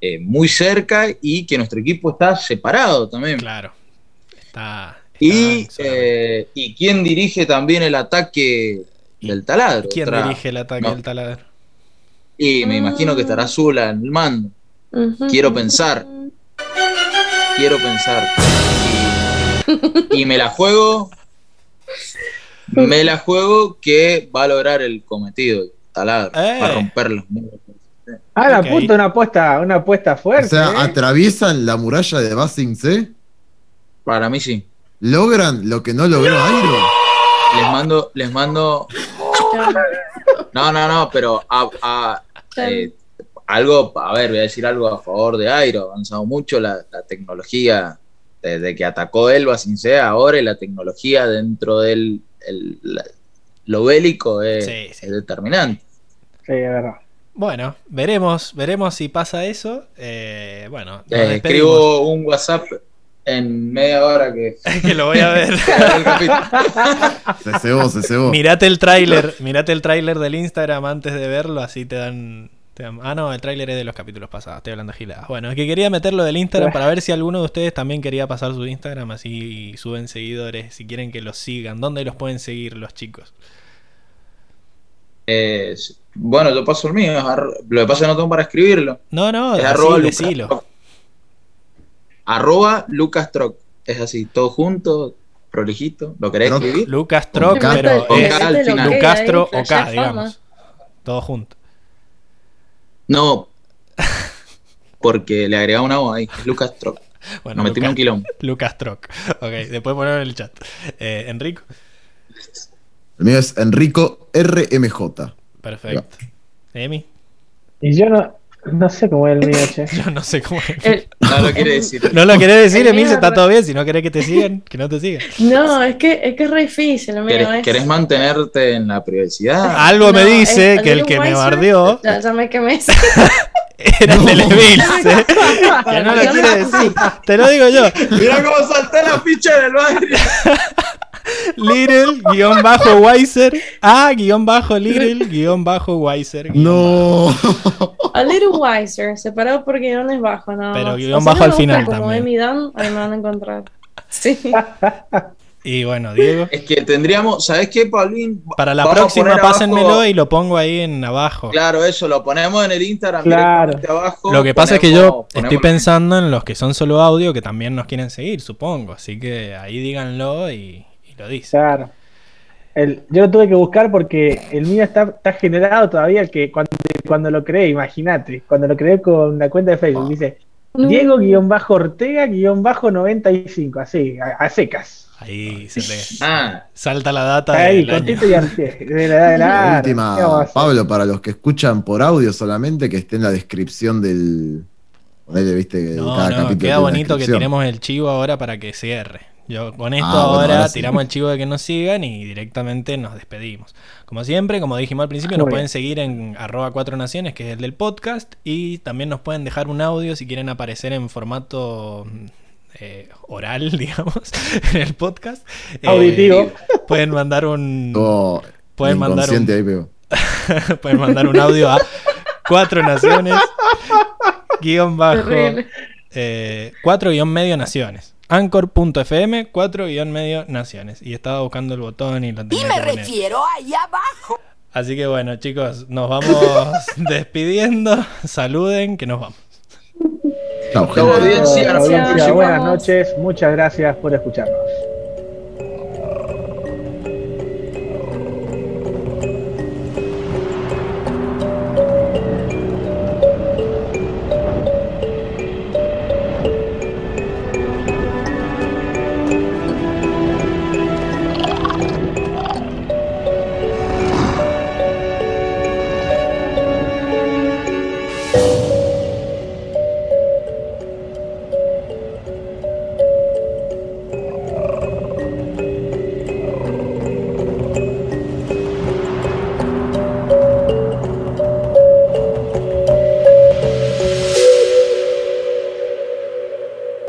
eh, muy cerca y que nuestro equipo está separado también.
Claro. Está.
Y, eh, y quién dirige también el ataque
¿Y
del taladro.
¿Quién dirige el ataque
no.
del taladro?
Y me imagino que estará Zula en el mando. Quiero pensar. Quiero pensar. Y, y me la juego. Me la juego que va a lograr el cometido, el taladro.
Eh.
Va a romper los muros.
Ah, la
Ok.
puta, una apuesta, una apuesta
O
fuerte.
sea,
¿eh?
atraviesan la muralla de Basing C,
Para mí sí.
logran lo que no logró Airo.
Les mando, les mando. No, no, no, pero a, a- eh, algo, a ver, voy a decir algo a favor de Airo. Ha avanzado mucho la, la tecnología desde que atacó Elba sin sea ahora y la tecnología dentro del el- la- lo bélico es,
Sí, sí.
es determinante.
Sí, es verdad.
Bueno, veremos, veremos si pasa eso. Eh, bueno, nos
Eh, escribo un WhatsApp en media hora que [LAUGHS]
que lo voy a ver. [LAUGHS]
Se cebó, se cebó.
mirate el tráiler, mirate el tráiler del Instagram antes de verlo, así te dan, te dan- Ah, no, el tráiler es de los capítulos pasados, estoy hablando de giladas. Bueno, es que quería meterlo del Instagram para ver si alguno de ustedes también quería pasar su Instagram, así suben seguidores, si quieren que los sigan. ¿Dónde los pueden seguir los chicos?
Eh, bueno, yo paso el mío. Lo que pasa es que no tengo para escribirlo.
No, no,
Es
así,
arroba Lucas
decilo.
Arroba Lucas Troc. Es así, todo junto, prolijito. ¿Lo querés escribir?
Lucas Troc,
K,
pero es
K.
Lucastro OK,
flashea
digamos. Todo junto.
No. Porque le agregaba una O ahí. Es Lucas Troc. [LAUGHS]
Bueno,
Nos metimos un quilombo.
Lucas Troc. Ok, después ponerlo en el chat. Eh, Enrico,
El mío es Enrico RMJ.
perfecto. Emi,
Y yo no, no sé cómo es el [LAUGHS] mío, che.
yo no sé cómo es.
El-
No lo quiere decir.
¿No lo querés decir,
El
Emi?
mío
Está
es
todo bien. Si no querés que te sigan, que no te sigan.
no, es que es que es re difícil. el mío,
¿Querés,
es-
querés mantenerte en la privacidad? [LAUGHS]
Algo me dice
es
que el que me bardeó [LAUGHS]
Ya, ya me quemé.
era el de Levilse. Que no lo quiere decir. Te lo digo yo.
Mira cómo salté la ficha del barrio.
Little, guion bajo Weiser. Ah, guion bajo Little, guion bajo Weiser. guion
No.
A little wiser, separado por guiones bajos, no.
Pero guion
O sea,
bajo al final
Como
también.
Emi Dan, ahí me van a encontrar. Sí. [LAUGHS]
Y bueno, Diego.
Es que tendríamos, ¿sabes qué, Paulín?
Para la
Vamos a
próxima, pásenmelo
abajo-
y lo pongo ahí en abajo.
Claro, eso, lo ponemos en el Instagram
Claro.
abajo.
Lo que pasa es que yo
ponemos-
estoy pensando en los que son solo audio que también nos quieren seguir, supongo. Así que ahí díganlo y, y lo dicen.
Claro. El, yo lo tuve que buscar porque el mío está, está generado todavía que cuando, cuando lo creé, imagínate, cuando lo creé con la cuenta de Facebook, dice Diego-Ortega-95, así, a, a secas.
Ahí se le
Ah,
salta la data
Ahí,
del año.
cortito y pie. De la de
La. Pablo, para los que escuchan por audio solamente, que esté en la descripción del. Ponele, viste, que
No,
cada
no,
capítulo.
queda bonito que tiremos el chivo ahora para que cierre. Yo con esto
Ah, bueno,
ahora,
sí.
tiramos el chivo de que nos sigan y directamente nos despedimos. Como siempre, como dijimos al principio, nos pueden seguir en arroba cuatro naciones, que es el del podcast, y también nos pueden dejar un audio si quieren aparecer en formato eh, oral, [LAUGHS] digamos, en el podcast. Eh,
Auditivo.
pueden mandar un [LAUGHS]
Todo
pueden mandar un,
ahí, [LAUGHS]
pueden mandar un audio a cuatro naciones guion bajo eh, cuatro guion medio naciones anchor.fm 4 guion medio naciones y estaba buscando el botón y lo tenía
Y me
que poner.
refiero ahí abajo.
así que bueno chicos nos vamos [LAUGHS] despidiendo saluden que nos vamos
Chao,
audiencia.
Buenas noches, muchas gracias por escucharnos.